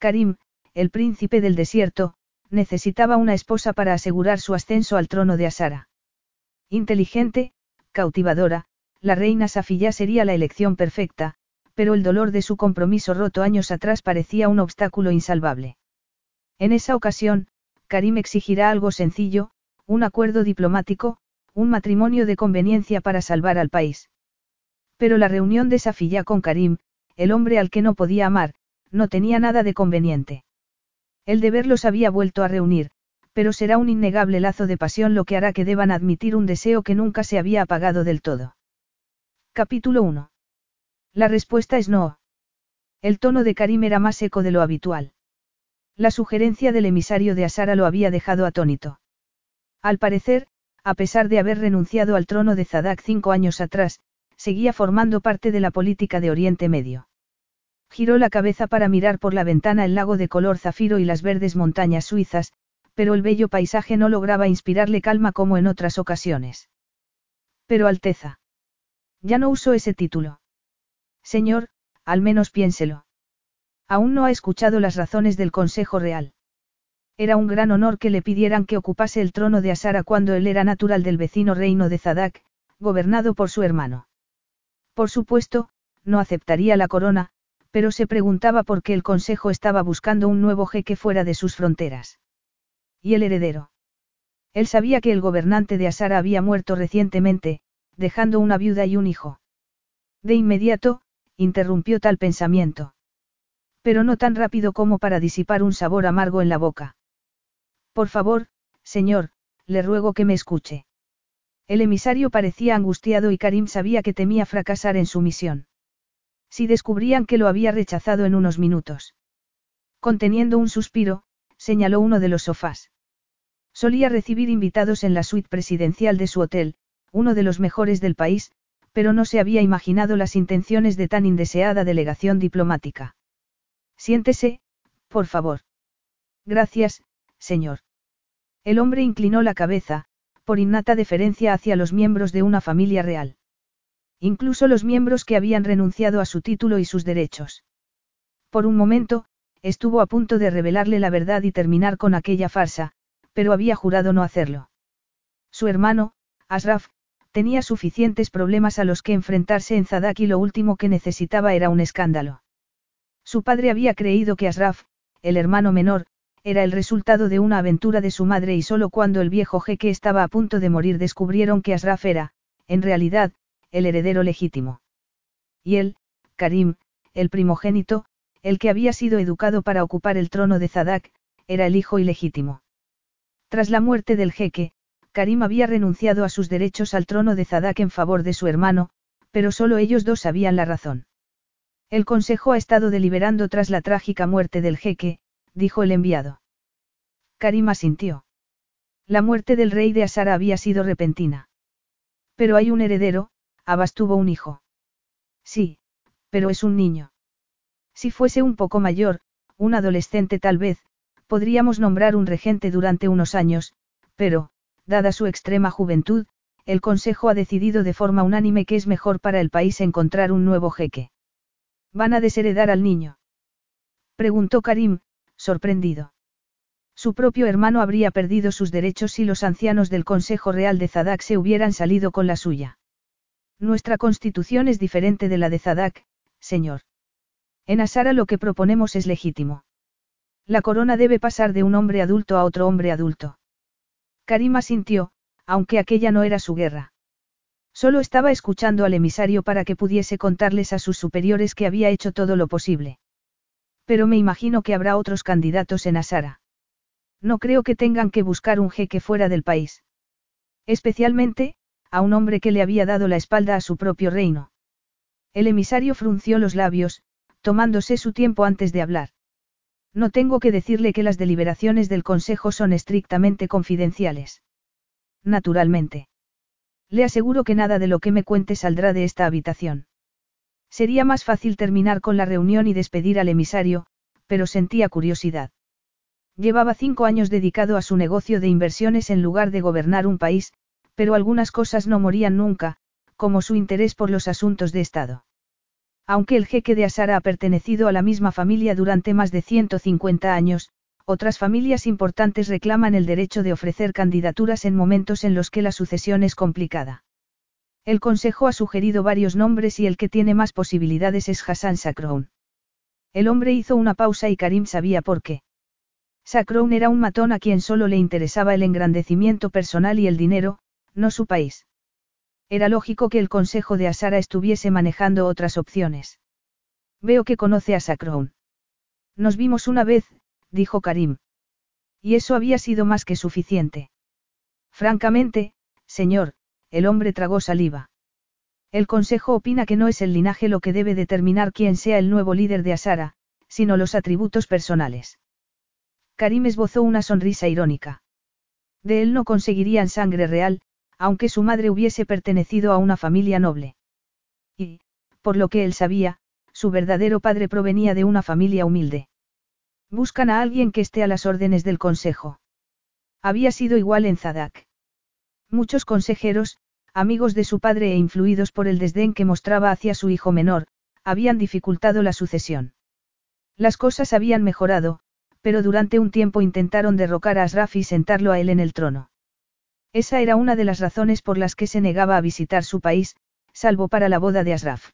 Karim, el príncipe del desierto, necesitaba una esposa para asegurar su ascenso al trono de Asara. Inteligente, cautivadora, la reina Safiyá sería la elección perfecta, pero el dolor de su compromiso roto años atrás parecía un obstáculo insalvable. En esa ocasión, Karim exigirá algo sencillo, un acuerdo diplomático, un matrimonio de conveniencia para salvar al país. Pero la reunión de Safiyá con Karim, el hombre al que no podía amar, no tenía nada de conveniente. El deber los había vuelto a reunir, pero será un innegable lazo de pasión lo que hará que deban admitir un deseo que nunca se había apagado del todo. Capítulo 1. La respuesta es no. El tono de Karim era más seco de lo habitual. La sugerencia del emisario de Asara lo había dejado atónito. Al parecer, a pesar de haber renunciado al trono de Zadak cinco años atrás, seguía formando parte de la política de Oriente Medio. Giró la cabeza para mirar por la ventana el lago de color zafiro y las verdes montañas suizas, pero el bello paisaje no lograba inspirarle calma como en otras ocasiones. Pero Alteza. Ya no uso ese título. Señor, al menos piénselo. Aún no ha escuchado las razones del Consejo Real. Era un gran honor que le pidieran que ocupase el trono de Asara cuando él era natural del vecino reino de Zadak, gobernado por su hermano. Por supuesto, no aceptaría la corona, pero se preguntaba por qué el Consejo estaba buscando un nuevo jeque fuera de sus fronteras. ¿Y el heredero? Él sabía que el gobernante de Asara había muerto recientemente, dejando una viuda y un hijo. De inmediato, interrumpió tal pensamiento. Pero no tan rápido como para disipar un sabor amargo en la boca. Por favor, señor, le ruego que me escuche. El emisario parecía angustiado y Karim sabía que temía fracasar en su misión. Si descubrían que lo había rechazado en unos minutos. Conteniendo un suspiro, señaló uno de los sofás. Solía recibir invitados en la suite presidencial de su hotel, uno de los mejores del país, pero no se había imaginado las intenciones de tan indeseada delegación diplomática. Siéntese, por favor. Gracias, señor. El hombre inclinó la cabeza, por innata deferencia hacia los miembros de una familia real. Incluso los miembros que habían renunciado a su título y sus derechos. Por un momento, estuvo a punto de revelarle la verdad y terminar con aquella farsa, pero había jurado no hacerlo. Su hermano, Asraf, tenía suficientes problemas a los que enfrentarse en Zadak y lo último que necesitaba era un escándalo. Su padre había creído que Asraf, el hermano menor, era el resultado de una aventura de su madre y solo cuando el viejo jeque estaba a punto de morir descubrieron que Asraf era, en realidad, el heredero legítimo. Y él, Karim, el primogénito, el que había sido educado para ocupar el trono de Zadak, era el hijo ilegítimo. Tras la muerte del jeque, Karim había renunciado a sus derechos al trono de Zadak en favor de su hermano, pero solo ellos dos sabían la razón. El consejo ha estado deliberando tras la trágica muerte del jeque, dijo el enviado. Karim asintió. La muerte del rey de Asara había sido repentina. Pero hay un heredero, Abbas tuvo un hijo. Sí, pero es un niño. Si fuese un poco mayor, un adolescente tal vez, podríamos nombrar un regente durante unos años, pero, dada su extrema juventud, el Consejo ha decidido de forma unánime que es mejor para el país encontrar un nuevo jeque. ¿Van a desheredar al niño? Preguntó Karim, sorprendido. Su propio hermano habría perdido sus derechos si los ancianos del Consejo Real de Zadak se hubieran salido con la suya. Nuestra constitución es diferente de la de Zadak, señor. En Asara lo que proponemos es legítimo. La corona debe pasar de un hombre adulto a otro hombre adulto. Karima sintió, aunque aquella no era su guerra. Solo estaba escuchando al emisario para que pudiese contarles a sus superiores que había hecho todo lo posible. Pero me imagino que habrá otros candidatos en Asara. No creo que tengan que buscar un jeque fuera del país. Especialmente, a un hombre que le había dado la espalda a su propio reino. El emisario frunció los labios, tomándose su tiempo antes de hablar. No tengo que decirle que las deliberaciones del Consejo son estrictamente confidenciales. Naturalmente. Le aseguro que nada de lo que me cuente saldrá de esta habitación. Sería más fácil terminar con la reunión y despedir al emisario, pero sentía curiosidad. Llevaba cinco años dedicado a su negocio de inversiones en lugar de gobernar un país, pero algunas cosas no morían nunca, como su interés por los asuntos de Estado. Aunque el jeque de Asara ha pertenecido a la misma familia durante más de 150 años, otras familias importantes reclaman el derecho de ofrecer candidaturas en momentos en los que la sucesión es complicada. El Consejo ha sugerido varios nombres y el que tiene más posibilidades es Hassan Sakroun. El hombre hizo una pausa y Karim sabía por qué. Sakroun era un matón a quien solo le interesaba el engrandecimiento personal y el dinero, no su país. Era lógico que el Consejo de Asara estuviese manejando otras opciones. Veo que conoce a Sacrown. Nos vimos una vez, dijo Karim. Y eso había sido más que suficiente. Francamente, señor, el hombre tragó saliva. El Consejo opina que no es el linaje lo que debe determinar quién sea el nuevo líder de Asara, sino los atributos personales. Karim esbozó una sonrisa irónica. De él no conseguirían sangre real, aunque su madre hubiese pertenecido a una familia noble. Y, por lo que él sabía, su verdadero padre provenía de una familia humilde. Buscan a alguien que esté a las órdenes del consejo. Había sido igual en Zadak. Muchos consejeros, amigos de su padre e influidos por el desdén que mostraba hacia su hijo menor, habían dificultado la sucesión. Las cosas habían mejorado, pero durante un tiempo intentaron derrocar a Asraf y sentarlo a él en el trono. Esa era una de las razones por las que se negaba a visitar su país, salvo para la boda de Asraf.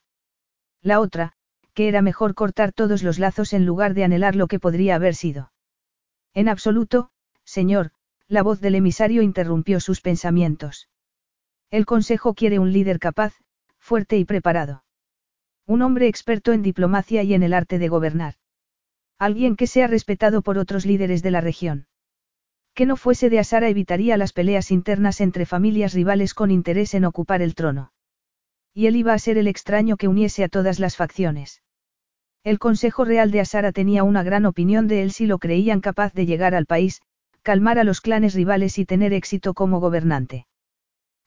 La otra, que era mejor cortar todos los lazos en lugar de anhelar lo que podría haber sido. En absoluto, señor, la voz del emisario interrumpió sus pensamientos. El Consejo quiere un líder capaz, fuerte y preparado. Un hombre experto en diplomacia y en el arte de gobernar. Alguien que sea respetado por otros líderes de la región. Que no fuese de Asara evitaría las peleas internas entre familias rivales con interés en ocupar el trono. Y él iba a ser el extraño que uniese a todas las facciones. El Consejo Real de Asara tenía una gran opinión de él si lo creían capaz de llegar al país, calmar a los clanes rivales y tener éxito como gobernante.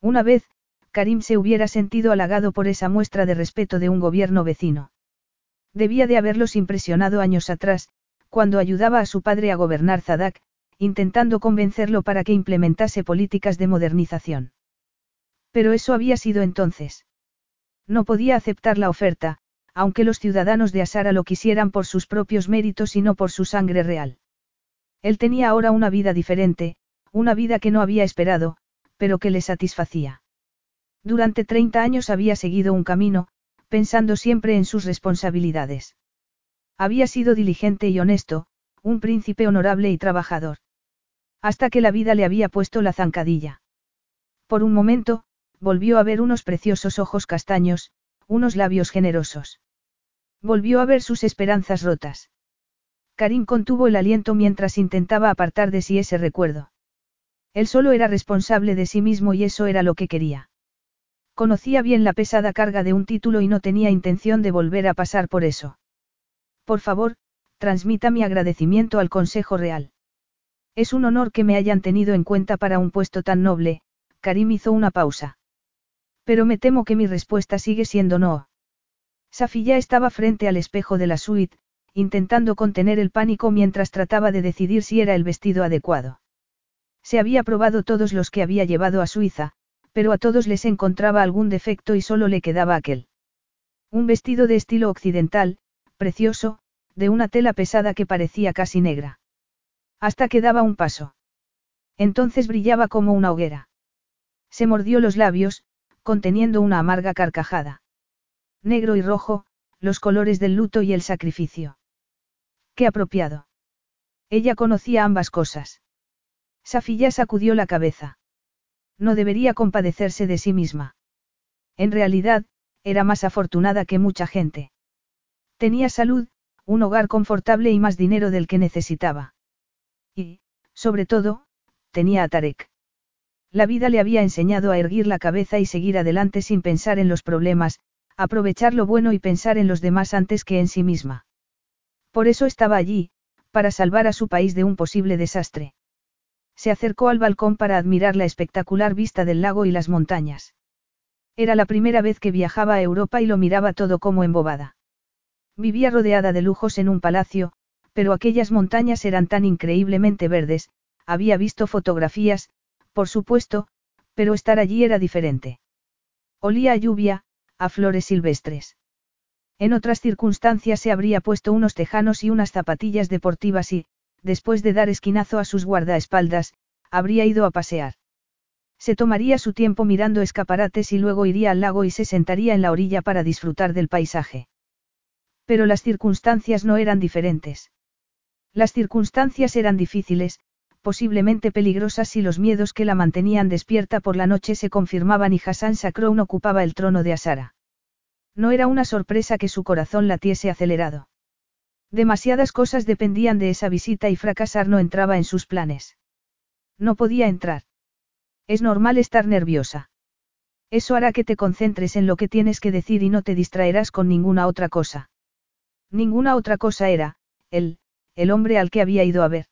Una vez, Karim se hubiera sentido halagado por esa muestra de respeto de un gobierno vecino. Debía de haberlos impresionado años atrás, cuando ayudaba a su padre a gobernar Zadak, intentando convencerlo para que implementase políticas de modernización. Pero eso había sido entonces. No podía aceptar la oferta, aunque los ciudadanos de Asara lo quisieran por sus propios méritos y no por su sangre real. Él tenía ahora una vida diferente, una vida que no había esperado, pero que le satisfacía. Durante 30 años había seguido un camino, pensando siempre en sus responsabilidades. Había sido diligente y honesto, un príncipe honorable y trabajador. Hasta que la vida le había puesto la zancadilla. Por un momento, volvió a ver unos preciosos ojos castaños, unos labios generosos. Volvió a ver sus esperanzas rotas. Karim contuvo el aliento mientras intentaba apartar de sí ese recuerdo. Él solo era responsable de sí mismo y eso era lo que quería. Conocía bien la pesada carga de un título y no tenía intención de volver a pasar por eso. Por favor, transmita mi agradecimiento al Consejo Real. Es un honor que me hayan tenido en cuenta para un puesto tan noble, Karim hizo una pausa. Pero me temo que mi respuesta sigue siendo no. Safiya estaba frente al espejo de la suite, intentando contener el pánico mientras trataba de decidir si era el vestido adecuado. Se había probado todos los que había llevado a Suiza, pero a todos les encontraba algún defecto y solo le quedaba aquel. Un vestido de estilo occidental, precioso, de una tela pesada que parecía casi negra. Hasta que daba un paso. Entonces brillaba como una hoguera. Se mordió los labios, conteniendo una amarga carcajada. Negro y rojo, los colores del luto y el sacrificio. Qué apropiado. Ella conocía ambas cosas. Safilla sacudió la cabeza. No debería compadecerse de sí misma. En realidad, era más afortunada que mucha gente. Tenía salud, un hogar confortable y más dinero del que necesitaba. Y, sobre todo, tenía a Tarek. La vida le había enseñado a erguir la cabeza y seguir adelante sin pensar en los problemas, aprovechar lo bueno y pensar en los demás antes que en sí misma. Por eso estaba allí, para salvar a su país de un posible desastre. Se acercó al balcón para admirar la espectacular vista del lago y las montañas. Era la primera vez que viajaba a Europa y lo miraba todo como embobada. Vivía rodeada de lujos en un palacio, pero aquellas montañas eran tan increíblemente verdes, había visto fotografías, por supuesto, pero estar allí era diferente. Olía a lluvia, a flores silvestres. En otras circunstancias se habría puesto unos tejanos y unas zapatillas deportivas y, después de dar esquinazo a sus guardaespaldas, habría ido a pasear. Se tomaría su tiempo mirando escaparates y luego iría al lago y se sentaría en la orilla para disfrutar del paisaje. Pero las circunstancias no eran diferentes. Las circunstancias eran difíciles, posiblemente peligrosas si los miedos que la mantenían despierta por la noche se confirmaban y Hassan Sakroun ocupaba el trono de Asara. No era una sorpresa que su corazón latiese acelerado. Demasiadas cosas dependían de esa visita y fracasar no entraba en sus planes. No podía entrar. Es normal estar nerviosa. Eso hará que te concentres en lo que tienes que decir y no te distraerás con ninguna otra cosa. Ninguna otra cosa era, él, el hombre al que había ido a ver.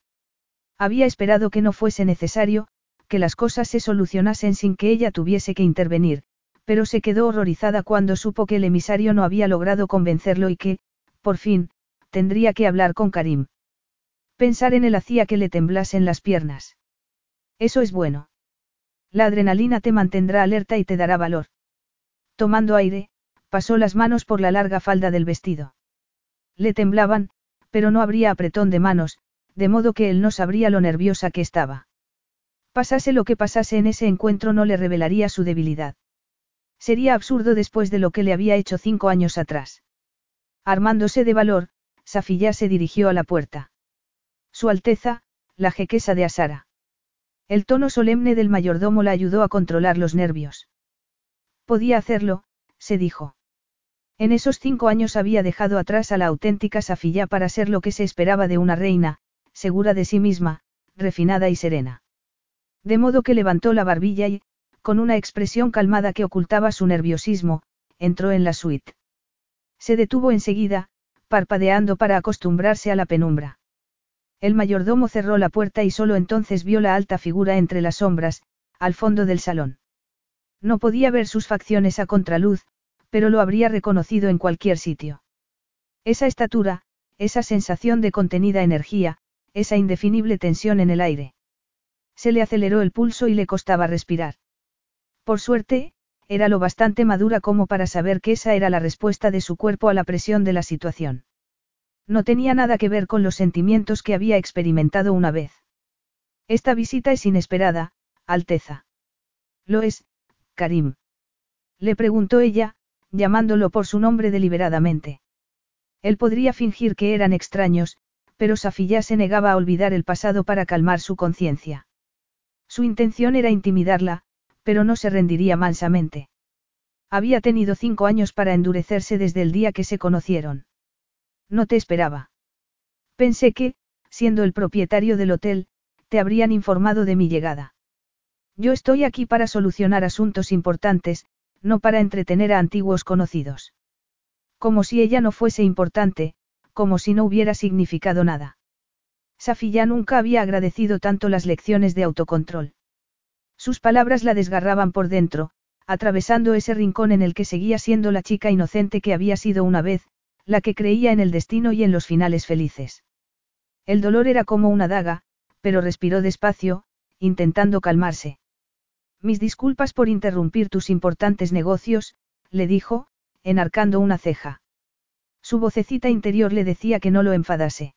Había esperado que no fuese necesario, que las cosas se solucionasen sin que ella tuviese que intervenir, pero se quedó horrorizada cuando supo que el emisario no había logrado convencerlo y que, por fin, tendría que hablar con Karim. Pensar en él hacía que le temblasen las piernas. Eso es bueno. La adrenalina te mantendrá alerta y te dará valor. Tomando aire, pasó las manos por la larga falda del vestido. Le temblaban, pero no habría apretón de manos, de modo que él no sabría lo nerviosa que estaba. Pasase lo que pasase en ese encuentro no le revelaría su debilidad. Sería absurdo después de lo que le había hecho cinco años atrás. Armándose de valor, Safilla se dirigió a la puerta. Su Alteza, la jequesa de Asara. El tono solemne del mayordomo la ayudó a controlar los nervios. Podía hacerlo, se dijo. En esos cinco años había dejado atrás a la auténtica Safilla para ser lo que se esperaba de una reina, segura de sí misma, refinada y serena. De modo que levantó la barbilla y, con una expresión calmada que ocultaba su nerviosismo, entró en la suite. Se detuvo enseguida, parpadeando para acostumbrarse a la penumbra. El mayordomo cerró la puerta y solo entonces vio la alta figura entre las sombras, al fondo del salón. No podía ver sus facciones a contraluz, pero lo habría reconocido en cualquier sitio. Esa estatura, esa sensación de contenida energía, esa indefinible tensión en el aire. Se le aceleró el pulso y le costaba respirar. Por suerte, era lo bastante madura como para saber que esa era la respuesta de su cuerpo a la presión de la situación. No tenía nada que ver con los sentimientos que había experimentado una vez. Esta visita es inesperada, Alteza. Lo es, Karim. Le preguntó ella, llamándolo por su nombre deliberadamente. Él podría fingir que eran extraños, pero Safiyá se negaba a olvidar el pasado para calmar su conciencia. Su intención era intimidarla, pero no se rendiría mansamente. Había tenido cinco años para endurecerse desde el día que se conocieron. No te esperaba. Pensé que, siendo el propietario del hotel, te habrían informado de mi llegada. Yo estoy aquí para solucionar asuntos importantes, no para entretener a antiguos conocidos. Como si ella no fuese importante, como si no hubiera significado nada. Safi nunca había agradecido tanto las lecciones de autocontrol. Sus palabras la desgarraban por dentro, atravesando ese rincón en el que seguía siendo la chica inocente que había sido una vez, la que creía en el destino y en los finales felices. El dolor era como una daga, pero respiró despacio, intentando calmarse. Mis disculpas por interrumpir tus importantes negocios, le dijo, enarcando una ceja. Su vocecita interior le decía que no lo enfadase.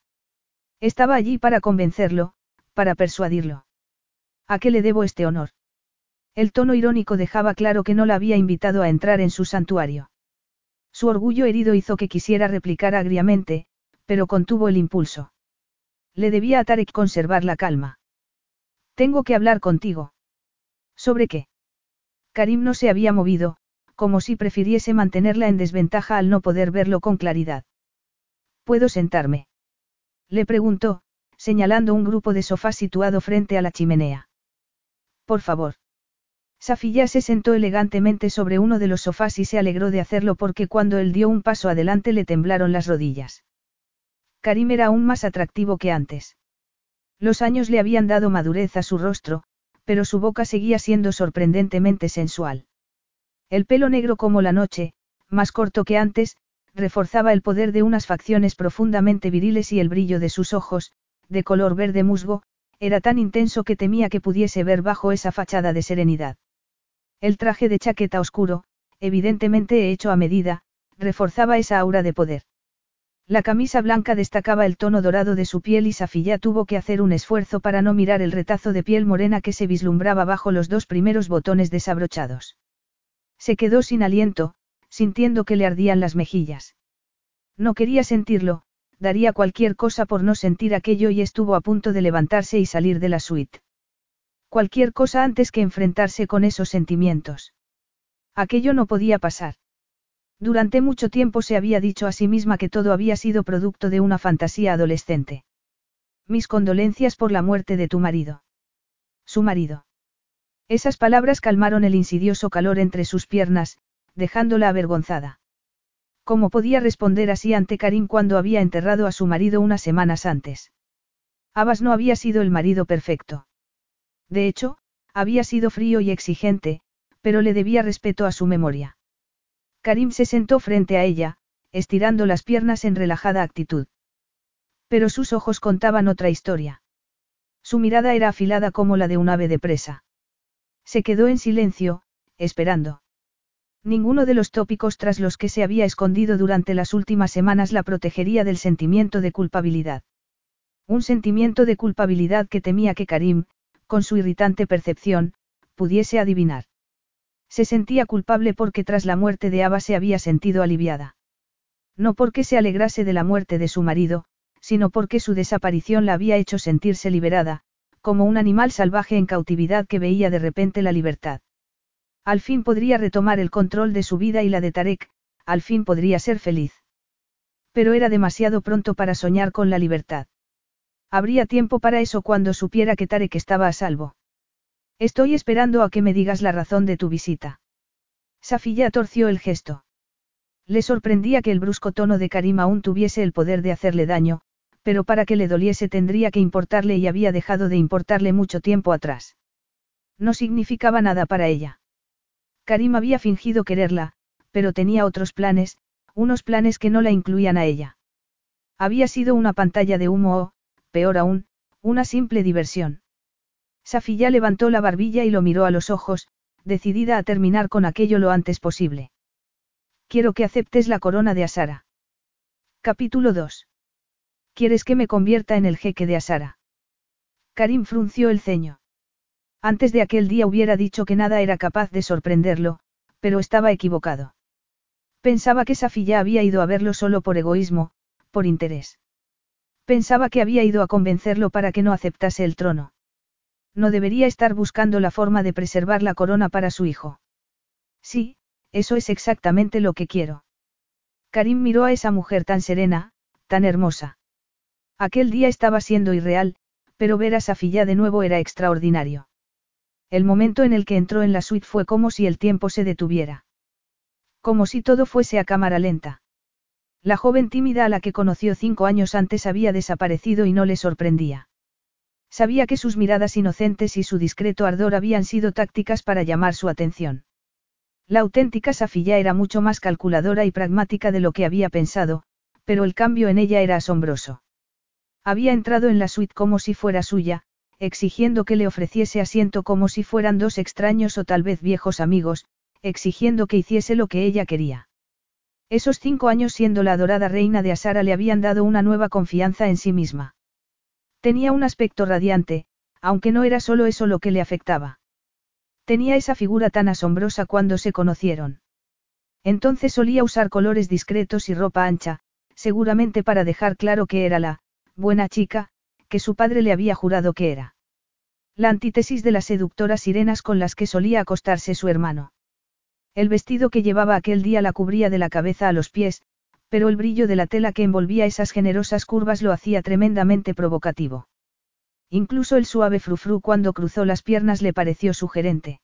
Estaba allí para convencerlo, para persuadirlo. ¿A qué le debo este honor? El tono irónico dejaba claro que no la había invitado a entrar en su santuario. Su orgullo herido hizo que quisiera replicar agriamente, pero contuvo el impulso. Le debía a Tarek conservar la calma. Tengo que hablar contigo. ¿Sobre qué? Karim no se había movido, como si prefiriese mantenerla en desventaja al no poder verlo con claridad. ¿Puedo sentarme? Le preguntó, señalando un grupo de sofás situado frente a la chimenea. Por favor. Safilla se sentó elegantemente sobre uno de los sofás y se alegró de hacerlo porque cuando él dio un paso adelante le temblaron las rodillas. Karim era aún más atractivo que antes. Los años le habían dado madurez a su rostro, pero su boca seguía siendo sorprendentemente sensual. El pelo negro como la noche, más corto que antes, reforzaba el poder de unas facciones profundamente viriles y el brillo de sus ojos, de color verde musgo, era tan intenso que temía que pudiese ver bajo esa fachada de serenidad. El traje de chaqueta oscuro, evidentemente hecho a medida, reforzaba esa aura de poder. La camisa blanca destacaba el tono dorado de su piel y Safilla tuvo que hacer un esfuerzo para no mirar el retazo de piel morena que se vislumbraba bajo los dos primeros botones desabrochados. Se quedó sin aliento, sintiendo que le ardían las mejillas. No quería sentirlo, daría cualquier cosa por no sentir aquello y estuvo a punto de levantarse y salir de la suite. Cualquier cosa antes que enfrentarse con esos sentimientos. Aquello no podía pasar. Durante mucho tiempo se había dicho a sí misma que todo había sido producto de una fantasía adolescente. Mis condolencias por la muerte de tu marido. Su marido. Esas palabras calmaron el insidioso calor entre sus piernas, dejándola avergonzada. ¿Cómo podía responder así ante Karim cuando había enterrado a su marido unas semanas antes? Abbas no había sido el marido perfecto. De hecho, había sido frío y exigente, pero le debía respeto a su memoria. Karim se sentó frente a ella, estirando las piernas en relajada actitud. Pero sus ojos contaban otra historia. Su mirada era afilada como la de un ave de presa. Se quedó en silencio, esperando. Ninguno de los tópicos tras los que se había escondido durante las últimas semanas la protegería del sentimiento de culpabilidad. Un sentimiento de culpabilidad que temía que Karim, con su irritante percepción, pudiese adivinar. Se sentía culpable porque tras la muerte de Ava se había sentido aliviada. No porque se alegrase de la muerte de su marido, sino porque su desaparición la había hecho sentirse liberada, como un animal salvaje en cautividad que veía de repente la libertad. Al fin podría retomar el control de su vida y la de Tarek, al fin podría ser feliz. Pero era demasiado pronto para soñar con la libertad. Habría tiempo para eso cuando supiera que Tarek estaba a salvo. Estoy esperando a que me digas la razón de tu visita. Safilla torció el gesto. Le sorprendía que el brusco tono de Karim aún tuviese el poder de hacerle daño, pero para que le doliese tendría que importarle y había dejado de importarle mucho tiempo atrás. No significaba nada para ella. Karim había fingido quererla, pero tenía otros planes, unos planes que no la incluían a ella. Había sido una pantalla de humo o, peor aún, una simple diversión. Safilla levantó la barbilla y lo miró a los ojos, decidida a terminar con aquello lo antes posible. Quiero que aceptes la corona de Asara. Capítulo 2. ¿Quieres que me convierta en el jeque de Asara? Karim frunció el ceño. Antes de aquel día hubiera dicho que nada era capaz de sorprenderlo, pero estaba equivocado. Pensaba que Safilla había ido a verlo solo por egoísmo, por interés. Pensaba que había ido a convencerlo para que no aceptase el trono. No debería estar buscando la forma de preservar la corona para su hijo. Sí, eso es exactamente lo que quiero. Karim miró a esa mujer tan serena, tan hermosa. Aquel día estaba siendo irreal, pero ver a Safilla de nuevo era extraordinario. El momento en el que entró en la suite fue como si el tiempo se detuviera. Como si todo fuese a cámara lenta. La joven tímida a la que conoció cinco años antes había desaparecido y no le sorprendía. Sabía que sus miradas inocentes y su discreto ardor habían sido tácticas para llamar su atención. La auténtica Safilla era mucho más calculadora y pragmática de lo que había pensado, pero el cambio en ella era asombroso. Había entrado en la suite como si fuera suya, exigiendo que le ofreciese asiento como si fueran dos extraños o tal vez viejos amigos, exigiendo que hiciese lo que ella quería. Esos cinco años siendo la adorada reina de Asara le habían dado una nueva confianza en sí misma. Tenía un aspecto radiante, aunque no era solo eso lo que le afectaba. Tenía esa figura tan asombrosa cuando se conocieron. Entonces solía usar colores discretos y ropa ancha, seguramente para dejar claro que era la, buena chica, que su padre le había jurado que era. La antítesis de las seductoras sirenas con las que solía acostarse su hermano. El vestido que llevaba aquel día la cubría de la cabeza a los pies, pero el brillo de la tela que envolvía esas generosas curvas lo hacía tremendamente provocativo. Incluso el suave frufru cuando cruzó las piernas le pareció sugerente.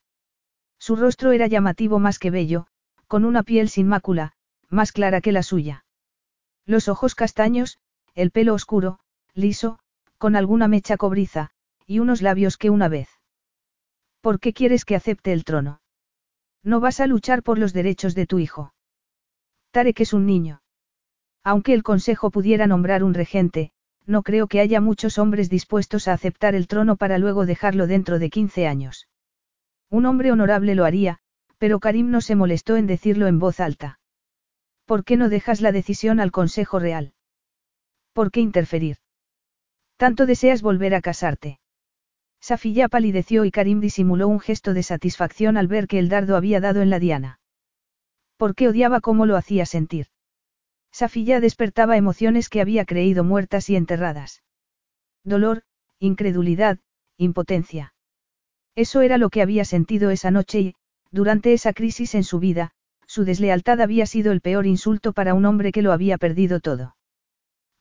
Su rostro era llamativo más que bello, con una piel sin mácula, más clara que la suya. Los ojos castaños, el pelo oscuro, liso, con alguna mecha cobriza, y unos labios que una vez. ¿Por qué quieres que acepte el trono? No vas a luchar por los derechos de tu hijo. Tarek es un niño. Aunque el Consejo pudiera nombrar un regente, no creo que haya muchos hombres dispuestos a aceptar el trono para luego dejarlo dentro de 15 años. Un hombre honorable lo haría, pero Karim no se molestó en decirlo en voz alta. ¿Por qué no dejas la decisión al Consejo Real? ¿Por qué interferir? ¿Tanto deseas volver a casarte? Safiya palideció y Karim disimuló un gesto de satisfacción al ver que el dardo había dado en la diana. ¿Por qué odiaba cómo lo hacía sentir? Safiya despertaba emociones que había creído muertas y enterradas. Dolor, incredulidad, impotencia. Eso era lo que había sentido esa noche y, durante esa crisis en su vida, su deslealtad había sido el peor insulto para un hombre que lo había perdido todo.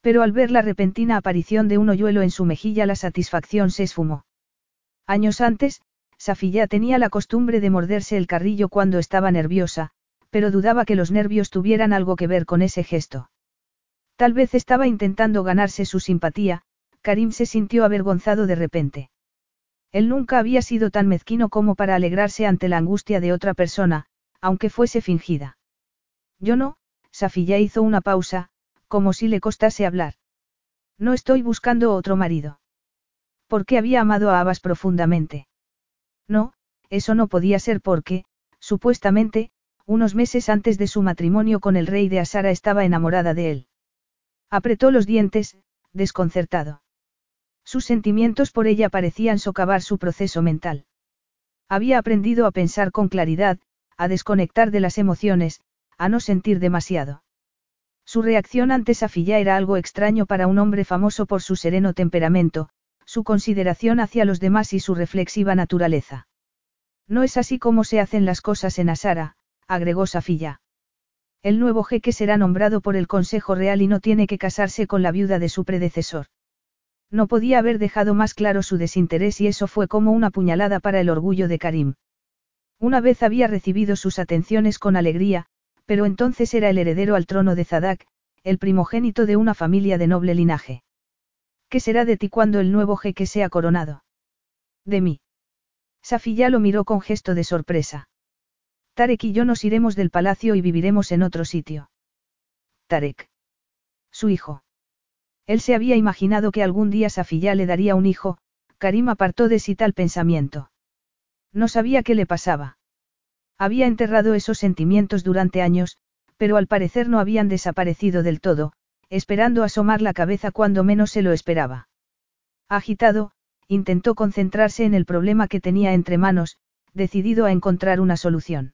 Pero al ver la repentina aparición de un hoyuelo en su mejilla la satisfacción se esfumó. Años antes, Safiya tenía la costumbre de morderse el carrillo cuando estaba nerviosa, pero dudaba que los nervios tuvieran algo que ver con ese gesto. Tal vez estaba intentando ganarse su simpatía, Karim se sintió avergonzado de repente. Él nunca había sido tan mezquino como para alegrarse ante la angustia de otra persona, aunque fuese fingida. Yo no, Safiya hizo una pausa, como si le costase hablar. No estoy buscando otro marido. Porque había amado a Abbas profundamente. No, eso no podía ser porque, supuestamente, unos meses antes de su matrimonio con el rey de Asara estaba enamorada de él. Apretó los dientes, desconcertado. Sus sentimientos por ella parecían socavar su proceso mental. Había aprendido a pensar con claridad, a desconectar de las emociones, a no sentir demasiado. Su reacción ante Safilla era algo extraño para un hombre famoso por su sereno temperamento, su consideración hacia los demás y su reflexiva naturaleza. No es así como se hacen las cosas en Asara, agregó Safilla. El nuevo jeque será nombrado por el Consejo Real y no tiene que casarse con la viuda de su predecesor. No podía haber dejado más claro su desinterés y eso fue como una puñalada para el orgullo de Karim. Una vez había recibido sus atenciones con alegría, pero entonces era el heredero al trono de Zadak, el primogénito de una familia de noble linaje. ¿Qué será de ti cuando el nuevo jeque sea coronado? De mí. Safilla lo miró con gesto de sorpresa. Tarek y yo nos iremos del palacio y viviremos en otro sitio. Tarek. Su hijo. Él se había imaginado que algún día Safilla le daría un hijo, Karim apartó de sí tal pensamiento. No sabía qué le pasaba. Había enterrado esos sentimientos durante años, pero al parecer no habían desaparecido del todo, esperando asomar la cabeza cuando menos se lo esperaba. Agitado, intentó concentrarse en el problema que tenía entre manos, decidido a encontrar una solución.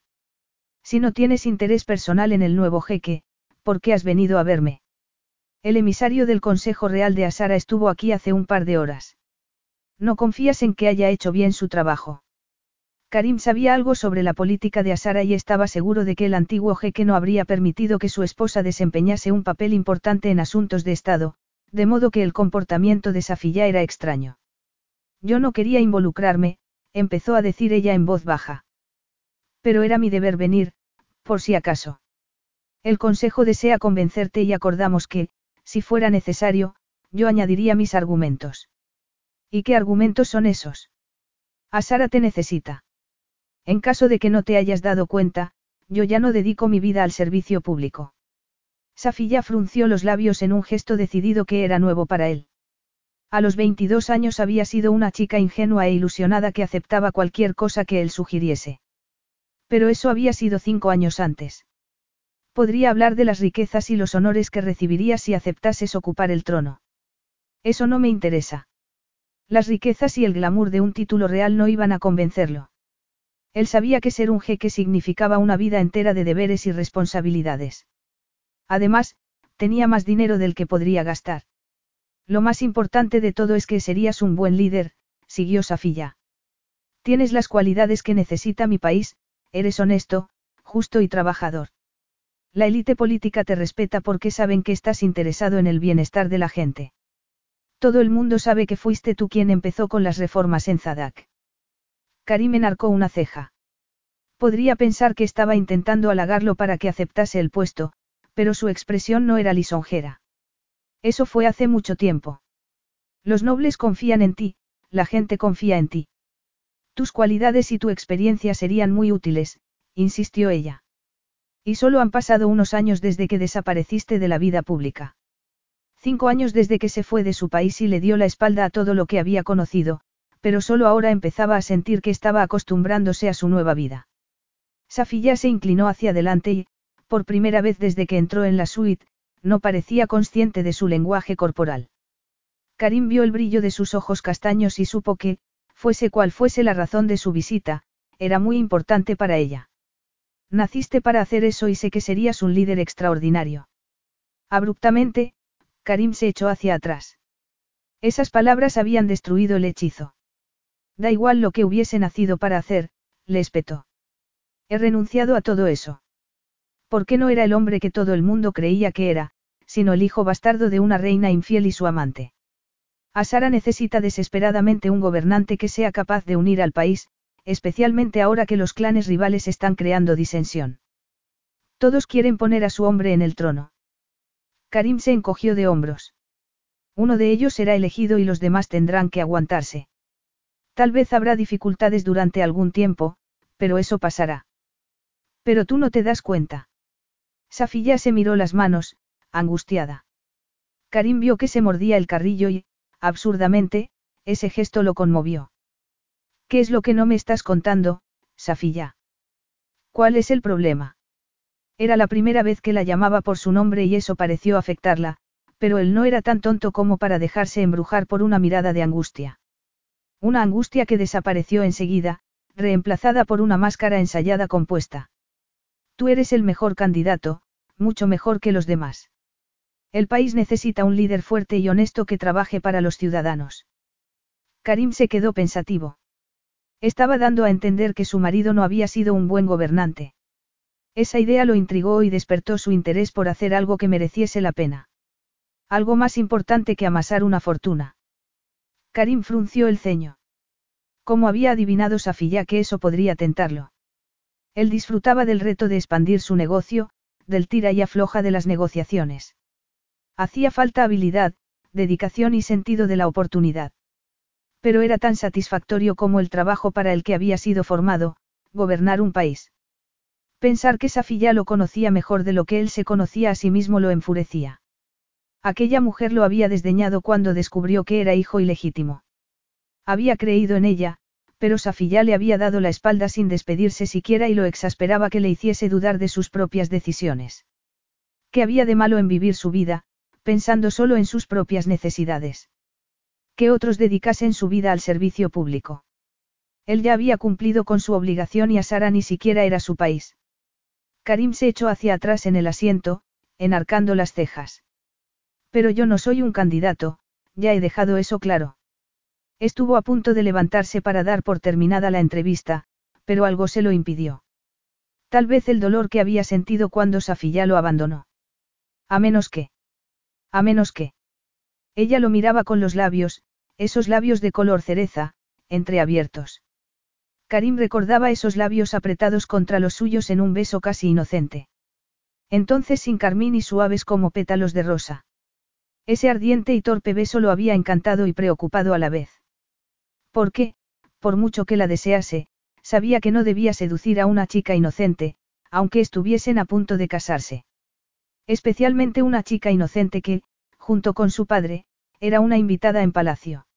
Si no tienes interés personal en el nuevo jeque, ¿por qué has venido a verme? El emisario del Consejo Real de Asara estuvo aquí hace un par de horas. ¿No confías en que haya hecho bien su trabajo? Karim sabía algo sobre la política de Asara y estaba seguro de que el antiguo jeque no habría permitido que su esposa desempeñase un papel importante en asuntos de Estado, de modo que el comportamiento de Safilla era extraño. Yo no quería involucrarme, empezó a decir ella en voz baja. Pero era mi deber venir, por si acaso. El consejo desea convencerte y acordamos que, si fuera necesario, yo añadiría mis argumentos. ¿Y qué argumentos son esos? A Sara te necesita. En caso de que no te hayas dado cuenta, yo ya no dedico mi vida al servicio público. Safilla frunció los labios en un gesto decidido que era nuevo para él. A los 22 años había sido una chica ingenua e ilusionada que aceptaba cualquier cosa que él sugiriese. Pero eso había sido cinco años antes. Podría hablar de las riquezas y los honores que recibirías si aceptases ocupar el trono. Eso no me interesa. Las riquezas y el glamour de un título real no iban a convencerlo. Él sabía que ser un jeque significaba una vida entera de deberes y responsabilidades. Además, tenía más dinero del que podría gastar. Lo más importante de todo es que serías un buen líder, siguió Safilla. Tienes las cualidades que necesita mi país, eres honesto, justo y trabajador. La élite política te respeta porque saben que estás interesado en el bienestar de la gente. Todo el mundo sabe que fuiste tú quien empezó con las reformas en Zadak. Karim enarcó una ceja. Podría pensar que estaba intentando halagarlo para que aceptase el puesto, pero su expresión no era lisonjera. Eso fue hace mucho tiempo. Los nobles confían en ti, la gente confía en ti. Tus cualidades y tu experiencia serían muy útiles, insistió ella. Y solo han pasado unos años desde que desapareciste de la vida pública. Cinco años desde que se fue de su país y le dio la espalda a todo lo que había conocido, pero solo ahora empezaba a sentir que estaba acostumbrándose a su nueva vida. Safilla se inclinó hacia adelante y, por primera vez desde que entró en la suite, no parecía consciente de su lenguaje corporal. Karim vio el brillo de sus ojos castaños y supo que, fuese cual fuese la razón de su visita, era muy importante para ella. Naciste para hacer eso y sé que serías un líder extraordinario. Abruptamente, Karim se echó hacia atrás. Esas palabras habían destruido el hechizo. Da igual lo que hubiese nacido para hacer, le espetó. He renunciado a todo eso. ¿Por qué no era el hombre que todo el mundo creía que era, sino el hijo bastardo de una reina infiel y su amante? Asara necesita desesperadamente un gobernante que sea capaz de unir al país, especialmente ahora que los clanes rivales están creando disensión. Todos quieren poner a su hombre en el trono. Karim se encogió de hombros. Uno de ellos será elegido y los demás tendrán que aguantarse. Tal vez habrá dificultades durante algún tiempo, pero eso pasará. Pero tú no te das cuenta. Safilla se miró las manos, angustiada. Karim vio que se mordía el carrillo y, absurdamente, ese gesto lo conmovió. ¿Qué es lo que no me estás contando, Safilla? ¿Cuál es el problema? Era la primera vez que la llamaba por su nombre y eso pareció afectarla, pero él no era tan tonto como para dejarse embrujar por una mirada de angustia. Una angustia que desapareció enseguida, reemplazada por una máscara ensayada compuesta. Tú eres el mejor candidato, mucho mejor que los demás. El país necesita un líder fuerte y honesto que trabaje para los ciudadanos. Karim se quedó pensativo. Estaba dando a entender que su marido no había sido un buen gobernante. Esa idea lo intrigó y despertó su interés por hacer algo que mereciese la pena. Algo más importante que amasar una fortuna. Karim frunció el ceño. ¿Cómo había adivinado Safilla que eso podría tentarlo? Él disfrutaba del reto de expandir su negocio, del tira y afloja de las negociaciones. Hacía falta habilidad, dedicación y sentido de la oportunidad. Pero era tan satisfactorio como el trabajo para el que había sido formado, gobernar un país. Pensar que Safilla lo conocía mejor de lo que él se conocía a sí mismo lo enfurecía. Aquella mujer lo había desdeñado cuando descubrió que era hijo ilegítimo. Había creído en ella, pero Safilla le había dado la espalda sin despedirse siquiera y lo exasperaba que le hiciese dudar de sus propias decisiones. ¿Qué había de malo en vivir su vida, pensando solo en sus propias necesidades? Que otros dedicasen su vida al servicio público. Él ya había cumplido con su obligación y Asara ni siquiera era su país. Karim se echó hacia atrás en el asiento, enarcando las cejas. Pero yo no soy un candidato, ya he dejado eso claro. Estuvo a punto de levantarse para dar por terminada la entrevista, pero algo se lo impidió. Tal vez el dolor que había sentido cuando Safilla lo abandonó. A menos que. A menos que. Ella lo miraba con los labios, esos labios de color cereza, entreabiertos. Karim recordaba esos labios apretados contra los suyos en un beso casi inocente. Entonces sin carmín y suaves como pétalos de rosa. Ese ardiente y torpe beso lo había encantado y preocupado a la vez. Porque, por mucho que la desease, sabía que no debía seducir a una chica inocente, aunque estuviesen a punto de casarse. Especialmente una chica inocente que, junto con su padre, era una invitada en palacio.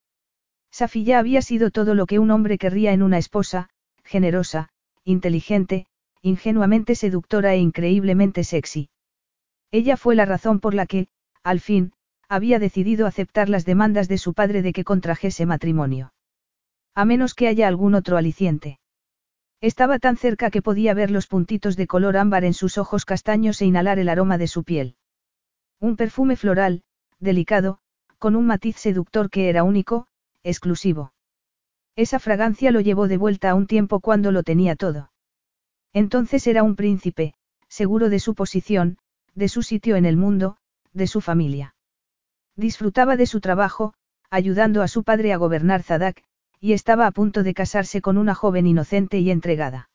Safilla había sido todo lo que un hombre querría en una esposa, generosa, inteligente, ingenuamente seductora e increíblemente sexy. Ella fue la razón por la que, al fin, había decidido aceptar las demandas de su padre de que contrajese matrimonio. A menos que haya algún otro aliciente. Estaba tan cerca que podía ver los puntitos de color ámbar en sus ojos castaños e inhalar el aroma de su piel. Un perfume floral, delicado, con un matiz seductor que era único, exclusivo. Esa fragancia lo llevó de vuelta a un tiempo cuando lo tenía todo. Entonces era un príncipe, seguro de su posición, de su sitio en el mundo, de su familia. Disfrutaba de su trabajo, ayudando a su padre a gobernar Zadak, y estaba a punto de casarse con una joven inocente y entregada.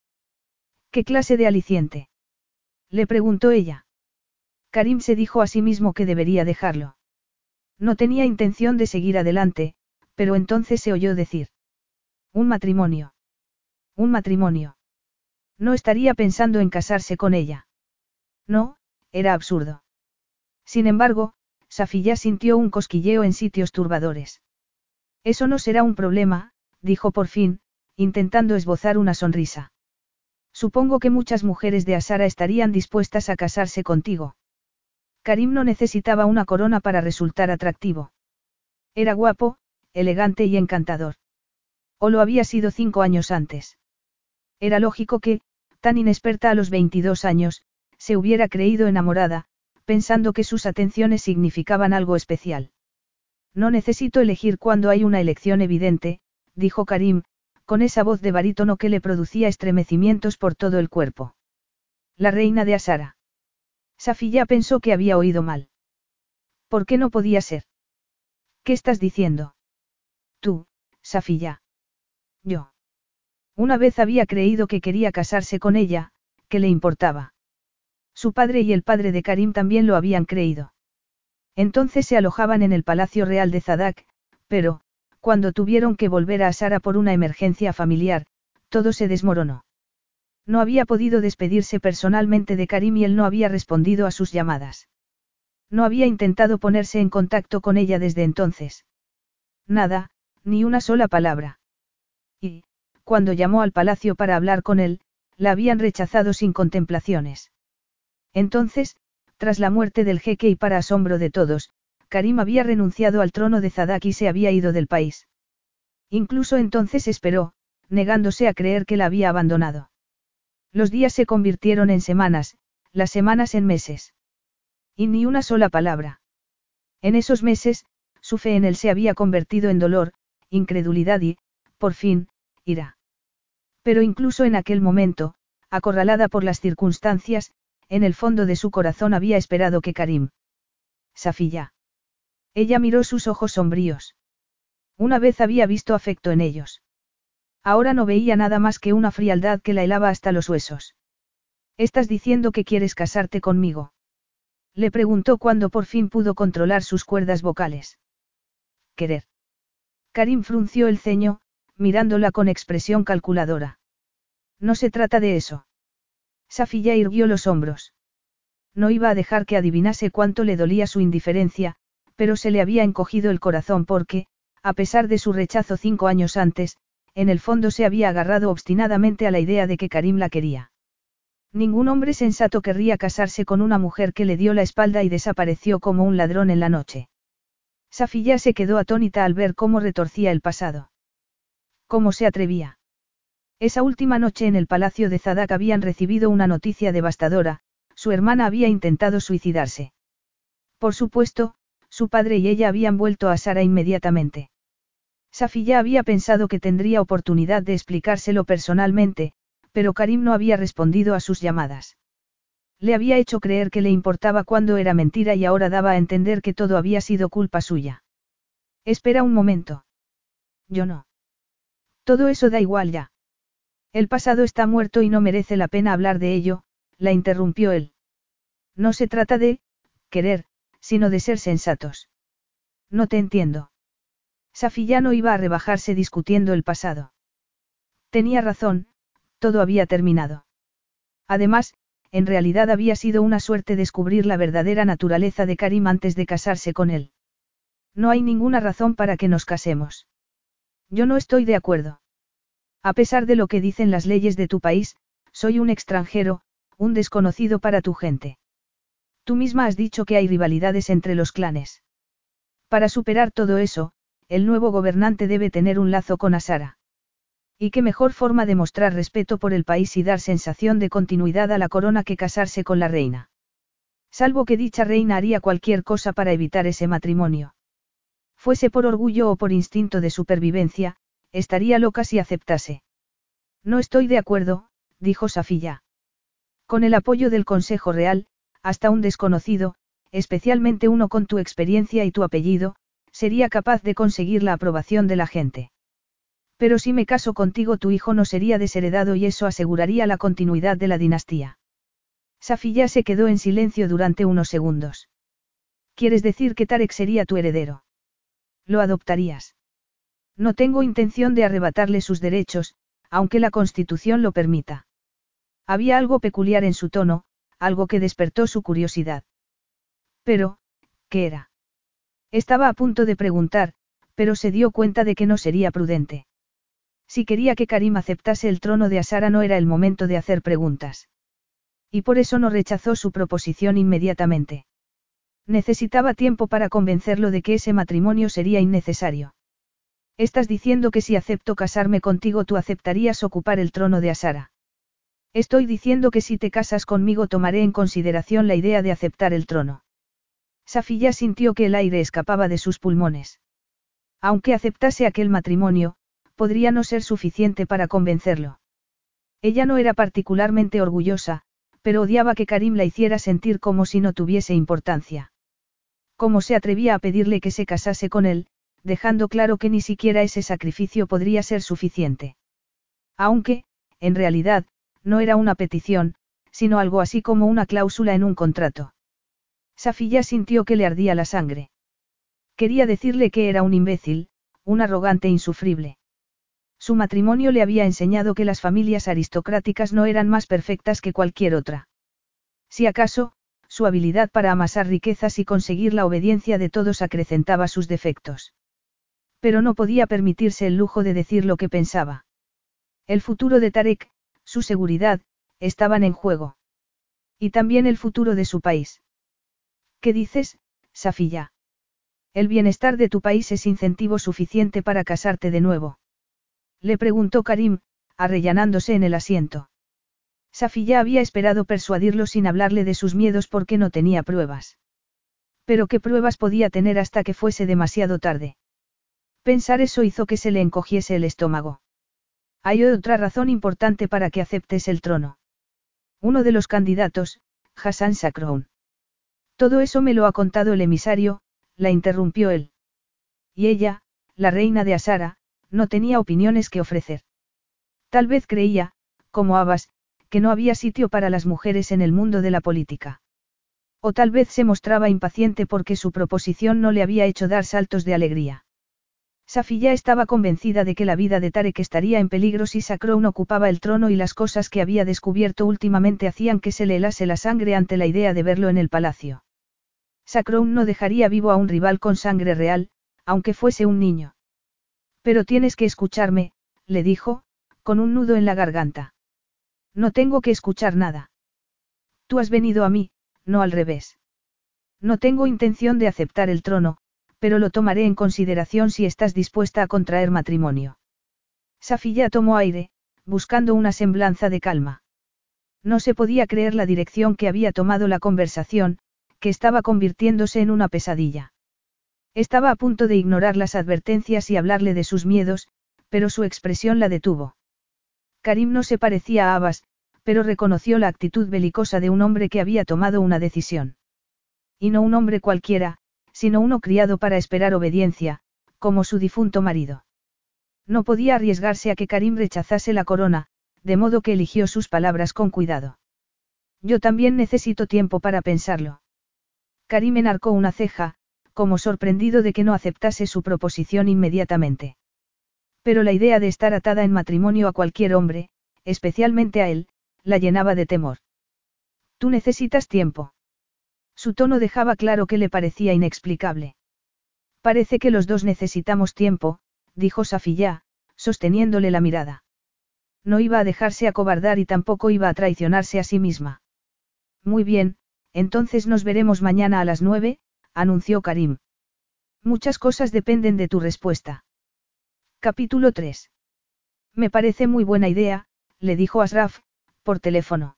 ¿Qué clase de aliciente? Le preguntó ella. Karim se dijo a sí mismo que debería dejarlo. No tenía intención de seguir adelante, pero entonces se oyó decir. Un matrimonio. Un matrimonio. No estaría pensando en casarse con ella. No, era absurdo. Sin embargo, Safilla sintió un cosquilleo en sitios turbadores. Eso no será un problema, dijo por fin, intentando esbozar una sonrisa. Supongo que muchas mujeres de Asara estarían dispuestas a casarse contigo. Karim no necesitaba una corona para resultar atractivo. Era guapo, elegante y encantador. O lo había sido cinco años antes. Era lógico que, tan inexperta a los 22 años, se hubiera creído enamorada, pensando que sus atenciones significaban algo especial. No necesito elegir cuando hay una elección evidente, dijo Karim, con esa voz de barítono que le producía estremecimientos por todo el cuerpo. La reina de Asara. Safilla pensó que había oído mal. ¿Por qué no podía ser? ¿Qué estás diciendo? Tú, Safilla. Yo. Una vez había creído que quería casarse con ella, que le importaba. Su padre y el padre de Karim también lo habían creído. Entonces se alojaban en el Palacio Real de Zadak, pero, cuando tuvieron que volver a Asara por una emergencia familiar, todo se desmoronó. No había podido despedirse personalmente de Karim y él no había respondido a sus llamadas. No había intentado ponerse en contacto con ella desde entonces. Nada, ni una sola palabra. Y, cuando llamó al palacio para hablar con él, la habían rechazado sin contemplaciones. Entonces, tras la muerte del jeque y para asombro de todos, Karim había renunciado al trono de Zadak y se había ido del país. Incluso entonces esperó, negándose a creer que la había abandonado. Los días se convirtieron en semanas, las semanas en meses. Y ni una sola palabra. En esos meses, su fe en él se había convertido en dolor, incredulidad y, por fin, ira. Pero incluso en aquel momento, acorralada por las circunstancias, en el fondo de su corazón había esperado que Karim. Safilla. Ella miró sus ojos sombríos. Una vez había visto afecto en ellos. Ahora no veía nada más que una frialdad que la helaba hasta los huesos. ¿Estás diciendo que quieres casarte conmigo? Le preguntó cuando por fin pudo controlar sus cuerdas vocales. Querer. Karim frunció el ceño, mirándola con expresión calculadora. No se trata de eso. Safilla irguió los hombros. No iba a dejar que adivinase cuánto le dolía su indiferencia, pero se le había encogido el corazón porque, a pesar de su rechazo cinco años antes, en el fondo se había agarrado obstinadamente a la idea de que Karim la quería. Ningún hombre sensato querría casarse con una mujer que le dio la espalda y desapareció como un ladrón en la noche. Safilla se quedó atónita al ver cómo retorcía el pasado. ¿Cómo se atrevía? Esa última noche en el palacio de Zadak habían recibido una noticia devastadora, su hermana había intentado suicidarse. Por supuesto, su padre y ella habían vuelto a Sara inmediatamente. Safi ya había pensado que tendría oportunidad de explicárselo personalmente, pero Karim no había respondido a sus llamadas. Le había hecho creer que le importaba cuando era mentira y ahora daba a entender que todo había sido culpa suya. Espera un momento. Yo no. Todo eso da igual ya. El pasado está muerto y no merece la pena hablar de ello, la interrumpió él. No se trata de, querer, sino de ser sensatos. No te entiendo. Safi ya no iba a rebajarse discutiendo el pasado. Tenía razón, todo había terminado. Además, en realidad había sido una suerte descubrir la verdadera naturaleza de Karim antes de casarse con él. No hay ninguna razón para que nos casemos. Yo no estoy de acuerdo. A pesar de lo que dicen las leyes de tu país, soy un extranjero, un desconocido para tu gente. Tú misma has dicho que hay rivalidades entre los clanes. Para superar todo eso, el nuevo gobernante debe tener un lazo con Asara. Y qué mejor forma de mostrar respeto por el país y dar sensación de continuidad a la corona que casarse con la reina. Salvo que dicha reina haría cualquier cosa para evitar ese matrimonio. Fuese por orgullo o por instinto de supervivencia, estaría loca si aceptase. No estoy de acuerdo, dijo Safilla. Con el apoyo del Consejo Real, hasta un desconocido, especialmente uno con tu experiencia y tu apellido, sería capaz de conseguir la aprobación de la gente. Pero si me caso contigo tu hijo no sería desheredado y eso aseguraría la continuidad de la dinastía. Safilla se quedó en silencio durante unos segundos. ¿Quieres decir que Tarek sería tu heredero? ¿Lo adoptarías? No tengo intención de arrebatarle sus derechos, aunque la Constitución lo permita. Había algo peculiar en su tono, algo que despertó su curiosidad. Pero, ¿qué era? Estaba a punto de preguntar, pero se dio cuenta de que no sería prudente. Si quería que Karim aceptase el trono de Asara no era el momento de hacer preguntas. Y por eso no rechazó su proposición inmediatamente. Necesitaba tiempo para convencerlo de que ese matrimonio sería innecesario. Estás diciendo que si acepto casarme contigo tú aceptarías ocupar el trono de Asara. Estoy diciendo que si te casas conmigo tomaré en consideración la idea de aceptar el trono. Safilla sintió que el aire escapaba de sus pulmones. Aunque aceptase aquel matrimonio, podría no ser suficiente para convencerlo. Ella no era particularmente orgullosa, pero odiaba que Karim la hiciera sentir como si no tuviese importancia. ¿Cómo se atrevía a pedirle que se casase con él, dejando claro que ni siquiera ese sacrificio podría ser suficiente? Aunque, en realidad, no era una petición, sino algo así como una cláusula en un contrato. Safilla sintió que le ardía la sangre. Quería decirle que era un imbécil, un arrogante insufrible. Su matrimonio le había enseñado que las familias aristocráticas no eran más perfectas que cualquier otra. Si acaso, su habilidad para amasar riquezas y conseguir la obediencia de todos acrecentaba sus defectos. Pero no podía permitirse el lujo de decir lo que pensaba. El futuro de Tarek, su seguridad, estaban en juego. Y también el futuro de su país. ¿Qué dices, Safilla? El bienestar de tu país es incentivo suficiente para casarte de nuevo. Le preguntó Karim, arrellanándose en el asiento. Safi ya había esperado persuadirlo sin hablarle de sus miedos porque no tenía pruebas. Pero qué pruebas podía tener hasta que fuese demasiado tarde. Pensar eso hizo que se le encogiese el estómago. Hay otra razón importante para que aceptes el trono. Uno de los candidatos, Hassan Sakroun. Todo eso me lo ha contado el emisario, la interrumpió él. Y ella, la reina de Asara, no tenía opiniones que ofrecer. Tal vez creía, como Abbas, que no había sitio para las mujeres en el mundo de la política. O tal vez se mostraba impaciente porque su proposición no le había hecho dar saltos de alegría. Safiya estaba convencida de que la vida de Tarek estaría en peligro si Sacrown ocupaba el trono y las cosas que había descubierto últimamente hacían que se le helase la sangre ante la idea de verlo en el palacio. Sacrown no dejaría vivo a un rival con sangre real, aunque fuese un niño. Pero tienes que escucharme, le dijo, con un nudo en la garganta. No tengo que escuchar nada. Tú has venido a mí, no al revés. No tengo intención de aceptar el trono, pero lo tomaré en consideración si estás dispuesta a contraer matrimonio. Safilla tomó aire, buscando una semblanza de calma. No se podía creer la dirección que había tomado la conversación, que estaba convirtiéndose en una pesadilla. Estaba a punto de ignorar las advertencias y hablarle de sus miedos, pero su expresión la detuvo. Karim no se parecía a Abbas, pero reconoció la actitud belicosa de un hombre que había tomado una decisión. Y no un hombre cualquiera, sino uno criado para esperar obediencia, como su difunto marido. No podía arriesgarse a que Karim rechazase la corona, de modo que eligió sus palabras con cuidado. Yo también necesito tiempo para pensarlo. Karim enarcó una ceja, como sorprendido de que no aceptase su proposición inmediatamente. Pero la idea de estar atada en matrimonio a cualquier hombre, especialmente a él, la llenaba de temor. Tú necesitas tiempo. Su tono dejaba claro que le parecía inexplicable. Parece que los dos necesitamos tiempo, dijo Safilla, sosteniéndole la mirada. No iba a dejarse acobardar y tampoco iba a traicionarse a sí misma. Muy bien, entonces nos veremos mañana a las nueve, anunció Karim. Muchas cosas dependen de tu respuesta. Capítulo 3. Me parece muy buena idea, le dijo Asraf, por teléfono.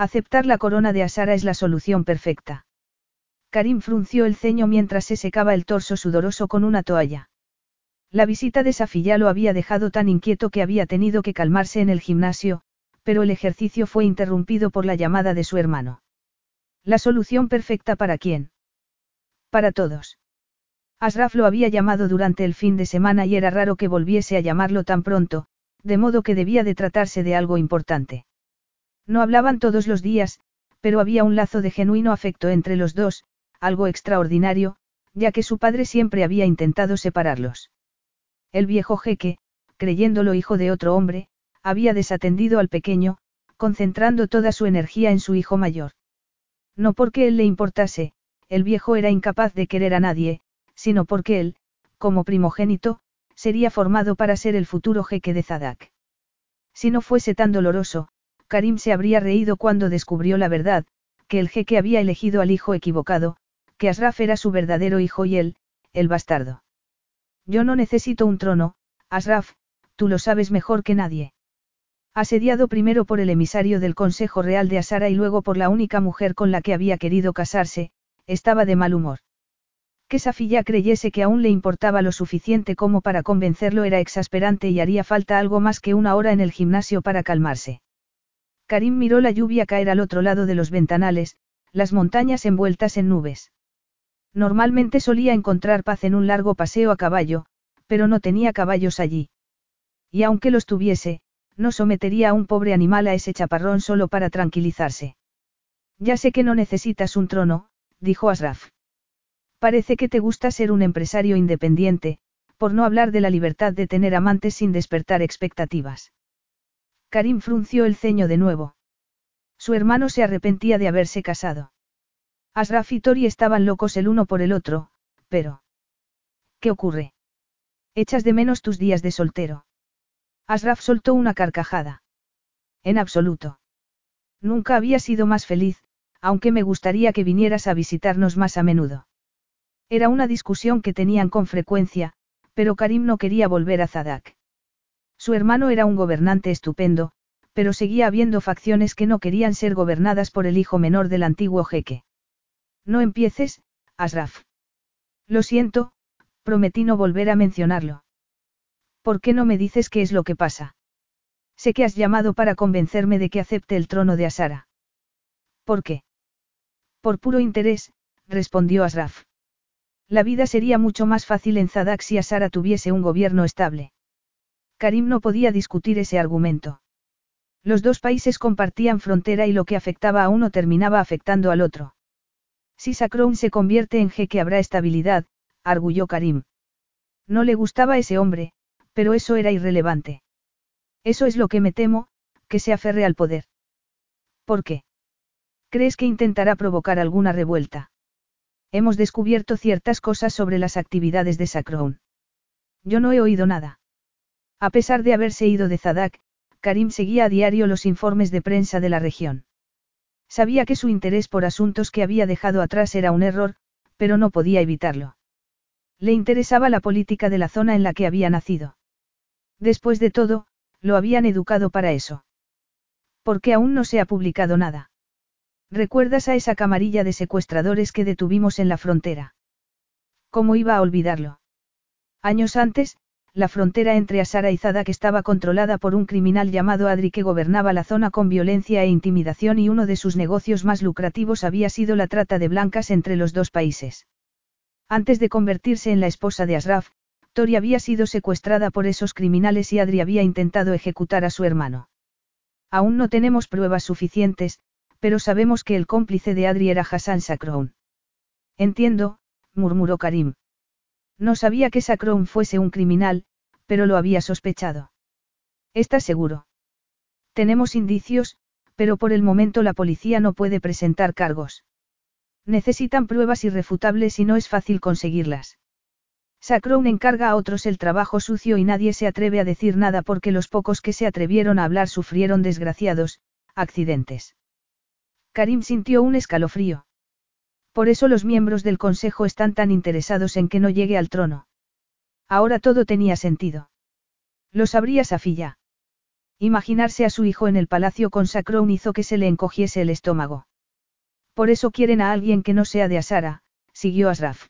Aceptar la corona de Asara es la solución perfecta. Karim frunció el ceño mientras se secaba el torso sudoroso con una toalla. La visita de Safilla lo había dejado tan inquieto que había tenido que calmarse en el gimnasio, pero el ejercicio fue interrumpido por la llamada de su hermano. La solución perfecta para quién. Para todos. Asraf lo había llamado durante el fin de semana y era raro que volviese a llamarlo tan pronto, de modo que debía de tratarse de algo importante. No hablaban todos los días, pero había un lazo de genuino afecto entre los dos, algo extraordinario, ya que su padre siempre había intentado separarlos. El viejo jeque, creyéndolo hijo de otro hombre, había desatendido al pequeño, concentrando toda su energía en su hijo mayor. No porque él le importase, el viejo era incapaz de querer a nadie, sino porque él, como primogénito, sería formado para ser el futuro jeque de Zadak. Si no fuese tan doloroso, Karim se habría reído cuando descubrió la verdad, que el jeque había elegido al hijo equivocado, que Asraf era su verdadero hijo y él, el bastardo. Yo no necesito un trono, Asraf, tú lo sabes mejor que nadie. Asediado primero por el emisario del Consejo Real de Asara y luego por la única mujer con la que había querido casarse, estaba de mal humor. Que Safilla creyese que aún le importaba lo suficiente como para convencerlo era exasperante y haría falta algo más que una hora en el gimnasio para calmarse. Karim miró la lluvia caer al otro lado de los ventanales, las montañas envueltas en nubes. Normalmente solía encontrar paz en un largo paseo a caballo, pero no tenía caballos allí. Y aunque los tuviese, no sometería a un pobre animal a ese chaparrón solo para tranquilizarse. Ya sé que no necesitas un trono, dijo Asraf. Parece que te gusta ser un empresario independiente, por no hablar de la libertad de tener amantes sin despertar expectativas. Karim frunció el ceño de nuevo. Su hermano se arrepentía de haberse casado. Asraf y Tori estaban locos el uno por el otro, pero... ¿Qué ocurre? Echas de menos tus días de soltero. Asraf soltó una carcajada. En absoluto. Nunca había sido más feliz, aunque me gustaría que vinieras a visitarnos más a menudo. Era una discusión que tenían con frecuencia, pero Karim no quería volver a Zadak. Su hermano era un gobernante estupendo, pero seguía habiendo facciones que no querían ser gobernadas por el hijo menor del antiguo jeque. No empieces, Asraf. Lo siento, prometí no volver a mencionarlo. ¿Por qué no me dices qué es lo que pasa? Sé que has llamado para convencerme de que acepte el trono de Asara. ¿Por qué? Por puro interés, respondió Asraf. La vida sería mucho más fácil en Zadak si Asara tuviese un gobierno estable. Karim no podía discutir ese argumento. Los dos países compartían frontera y lo que afectaba a uno terminaba afectando al otro. Si Sakroun se convierte en jeque habrá estabilidad, arguyó Karim. No le gustaba ese hombre, pero eso era irrelevante. Eso es lo que me temo, que se aferre al poder. ¿Por qué? ¿Crees que intentará provocar alguna revuelta? Hemos descubierto ciertas cosas sobre las actividades de Sacrown. Yo no he oído nada. A pesar de haberse ido de Zadak, Karim seguía a diario los informes de prensa de la región. Sabía que su interés por asuntos que había dejado atrás era un error, pero no podía evitarlo. Le interesaba la política de la zona en la que había nacido. Después de todo, lo habían educado para eso. Porque aún no se ha publicado nada. ¿Recuerdas a esa camarilla de secuestradores que detuvimos en la frontera? ¿Cómo iba a olvidarlo? Años antes, la frontera entre Asara y Zadak estaba controlada por un criminal llamado Adri que gobernaba la zona con violencia e intimidación y uno de sus negocios más lucrativos había sido la trata de blancas entre los dos países. Antes de convertirse en la esposa de Asraf, Tori había sido secuestrada por esos criminales y Adri había intentado ejecutar a su hermano. Aún no tenemos pruebas suficientes, pero sabemos que el cómplice de Adri era Hassan Sakroun. Entiendo, murmuró Karim. No sabía que Sakroun fuese un criminal, pero lo había sospechado. ¿Estás seguro? Tenemos indicios, pero por el momento la policía no puede presentar cargos. Necesitan pruebas irrefutables y no es fácil conseguirlas. Sacrown encarga a otros el trabajo sucio y nadie se atreve a decir nada porque los pocos que se atrevieron a hablar sufrieron desgraciados, accidentes. Karim sintió un escalofrío. Por eso los miembros del Consejo están tan interesados en que no llegue al trono. Ahora todo tenía sentido. Lo sabría Safilla. Imaginarse a su hijo en el palacio con Sacrown hizo que se le encogiese el estómago. Por eso quieren a alguien que no sea de Asara, siguió Asraf.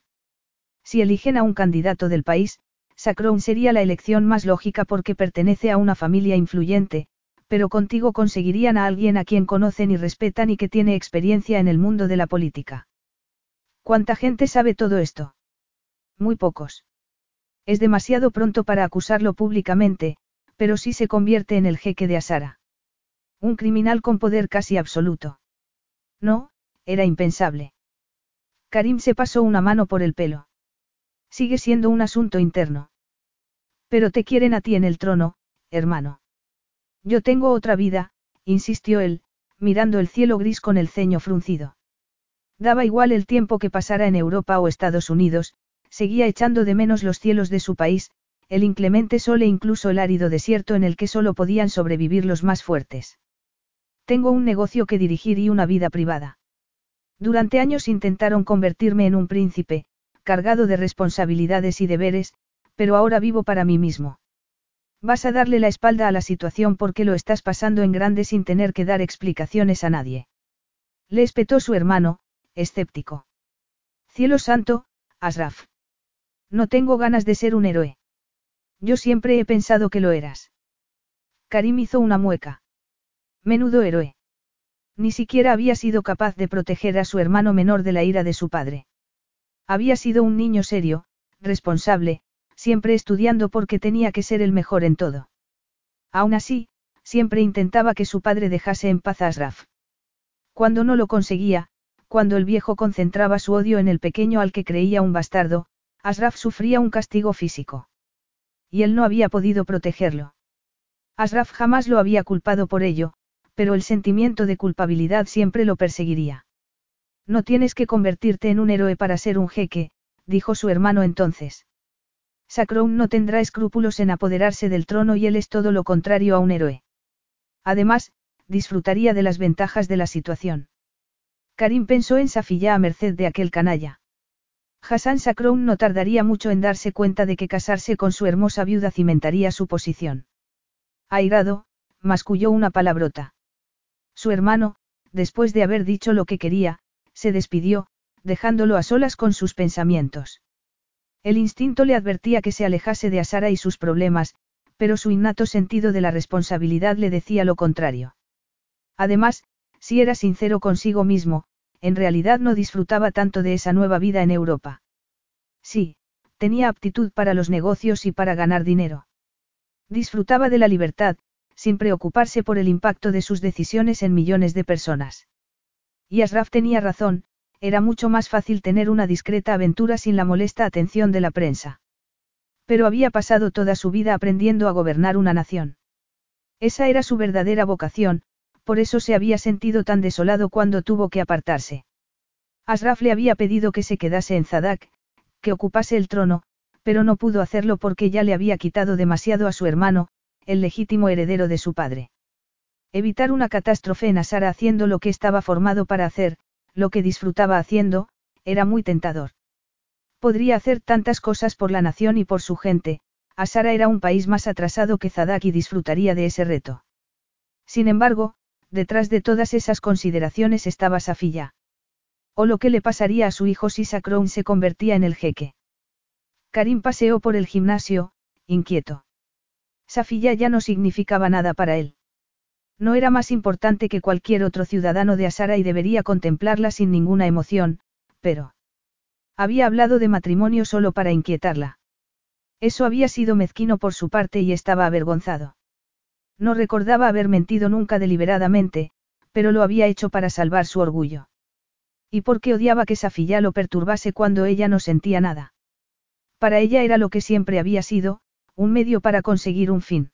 Si eligen a un candidato del país, Sacrown sería la elección más lógica porque pertenece a una familia influyente, pero contigo conseguirían a alguien a quien conocen y respetan y que tiene experiencia en el mundo de la política. ¿Cuánta gente sabe todo esto? Muy pocos. Es demasiado pronto para acusarlo públicamente, pero sí se convierte en el jeque de Asara. Un criminal con poder casi absoluto. No, era impensable. Karim se pasó una mano por el pelo. Sigue siendo un asunto interno. Pero te quieren a ti en el trono, hermano. Yo tengo otra vida, insistió él, mirando el cielo gris con el ceño fruncido. Daba igual el tiempo que pasara en Europa o Estados Unidos, seguía echando de menos los cielos de su país, el inclemente sol e incluso el árido desierto en el que solo podían sobrevivir los más fuertes. Tengo un negocio que dirigir y una vida privada. Durante años intentaron convertirme en un príncipe, cargado de responsabilidades y deberes, pero ahora vivo para mí mismo. Vas a darle la espalda a la situación porque lo estás pasando en grande sin tener que dar explicaciones a nadie. Le espetó su hermano, escéptico. Cielo santo, Asraf. No tengo ganas de ser un héroe. Yo siempre he pensado que lo eras. Karim hizo una mueca. Menudo héroe. Ni siquiera había sido capaz de proteger a su hermano menor de la ira de su padre. Había sido un niño serio, responsable, siempre estudiando porque tenía que ser el mejor en todo. Aún así, siempre intentaba que su padre dejase en paz a Asraf. Cuando no lo conseguía, cuando el viejo concentraba su odio en el pequeño al que creía un bastardo, Asraf sufría un castigo físico. Y él no había podido protegerlo. Asraf jamás lo había culpado por ello, pero el sentimiento de culpabilidad siempre lo perseguiría. No tienes que convertirte en un héroe para ser un jeque, dijo su hermano entonces. Sacrown no tendrá escrúpulos en apoderarse del trono y él es todo lo contrario a un héroe. Además, disfrutaría de las ventajas de la situación. Karim pensó en Safilla a merced de aquel canalla. Hassan Sacrown no tardaría mucho en darse cuenta de que casarse con su hermosa viuda cimentaría su posición. Airado, masculló una palabrota. Su hermano, después de haber dicho lo que quería, se despidió, dejándolo a solas con sus pensamientos. El instinto le advertía que se alejase de Asara y sus problemas, pero su innato sentido de la responsabilidad le decía lo contrario. Además, si era sincero consigo mismo, en realidad no disfrutaba tanto de esa nueva vida en Europa. Sí, tenía aptitud para los negocios y para ganar dinero. Disfrutaba de la libertad, sin preocuparse por el impacto de sus decisiones en millones de personas. Y Asraf tenía razón, era mucho más fácil tener una discreta aventura sin la molesta atención de la prensa. Pero había pasado toda su vida aprendiendo a gobernar una nación. Esa era su verdadera vocación, por eso se había sentido tan desolado cuando tuvo que apartarse. Asraf le había pedido que se quedase en Zadak, que ocupase el trono, pero no pudo hacerlo porque ya le había quitado demasiado a su hermano, el legítimo heredero de su padre. Evitar una catástrofe en Asara haciendo lo que estaba formado para hacer, lo que disfrutaba haciendo, era muy tentador. Podría hacer tantas cosas por la nación y por su gente, Asara era un país más atrasado que Zadak y disfrutaría de ese reto. Sin embargo, detrás de todas esas consideraciones estaba Safilla. O lo que le pasaría a su hijo si Sacrown se convertía en el jeque. Karim paseó por el gimnasio, inquieto. Safilla ya no significaba nada para él. No era más importante que cualquier otro ciudadano de Asara y debería contemplarla sin ninguna emoción, pero... Había hablado de matrimonio solo para inquietarla. Eso había sido mezquino por su parte y estaba avergonzado. No recordaba haber mentido nunca deliberadamente, pero lo había hecho para salvar su orgullo. Y porque odiaba que Safilla lo perturbase cuando ella no sentía nada. Para ella era lo que siempre había sido, un medio para conseguir un fin.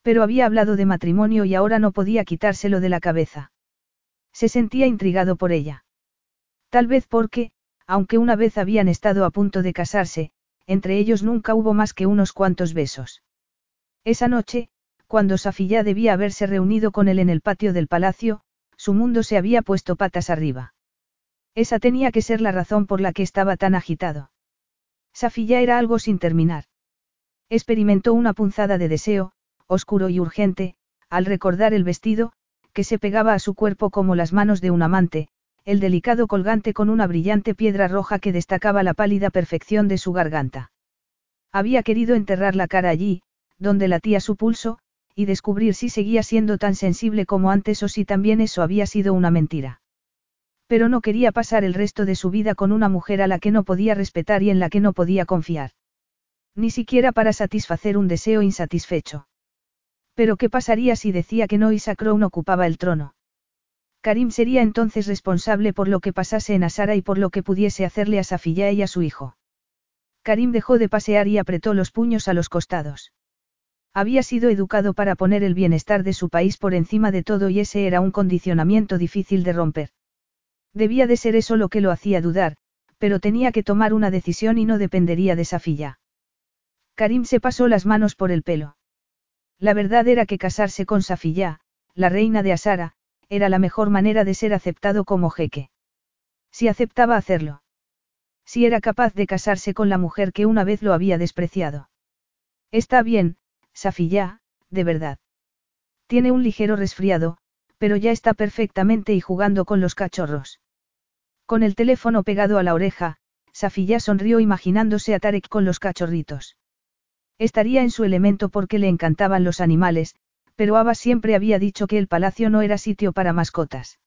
Pero había hablado de matrimonio y ahora no podía quitárselo de la cabeza. Se sentía intrigado por ella. Tal vez porque, aunque una vez habían estado a punto de casarse, entre ellos nunca hubo más que unos cuantos besos. Esa noche, cuando Safilla debía haberse reunido con él en el patio del palacio, su mundo se había puesto patas arriba. Esa tenía que ser la razón por la que estaba tan agitado. Safilla era algo sin terminar. Experimentó una punzada de deseo, oscuro y urgente, al recordar el vestido, que se pegaba a su cuerpo como las manos de un amante, el delicado colgante con una brillante piedra roja que destacaba la pálida perfección de su garganta. Había querido enterrar la cara allí, donde latía su pulso, y descubrir si seguía siendo tan sensible como antes o si también eso había sido una mentira. Pero no quería pasar el resto de su vida con una mujer a la que no podía respetar y en la que no podía confiar. Ni siquiera para satisfacer un deseo insatisfecho. Pero ¿qué pasaría si decía que no y Sacrown ocupaba el trono? Karim sería entonces responsable por lo que pasase en Asara y por lo que pudiese hacerle a Safiyá y a su hijo. Karim dejó de pasear y apretó los puños a los costados. Había sido educado para poner el bienestar de su país por encima de todo y ese era un condicionamiento difícil de romper. Debía de ser eso lo que lo hacía dudar, pero tenía que tomar una decisión y no dependería de Safiyá. Karim se pasó las manos por el pelo. La verdad era que casarse con Safiyá, la reina de Asara, era la mejor manera de ser aceptado como jeque. Si aceptaba hacerlo. Si era capaz de casarse con la mujer que una vez lo había despreciado. Está bien, Safiyá, de verdad. Tiene un ligero resfriado, pero ya está perfectamente y jugando con los cachorros. Con el teléfono pegado a la oreja, Safiyá sonrió imaginándose a Tarek con los cachorritos. Estaría en su elemento porque le encantaban los animales, pero Ava siempre había dicho que el palacio no era sitio para mascotas.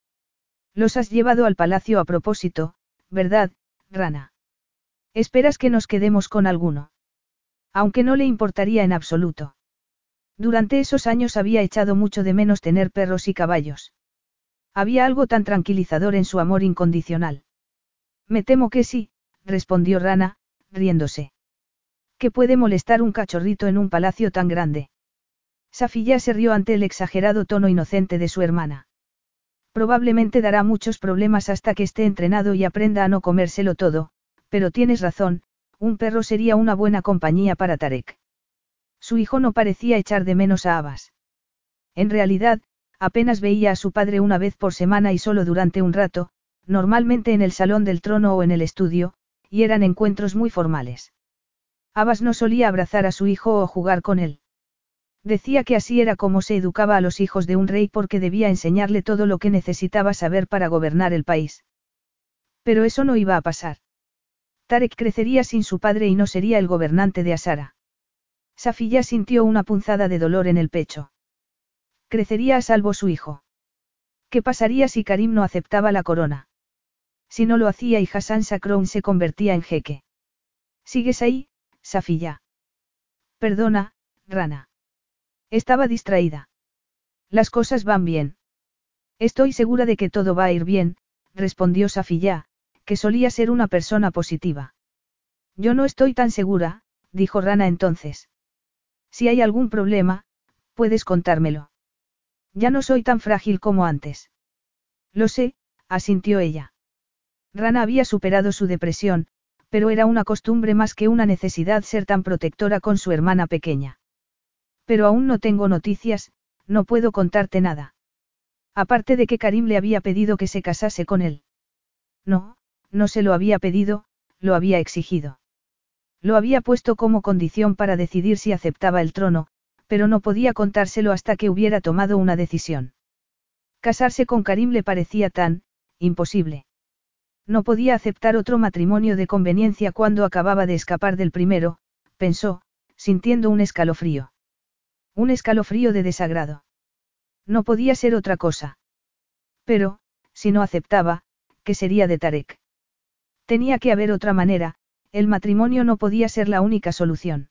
Los has llevado al palacio a propósito, ¿verdad, rana? Esperas que nos quedemos con alguno. Aunque no le importaría en absoluto. Durante esos años había echado mucho de menos tener perros y caballos. Había algo tan tranquilizador en su amor incondicional. Me temo que sí, respondió Rana, riéndose. ¿Qué puede molestar un cachorrito en un palacio tan grande? Safilla se rió ante el exagerado tono inocente de su hermana. Probablemente dará muchos problemas hasta que esté entrenado y aprenda a no comérselo todo, pero tienes razón, un perro sería una buena compañía para Tarek. Su hijo no parecía echar de menos a Abbas. En realidad, apenas veía a su padre una vez por semana y solo durante un rato, normalmente en el salón del trono o en el estudio, y eran encuentros muy formales. Abbas no solía abrazar a su hijo o jugar con él. Decía que así era como se educaba a los hijos de un rey porque debía enseñarle todo lo que necesitaba saber para gobernar el país. Pero eso no iba a pasar. Tarek crecería sin su padre y no sería el gobernante de Asara. Safiya sintió una punzada de dolor en el pecho. Crecería a salvo su hijo. ¿Qué pasaría si Karim no aceptaba la corona? Si no lo hacía y Hassan Sakroun se convertía en jeque. ¿Sigues ahí, Safiya? Perdona, Rana. Estaba distraída. Las cosas van bien. Estoy segura de que todo va a ir bien, respondió Safiyá, que solía ser una persona positiva. Yo no estoy tan segura, dijo Rana entonces. Si hay algún problema, puedes contármelo. Ya no soy tan frágil como antes. Lo sé, asintió ella. Rana había superado su depresión, pero era una costumbre más que una necesidad ser tan protectora con su hermana pequeña. Pero aún no tengo noticias, no puedo contarte nada. Aparte de que Karim le había pedido que se casase con él. No, no se lo había pedido, lo había exigido. Lo había puesto como condición para decidir si aceptaba el trono, pero no podía contárselo hasta que hubiera tomado una decisión. Casarse con Karim le parecía tan, imposible. No podía aceptar otro matrimonio de conveniencia cuando acababa de escapar del primero, pensó, sintiendo un escalofrío. Un escalofrío de desagrado. No podía ser otra cosa. Pero, si no aceptaba, ¿qué sería de Tarek? Tenía que haber otra manera, el matrimonio no podía ser la única solución.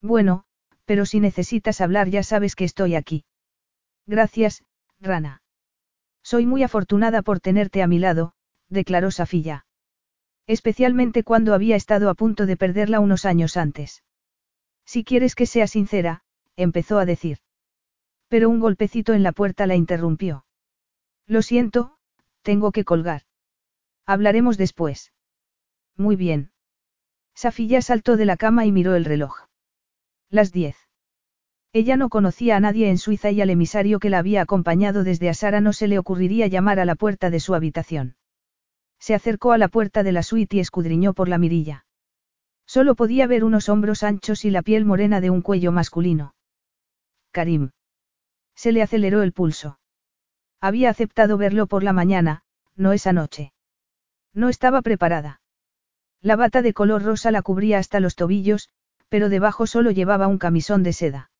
Bueno, pero si necesitas hablar ya sabes que estoy aquí. Gracias, Rana. Soy muy afortunada por tenerte a mi lado, declaró Safilla. Especialmente cuando había estado a punto de perderla unos años antes. Si quieres que sea sincera, empezó a decir. Pero un golpecito en la puerta la interrumpió. Lo siento, tengo que colgar. Hablaremos después. Muy bien. Safilla saltó de la cama y miró el reloj. Las diez. Ella no conocía a nadie en Suiza y al emisario que la había acompañado desde Asara no se le ocurriría llamar a la puerta de su habitación. Se acercó a la puerta de la suite y escudriñó por la mirilla. Solo podía ver unos hombros anchos y la piel morena de un cuello masculino. Karim. Se le aceleró el pulso. Había aceptado verlo por la mañana, no esa noche. No estaba preparada. La bata de color rosa la cubría hasta los tobillos, pero debajo solo llevaba un camisón de seda.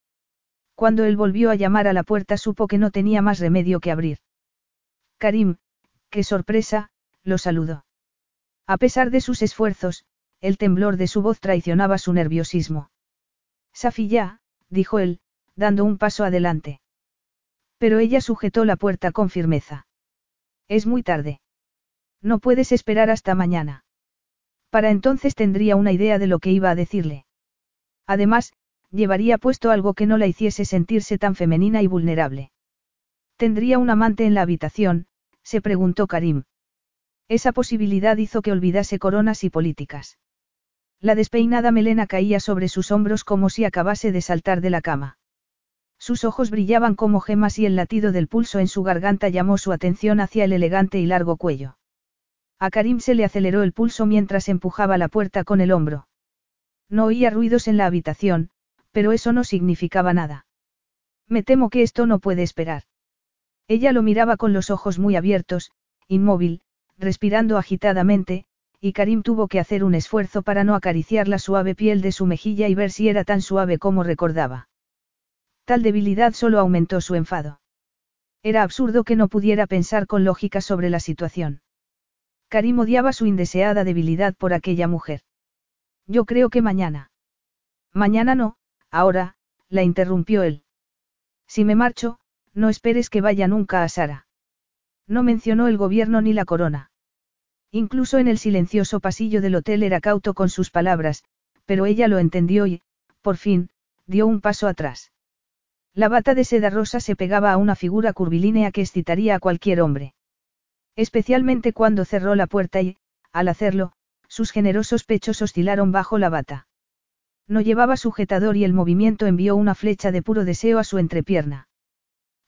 Cuando él volvió a llamar a la puerta supo que no tenía más remedio que abrir. Karim, qué sorpresa, lo saludó. A pesar de sus esfuerzos, el temblor de su voz traicionaba su nerviosismo. Safiya, dijo él, dando un paso adelante. Pero ella sujetó la puerta con firmeza. Es muy tarde. No puedes esperar hasta mañana. Para entonces tendría una idea de lo que iba a decirle. Además, llevaría puesto algo que no la hiciese sentirse tan femenina y vulnerable. ¿Tendría un amante en la habitación? se preguntó Karim. Esa posibilidad hizo que olvidase coronas y políticas. La despeinada melena caía sobre sus hombros como si acabase de saltar de la cama. Sus ojos brillaban como gemas y el latido del pulso en su garganta llamó su atención hacia el elegante y largo cuello. A Karim se le aceleró el pulso mientras empujaba la puerta con el hombro. No oía ruidos en la habitación, pero eso no significaba nada. Me temo que esto no puede esperar. Ella lo miraba con los ojos muy abiertos, inmóvil, respirando agitadamente, y Karim tuvo que hacer un esfuerzo para no acariciar la suave piel de su mejilla y ver si era tan suave como recordaba. Tal debilidad solo aumentó su enfado. Era absurdo que no pudiera pensar con lógica sobre la situación. Karim odiaba su indeseada debilidad por aquella mujer. Yo creo que mañana. Mañana no, ahora, la interrumpió él. Si me marcho, no esperes que vaya nunca a Sara. No mencionó el gobierno ni la corona. Incluso en el silencioso pasillo del hotel era cauto con sus palabras, pero ella lo entendió y, por fin, dio un paso atrás. La bata de seda rosa se pegaba a una figura curvilínea que excitaría a cualquier hombre. Especialmente cuando cerró la puerta y, al hacerlo, sus generosos pechos oscilaron bajo la bata. No llevaba sujetador y el movimiento envió una flecha de puro deseo a su entrepierna.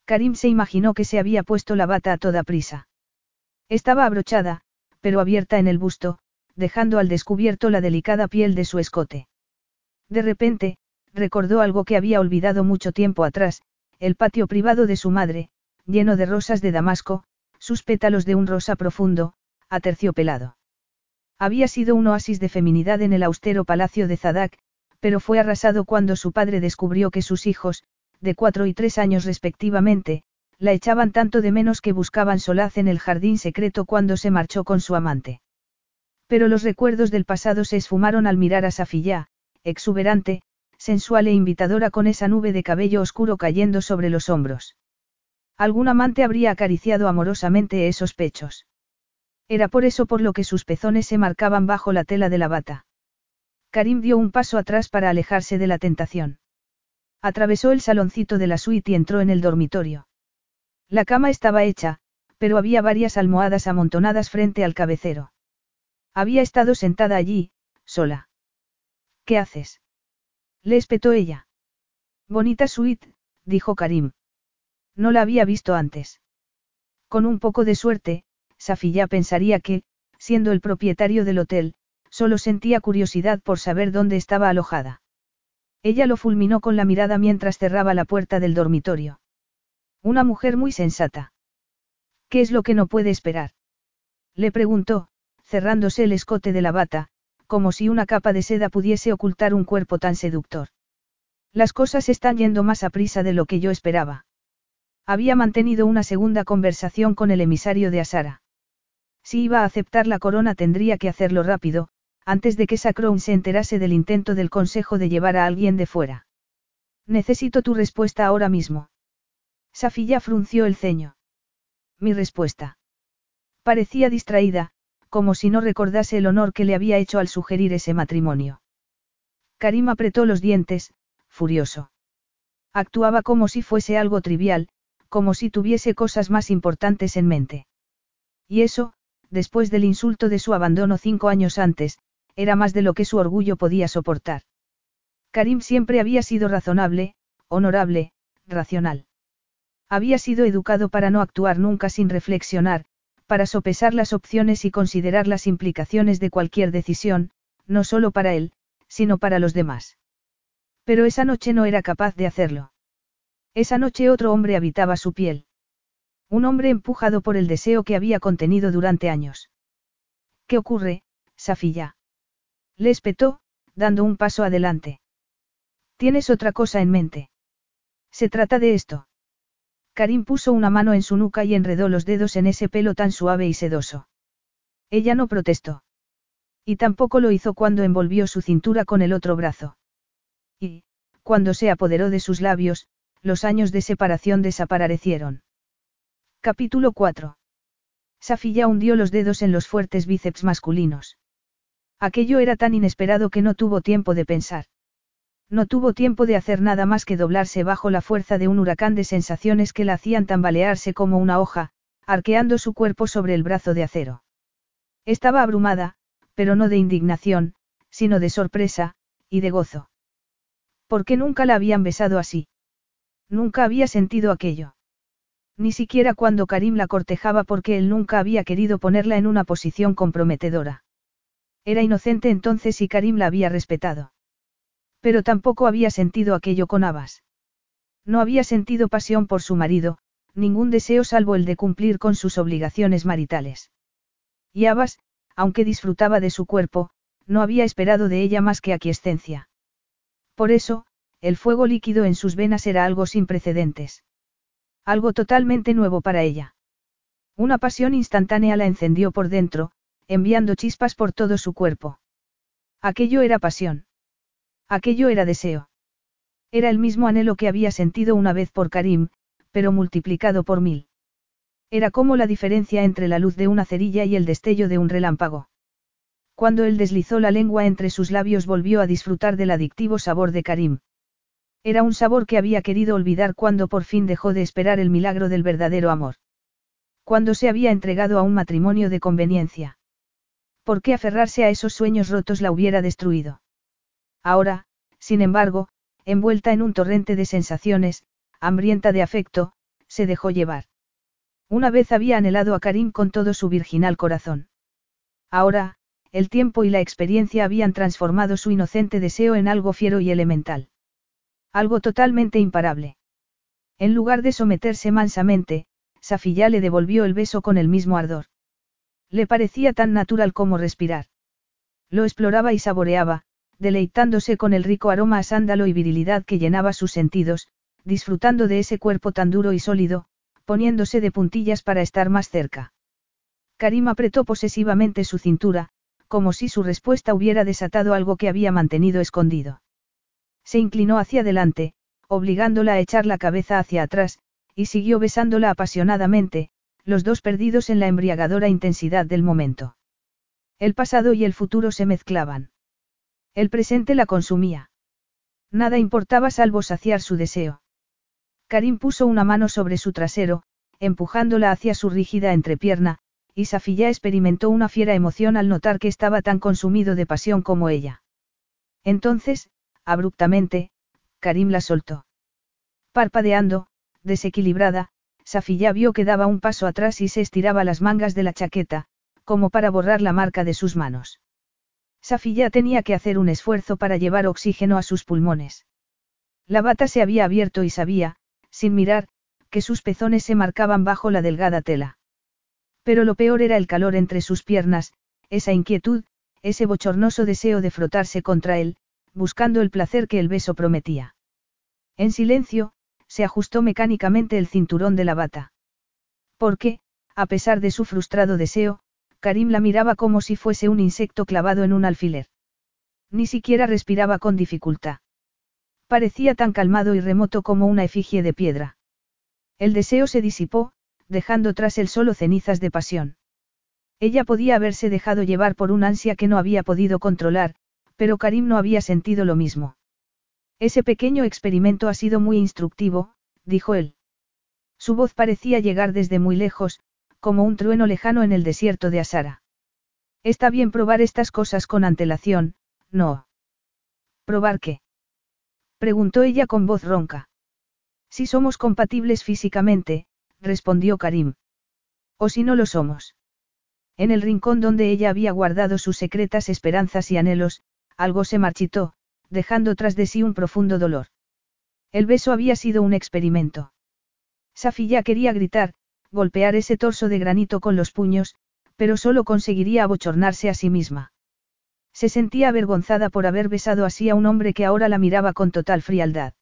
Karim se imaginó que se había puesto la bata a toda prisa. Estaba abrochada, pero abierta en el busto, dejando al descubierto la delicada piel de su escote. De repente, recordó algo que había olvidado mucho tiempo atrás, el patio privado de su madre, lleno de rosas de Damasco, sus pétalos de un rosa profundo, aterciopelado. Había sido un oasis de feminidad en el austero palacio de Zadak, pero fue arrasado cuando su padre descubrió que sus hijos, de cuatro y tres años respectivamente, la echaban tanto de menos que buscaban solaz en el jardín secreto cuando se marchó con su amante. Pero los recuerdos del pasado se esfumaron al mirar a Safiyá, exuberante, sensual e invitadora con esa nube de cabello oscuro cayendo sobre los hombros. Algún amante habría acariciado amorosamente esos pechos. Era por eso por lo que sus pezones se marcaban bajo la tela de la bata. Karim dio un paso atrás para alejarse de la tentación. Atravesó el saloncito de la suite y entró en el dormitorio. La cama estaba hecha, pero había varias almohadas amontonadas frente al cabecero. Había estado sentada allí, sola. ¿Qué haces? Le espetó ella. Bonita suite, dijo Karim. No la había visto antes. Con un poco de suerte, Safiyá pensaría que, siendo el propietario del hotel, solo sentía curiosidad por saber dónde estaba alojada. Ella lo fulminó con la mirada mientras cerraba la puerta del dormitorio. Una mujer muy sensata. ¿Qué es lo que no puede esperar? Le preguntó, cerrándose el escote de la bata, como si una capa de seda pudiese ocultar un cuerpo tan seductor. Las cosas están yendo más a prisa de lo que yo esperaba. Había mantenido una segunda conversación con el emisario de Asara. Si iba a aceptar la corona tendría que hacerlo rápido, antes de que Sacrown se enterase del intento del consejo de llevar a alguien de fuera. Necesito tu respuesta ahora mismo. Safilla frunció el ceño. Mi respuesta. Parecía distraída, como si no recordase el honor que le había hecho al sugerir ese matrimonio. Karim apretó los dientes, furioso. Actuaba como si fuese algo trivial, como si tuviese cosas más importantes en mente. Y eso, después del insulto de su abandono cinco años antes, era más de lo que su orgullo podía soportar. Karim siempre había sido razonable, honorable, racional. Había sido educado para no actuar nunca sin reflexionar, para sopesar las opciones y considerar las implicaciones de cualquier decisión, no solo para él, sino para los demás. Pero esa noche no era capaz de hacerlo. Esa noche otro hombre habitaba su piel. Un hombre empujado por el deseo que había contenido durante años. ¿Qué ocurre, Safilla? Le espetó, dando un paso adelante. ¿Tienes otra cosa en mente? Se trata de esto. Karim puso una mano en su nuca y enredó los dedos en ese pelo tan suave y sedoso. Ella no protestó. Y tampoco lo hizo cuando envolvió su cintura con el otro brazo. Y, cuando se apoderó de sus labios, los años de separación desaparecieron. Capítulo 4. Safiya hundió los dedos en los fuertes bíceps masculinos. Aquello era tan inesperado que no tuvo tiempo de pensar. No tuvo tiempo de hacer nada más que doblarse bajo la fuerza de un huracán de sensaciones que la hacían tambalearse como una hoja, arqueando su cuerpo sobre el brazo de acero. Estaba abrumada, pero no de indignación, sino de sorpresa, y de gozo. ¿Por qué nunca la habían besado así? Nunca había sentido aquello. Ni siquiera cuando Karim la cortejaba porque él nunca había querido ponerla en una posición comprometedora. Era inocente entonces y Karim la había respetado. Pero tampoco había sentido aquello con Abbas. No había sentido pasión por su marido, ningún deseo salvo el de cumplir con sus obligaciones maritales. Y Abbas, aunque disfrutaba de su cuerpo, no había esperado de ella más que aquiescencia. Por eso, el fuego líquido en sus venas era algo sin precedentes. Algo totalmente nuevo para ella. Una pasión instantánea la encendió por dentro, enviando chispas por todo su cuerpo. Aquello era pasión. Aquello era deseo. Era el mismo anhelo que había sentido una vez por Karim, pero multiplicado por mil. Era como la diferencia entre la luz de una cerilla y el destello de un relámpago. Cuando él deslizó la lengua entre sus labios volvió a disfrutar del adictivo sabor de Karim. Era un sabor que había querido olvidar cuando por fin dejó de esperar el milagro del verdadero amor. Cuando se había entregado a un matrimonio de conveniencia. ¿Por qué aferrarse a esos sueños rotos la hubiera destruido? Ahora, sin embargo, envuelta en un torrente de sensaciones, hambrienta de afecto, se dejó llevar. Una vez había anhelado a Karim con todo su virginal corazón. Ahora, el tiempo y la experiencia habían transformado su inocente deseo en algo fiero y elemental. Algo totalmente imparable. En lugar de someterse mansamente, Safilla le devolvió el beso con el mismo ardor. Le parecía tan natural como respirar. Lo exploraba y saboreaba, deleitándose con el rico aroma a sándalo y virilidad que llenaba sus sentidos, disfrutando de ese cuerpo tan duro y sólido, poniéndose de puntillas para estar más cerca. Karim apretó posesivamente su cintura, como si su respuesta hubiera desatado algo que había mantenido escondido. Se inclinó hacia adelante, obligándola a echar la cabeza hacia atrás, y siguió besándola apasionadamente, los dos perdidos en la embriagadora intensidad del momento. El pasado y el futuro se mezclaban. El presente la consumía. Nada importaba salvo saciar su deseo. Karim puso una mano sobre su trasero, empujándola hacia su rígida entrepierna, y Safilla experimentó una fiera emoción al notar que estaba tan consumido de pasión como ella. Entonces, abruptamente, Karim la soltó. Parpadeando, desequilibrada, Safilla vio que daba un paso atrás y se estiraba las mangas de la chaqueta, como para borrar la marca de sus manos. Safilla tenía que hacer un esfuerzo para llevar oxígeno a sus pulmones. La bata se había abierto y sabía, sin mirar, que sus pezones se marcaban bajo la delgada tela. Pero lo peor era el calor entre sus piernas, esa inquietud, ese bochornoso deseo de frotarse contra él, buscando el placer que el beso prometía. En silencio, se ajustó mecánicamente el cinturón de la bata. Porque, a pesar de su frustrado deseo, Karim la miraba como si fuese un insecto clavado en un alfiler. Ni siquiera respiraba con dificultad. Parecía tan calmado y remoto como una efigie de piedra. El deseo se disipó, dejando tras él solo cenizas de pasión. Ella podía haberse dejado llevar por un ansia que no había podido controlar, pero Karim no había sentido lo mismo. Ese pequeño experimento ha sido muy instructivo, dijo él. Su voz parecía llegar desde muy lejos, como un trueno lejano en el desierto de Asara. Está bien probar estas cosas con antelación, no. ¿Probar qué? Preguntó ella con voz ronca. Si somos compatibles físicamente, respondió Karim. O si no lo somos. En el rincón donde ella había guardado sus secretas esperanzas y anhelos, algo se marchitó, dejando tras de sí un profundo dolor. El beso había sido un experimento. ya quería gritar, golpear ese torso de granito con los puños, pero solo conseguiría abochornarse a sí misma. Se sentía avergonzada por haber besado así a un hombre que ahora la miraba con total frialdad.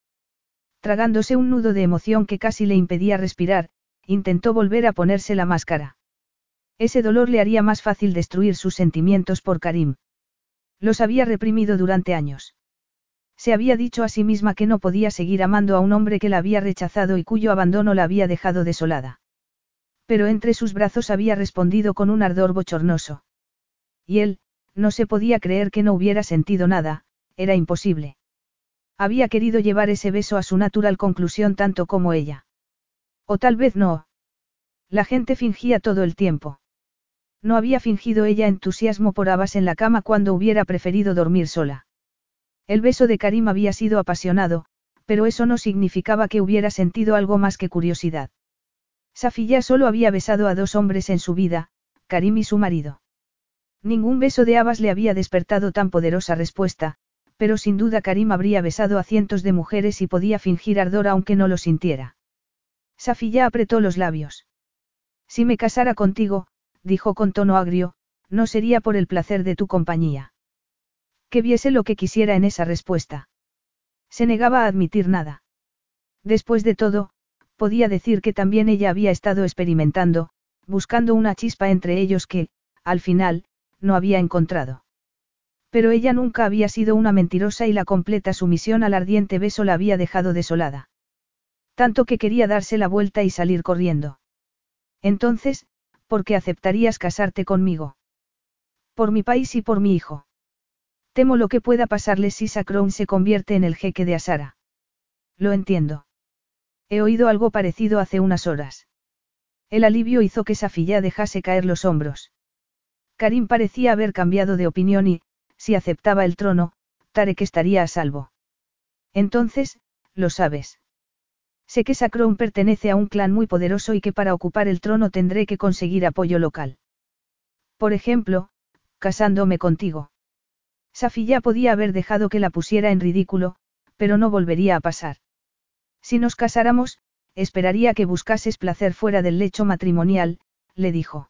Tragándose un nudo de emoción que casi le impedía respirar, intentó volver a ponerse la máscara. Ese dolor le haría más fácil destruir sus sentimientos por Karim. Los había reprimido durante años. Se había dicho a sí misma que no podía seguir amando a un hombre que la había rechazado y cuyo abandono la había dejado desolada. Pero entre sus brazos había respondido con un ardor bochornoso. Y él, no se podía creer que no hubiera sentido nada, era imposible. Había querido llevar ese beso a su natural conclusión tanto como ella. O tal vez no. La gente fingía todo el tiempo. No había fingido ella entusiasmo por Abbas en la cama cuando hubiera preferido dormir sola. El beso de Karim había sido apasionado, pero eso no significaba que hubiera sentido algo más que curiosidad. Safiya solo había besado a dos hombres en su vida, Karim y su marido. Ningún beso de Abbas le había despertado tan poderosa respuesta, pero sin duda Karim habría besado a cientos de mujeres y podía fingir ardor aunque no lo sintiera. Safiya apretó los labios. Si me casara contigo, dijo con tono agrio, no sería por el placer de tu compañía. Que viese lo que quisiera en esa respuesta. Se negaba a admitir nada. Después de todo, podía decir que también ella había estado experimentando, buscando una chispa entre ellos que, al final, no había encontrado. Pero ella nunca había sido una mentirosa y la completa sumisión al ardiente beso la había dejado desolada. Tanto que quería darse la vuelta y salir corriendo. Entonces, ¿por qué aceptarías casarte conmigo? Por mi país y por mi hijo. Temo lo que pueda pasarle si Sacron se convierte en el jeque de Asara. Lo entiendo. He oído algo parecido hace unas horas. El alivio hizo que Safilla dejase caer los hombros. Karim parecía haber cambiado de opinión y, si aceptaba el trono, Tarek estaría a salvo. Entonces, lo sabes. Sé que Sacron pertenece a un clan muy poderoso y que para ocupar el trono tendré que conseguir apoyo local. Por ejemplo, casándome contigo. Safiya podía haber dejado que la pusiera en ridículo, pero no volvería a pasar. Si nos casáramos, esperaría que buscases placer fuera del lecho matrimonial, le dijo.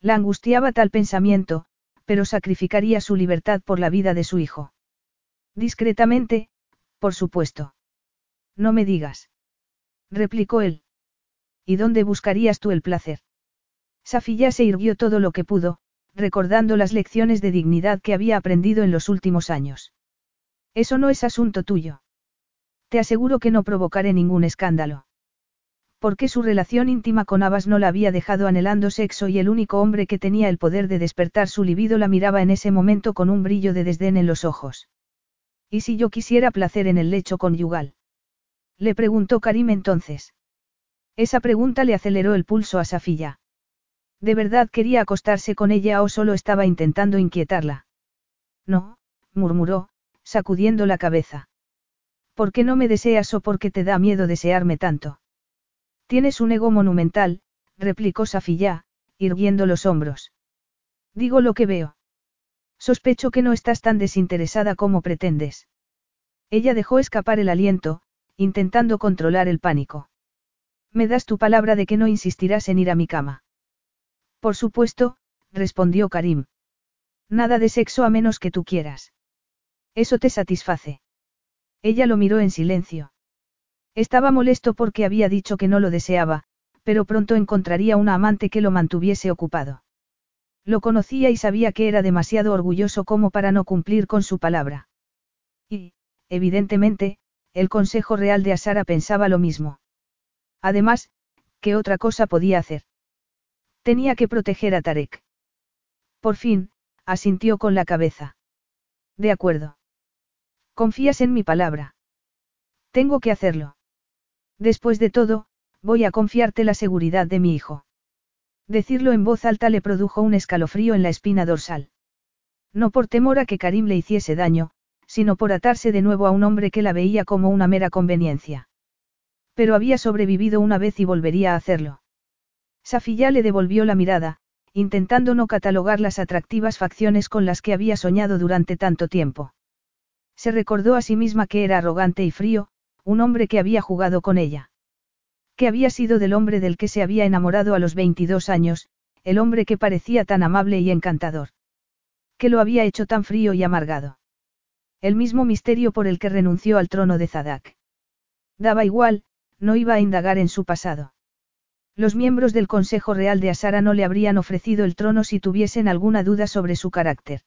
La angustiaba tal pensamiento, pero sacrificaría su libertad por la vida de su hijo. Discretamente, por supuesto. No me digas. Replicó él. ¿Y dónde buscarías tú el placer? Safilla se irguió todo lo que pudo, recordando las lecciones de dignidad que había aprendido en los últimos años. Eso no es asunto tuyo. Te aseguro que no provocaré ningún escándalo. Porque su relación íntima con Abbas no la había dejado anhelando sexo y el único hombre que tenía el poder de despertar su libido la miraba en ese momento con un brillo de desdén en los ojos. ¿Y si yo quisiera placer en el lecho conyugal? Le preguntó Karim entonces. Esa pregunta le aceleró el pulso a Safilla. ¿De verdad quería acostarse con ella o solo estaba intentando inquietarla? No, murmuró, sacudiendo la cabeza. ¿Por qué no me deseas o por qué te da miedo desearme tanto? Tienes un ego monumental, replicó Safilla, irguiendo los hombros. Digo lo que veo. Sospecho que no estás tan desinteresada como pretendes. Ella dejó escapar el aliento, intentando controlar el pánico. ¿Me das tu palabra de que no insistirás en ir a mi cama? Por supuesto, respondió Karim. Nada de sexo a menos que tú quieras. Eso te satisface. Ella lo miró en silencio. Estaba molesto porque había dicho que no lo deseaba, pero pronto encontraría una amante que lo mantuviese ocupado. Lo conocía y sabía que era demasiado orgulloso como para no cumplir con su palabra. Y, evidentemente, el Consejo Real de Asara pensaba lo mismo. Además, ¿qué otra cosa podía hacer? Tenía que proteger a Tarek. Por fin, asintió con la cabeza. De acuerdo. ¿Confías en mi palabra? Tengo que hacerlo. Después de todo, voy a confiarte la seguridad de mi hijo. Decirlo en voz alta le produjo un escalofrío en la espina dorsal. No por temor a que Karim le hiciese daño, sino por atarse de nuevo a un hombre que la veía como una mera conveniencia. Pero había sobrevivido una vez y volvería a hacerlo. Safilla le devolvió la mirada, intentando no catalogar las atractivas facciones con las que había soñado durante tanto tiempo. Se recordó a sí misma que era arrogante y frío, un hombre que había jugado con ella. Que había sido del hombre del que se había enamorado a los 22 años, el hombre que parecía tan amable y encantador. Que lo había hecho tan frío y amargado. El mismo misterio por el que renunció al trono de Zadak. Daba igual, no iba a indagar en su pasado. Los miembros del Consejo Real de Asara no le habrían ofrecido el trono si tuviesen alguna duda sobre su carácter.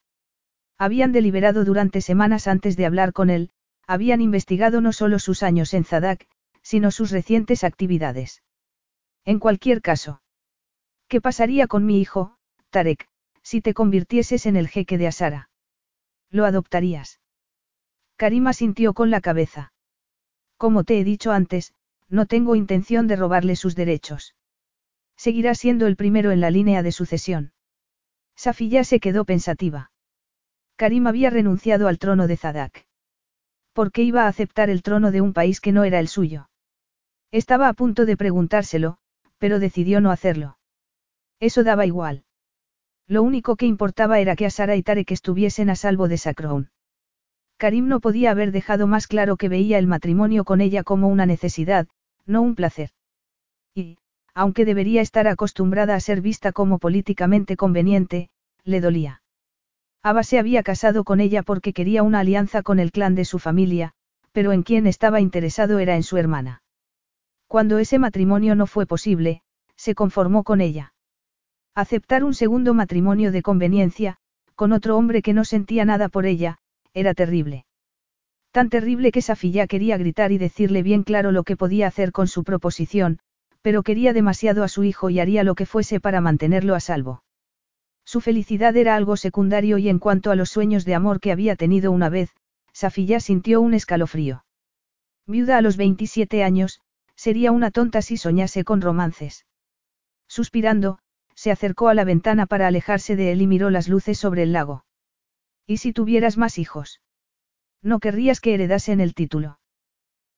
Habían deliberado durante semanas antes de hablar con él, habían investigado no solo sus años en Zadak, sino sus recientes actividades. En cualquier caso. ¿Qué pasaría con mi hijo, Tarek, si te convirtieses en el jeque de Asara? ¿Lo adoptarías? Karima sintió con la cabeza. Como te he dicho antes, no tengo intención de robarle sus derechos. Seguirá siendo el primero en la línea de sucesión. Safiya se quedó pensativa. Karim había renunciado al trono de Zadak. ¿Por qué iba a aceptar el trono de un país que no era el suyo? Estaba a punto de preguntárselo, pero decidió no hacerlo. Eso daba igual. Lo único que importaba era que Asara y Tarek estuviesen a salvo de Sacrown. Karim no podía haber dejado más claro que veía el matrimonio con ella como una necesidad, no un placer. Y, aunque debería estar acostumbrada a ser vista como políticamente conveniente, le dolía. Aba se había casado con ella porque quería una alianza con el clan de su familia, pero en quien estaba interesado era en su hermana. Cuando ese matrimonio no fue posible, se conformó con ella. Aceptar un segundo matrimonio de conveniencia, con otro hombre que no sentía nada por ella, era terrible. Tan terrible que Safilla quería gritar y decirle bien claro lo que podía hacer con su proposición, pero quería demasiado a su hijo y haría lo que fuese para mantenerlo a salvo. Su felicidad era algo secundario y en cuanto a los sueños de amor que había tenido una vez, Safilla sintió un escalofrío. Viuda a los 27 años, sería una tonta si soñase con romances. Suspirando, se acercó a la ventana para alejarse de él y miró las luces sobre el lago. ¿Y si tuvieras más hijos? No querrías que heredasen el título.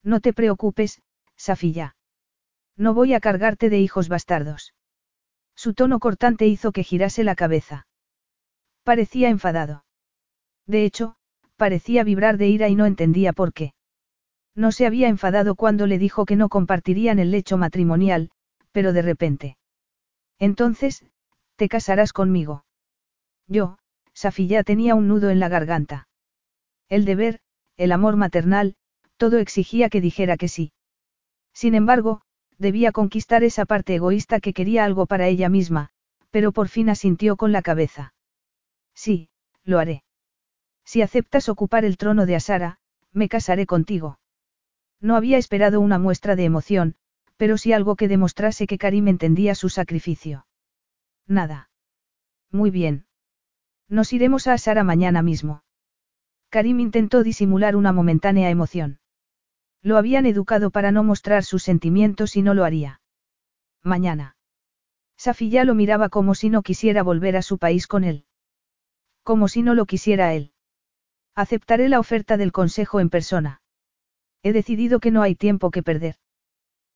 No te preocupes, Safilla. No voy a cargarte de hijos bastardos. Su tono cortante hizo que girase la cabeza. Parecía enfadado. De hecho, parecía vibrar de ira y no entendía por qué. No se había enfadado cuando le dijo que no compartirían el lecho matrimonial, pero de repente. Entonces, te casarás conmigo. Yo, Safilla tenía un nudo en la garganta. El deber, el amor maternal, todo exigía que dijera que sí. Sin embargo, debía conquistar esa parte egoísta que quería algo para ella misma, pero por fin asintió con la cabeza. Sí, lo haré. Si aceptas ocupar el trono de Asara, me casaré contigo. No había esperado una muestra de emoción, pero sí algo que demostrase que Karim entendía su sacrificio. Nada. Muy bien. Nos iremos a Asara mañana mismo. Karim intentó disimular una momentánea emoción. Lo habían educado para no mostrar sus sentimientos y no lo haría. Mañana. Safiya lo miraba como si no quisiera volver a su país con él. Como si no lo quisiera él. Aceptaré la oferta del consejo en persona. He decidido que no hay tiempo que perder.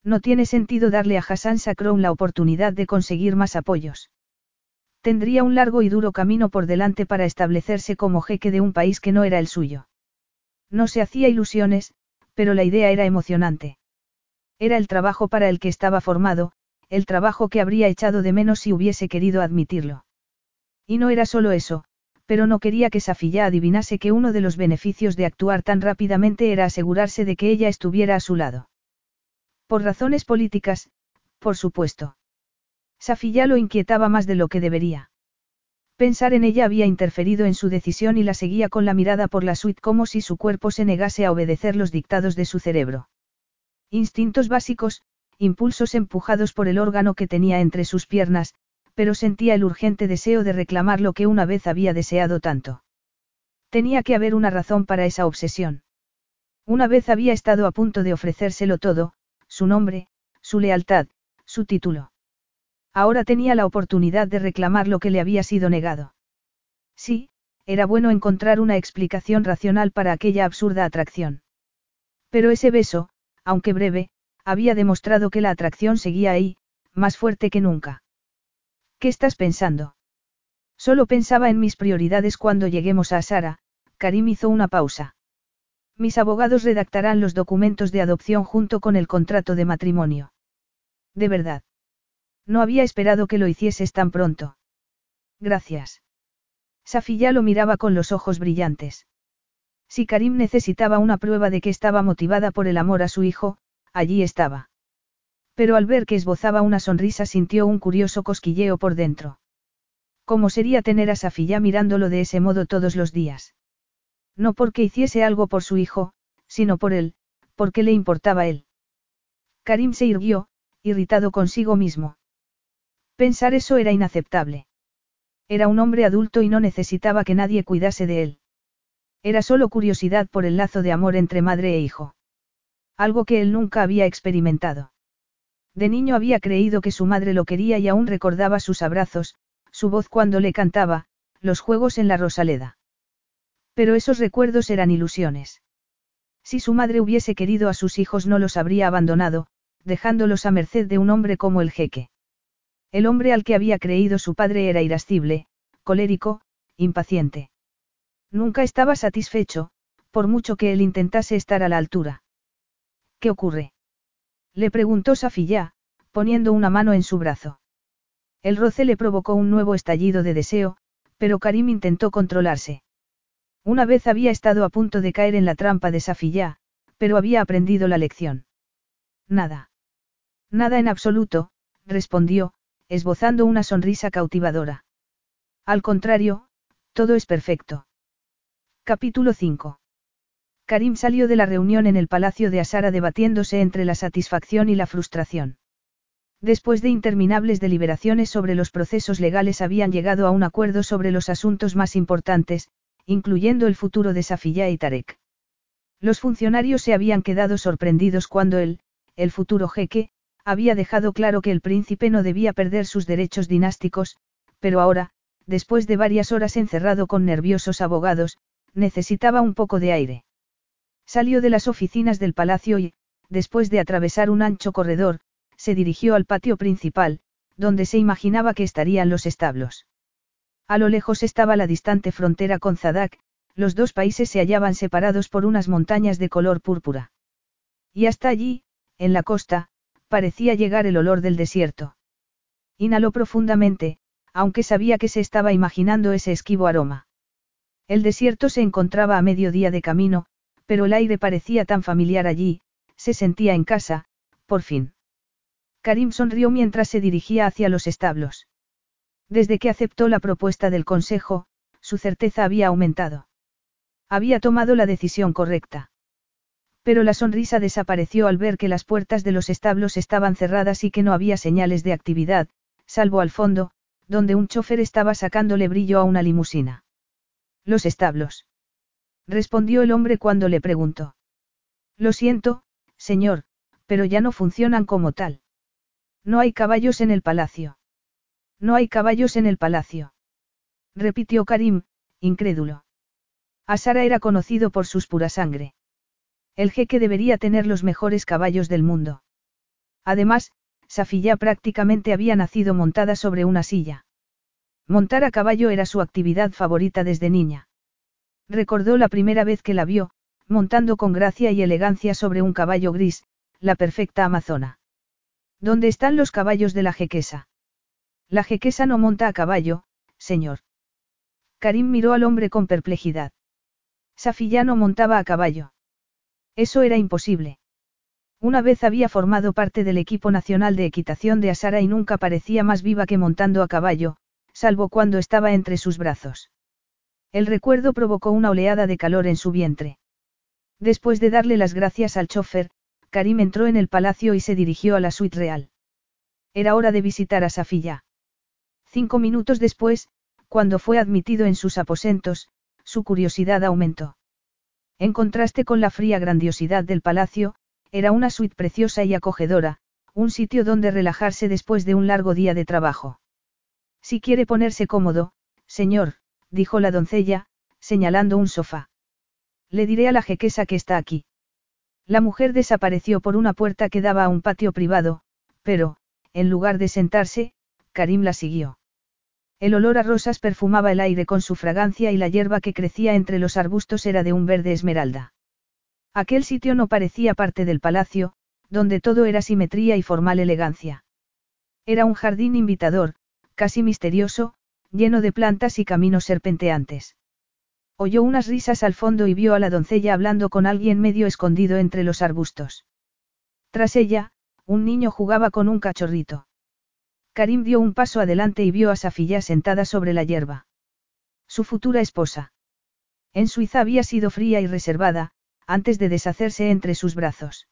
No tiene sentido darle a Hassan Sakroun la oportunidad de conseguir más apoyos. Tendría un largo y duro camino por delante para establecerse como jeque de un país que no era el suyo. No se hacía ilusiones, pero la idea era emocionante. Era el trabajo para el que estaba formado, el trabajo que habría echado de menos si hubiese querido admitirlo. Y no era solo eso, pero no quería que Safilla adivinase que uno de los beneficios de actuar tan rápidamente era asegurarse de que ella estuviera a su lado. Por razones políticas, por supuesto. Safilla lo inquietaba más de lo que debería. Pensar en ella había interferido en su decisión y la seguía con la mirada por la suite como si su cuerpo se negase a obedecer los dictados de su cerebro. Instintos básicos, impulsos empujados por el órgano que tenía entre sus piernas, pero sentía el urgente deseo de reclamar lo que una vez había deseado tanto. Tenía que haber una razón para esa obsesión. Una vez había estado a punto de ofrecérselo todo, su nombre, su lealtad, su título. Ahora tenía la oportunidad de reclamar lo que le había sido negado. Sí, era bueno encontrar una explicación racional para aquella absurda atracción. Pero ese beso, aunque breve, había demostrado que la atracción seguía ahí, más fuerte que nunca. ¿Qué estás pensando? Solo pensaba en mis prioridades cuando lleguemos a Sara, Karim hizo una pausa. Mis abogados redactarán los documentos de adopción junto con el contrato de matrimonio. De verdad. No había esperado que lo hicieses tan pronto. Gracias. Safilla lo miraba con los ojos brillantes. Si Karim necesitaba una prueba de que estaba motivada por el amor a su hijo, allí estaba. Pero al ver que esbozaba una sonrisa sintió un curioso cosquilleo por dentro. ¿Cómo sería tener a Safilla mirándolo de ese modo todos los días? No porque hiciese algo por su hijo, sino por él, porque le importaba él. Karim se irguió, irritado consigo mismo. Pensar eso era inaceptable. Era un hombre adulto y no necesitaba que nadie cuidase de él. Era solo curiosidad por el lazo de amor entre madre e hijo. Algo que él nunca había experimentado. De niño había creído que su madre lo quería y aún recordaba sus abrazos, su voz cuando le cantaba, los juegos en la Rosaleda. Pero esos recuerdos eran ilusiones. Si su madre hubiese querido a sus hijos no los habría abandonado, dejándolos a merced de un hombre como el jeque. El hombre al que había creído su padre era irascible, colérico, impaciente. Nunca estaba satisfecho, por mucho que él intentase estar a la altura. ¿Qué ocurre? Le preguntó Safilla, poniendo una mano en su brazo. El roce le provocó un nuevo estallido de deseo, pero Karim intentó controlarse. Una vez había estado a punto de caer en la trampa de Safilla, pero había aprendido la lección. Nada. Nada en absoluto, respondió, esbozando una sonrisa cautivadora. Al contrario, todo es perfecto. Capítulo 5. Karim salió de la reunión en el palacio de Asara debatiéndose entre la satisfacción y la frustración. Después de interminables deliberaciones sobre los procesos legales habían llegado a un acuerdo sobre los asuntos más importantes, incluyendo el futuro de Safilla y Tarek. Los funcionarios se habían quedado sorprendidos cuando él, el futuro jeque, había dejado claro que el príncipe no debía perder sus derechos dinásticos, pero ahora, después de varias horas encerrado con nerviosos abogados, necesitaba un poco de aire. Salió de las oficinas del palacio y, después de atravesar un ancho corredor, se dirigió al patio principal, donde se imaginaba que estarían los establos. A lo lejos estaba la distante frontera con Zadak, los dos países se hallaban separados por unas montañas de color púrpura. Y hasta allí, en la costa, parecía llegar el olor del desierto. Inhaló profundamente, aunque sabía que se estaba imaginando ese esquivo aroma. El desierto se encontraba a mediodía de camino, pero el aire parecía tan familiar allí, se sentía en casa, por fin. Karim sonrió mientras se dirigía hacia los establos. Desde que aceptó la propuesta del consejo, su certeza había aumentado. Había tomado la decisión correcta. Pero la sonrisa desapareció al ver que las puertas de los establos estaban cerradas y que no había señales de actividad, salvo al fondo, donde un chofer estaba sacándole brillo a una limusina. Los establos. Respondió el hombre cuando le preguntó. Lo siento, señor, pero ya no funcionan como tal. No hay caballos en el palacio. No hay caballos en el palacio. Repitió Karim, incrédulo. Asara era conocido por sus pura sangre. El jeque debería tener los mejores caballos del mundo. Además, Safilla prácticamente había nacido montada sobre una silla. Montar a caballo era su actividad favorita desde niña. Recordó la primera vez que la vio, montando con gracia y elegancia sobre un caballo gris, la perfecta amazona. ¿Dónde están los caballos de la jequesa? La jequesa no monta a caballo, señor. Karim miró al hombre con perplejidad. Safilla no montaba a caballo. Eso era imposible. Una vez había formado parte del equipo nacional de equitación de Asara y nunca parecía más viva que montando a caballo, salvo cuando estaba entre sus brazos. El recuerdo provocó una oleada de calor en su vientre. Después de darle las gracias al chofer, Karim entró en el palacio y se dirigió a la suite real. Era hora de visitar a Safilla. Cinco minutos después, cuando fue admitido en sus aposentos, su curiosidad aumentó. En contraste con la fría grandiosidad del palacio, era una suite preciosa y acogedora, un sitio donde relajarse después de un largo día de trabajo. Si quiere ponerse cómodo, señor, dijo la doncella, señalando un sofá. Le diré a la jequesa que está aquí. La mujer desapareció por una puerta que daba a un patio privado, pero, en lugar de sentarse, Karim la siguió. El olor a rosas perfumaba el aire con su fragancia y la hierba que crecía entre los arbustos era de un verde esmeralda. Aquel sitio no parecía parte del palacio, donde todo era simetría y formal elegancia. Era un jardín invitador, casi misterioso, lleno de plantas y caminos serpenteantes. Oyó unas risas al fondo y vio a la doncella hablando con alguien medio escondido entre los arbustos. Tras ella, un niño jugaba con un cachorrito. Karim dio un paso adelante y vio a Safilla sentada sobre la hierba. Su futura esposa. En Suiza había sido fría y reservada, antes de deshacerse entre sus brazos.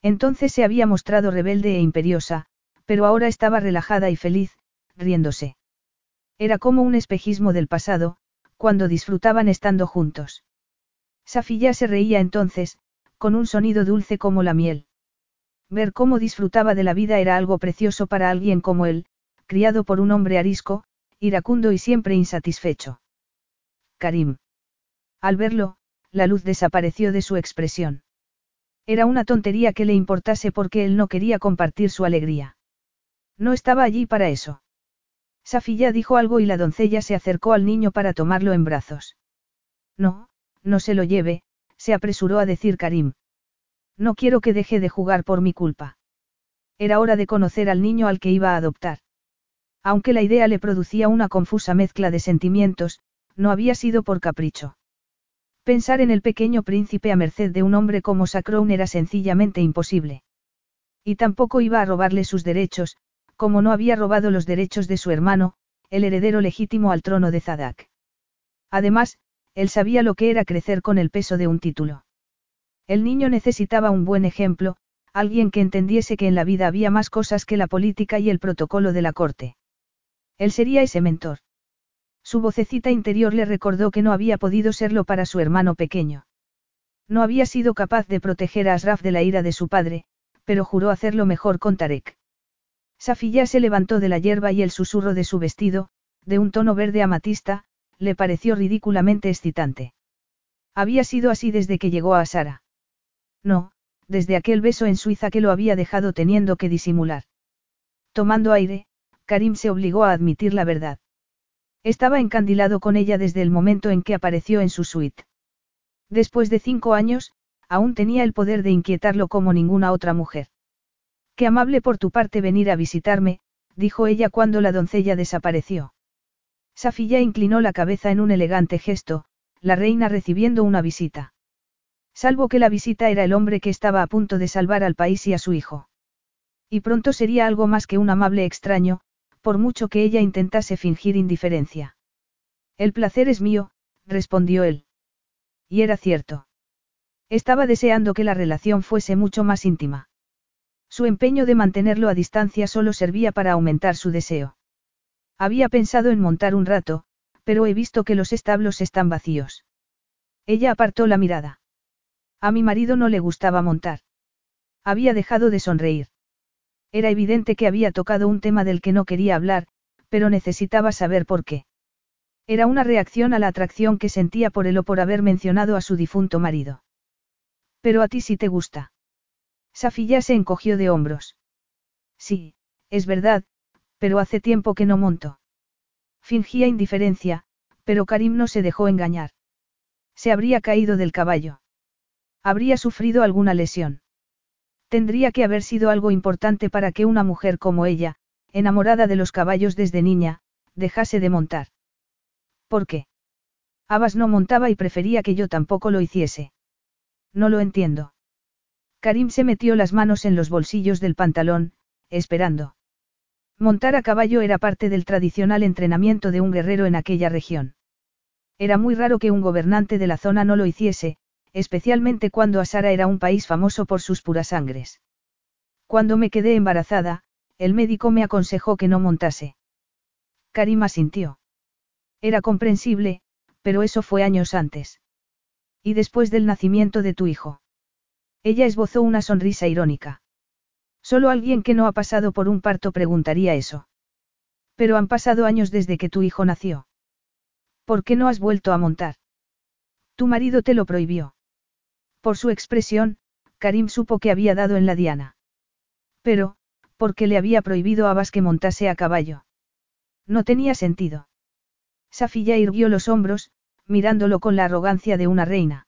Entonces se había mostrado rebelde e imperiosa, pero ahora estaba relajada y feliz, riéndose. Era como un espejismo del pasado, cuando disfrutaban estando juntos. Safilla se reía entonces, con un sonido dulce como la miel. Ver cómo disfrutaba de la vida era algo precioso para alguien como él, criado por un hombre arisco, iracundo y siempre insatisfecho. Karim. Al verlo, la luz desapareció de su expresión. Era una tontería que le importase porque él no quería compartir su alegría. No estaba allí para eso. Safilla dijo algo y la doncella se acercó al niño para tomarlo en brazos. No, no se lo lleve, se apresuró a decir Karim. No quiero que deje de jugar por mi culpa. Era hora de conocer al niño al que iba a adoptar. Aunque la idea le producía una confusa mezcla de sentimientos, no había sido por capricho. Pensar en el pequeño príncipe a merced de un hombre como Sacrown era sencillamente imposible. Y tampoco iba a robarle sus derechos, como no había robado los derechos de su hermano, el heredero legítimo al trono de Zadak. Además, él sabía lo que era crecer con el peso de un título. El niño necesitaba un buen ejemplo, alguien que entendiese que en la vida había más cosas que la política y el protocolo de la corte. Él sería ese mentor. Su vocecita interior le recordó que no había podido serlo para su hermano pequeño. No había sido capaz de proteger a Asraf de la ira de su padre, pero juró hacerlo mejor con Tarek. Safiya se levantó de la hierba y el susurro de su vestido, de un tono verde amatista, le pareció ridículamente excitante. Había sido así desde que llegó a Sara. No, desde aquel beso en Suiza que lo había dejado teniendo que disimular. Tomando aire, Karim se obligó a admitir la verdad. Estaba encandilado con ella desde el momento en que apareció en su suite. Después de cinco años, aún tenía el poder de inquietarlo como ninguna otra mujer. Qué amable por tu parte venir a visitarme, dijo ella cuando la doncella desapareció. Safilla inclinó la cabeza en un elegante gesto, la reina recibiendo una visita. Salvo que la visita era el hombre que estaba a punto de salvar al país y a su hijo. Y pronto sería algo más que un amable extraño, por mucho que ella intentase fingir indiferencia. El placer es mío, respondió él. Y era cierto. Estaba deseando que la relación fuese mucho más íntima. Su empeño de mantenerlo a distancia solo servía para aumentar su deseo. Había pensado en montar un rato, pero he visto que los establos están vacíos. Ella apartó la mirada. A mi marido no le gustaba montar. Había dejado de sonreír. Era evidente que había tocado un tema del que no quería hablar, pero necesitaba saber por qué. Era una reacción a la atracción que sentía por él o por haber mencionado a su difunto marido. Pero a ti sí te gusta. Safilla se encogió de hombros. Sí, es verdad, pero hace tiempo que no monto. Fingía indiferencia, pero Karim no se dejó engañar. Se habría caído del caballo. Habría sufrido alguna lesión. Tendría que haber sido algo importante para que una mujer como ella, enamorada de los caballos desde niña, dejase de montar. ¿Por qué? Abbas no montaba y prefería que yo tampoco lo hiciese. No lo entiendo. Karim se metió las manos en los bolsillos del pantalón, esperando. Montar a caballo era parte del tradicional entrenamiento de un guerrero en aquella región. Era muy raro que un gobernante de la zona no lo hiciese, especialmente cuando Asara era un país famoso por sus purasangres. Cuando me quedé embarazada, el médico me aconsejó que no montase. Karim asintió. Era comprensible, pero eso fue años antes. Y después del nacimiento de tu hijo. Ella esbozó una sonrisa irónica. Solo alguien que no ha pasado por un parto preguntaría eso. Pero han pasado años desde que tu hijo nació. ¿Por qué no has vuelto a montar? Tu marido te lo prohibió. Por su expresión, Karim supo que había dado en la diana. Pero, ¿por qué le había prohibido a Abbas que montase a caballo? No tenía sentido. Safilla irguió los hombros, mirándolo con la arrogancia de una reina.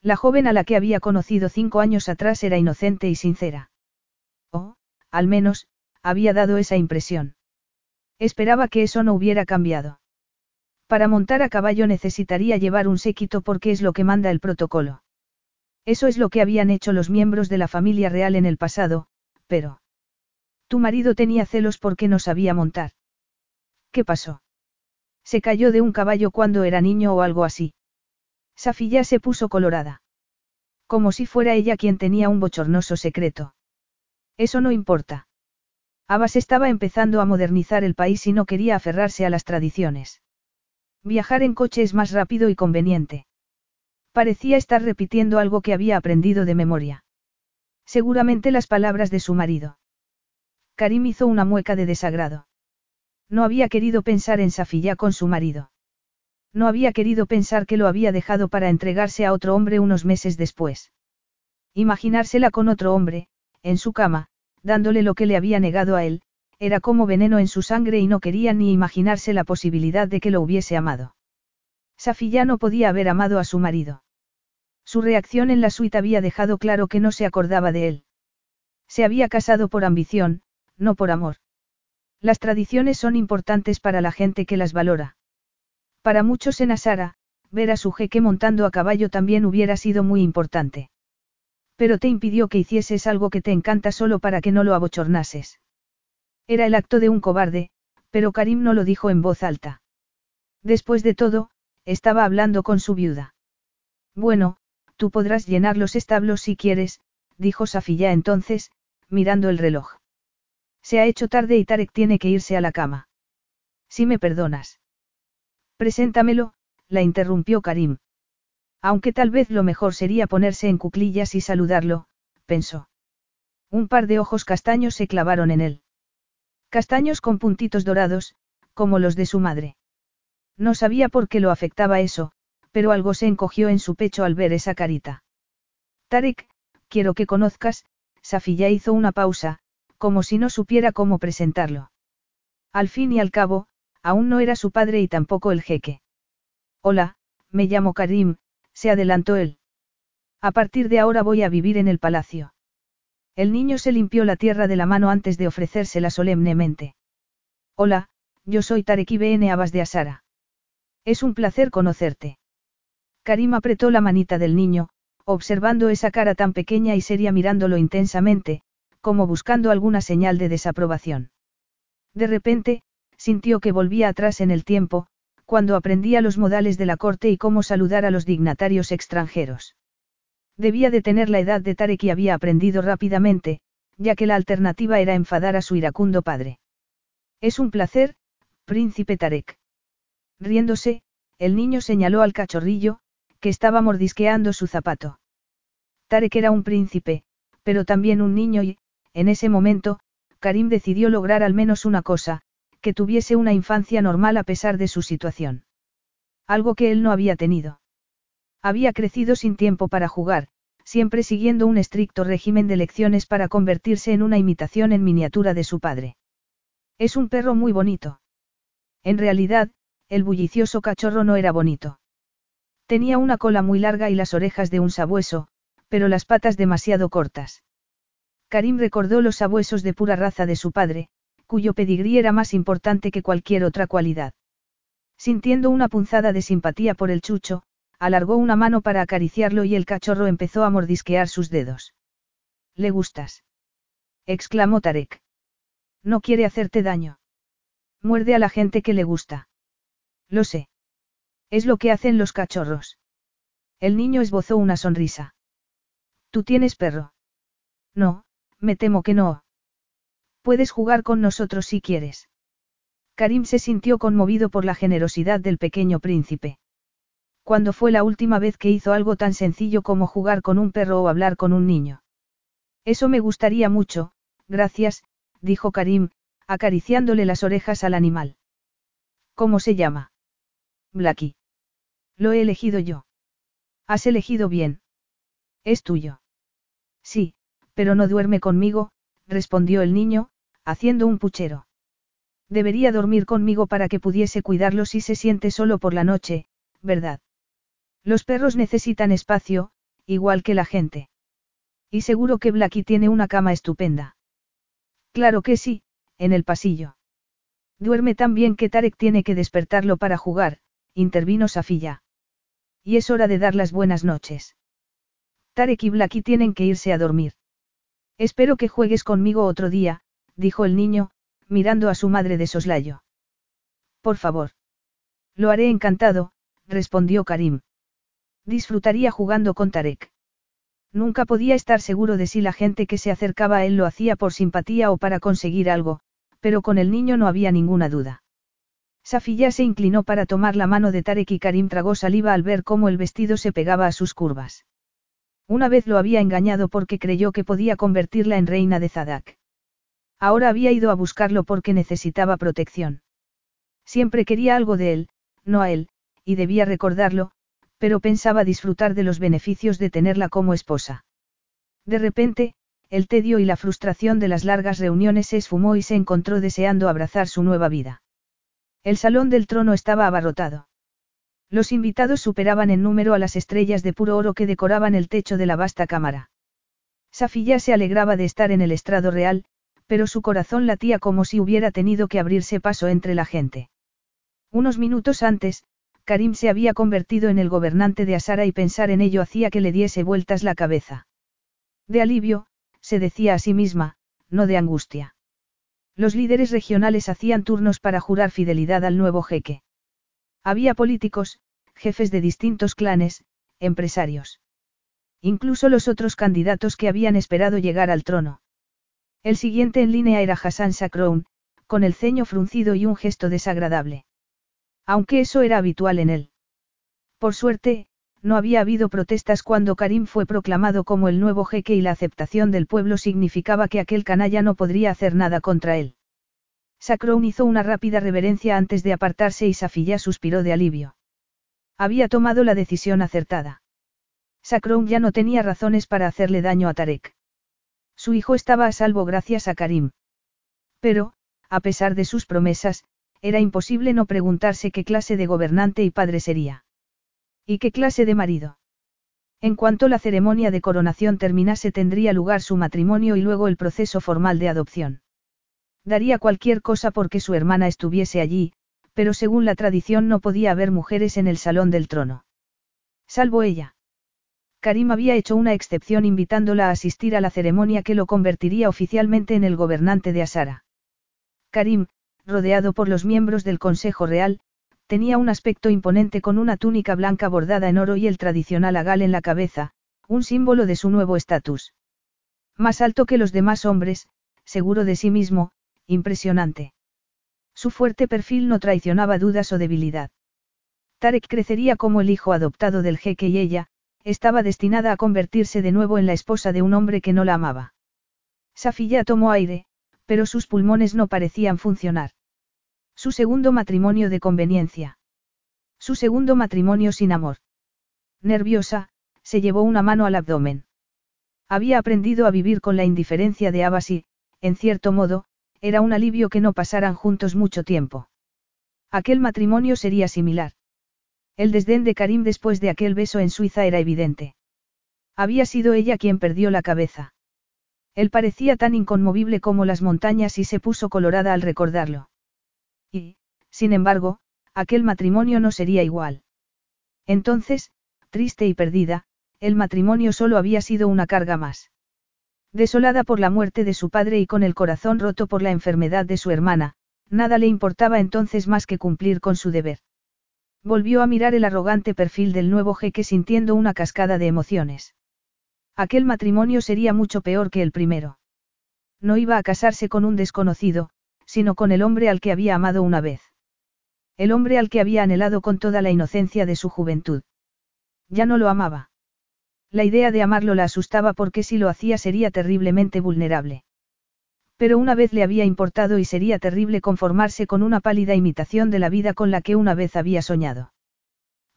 La joven a la que había conocido cinco años atrás era inocente y sincera. O, al menos, había dado esa impresión. Esperaba que eso no hubiera cambiado. Para montar a caballo necesitaría llevar un séquito porque es lo que manda el protocolo. Eso es lo que habían hecho los miembros de la familia real en el pasado, pero... Tu marido tenía celos porque no sabía montar. ¿Qué pasó? Se cayó de un caballo cuando era niño o algo así. Safilla se puso colorada. Como si fuera ella quien tenía un bochornoso secreto. Eso no importa. Abbas estaba empezando a modernizar el país y no quería aferrarse a las tradiciones. Viajar en coche es más rápido y conveniente. Parecía estar repitiendo algo que había aprendido de memoria. Seguramente las palabras de su marido. Karim hizo una mueca de desagrado. No había querido pensar en Safilla con su marido. No había querido pensar que lo había dejado para entregarse a otro hombre unos meses después. Imaginársela con otro hombre, en su cama, dándole lo que le había negado a él, era como veneno en su sangre y no quería ni imaginarse la posibilidad de que lo hubiese amado. Safilla no podía haber amado a su marido. Su reacción en la suite había dejado claro que no se acordaba de él. Se había casado por ambición, no por amor. Las tradiciones son importantes para la gente que las valora. Para muchos en Asara, ver a su jeque montando a caballo también hubiera sido muy importante. Pero te impidió que hicieses algo que te encanta solo para que no lo abochornases. Era el acto de un cobarde, pero Karim no lo dijo en voz alta. Después de todo, estaba hablando con su viuda. Bueno, tú podrás llenar los establos si quieres, dijo Safilla entonces, mirando el reloj. Se ha hecho tarde y Tarek tiene que irse a la cama. Si me perdonas. Preséntamelo, la interrumpió Karim. Aunque tal vez lo mejor sería ponerse en cuclillas y saludarlo, pensó. Un par de ojos castaños se clavaron en él. Castaños con puntitos dorados, como los de su madre. No sabía por qué lo afectaba eso, pero algo se encogió en su pecho al ver esa carita. Tarek, quiero que conozcas, Safilla hizo una pausa, como si no supiera cómo presentarlo. Al fin y al cabo, aún no era su padre y tampoco el jeque. Hola, me llamo Karim, se adelantó él. A partir de ahora voy a vivir en el palacio. El niño se limpió la tierra de la mano antes de ofrecérsela solemnemente. Hola, yo soy Tarek Ibn Abbas de Asara. Es un placer conocerte. Karim apretó la manita del niño, observando esa cara tan pequeña y seria mirándolo intensamente, como buscando alguna señal de desaprobación. De repente, sintió que volvía atrás en el tiempo, cuando aprendía los modales de la corte y cómo saludar a los dignatarios extranjeros. Debía de tener la edad de Tarek y había aprendido rápidamente, ya que la alternativa era enfadar a su iracundo padre. Es un placer, príncipe Tarek. Riéndose, el niño señaló al cachorrillo, que estaba mordisqueando su zapato. Tarek era un príncipe, pero también un niño y, en ese momento, Karim decidió lograr al menos una cosa, que tuviese una infancia normal a pesar de su situación. Algo que él no había tenido. Había crecido sin tiempo para jugar, siempre siguiendo un estricto régimen de lecciones para convertirse en una imitación en miniatura de su padre. Es un perro muy bonito. En realidad, el bullicioso cachorro no era bonito. Tenía una cola muy larga y las orejas de un sabueso, pero las patas demasiado cortas. Karim recordó los sabuesos de pura raza de su padre, cuyo pedigrí era más importante que cualquier otra cualidad. Sintiendo una punzada de simpatía por el chucho, alargó una mano para acariciarlo y el cachorro empezó a mordisquear sus dedos. ¿Le gustas? exclamó Tarek. No quiere hacerte daño. Muerde a la gente que le gusta. Lo sé. Es lo que hacen los cachorros. El niño esbozó una sonrisa. ¿Tú tienes perro? No, me temo que no. Puedes jugar con nosotros si quieres. Karim se sintió conmovido por la generosidad del pequeño príncipe. ¿Cuándo fue la última vez que hizo algo tan sencillo como jugar con un perro o hablar con un niño? Eso me gustaría mucho, gracias, dijo Karim, acariciándole las orejas al animal. ¿Cómo se llama? Blackie. Lo he elegido yo. Has elegido bien. Es tuyo. Sí, pero no duerme conmigo, respondió el niño, haciendo un puchero. Debería dormir conmigo para que pudiese cuidarlo si se siente solo por la noche, ¿verdad? Los perros necesitan espacio, igual que la gente. Y seguro que Blackie tiene una cama estupenda. Claro que sí, en el pasillo. Duerme tan bien que Tarek tiene que despertarlo para jugar, intervino Safilla. Y es hora de dar las buenas noches. Tarek y Blackie tienen que irse a dormir. Espero que juegues conmigo otro día, dijo el niño, mirando a su madre de soslayo. Por favor. Lo haré encantado, respondió Karim. Disfrutaría jugando con Tarek. Nunca podía estar seguro de si la gente que se acercaba a él lo hacía por simpatía o para conseguir algo, pero con el niño no había ninguna duda. Safiya se inclinó para tomar la mano de Tarek y Karim tragó saliva al ver cómo el vestido se pegaba a sus curvas. Una vez lo había engañado porque creyó que podía convertirla en reina de Zadak. Ahora había ido a buscarlo porque necesitaba protección. Siempre quería algo de él, no a él, y debía recordarlo, pero pensaba disfrutar de los beneficios de tenerla como esposa. De repente, el tedio y la frustración de las largas reuniones se esfumó y se encontró deseando abrazar su nueva vida. El salón del trono estaba abarrotado. Los invitados superaban en número a las estrellas de puro oro que decoraban el techo de la vasta cámara. Safilla se alegraba de estar en el estrado real, pero su corazón latía como si hubiera tenido que abrirse paso entre la gente. Unos minutos antes, Karim se había convertido en el gobernante de Asara y pensar en ello hacía que le diese vueltas la cabeza. De alivio, se decía a sí misma, no de angustia. Los líderes regionales hacían turnos para jurar fidelidad al nuevo jeque. Había políticos, jefes de distintos clanes, empresarios. Incluso los otros candidatos que habían esperado llegar al trono. El siguiente en línea era Hassan Sakroun, con el ceño fruncido y un gesto desagradable. Aunque eso era habitual en él. Por suerte, no había habido protestas cuando Karim fue proclamado como el nuevo jeque y la aceptación del pueblo significaba que aquel canalla no podría hacer nada contra él. Sacroun hizo una rápida reverencia antes de apartarse y Safilla suspiró de alivio. Había tomado la decisión acertada. Sacroun ya no tenía razones para hacerle daño a Tarek. Su hijo estaba a salvo gracias a Karim. Pero, a pesar de sus promesas, era imposible no preguntarse qué clase de gobernante y padre sería. ¿Y qué clase de marido? En cuanto la ceremonia de coronación terminase tendría lugar su matrimonio y luego el proceso formal de adopción. Daría cualquier cosa porque su hermana estuviese allí, pero según la tradición no podía haber mujeres en el salón del trono. Salvo ella. Karim había hecho una excepción invitándola a asistir a la ceremonia que lo convertiría oficialmente en el gobernante de Asara. Karim, rodeado por los miembros del Consejo Real, Tenía un aspecto imponente con una túnica blanca bordada en oro y el tradicional agal en la cabeza, un símbolo de su nuevo estatus. Más alto que los demás hombres, seguro de sí mismo, impresionante. Su fuerte perfil no traicionaba dudas o debilidad. Tarek crecería como el hijo adoptado del jeque y ella, estaba destinada a convertirse de nuevo en la esposa de un hombre que no la amaba. Safiya tomó aire, pero sus pulmones no parecían funcionar. Su segundo matrimonio de conveniencia. Su segundo matrimonio sin amor. Nerviosa, se llevó una mano al abdomen. Había aprendido a vivir con la indiferencia de Abbas y, en cierto modo, era un alivio que no pasaran juntos mucho tiempo. Aquel matrimonio sería similar. El desdén de Karim después de aquel beso en Suiza era evidente. Había sido ella quien perdió la cabeza. Él parecía tan inconmovible como las montañas y se puso colorada al recordarlo. Y, sin embargo, aquel matrimonio no sería igual. Entonces, triste y perdida, el matrimonio solo había sido una carga más. Desolada por la muerte de su padre y con el corazón roto por la enfermedad de su hermana, nada le importaba entonces más que cumplir con su deber. Volvió a mirar el arrogante perfil del nuevo jeque sintiendo una cascada de emociones. Aquel matrimonio sería mucho peor que el primero. No iba a casarse con un desconocido, sino con el hombre al que había amado una vez. El hombre al que había anhelado con toda la inocencia de su juventud. Ya no lo amaba. La idea de amarlo la asustaba porque si lo hacía sería terriblemente vulnerable. Pero una vez le había importado y sería terrible conformarse con una pálida imitación de la vida con la que una vez había soñado.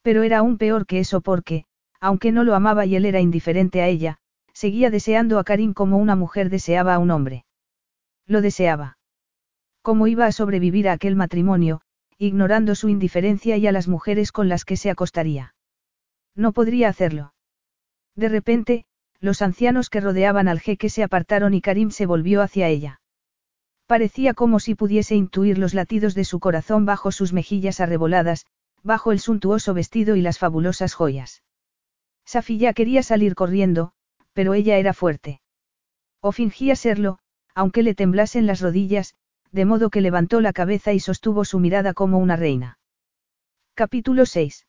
Pero era aún peor que eso porque, aunque no lo amaba y él era indiferente a ella, seguía deseando a Karim como una mujer deseaba a un hombre. Lo deseaba. ¿Cómo iba a sobrevivir a aquel matrimonio, ignorando su indiferencia y a las mujeres con las que se acostaría? No podría hacerlo. De repente, los ancianos que rodeaban al jeque se apartaron y Karim se volvió hacia ella. Parecía como si pudiese intuir los latidos de su corazón bajo sus mejillas arreboladas, bajo el suntuoso vestido y las fabulosas joyas. Safiya quería salir corriendo, pero ella era fuerte. O fingía serlo, aunque le temblasen las rodillas, de modo que levantó la cabeza y sostuvo su mirada como una reina. Capítulo 6.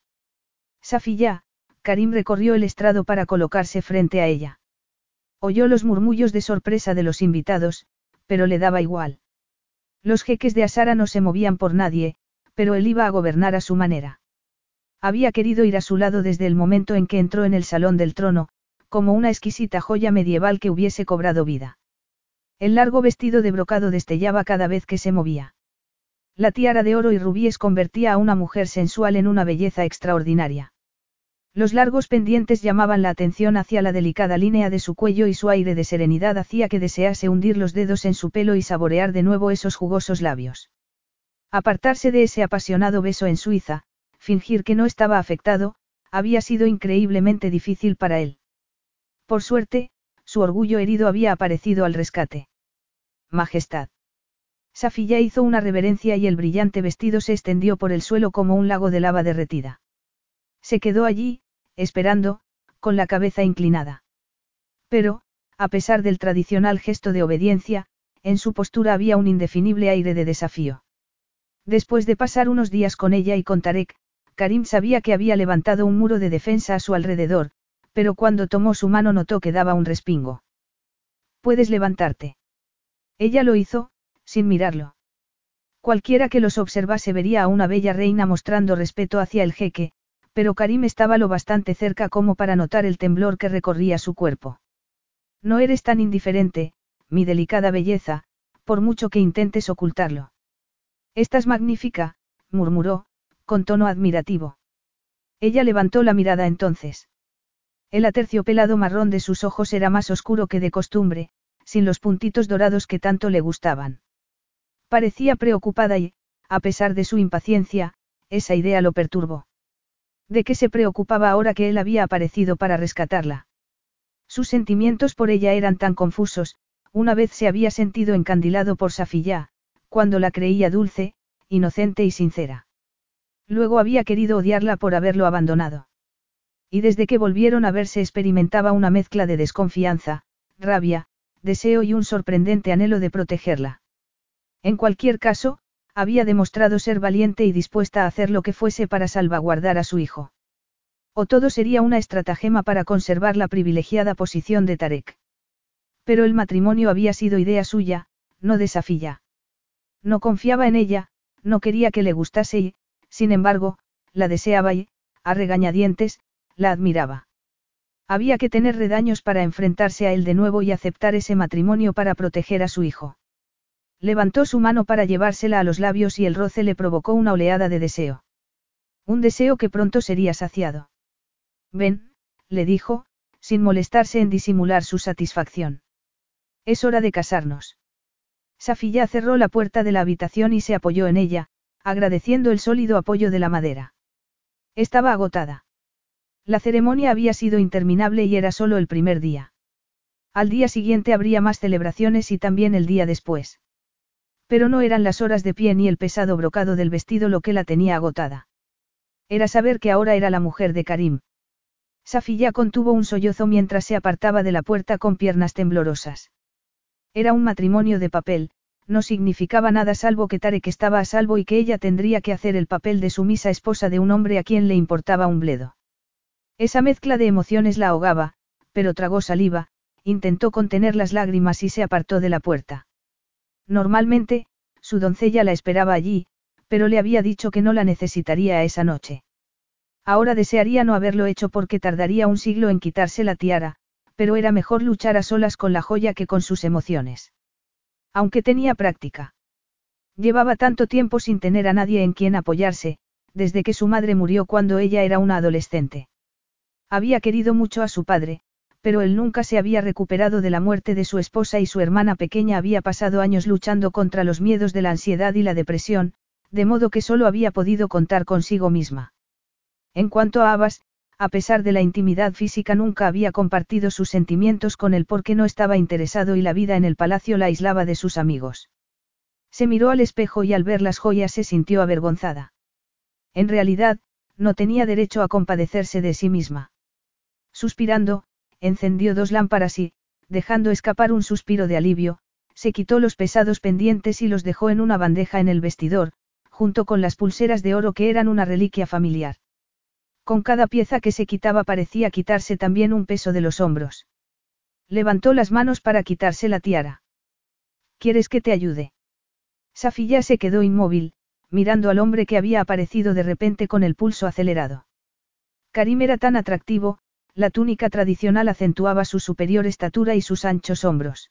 Safiya, Karim recorrió el estrado para colocarse frente a ella. Oyó los murmullos de sorpresa de los invitados, pero le daba igual. Los jeques de Asara no se movían por nadie, pero él iba a gobernar a su manera. Había querido ir a su lado desde el momento en que entró en el salón del trono, como una exquisita joya medieval que hubiese cobrado vida. El largo vestido de brocado destellaba cada vez que se movía. La tiara de oro y rubíes convertía a una mujer sensual en una belleza extraordinaria. Los largos pendientes llamaban la atención hacia la delicada línea de su cuello y su aire de serenidad hacía que desease hundir los dedos en su pelo y saborear de nuevo esos jugosos labios. Apartarse de ese apasionado beso en Suiza, fingir que no estaba afectado, había sido increíblemente difícil para él. Por suerte, su orgullo herido había aparecido al rescate. Majestad. Safilla hizo una reverencia y el brillante vestido se extendió por el suelo como un lago de lava derretida. Se quedó allí, esperando, con la cabeza inclinada. Pero, a pesar del tradicional gesto de obediencia, en su postura había un indefinible aire de desafío. Después de pasar unos días con ella y con Tarek, Karim sabía que había levantado un muro de defensa a su alrededor, pero cuando tomó su mano notó que daba un respingo. Puedes levantarte. Ella lo hizo, sin mirarlo. Cualquiera que los observase vería a una bella reina mostrando respeto hacia el jeque, pero Karim estaba lo bastante cerca como para notar el temblor que recorría su cuerpo. No eres tan indiferente, mi delicada belleza, por mucho que intentes ocultarlo. Estás magnífica, murmuró, con tono admirativo. Ella levantó la mirada entonces. El aterciopelado marrón de sus ojos era más oscuro que de costumbre, sin los puntitos dorados que tanto le gustaban. Parecía preocupada y, a pesar de su impaciencia, esa idea lo perturbó. ¿De qué se preocupaba ahora que él había aparecido para rescatarla? Sus sentimientos por ella eran tan confusos, una vez se había sentido encandilado por Safiyá, cuando la creía dulce, inocente y sincera. Luego había querido odiarla por haberlo abandonado. Y desde que volvieron a verse experimentaba una mezcla de desconfianza, rabia, deseo y un sorprendente anhelo de protegerla. En cualquier caso, había demostrado ser valiente y dispuesta a hacer lo que fuese para salvaguardar a su hijo. O todo sería una estratagema para conservar la privilegiada posición de Tarek. Pero el matrimonio había sido idea suya, no de. No confiaba en ella, no quería que le gustase y, sin embargo, la deseaba y, a regañadientes, la admiraba. Había que tener redaños para enfrentarse a él de nuevo y aceptar ese matrimonio para proteger a su hijo. Levantó su mano para llevársela a los labios y el roce le provocó una oleada de deseo. Un deseo que pronto sería saciado. Ven, le dijo, sin molestarse en disimular su satisfacción. Es hora de casarnos. Safilla cerró la puerta de la habitación y se apoyó en ella, agradeciendo el sólido apoyo de la madera. Estaba agotada. La ceremonia había sido interminable y era solo el primer día. Al día siguiente habría más celebraciones y también el día después. Pero no eran las horas de pie ni el pesado brocado del vestido lo que la tenía agotada. Era saber que ahora era la mujer de Karim. Safilla contuvo un sollozo mientras se apartaba de la puerta con piernas temblorosas. Era un matrimonio de papel, no significaba nada salvo que Tarek estaba a salvo y que ella tendría que hacer el papel de sumisa esposa de un hombre a quien le importaba un bledo. Esa mezcla de emociones la ahogaba, pero tragó saliva, intentó contener las lágrimas y se apartó de la puerta. Normalmente, su doncella la esperaba allí, pero le había dicho que no la necesitaría esa noche. Ahora desearía no haberlo hecho porque tardaría un siglo en quitarse la tiara, pero era mejor luchar a solas con la joya que con sus emociones. Aunque tenía práctica. Llevaba tanto tiempo sin tener a nadie en quien apoyarse, desde que su madre murió cuando ella era una adolescente. Había querido mucho a su padre, pero él nunca se había recuperado de la muerte de su esposa y su hermana pequeña había pasado años luchando contra los miedos de la ansiedad y la depresión, de modo que solo había podido contar consigo misma. En cuanto a Abbas, a pesar de la intimidad física nunca había compartido sus sentimientos con él porque no estaba interesado y la vida en el palacio la aislaba de sus amigos. Se miró al espejo y al ver las joyas se sintió avergonzada. En realidad, no tenía derecho a compadecerse de sí misma. Suspirando, encendió dos lámparas y, dejando escapar un suspiro de alivio, se quitó los pesados pendientes y los dejó en una bandeja en el vestidor, junto con las pulseras de oro que eran una reliquia familiar. Con cada pieza que se quitaba parecía quitarse también un peso de los hombros. Levantó las manos para quitarse la tiara. ¿Quieres que te ayude? Safilla se quedó inmóvil, mirando al hombre que había aparecido de repente con el pulso acelerado. Karim era tan atractivo, la túnica tradicional acentuaba su superior estatura y sus anchos hombros.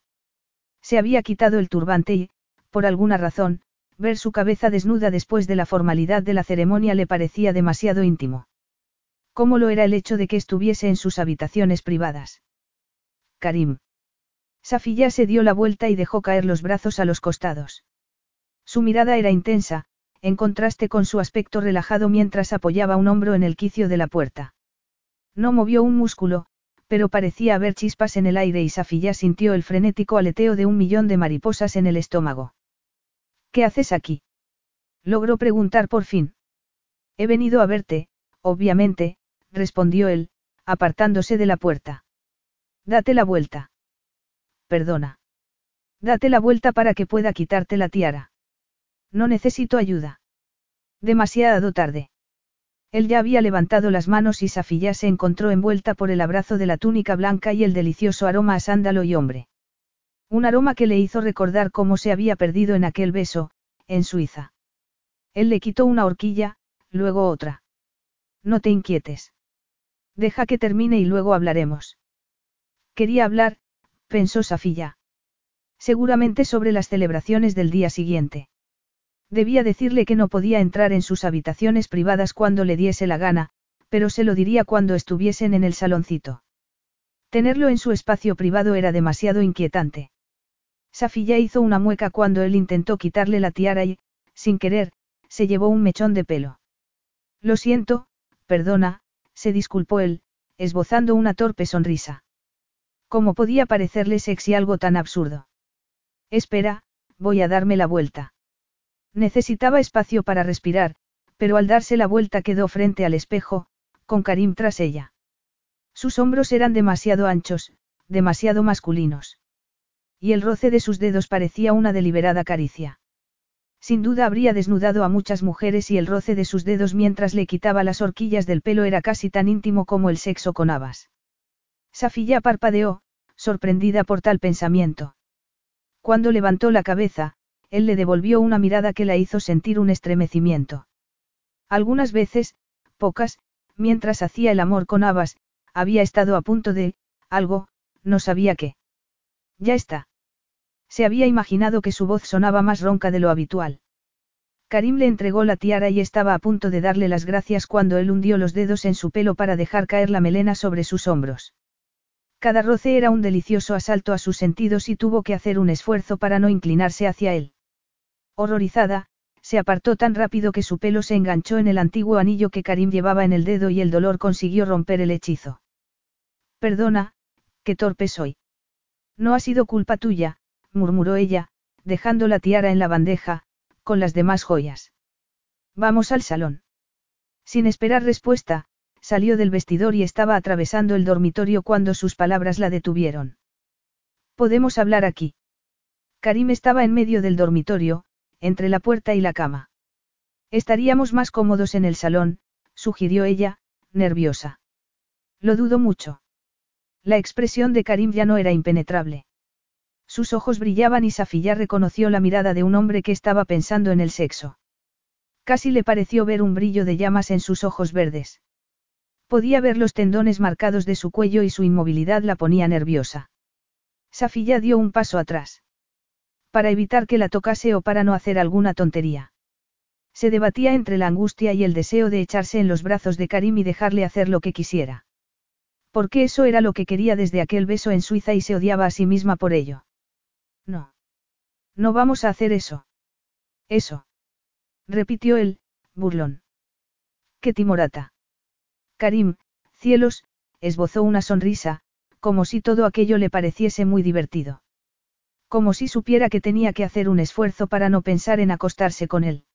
Se había quitado el turbante y, por alguna razón, ver su cabeza desnuda después de la formalidad de la ceremonia le parecía demasiado íntimo. ¿Cómo lo era el hecho de que estuviese en sus habitaciones privadas? Karim. Safilla se dio la vuelta y dejó caer los brazos a los costados. Su mirada era intensa, en contraste con su aspecto relajado mientras apoyaba un hombro en el quicio de la puerta. No movió un músculo, pero parecía haber chispas en el aire y Safilla sintió el frenético aleteo de un millón de mariposas en el estómago. ¿Qué haces aquí? Logró preguntar por fin. He venido a verte, obviamente, respondió él, apartándose de la puerta. Date la vuelta. Perdona. Date la vuelta para que pueda quitarte la tiara. No necesito ayuda. Demasiado tarde. Él ya había levantado las manos y Safilla se encontró envuelta por el abrazo de la túnica blanca y el delicioso aroma a sándalo y hombre. Un aroma que le hizo recordar cómo se había perdido en aquel beso, en Suiza. Él le quitó una horquilla, luego otra. No te inquietes. Deja que termine y luego hablaremos. Quería hablar, pensó Safilla. Seguramente sobre las celebraciones del día siguiente. Debía decirle que no podía entrar en sus habitaciones privadas cuando le diese la gana, pero se lo diría cuando estuviesen en el saloncito. Tenerlo en su espacio privado era demasiado inquietante. Safilla hizo una mueca cuando él intentó quitarle la tiara y, sin querer, se llevó un mechón de pelo. Lo siento, perdona, se disculpó él, esbozando una torpe sonrisa. ¿Cómo podía parecerle sexy algo tan absurdo? Espera, voy a darme la vuelta. Necesitaba espacio para respirar, pero al darse la vuelta quedó frente al espejo, con Karim tras ella. Sus hombros eran demasiado anchos, demasiado masculinos. Y el roce de sus dedos parecía una deliberada caricia. Sin duda habría desnudado a muchas mujeres y el roce de sus dedos mientras le quitaba las horquillas del pelo era casi tan íntimo como el sexo con habas. Safilla parpadeó, sorprendida por tal pensamiento. Cuando levantó la cabeza, él le devolvió una mirada que la hizo sentir un estremecimiento. Algunas veces, pocas, mientras hacía el amor con Abbas, había estado a punto de, algo, no sabía qué. Ya está. Se había imaginado que su voz sonaba más ronca de lo habitual. Karim le entregó la tiara y estaba a punto de darle las gracias cuando él hundió los dedos en su pelo para dejar caer la melena sobre sus hombros. Cada roce era un delicioso asalto a sus sentidos y tuvo que hacer un esfuerzo para no inclinarse hacia él. Horrorizada, se apartó tan rápido que su pelo se enganchó en el antiguo anillo que Karim llevaba en el dedo y el dolor consiguió romper el hechizo. Perdona, qué torpe soy. No ha sido culpa tuya, murmuró ella, dejando la tiara en la bandeja, con las demás joyas. Vamos al salón. Sin esperar respuesta, salió del vestidor y estaba atravesando el dormitorio cuando sus palabras la detuvieron. Podemos hablar aquí. Karim estaba en medio del dormitorio, entre la puerta y la cama. Estaríamos más cómodos en el salón, sugirió ella, nerviosa. Lo dudo mucho. La expresión de Karim ya no era impenetrable. Sus ojos brillaban y Safilla reconoció la mirada de un hombre que estaba pensando en el sexo. Casi le pareció ver un brillo de llamas en sus ojos verdes. Podía ver los tendones marcados de su cuello y su inmovilidad la ponía nerviosa. Safilla dio un paso atrás para evitar que la tocase o para no hacer alguna tontería. Se debatía entre la angustia y el deseo de echarse en los brazos de Karim y dejarle hacer lo que quisiera. Porque eso era lo que quería desde aquel beso en Suiza y se odiaba a sí misma por ello. No. No vamos a hacer eso. Eso. Repitió él, burlón. ¡Qué timorata! Karim, cielos, esbozó una sonrisa, como si todo aquello le pareciese muy divertido. Como si supiera que tenía que hacer un esfuerzo para no pensar en acostarse con él.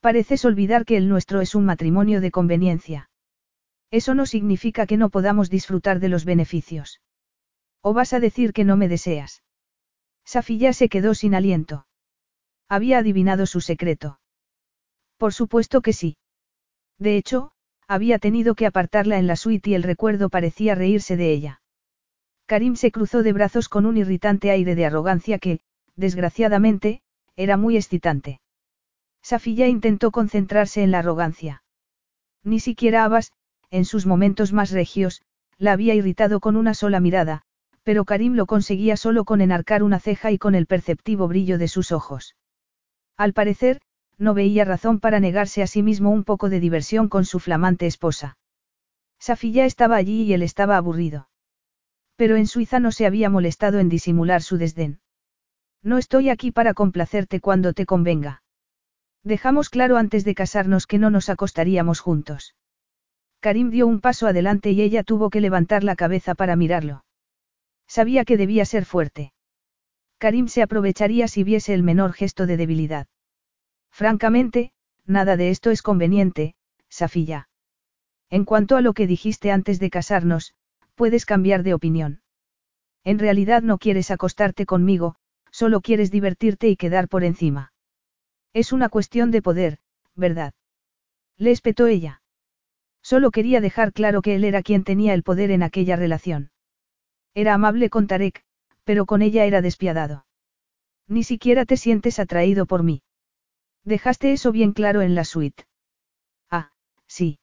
Pareces olvidar que el nuestro es un matrimonio de conveniencia. Eso no significa que no podamos disfrutar de los beneficios. ¿O vas a decir que no me deseas? Safilla se quedó sin aliento. Había adivinado su secreto. Por supuesto que sí. De hecho, Había tenido que apartarla en la suite y el recuerdo parecía reírse de ella. Karim se cruzó de brazos con un irritante aire de arrogancia que, desgraciadamente, era muy excitante. Safilla intentó concentrarse en la arrogancia. Ni siquiera Abbas, en sus momentos más regios, la había irritado con una sola mirada, pero Karim lo conseguía solo con enarcar una ceja y con el perceptivo brillo de sus ojos. Al parecer, no veía razón para negarse a sí mismo un poco de diversión con su flamante esposa. Safilla estaba allí y él estaba aburrido. Pero en Suiza no se había molestado en disimular su desdén. No estoy aquí para complacerte cuando te convenga. Dejamos claro antes de casarnos que no nos acostaríamos juntos. Karim dio un paso adelante y ella tuvo que levantar la cabeza para mirarlo. Sabía que debía ser fuerte. Karim se aprovecharía si viese el menor gesto de debilidad. Francamente, nada de esto es conveniente, Safilla. En cuanto a lo que dijiste antes de casarnos, puedes cambiar de opinión. En realidad no quieres acostarte conmigo, solo quieres divertirte y quedar por encima. Es una cuestión de poder, ¿verdad? Le espetó ella. Solo quería dejar claro que él era quien tenía el poder en aquella relación. Era amable con Tarek, pero con ella era despiadado. Ni siquiera te sientes atraído por mí. Dejaste eso bien claro en la suite. Ah, sí.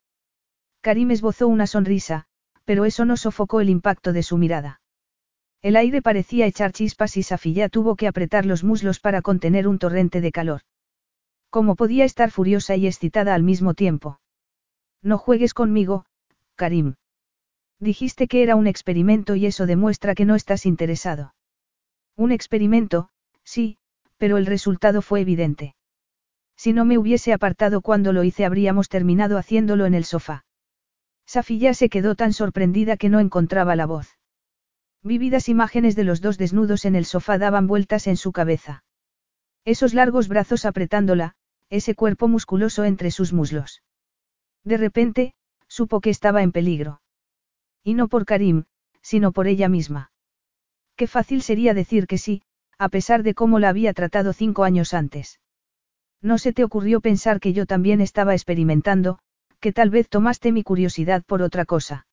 Karim esbozó una sonrisa, pero eso no sofocó el impacto de su mirada. El aire parecía echar chispas y Safilla tuvo que apretar los muslos para contener un torrente de calor. ¿Cómo podía estar furiosa y excitada al mismo tiempo? No juegues conmigo, Karim. Dijiste que era un experimento y eso demuestra que no estás interesado. Un experimento, sí, pero el resultado fue evidente. Si no me hubiese apartado cuando lo hice habríamos terminado haciéndolo en el sofá. Safilla se quedó tan sorprendida que no encontraba la voz. Vívidas imágenes de los dos desnudos en el sofá daban vueltas en su cabeza. Esos largos brazos apretándola, ese cuerpo musculoso entre sus muslos. De repente, supo que estaba en peligro. Y no por Karim, sino por ella misma. Qué fácil sería decir que sí, a pesar de cómo la había tratado cinco años antes. No se te ocurrió pensar que yo también estaba experimentando, que tal vez tomaste mi curiosidad por otra cosa.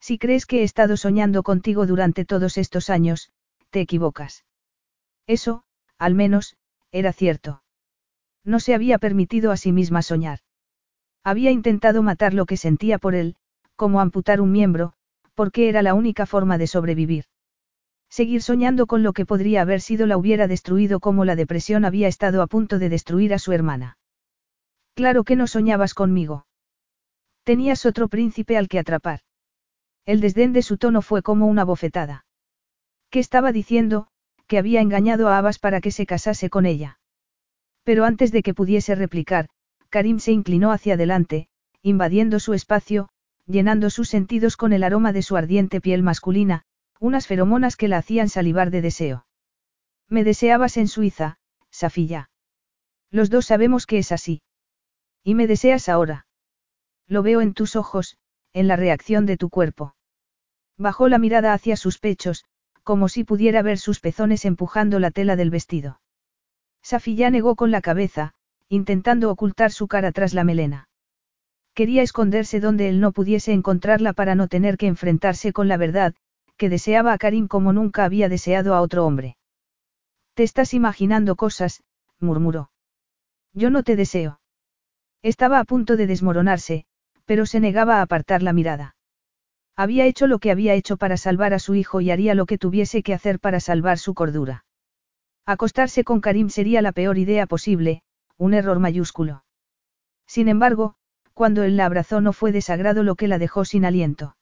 Si crees que he estado soñando contigo durante todos estos años, te equivocas. Eso, al menos, era cierto. No se había permitido a sí misma soñar. Había intentado matar lo que sentía por él, como amputar un miembro, porque era la única forma de sobrevivir. Seguir soñando con lo que podría haber sido la hubiera destruido como la depresión había estado a punto de destruir a su hermana. Claro que no soñabas conmigo. Tenías otro príncipe al que atrapar. El desdén de su tono fue como una bofetada. ¿Qué estaba diciendo? Que había engañado a Abbas para que se casase con ella. Pero antes de que pudiese replicar, Karim se inclinó hacia adelante, invadiendo su espacio, llenando sus sentidos con el aroma de su ardiente piel masculina, unas feromonas que la hacían salivar de deseo. Me deseabas en Suiza, Safilla. Los dos sabemos que es así. Y me deseas ahora. Lo veo en tus ojos, en la reacción de tu cuerpo. Bajó la mirada hacia sus pechos, como si pudiera ver sus pezones empujando la tela del vestido. Safilla negó con la cabeza, intentando ocultar su cara tras la melena. Quería esconderse donde él no pudiese encontrarla para no tener que enfrentarse con la verdad, que deseaba a Karim como nunca había deseado a otro hombre. Te estás imaginando cosas, murmuró. Yo no te deseo. Estaba a punto de desmoronarse, pero se negaba a apartar la mirada. Había hecho lo que había hecho para salvar a su hijo y haría lo que tuviese que hacer para salvar su cordura. Acostarse con Karim sería la peor idea posible, un error mayúsculo. Sin embargo, cuando él la abrazó no fue desagrado lo que la dejó sin aliento.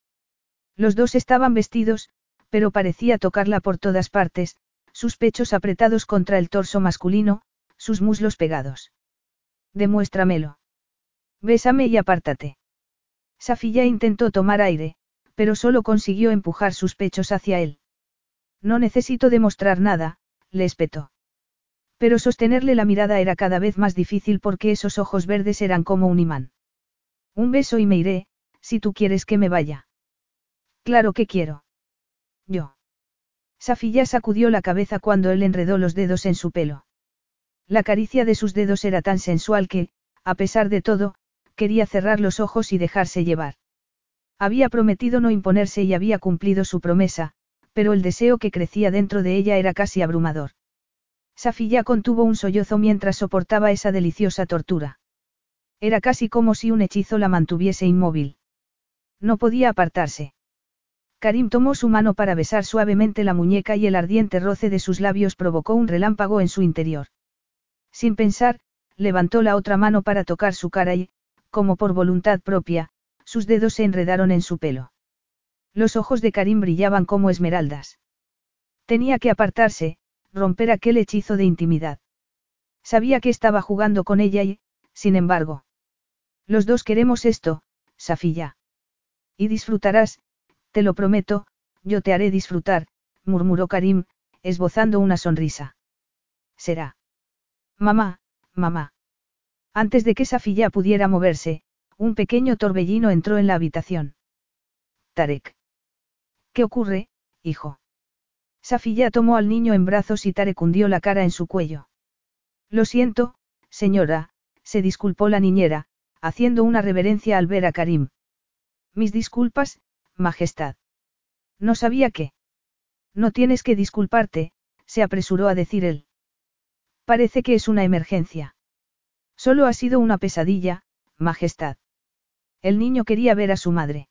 Los dos estaban vestidos, pero parecía tocarla por todas partes, sus pechos apretados contra el torso masculino, sus muslos pegados. Demuéstramelo. Bésame y apártate. Safilla intentó tomar aire, pero solo consiguió empujar sus pechos hacia él. No necesito demostrar nada, le espetó. Pero sostenerle la mirada era cada vez más difícil porque esos ojos verdes eran como un imán. Un beso y me iré, si tú quieres que me vaya. Claro que quiero. Yo. Safilla sacudió la cabeza cuando él enredó los dedos en su pelo. La caricia de sus dedos era tan sensual que, a pesar de todo, quería cerrar los ojos y dejarse llevar. Había prometido no imponerse y había cumplido su promesa, pero el deseo que crecía dentro de ella era casi abrumador. Safilla contuvo un sollozo mientras soportaba esa deliciosa tortura. Era casi como si un hechizo la mantuviese inmóvil. No podía apartarse. Karim tomó su mano para besar suavemente la muñeca y el ardiente roce de sus labios provocó un relámpago en su interior. Sin pensar, levantó la otra mano para tocar su cara y, como por voluntad propia, sus dedos se enredaron en su pelo. Los ojos de Karim brillaban como esmeraldas. Tenía que apartarse, romper aquel hechizo de intimidad. Sabía que estaba jugando con ella y, sin embargo. Los dos queremos esto, Safilla. Y disfrutarás, te lo prometo, yo te haré disfrutar, murmuró Karim, esbozando una sonrisa. Será. Mamá, mamá. Antes de que Safilla pudiera moverse, un pequeño torbellino entró en la habitación. Tarek. ¿Qué ocurre, hijo? Safilla tomó al niño en brazos y Tarek hundió la cara en su cuello. Lo siento, señora, se disculpó la niñera, haciendo una reverencia al ver a Karim. Mis disculpas, Majestad. No sabía qué. No tienes que disculparte, se apresuró a decir él. Parece que es una emergencia. Solo ha sido una pesadilla, Majestad. El niño quería ver a su madre.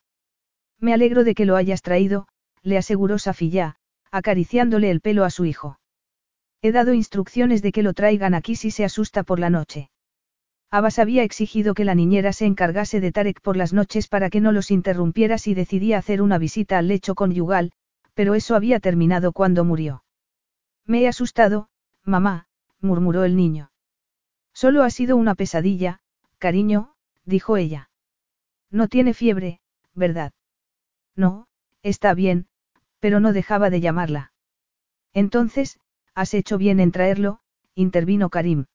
Me alegro de que lo hayas traído, le aseguró Safilla, acariciándole el pelo a su hijo. He dado instrucciones de que lo traigan aquí si se asusta por la noche. Abbas había exigido que la niñera se encargase de Tarek por las noches para que no los interrumpiera si decidía hacer una visita al lecho conyugal, pero eso había terminado cuando murió. Me he asustado, mamá, murmuró el niño. Solo ha sido una pesadilla, cariño, dijo ella. No tiene fiebre, ¿verdad? No, está bien, pero no dejaba de llamarla. Entonces, has hecho bien en traerlo, intervino Karim.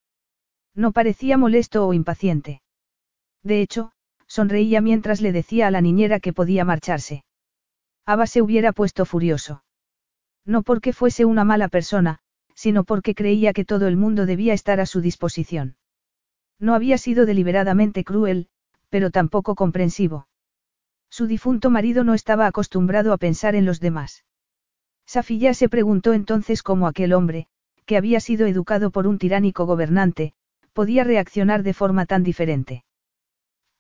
No parecía molesto o impaciente. De hecho, sonreía mientras le decía a la niñera que podía marcharse. Aba se hubiera puesto furioso. No porque fuese una mala persona, sino porque creía que todo el mundo debía estar a su disposición. No había sido deliberadamente cruel, pero tampoco comprensivo. Su difunto marido no estaba acostumbrado a pensar en los demás. Safilla se preguntó entonces cómo aquel hombre, que había sido educado por un tiránico gobernante, podía reaccionar de forma tan diferente.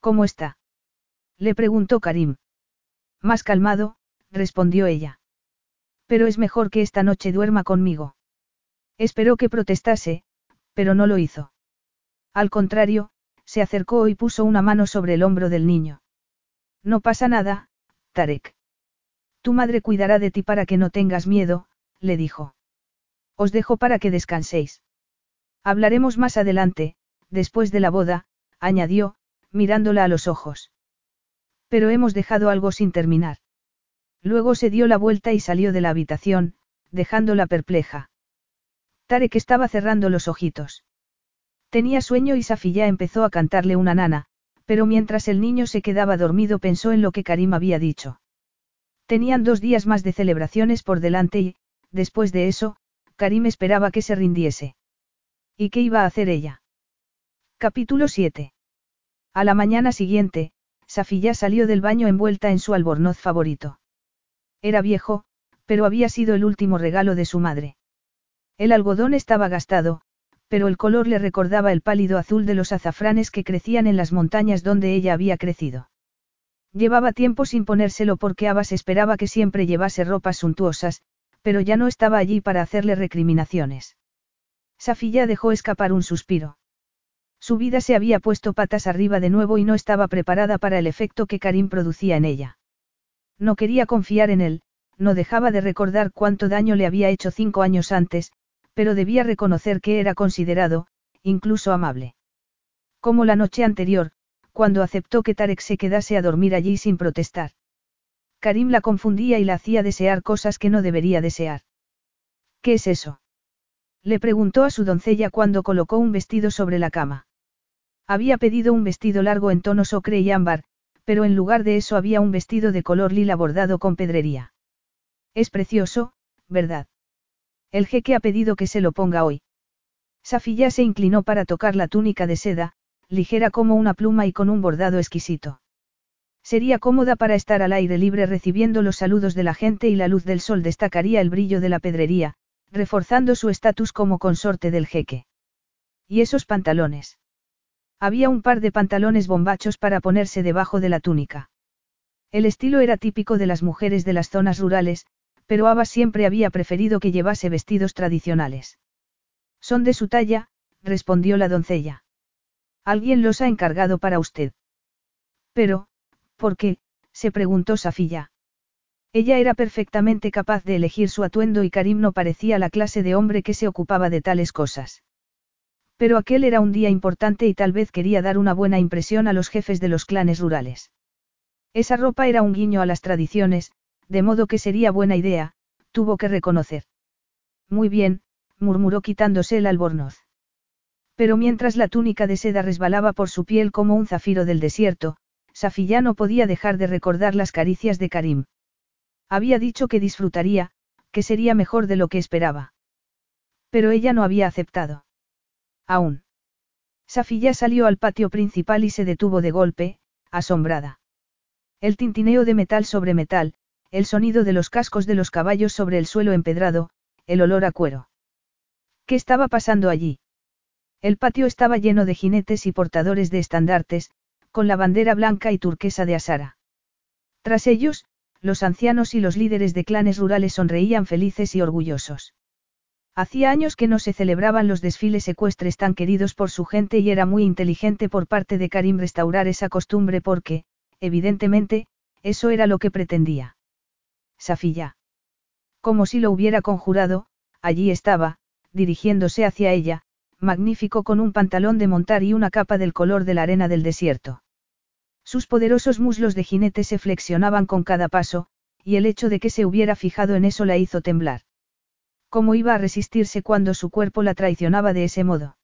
¿Cómo está? Le preguntó Karim. Más calmado, respondió ella. Pero es mejor que esta noche duerma conmigo. Esperó que protestase, pero no lo hizo. Al contrario, se acercó y puso una mano sobre el hombro del niño. No pasa nada, Tarek. Tu madre cuidará de ti para que no tengas miedo, le dijo. Os dejo para que descanséis. Hablaremos más adelante, después de la boda, añadió, mirándola a los ojos. Pero hemos dejado algo sin terminar. Luego se dio la vuelta y salió de la habitación, dejándola perpleja. Tarek estaba cerrando los ojitos. Tenía sueño y Safilla empezó a cantarle una nana, pero mientras el niño se quedaba dormido pensó en lo que Karim había dicho. Tenían dos días más de celebraciones por delante y, después de eso, Karim esperaba que se rindiese. ¿Y qué iba a hacer ella? Capítulo 7. A la mañana siguiente, Safilla salió del baño envuelta en su albornoz favorito. Era viejo, pero había sido el último regalo de su madre. El algodón estaba gastado, pero el color le recordaba el pálido azul de los azafranes que crecían en las montañas donde ella había crecido. Llevaba tiempo sin ponérselo porque Abbas esperaba que siempre llevase ropas suntuosas, pero ya no estaba allí para hacerle recriminaciones. Safilla dejó escapar un suspiro. Su vida se había puesto patas arriba de nuevo y no estaba preparada para el efecto que Karim producía en ella. No quería confiar en él, no dejaba de recordar cuánto daño le había hecho cinco años antes, pero debía reconocer que era considerado, incluso amable. Como la noche anterior, cuando aceptó que Tarek se quedase a dormir allí sin protestar. Karim la confundía y la hacía desear cosas que no debería desear. ¿Qué es eso? Le preguntó a su doncella cuando colocó un vestido sobre la cama. Había pedido un vestido largo en tonos ocre y ámbar, pero en lugar de eso había un vestido de color lila bordado con pedrería. Es precioso, ¿verdad? El jeque ha pedido que se lo ponga hoy. Safilla se inclinó para tocar la túnica de seda, ligera como una pluma y con un bordado exquisito. Sería cómoda para estar al aire libre recibiendo los saludos de la gente y la luz del sol destacaría el brillo de la pedrería, reforzando su estatus como consorte del jeque. ¿Y esos pantalones? Había un par de pantalones bombachos para ponerse debajo de la túnica. El estilo era típico de las mujeres de las zonas rurales, pero Ava siempre había preferido que llevase vestidos tradicionales. Son de su talla, respondió la doncella. Alguien los ha encargado para usted. Pero, ¿por qué? se preguntó Safilla. Ella era perfectamente capaz de elegir su atuendo y Karim no parecía la clase de hombre que se ocupaba de tales cosas. Pero aquel era un día importante y tal vez quería dar una buena impresión a los jefes de los clanes rurales. Esa ropa era un guiño a las tradiciones, de modo que sería buena idea, tuvo que reconocer. Muy bien, murmuró quitándose el albornoz. Pero mientras la túnica de seda resbalaba por su piel como un zafiro del desierto, Safilla no podía dejar de recordar las caricias de Karim. Había dicho que disfrutaría, que sería mejor de lo que esperaba. Pero ella no había aceptado. Aún. Safilla salió al patio principal y se detuvo de golpe, asombrada. El tintineo de metal sobre metal, el sonido de los cascos de los caballos sobre el suelo empedrado, el olor a cuero. ¿Qué estaba pasando allí? El patio estaba lleno de jinetes y portadores de estandartes, con la bandera blanca y turquesa de Asara. Tras ellos, los ancianos y los líderes de clanes rurales sonreían felices y orgullosos. Hacía años que no se celebraban los desfiles ecuestres tan queridos por su gente y era muy inteligente por parte de Karim restaurar esa costumbre porque, evidentemente, eso era lo que pretendía. Safilla. Como si lo hubiera conjurado, allí estaba, dirigiéndose hacia ella, magnífico con un pantalón de montar y una capa del color de la arena del desierto. Sus poderosos muslos de jinete se flexionaban con cada paso, y el hecho de que se hubiera fijado en eso la hizo temblar. ¿Cómo iba a resistirse cuando su cuerpo la traicionaba de ese modo?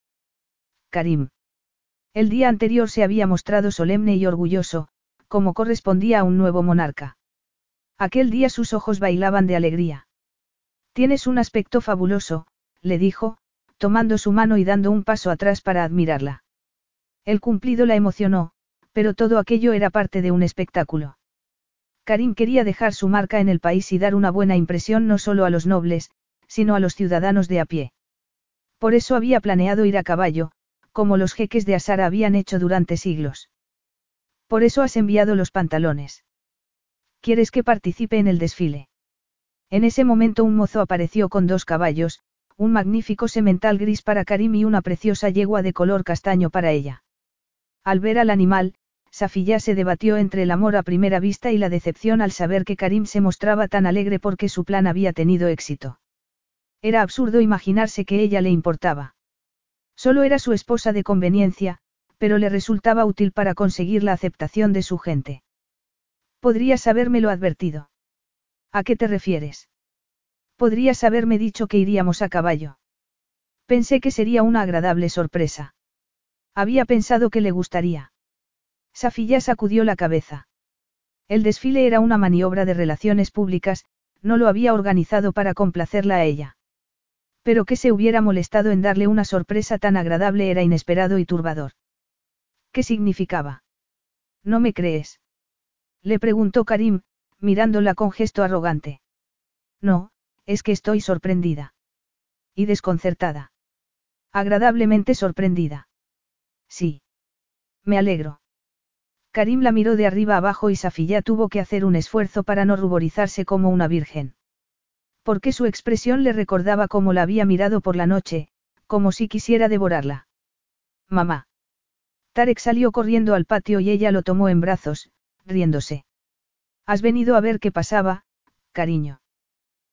Karim. El día anterior se había mostrado solemne y orgulloso, como correspondía a un nuevo monarca. Aquel día sus ojos bailaban de alegría. Tienes un aspecto fabuloso, le dijo, tomando su mano y dando un paso atrás para admirarla. El cumplido la emocionó, pero todo aquello era parte de un espectáculo. Karim quería dejar su marca en el país y dar una buena impresión no solo a los nobles, sino a los ciudadanos de a pie. Por eso había planeado ir a caballo, como los jeques de Asara habían hecho durante siglos. Por eso has enviado los pantalones. ¿Quieres que participe en el desfile? En ese momento un mozo apareció con dos caballos, un magnífico semental gris para Karim y una preciosa yegua de color castaño para ella. Al ver al animal, Safiyá se debatió entre el amor a primera vista y la decepción al saber que Karim se mostraba tan alegre porque su plan había tenido éxito. Era absurdo imaginarse que ella le importaba. Solo era su esposa de conveniencia, pero le resultaba útil para conseguir la aceptación de su gente. Podrías habérmelo advertido. ¿A qué te refieres? Podrías haberme dicho que iríamos a caballo. Pensé que sería una agradable sorpresa. Había pensado que le gustaría. Safilla sacudió la cabeza. El desfile era una maniobra de relaciones públicas, no lo había organizado para complacerla a ella. Pero que se hubiera molestado en darle una sorpresa tan agradable era inesperado y turbador. ¿Qué significaba? ¿No me crees? Le preguntó Karim, mirándola con gesto arrogante. No, es que estoy sorprendida. Y desconcertada. Agradablemente sorprendida. Sí. Me alegro. Karim la miró de arriba abajo y Safiyá tuvo que hacer un esfuerzo para no ruborizarse como una virgen. Porque su expresión le recordaba cómo la había mirado por la noche, como si quisiera devorarla. Mamá. Tarek salió corriendo al patio y ella lo tomó en brazos, riéndose. Has venido a ver qué pasaba, cariño.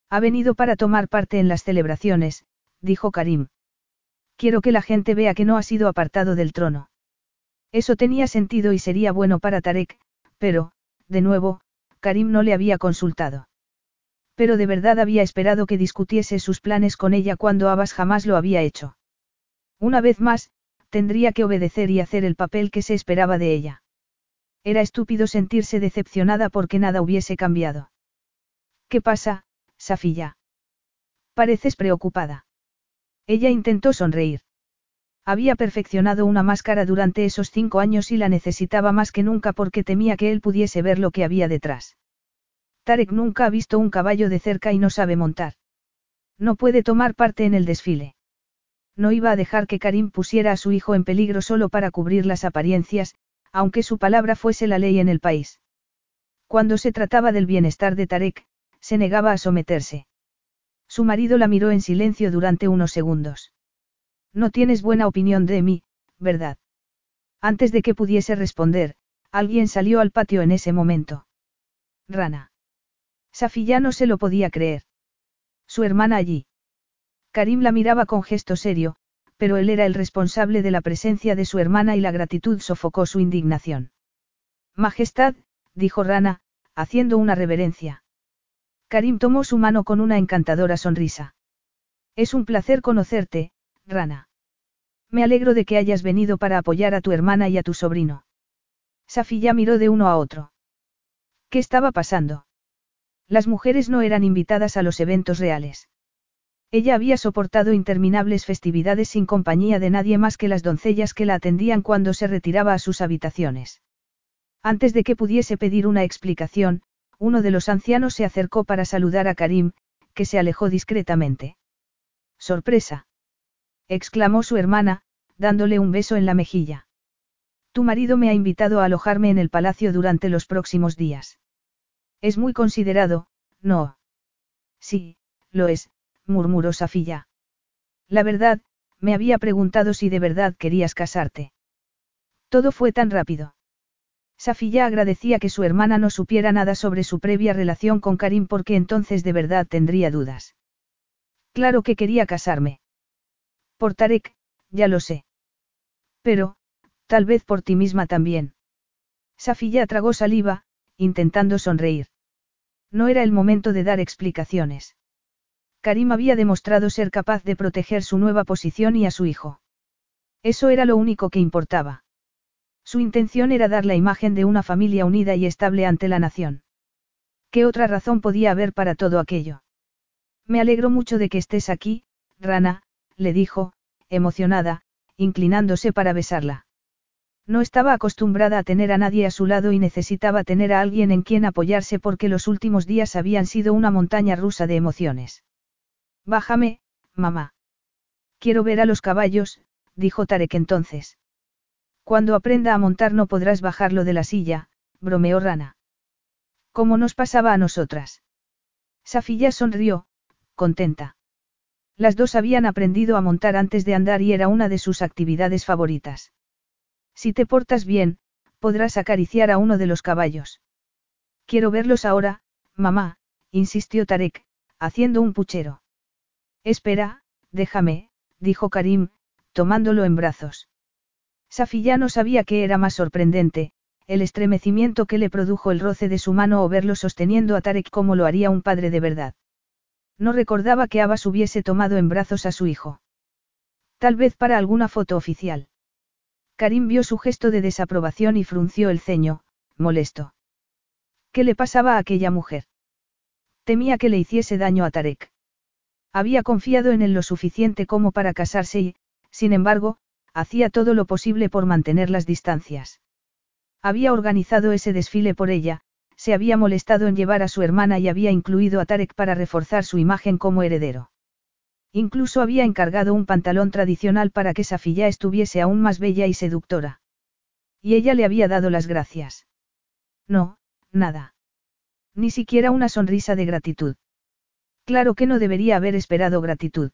Ha venido para tomar parte en las celebraciones, dijo Karim. Quiero que la gente vea que no ha sido apartado del trono. Eso tenía sentido y sería bueno para Tarek, pero, de nuevo, Karim no le había consultado. Pero de verdad había esperado que discutiese sus planes con ella cuando Abbas jamás lo había hecho. Una vez más, tendría que obedecer y hacer el papel que se esperaba de ella. Era estúpido sentirse decepcionada porque nada hubiese cambiado. ¿Qué pasa, Safilla? Pareces preocupada. Ella intentó sonreír. Había perfeccionado una máscara durante esos cinco años y la necesitaba más que nunca porque temía que él pudiese ver lo que había detrás. Tarek nunca ha visto un caballo de cerca y no sabe montar. No puede tomar parte en el desfile. No iba a dejar que Karim pusiera a su hijo en peligro solo para cubrir las apariencias, aunque su palabra fuese la ley en el país. Cuando se trataba del bienestar de Tarek, se negaba a someterse. Su marido la miró en silencio durante unos segundos. No tienes buena opinión de mí, ¿verdad? Antes de que pudiese responder, alguien salió al patio en ese momento. Rana. Safi ya no se lo podía creer. Su hermana allí. Karim la miraba con gesto serio, pero él era el responsable de la presencia de su hermana y la gratitud sofocó su indignación. Majestad, dijo Rana, haciendo una reverencia. Karim tomó su mano con una encantadora sonrisa. Es un placer conocerte, Rana. Me alegro de que hayas venido para apoyar a tu hermana y a tu sobrino. Safi ya miró de uno a otro. ¿Qué estaba pasando? Las mujeres no eran invitadas a los eventos reales. Ella había soportado interminables festividades sin compañía de nadie más que las doncellas que la atendían cuando se retiraba a sus habitaciones. Antes de que pudiese pedir una explicación, uno de los ancianos se acercó para saludar a Karim, que se alejó discretamente. Sorpresa exclamó su hermana, dándole un beso en la mejilla. Tu marido me ha invitado a alojarme en el palacio durante los próximos días. Es muy considerado, ¿no? Sí, lo es, murmuró Safilla. La verdad, me había preguntado si de verdad querías casarte. Todo fue tan rápido. Safilla agradecía que su hermana no supiera nada sobre su previa relación con Karim porque entonces de verdad tendría dudas. Claro que quería casarme. Por Tarek, ya lo sé. Pero, tal vez por ti misma también. Safiya tragó saliva, intentando sonreír. No era el momento de dar explicaciones. Karim había demostrado ser capaz de proteger su nueva posición y a su hijo. Eso era lo único que importaba. Su intención era dar la imagen de una familia unida y estable ante la nación. ¿Qué otra razón podía haber para todo aquello? Me alegro mucho de que estés aquí, Rana, le dijo, emocionada, inclinándose para besarla. No estaba acostumbrada a tener a nadie a su lado y necesitaba tener a alguien en quien apoyarse porque los últimos días habían sido una montaña rusa de emociones. Bájame, mamá. Quiero ver a los caballos, dijo Tarek entonces. Cuando aprenda a montar no podrás bajarlo de la silla, bromeó Rana. ¿Cómo nos pasaba a nosotras? Safilla sonrió, contenta. Las dos habían aprendido a montar antes de andar y era una de sus actividades favoritas. Si te portas bien, podrás acariciar a uno de los caballos. Quiero verlos ahora, mamá, insistió Tarek, haciendo un puchero. Espera, déjame, dijo Karim, tomándolo en brazos. Safi ya no sabía qué era más sorprendente, el estremecimiento que le produjo el roce de su mano o verlo sosteniendo a Tarek como lo haría un padre de verdad. No recordaba que Abbas hubiese tomado en brazos a su hijo. Tal vez para alguna foto oficial. Karim vio su gesto de desaprobación y frunció el ceño, molesto. ¿Qué le pasaba a aquella mujer? Temía que le hiciese daño a Tarek. Había confiado en él lo suficiente como para casarse y, sin embargo, hacía todo lo posible por mantener las distancias. Había organizado ese desfile por ella, se había molestado en llevar a su hermana y había incluido a Tarek para reforzar su imagen como heredero. Incluso había encargado un pantalón tradicional para que Safilla estuviese aún más bella y seductora. Y ella le había dado las gracias. No, nada. Ni siquiera una sonrisa de gratitud. Claro que no debería haber esperado gratitud.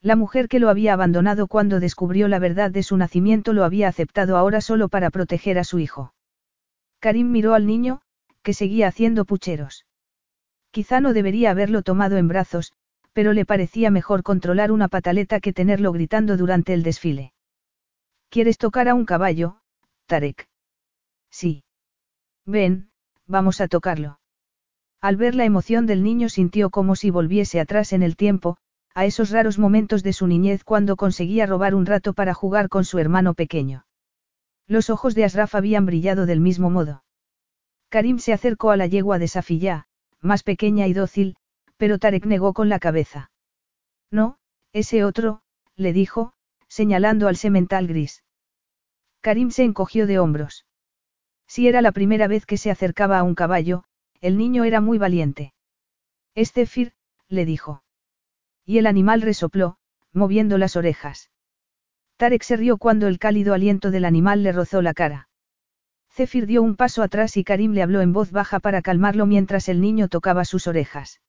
La mujer que lo había abandonado cuando descubrió la verdad de su nacimiento lo había aceptado ahora solo para proteger a su hijo. Karim miró al niño, que seguía haciendo pucheros. Quizá no debería haberlo tomado en brazos, pero le parecía mejor controlar una pataleta que tenerlo gritando durante el desfile. ¿Quieres tocar a un caballo, Tarek? Sí. Ven, vamos a tocarlo. Al ver la emoción del niño sintió como si volviese atrás en el tiempo, a esos raros momentos de su niñez cuando conseguía robar un rato para jugar con su hermano pequeño. Los ojos de Asraf habían brillado del mismo modo. Karim se acercó a la yegua de Safiyá, más pequeña y dócil, pero Tarek negó con la cabeza. No, ese otro, le dijo, señalando al semental gris. Karim se encogió de hombros. Si era la primera vez que se acercaba a un caballo, el niño era muy valiente. Es Zephyr, le dijo. Y el animal resopló, moviendo las orejas. Tarek se rió cuando el cálido aliento del animal le rozó la cara. Zephyr dio un paso atrás y Karim le habló en voz baja para calmarlo mientras el niño tocaba sus orejas.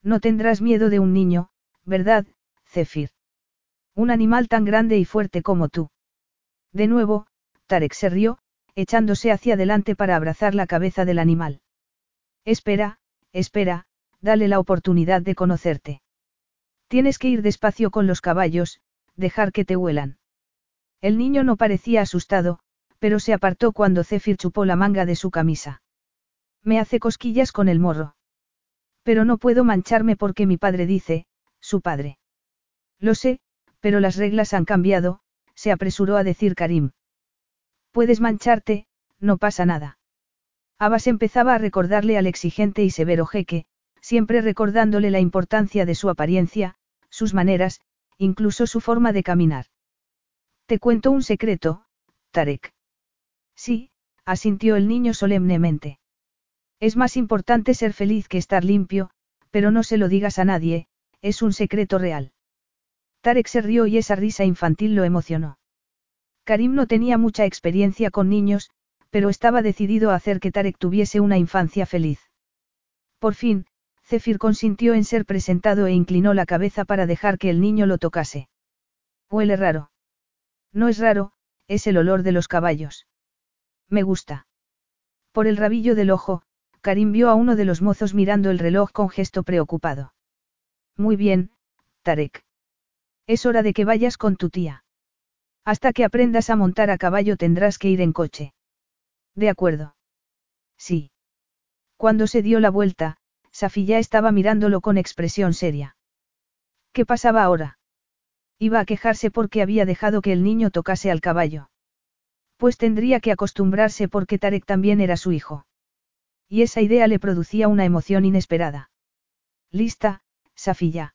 No tendrás miedo de un niño, ¿verdad, Zephyr? Un animal tan grande y fuerte como tú. De nuevo, Tarek se rió, echándose hacia adelante para abrazar la cabeza del animal. Espera, espera, dale la oportunidad de conocerte. Tienes que ir despacio con los caballos, dejar que te huelan. El niño no parecía asustado, pero se apartó cuando Zephyr chupó la manga de su camisa. Me hace cosquillas con el morro. Pero no puedo mancharme porque mi padre dice, su padre. Lo sé, pero las reglas han cambiado, se apresuró a decir Karim. Puedes mancharte, no pasa nada. Abbas empezaba a recordarle al exigente y severo jeque, siempre recordándole la importancia de su apariencia, sus maneras, incluso su forma de caminar. Te cuento un secreto, Tarek. Sí, asintió el niño solemnemente. Es más importante ser feliz que estar limpio, pero no se lo digas a nadie, es un secreto real. Tarek se rió y esa risa infantil lo emocionó. Karim no tenía mucha experiencia con niños, pero estaba decidido a hacer que Tarek tuviese una infancia feliz. Por fin, Zephyr consintió en ser presentado e inclinó la cabeza para dejar que el niño lo tocase. Huele raro. No es raro, es el olor de los caballos. Me gusta. Por el rabillo del ojo, Karim vio a uno de los mozos mirando el reloj con gesto preocupado. Muy bien, Tarek. Es hora de que vayas con tu tía. Hasta que aprendas a montar a caballo tendrás que ir en coche. De acuerdo. Sí. Cuando se dio la vuelta, Safi ya estaba mirándolo con expresión seria. ¿Qué pasaba ahora? Iba a quejarse porque había dejado que el niño tocase al caballo. Pues tendría que acostumbrarse porque Tarek también era su hijo. Y esa idea le producía una emoción inesperada. ¿Lista, Safilla?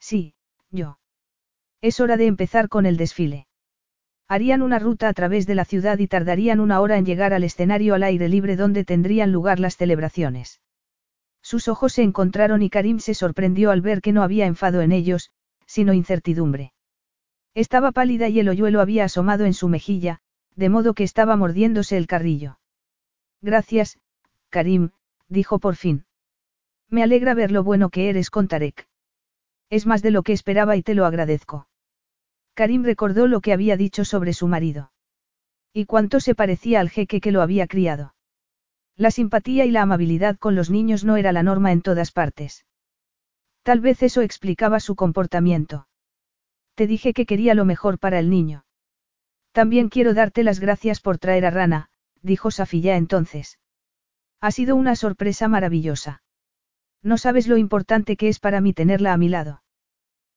Sí, yo. Es hora de empezar con el desfile. Harían una ruta a través de la ciudad y tardarían una hora en llegar al escenario al aire libre donde tendrían lugar las celebraciones. Sus ojos se encontraron y Karim se sorprendió al ver que no había enfado en ellos, sino incertidumbre. Estaba pálida y el hoyuelo había asomado en su mejilla, de modo que estaba mordiéndose el carrillo. Gracias, Karim, dijo por fin. Me alegra ver lo bueno que eres con Tarek. Es más de lo que esperaba y te lo agradezco. Karim recordó lo que había dicho sobre su marido. Y cuánto se parecía al jeque que lo había criado. La simpatía y la amabilidad con los niños no era la norma en todas partes. Tal vez eso explicaba su comportamiento. Te dije que quería lo mejor para el niño. También quiero darte las gracias por traer a Rana, dijo Safilla entonces. Ha sido una sorpresa maravillosa. No sabes lo importante que es para mí tenerla a mi lado.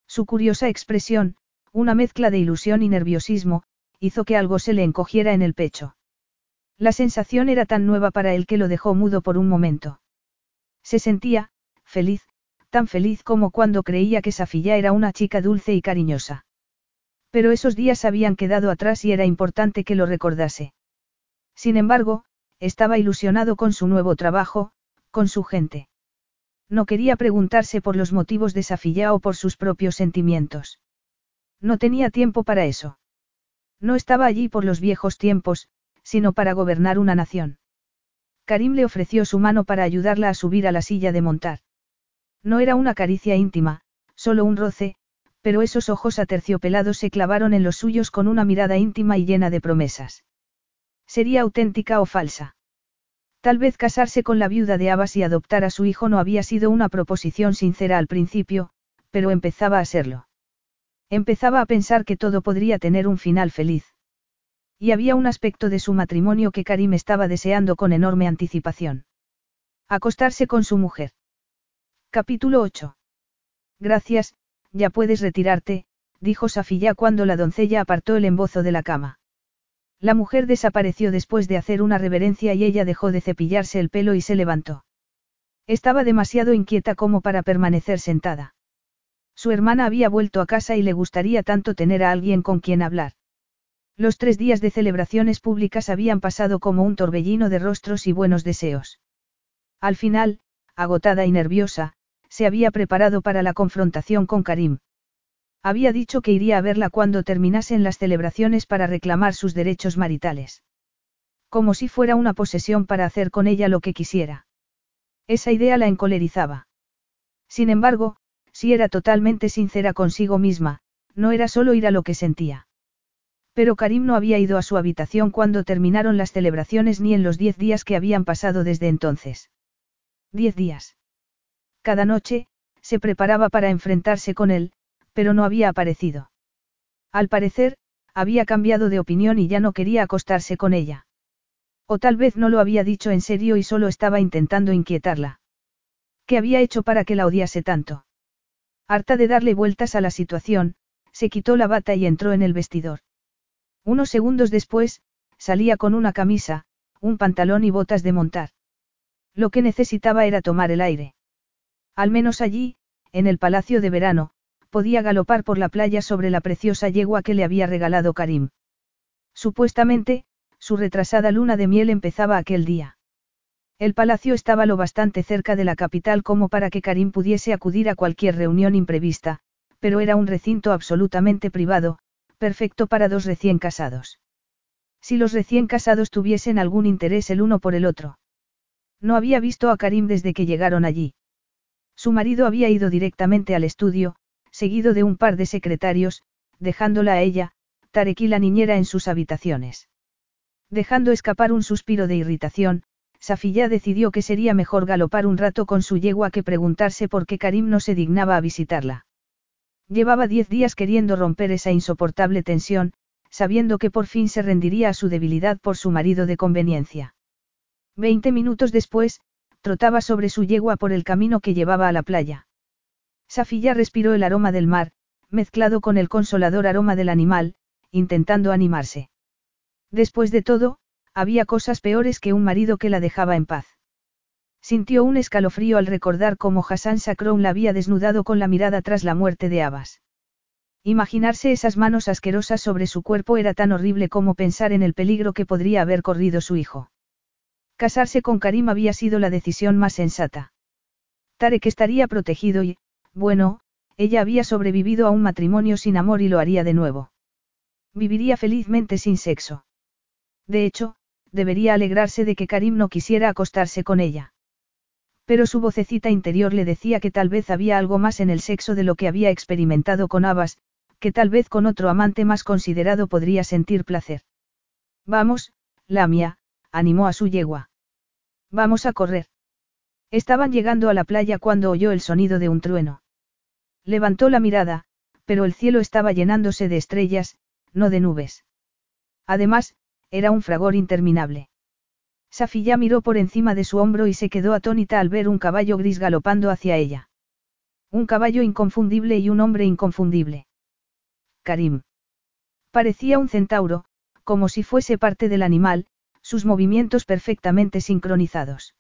Su curiosa expresión, una mezcla de ilusión y nerviosismo, hizo que algo se le encogiera en el pecho. La sensación era tan nueva para él que lo dejó mudo por un momento. Se sentía, feliz, tan feliz como cuando creía que Safilla era una chica dulce y cariñosa. Pero esos días habían quedado atrás y era importante que lo recordase. Sin embargo, estaba ilusionado con su nuevo trabajo, con su gente. No quería preguntarse por los motivos de Safilla o por sus propios sentimientos. No tenía tiempo para eso. No estaba allí por los viejos tiempos, sino para gobernar una nación. Karim le ofreció su mano para ayudarla a subir a la silla de montar. No era una caricia íntima, solo un roce, pero esos ojos aterciopelados se clavaron en los suyos con una mirada íntima y llena de promesas. ¿Sería auténtica o falsa? Tal vez casarse con la viuda de Abbas y adoptar a su hijo no había sido una proposición sincera al principio, pero empezaba a serlo. Empezaba a pensar que todo podría tener un final feliz. Y había un aspecto de su matrimonio que Karim estaba deseando con enorme anticipación. Acostarse con su mujer. Capítulo 8. Gracias, ya puedes retirarte, dijo Safilla cuando la doncella apartó el embozo de la cama. La mujer desapareció después de hacer una reverencia y ella dejó de cepillarse el pelo y se levantó. Estaba demasiado inquieta como para permanecer sentada. Su hermana había vuelto a casa y le gustaría tanto tener a alguien con quien hablar. Los tres días de celebraciones públicas habían pasado como un torbellino de rostros y buenos deseos. Al final, agotada y nerviosa, se había preparado para la confrontación con Karim. Había dicho que iría a verla cuando terminasen las celebraciones para reclamar sus derechos maritales. Como si fuera una posesión para hacer con ella lo que quisiera. Esa idea la encolerizaba. Sin embargo, si era totalmente sincera consigo misma, no era solo ir a lo que sentía. Pero Karim no había ido a su habitación cuando terminaron las celebraciones ni en los diez días que habían pasado desde entonces. Diez días. Cada noche, se preparaba para enfrentarse con él, pero no había aparecido. Al parecer, había cambiado de opinión y ya no quería acostarse con ella. O tal vez no lo había dicho en serio y solo estaba intentando inquietarla. ¿Qué había hecho para que la odiase tanto? Harta de darle vueltas a la situación, se quitó la bata y entró en el vestidor. Unos segundos después, salía con una camisa, un pantalón y botas de montar. Lo que necesitaba era tomar el aire. Al menos allí, en el palacio de verano, podía galopar por la playa sobre la preciosa yegua que le había regalado Karim. Supuestamente, su retrasada luna de miel empezaba aquel día. El palacio estaba lo bastante cerca de la capital como para que Karim pudiese acudir a cualquier reunión imprevista, pero era un recinto absolutamente privado, perfecto para dos recién casados. Si los recién casados tuviesen algún interés el uno por el otro. No había visto a Karim desde que llegaron allí. Su marido había ido directamente al estudio, seguido de un par de secretarios, dejándola a ella, Tarek y la niñera en sus habitaciones. Dejando escapar un suspiro de irritación, Safilla decidió que sería mejor galopar un rato con su yegua que preguntarse por qué Karim no se dignaba a visitarla. Llevaba diez días queriendo romper esa insoportable tensión, sabiendo que por fin se rendiría a su debilidad por su marido de conveniencia. Veinte minutos después, trotaba sobre su yegua por el camino que llevaba a la playa. Safilla respiró el aroma del mar, mezclado con el consolador aroma del animal, intentando animarse. Después de todo, había cosas peores que un marido que la dejaba en paz. Sintió un escalofrío al recordar cómo Hassan Sakroun la había desnudado con la mirada tras la muerte de Abbas. Imaginarse esas manos asquerosas sobre su cuerpo era tan horrible como pensar en el peligro que podría haber corrido su hijo. Casarse con Karim había sido la decisión más sensata. Tarek estaría protegido y, bueno, ella había sobrevivido a un matrimonio sin amor y lo haría de nuevo. Viviría felizmente sin sexo. De hecho, debería alegrarse de que Karim no quisiera acostarse con ella. Pero su vocecita interior le decía que tal vez había algo más en el sexo de lo que había experimentado con Abbas, que tal vez con otro amante más considerado podría sentir placer. Vamos, Lamia, animó a su yegua. Vamos a correr. Estaban llegando a la playa cuando oyó el sonido de un trueno. Levantó la mirada, pero el cielo estaba llenándose de estrellas, no de nubes. Además, era un fragor interminable. Safilla miró por encima de su hombro y se quedó atónita al ver un caballo gris galopando hacia ella. Un caballo inconfundible y un hombre inconfundible. Karim. Parecía un centauro, como si fuese parte del animal, sus movimientos perfectamente sincronizados.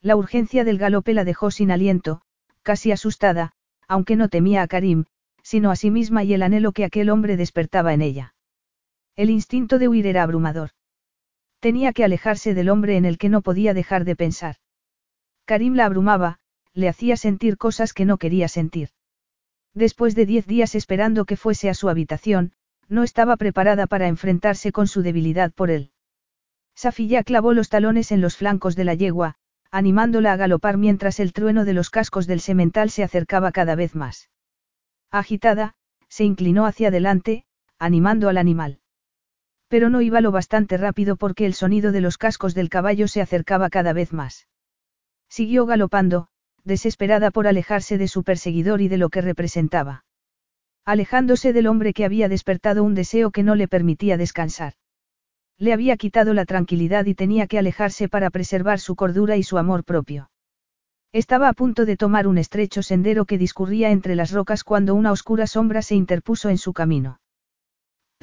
La urgencia del galope la dejó sin aliento, casi asustada, aunque no temía a Karim, sino a sí misma y el anhelo que aquel hombre despertaba en ella. El instinto de huir era abrumador. Tenía que alejarse del hombre en el que no podía dejar de pensar. Karim la abrumaba, le hacía sentir cosas que no quería sentir. Después de diez días esperando que fuese a su habitación, no estaba preparada para enfrentarse con su debilidad por él. Safilla clavó los talones en los flancos de la yegua, animándola a galopar mientras el trueno de los cascos del semental se acercaba cada vez más. Agitada, se inclinó hacia adelante, animando al animal. Pero no iba lo bastante rápido porque el sonido de los cascos del caballo se acercaba cada vez más. Siguió galopando, desesperada por alejarse de su perseguidor y de lo que representaba. Alejándose del hombre que había despertado un deseo que no le permitía descansar. Le había quitado la tranquilidad y tenía que alejarse para preservar su cordura y su amor propio. Estaba a punto de tomar un estrecho sendero que discurría entre las rocas cuando una oscura sombra se interpuso en su camino.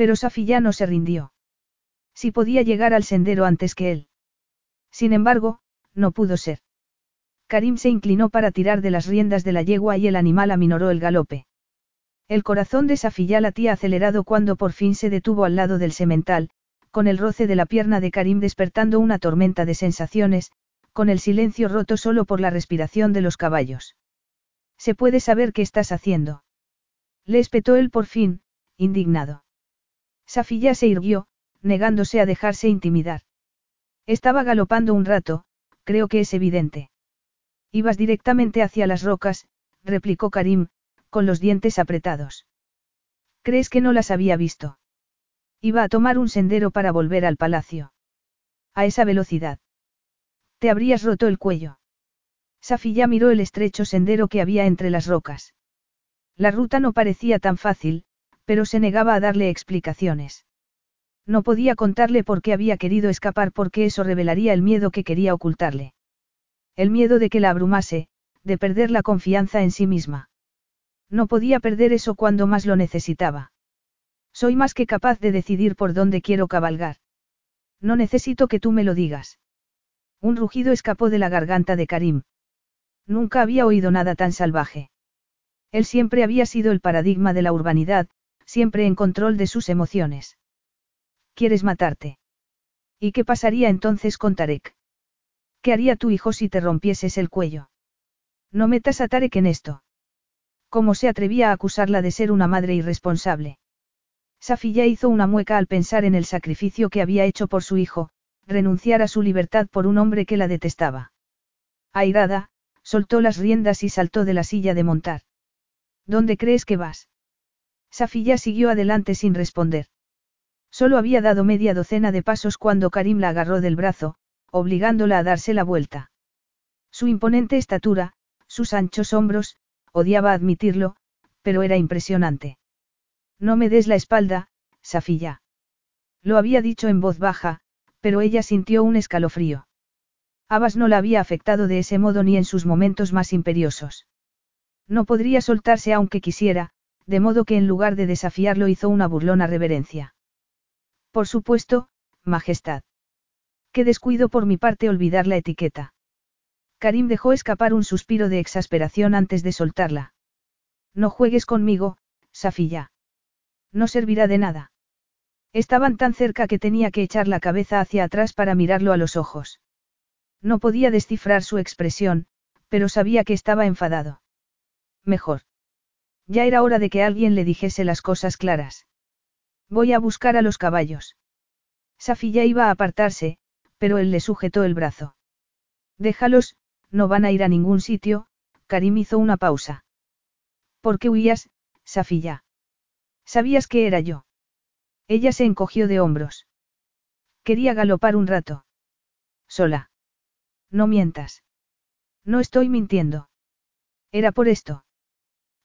Pero Safi no se rindió. Si podía llegar al sendero antes que él. Sin embargo, no pudo ser. Karim se inclinó para tirar de las riendas de la yegua y el animal aminoró el galope. El corazón de Safiyá latía acelerado cuando por fin se detuvo al lado del semental, con el roce de la pierna de Karim despertando una tormenta de sensaciones, con el silencio roto solo por la respiración de los caballos. ¿Se puede saber qué estás haciendo? Le espetó él por fin, indignado. Safiyá se irguió, negándose a dejarse intimidar. Estaba galopando un rato, creo que es evidente. Ibas directamente hacia las rocas, replicó Karim, con los dientes apretados. ¿Crees que no las había visto? Iba a tomar un sendero para volver al palacio. A esa velocidad. Te habrías roto el cuello. Safi miró el estrecho sendero que había entre las rocas. La ruta no parecía tan fácil, pero se negaba a darle explicaciones. No podía contarle por qué había querido escapar porque eso revelaría el miedo que quería ocultarle. El miedo de que la abrumase, de perder la confianza en sí misma. No podía perder eso cuando más lo necesitaba. Soy más que capaz de decidir por dónde quiero cabalgar. No necesito que tú me lo digas. Un rugido escapó de la garganta de Karim. Nunca había oído nada tan salvaje. Él siempre había sido el paradigma de la urbanidad, siempre en control de sus emociones. ¿Quieres matarte? ¿Y qué pasaría entonces con Tarek? ¿Qué haría tu hijo si te rompieses el cuello? No metas a Tarek en esto. ¿Cómo se atrevía a acusarla de ser una madre irresponsable? Safiya hizo una mueca al pensar en el sacrificio que había hecho por su hijo, renunciar a su libertad por un hombre que la detestaba. Airada, soltó las riendas y saltó de la silla de montar. ¿Dónde crees que vas? Safiya siguió adelante sin responder. Solo había dado media docena de pasos cuando Karim la agarró del brazo, obligándola a darse la vuelta. Su imponente estatura, sus anchos hombros, odiaba admitirlo, pero era impresionante. No me des la espalda, Safiya. Lo había dicho en voz baja, pero ella sintió un escalofrío. Abbas no la había afectado de ese modo ni en sus momentos más imperiosos. No podría soltarse aunque quisiera, de modo que en lugar de desafiarlo hizo una burlona reverencia. Por supuesto, Majestad. Qué descuido por mi parte olvidar la etiqueta. Karim dejó escapar un suspiro de exasperación antes de soltarla. No juegues conmigo, Safilla. No servirá de nada. Estaban tan cerca que tenía que echar la cabeza hacia atrás para mirarlo a los ojos. No podía descifrar su expresión, pero sabía que estaba enfadado. Mejor. Ya era hora de que alguien le dijese las cosas claras. Voy a buscar a los caballos. Safi ya iba a apartarse, pero él le sujetó el brazo. Déjalos, no van a ir a ningún sitio, Karim hizo una pausa. ¿Por qué huías, Safi ¿Sabías que era yo? Ella se encogió de hombros. Quería galopar un rato. Sola. No mientas. No estoy mintiendo. Era por esto.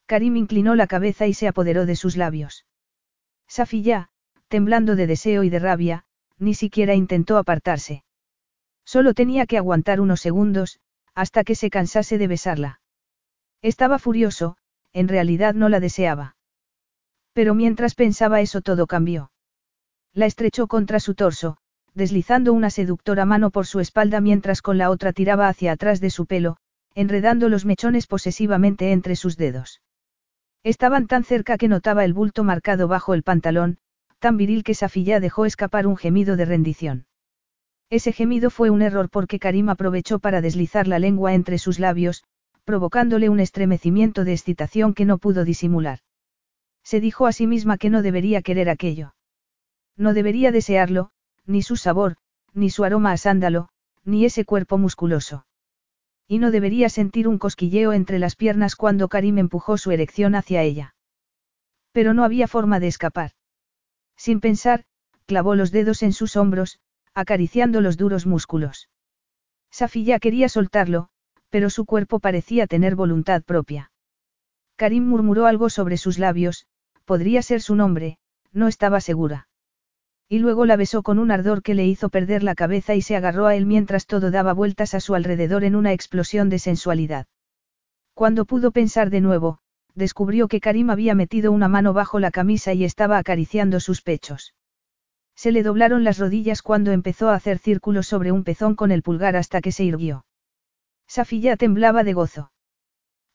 Karim inclinó la cabeza y se apoderó de sus labios. Safiya, temblando de deseo y de rabia, ni siquiera intentó apartarse. Solo tenía que aguantar unos segundos, hasta que se cansase de besarla. Estaba furioso, en realidad no la deseaba. Pero mientras pensaba eso todo cambió. La estrechó contra su torso, deslizando una seductora mano por su espalda mientras con la otra tiraba hacia atrás de su pelo, enredando los mechones posesivamente entre sus dedos. Estaban tan cerca que notaba el bulto marcado bajo el pantalón, tan viril que Safilla dejó escapar un gemido de rendición. Ese gemido fue un error porque Karim aprovechó para deslizar la lengua entre sus labios, provocándole un estremecimiento de excitación que no pudo disimular. Se dijo a sí misma que no debería querer aquello. No debería desearlo, ni su sabor, ni su aroma a sándalo, ni ese cuerpo musculoso. Y no debería sentir un cosquilleo entre las piernas cuando Karim empujó su erección hacia ella. Pero no había forma de escapar. Sin pensar, clavó los dedos en sus hombros, acariciando los duros músculos. Safi ya quería soltarlo, pero su cuerpo parecía tener voluntad propia. Karim murmuró algo sobre sus labios, podría ser su nombre, no estaba segura. Y luego la besó con un ardor que le hizo perder la cabeza y se agarró a él mientras todo daba vueltas a su alrededor en una explosión de sensualidad. Cuando pudo pensar de nuevo, descubrió que Karim había metido una mano bajo la camisa y estaba acariciando sus pechos. Se le doblaron las rodillas cuando empezó a hacer círculos sobre un pezón con el pulgar hasta que se irguió. Safi ya temblaba de gozo.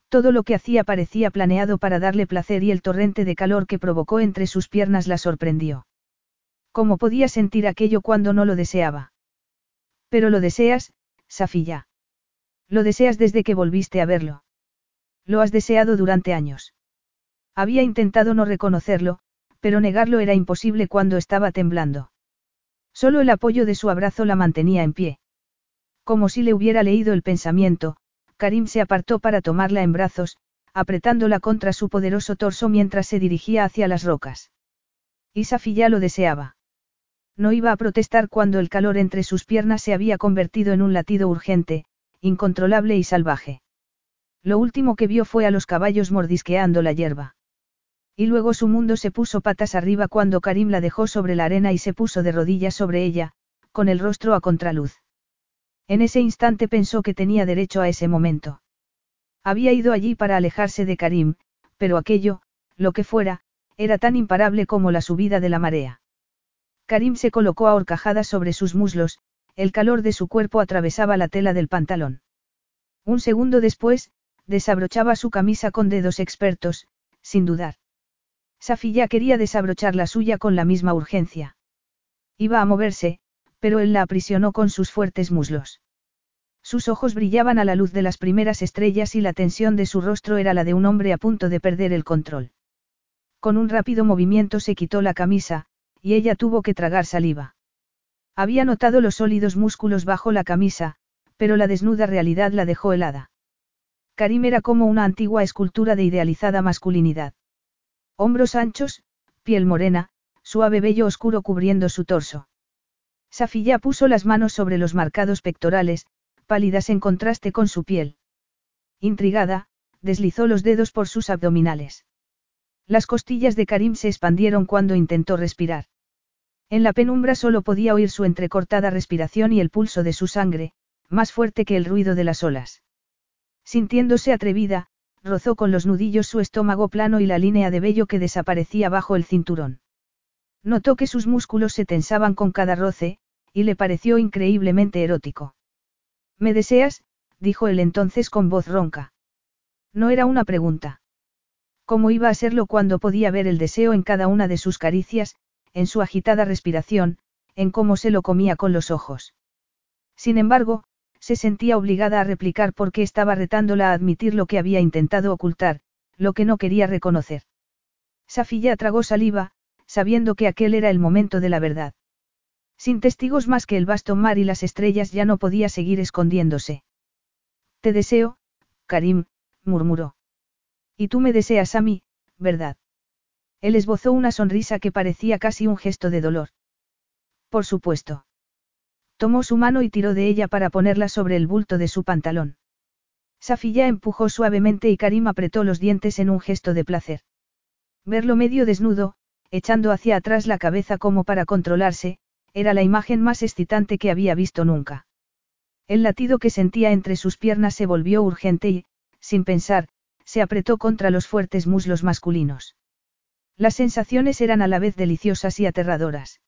Todo lo que hacía parecía planeado para darle placer y el torrente de calor que provocó entre sus piernas la sorprendió. ¿Cómo podía sentir aquello cuando no lo deseaba? Pero lo deseas, Safilla. Lo deseas desde que volviste a verlo. Lo has deseado durante años. Había intentado no reconocerlo, pero negarlo era imposible cuando estaba temblando. Solo el apoyo de su abrazo la mantenía en pie. Como si le hubiera leído el pensamiento, Karim se apartó para tomarla en brazos, apretándola contra su poderoso torso mientras se dirigía hacia las rocas. Y ya lo deseaba. No iba a protestar cuando el calor entre sus piernas se había convertido en un latido urgente, incontrolable y salvaje. Lo último que vio fue a los caballos mordisqueando la hierba. Y luego su mundo se puso patas arriba cuando Karim la dejó sobre la arena y se puso de rodillas sobre ella, con el rostro a contraluz. En ese instante pensó que tenía derecho a ese momento. Había ido allí para alejarse de Karim, pero aquello, lo que fuera, era tan imparable como la subida de la marea. Karim se colocó a horcajadas sobre sus muslos, el calor de su cuerpo atravesaba la tela del pantalón. Un segundo después, desabrochaba su camisa con dedos expertos, sin dudar. Safi quería desabrochar la suya con la misma urgencia. Iba a moverse, pero él la aprisionó con sus fuertes muslos. Sus ojos brillaban a la luz de las primeras estrellas y la tensión de su rostro era la de un hombre a punto de perder el control. Con un rápido movimiento se quitó la camisa, y ella tuvo que tragar saliva. Había notado los sólidos músculos bajo la camisa, pero la desnuda realidad la dejó helada. Karim era como una antigua escultura de idealizada masculinidad. Hombros anchos, piel morena, suave vello oscuro cubriendo su torso. Safilla puso las manos sobre los marcados pectorales, pálidas en contraste con su piel. Intrigada, deslizó los dedos por sus abdominales. Las costillas de Karim se expandieron cuando intentó respirar. En la penumbra solo podía oír su entrecortada respiración y el pulso de su sangre, más fuerte que el ruido de las olas. Sintiéndose atrevida, rozó con los nudillos su estómago plano y la línea de vello que desaparecía bajo el cinturón. Notó que sus músculos se tensaban con cada roce, y le pareció increíblemente erótico. ¿Me deseas? dijo él entonces con voz ronca. No era una pregunta. ¿Cómo iba a serlo cuando podía ver el deseo en cada una de sus caricias, en su agitada respiración, en cómo se lo comía con los ojos? Sin embargo, se sentía obligada a replicar porque estaba retándola a admitir lo que había intentado ocultar, lo que no quería reconocer. Safilla tragó saliva, sabiendo que aquel era el momento de la verdad. Sin testigos más que el vasto mar y las estrellas ya no podía seguir escondiéndose. Te deseo, Karim, murmuró. Y tú me deseas a mí, ¿verdad? Él esbozó una sonrisa que parecía casi un gesto de dolor. Por supuesto. Tomó su mano y tiró de ella para ponerla sobre el bulto de su pantalón. Safilla empujó suavemente y Karim apretó los dientes en un gesto de placer. Verlo medio desnudo, echando hacia atrás la cabeza como para controlarse, era la imagen más excitante que había visto nunca. El latido que sentía entre sus piernas se volvió urgente y, sin pensar, se apretó contra los fuertes muslos masculinos. Las sensaciones eran a la vez deliciosas y aterradoras.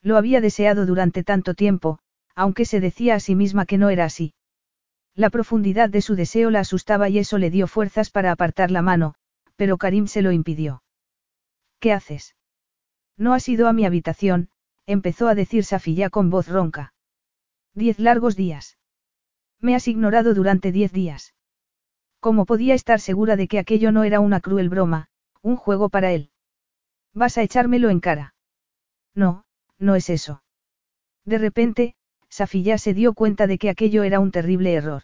Lo había deseado durante tanto tiempo, aunque se decía a sí misma que no era así. La profundidad de su deseo la asustaba y eso le dio fuerzas para apartar la mano, pero Karim se lo impidió. ¿Qué haces? No has ido a mi habitación, empezó a decir Safilla con voz ronca. Diez largos días. Me has ignorado durante diez días. ¿Cómo podía estar segura de que aquello no era una cruel broma, un juego para él? Vas a echármelo en cara. No, no es eso. De repente, Safilla se dio cuenta de que aquello era un terrible error.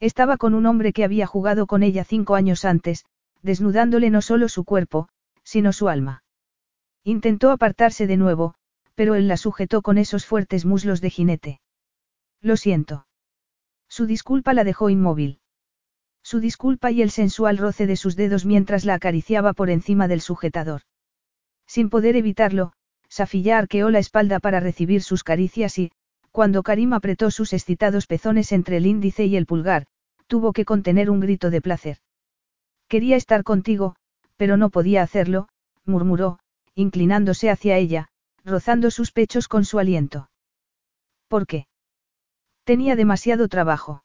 Estaba con un hombre que había jugado con ella cinco años antes, desnudándole no solo su cuerpo, sino su alma. Intentó apartarse de nuevo, pero él la sujetó con esos fuertes muslos de jinete. Lo siento. Su disculpa la dejó inmóvil. Su disculpa y el sensual roce de sus dedos mientras la acariciaba por encima del sujetador. Sin poder evitarlo, Safilla arqueó la espalda para recibir sus caricias y, cuando Karim apretó sus excitados pezones entre el índice y el pulgar, tuvo que contener un grito de placer. Quería estar contigo, pero no podía hacerlo, murmuró, inclinándose hacia ella, rozando sus pechos con su aliento. ¿Por qué? Tenía demasiado trabajo.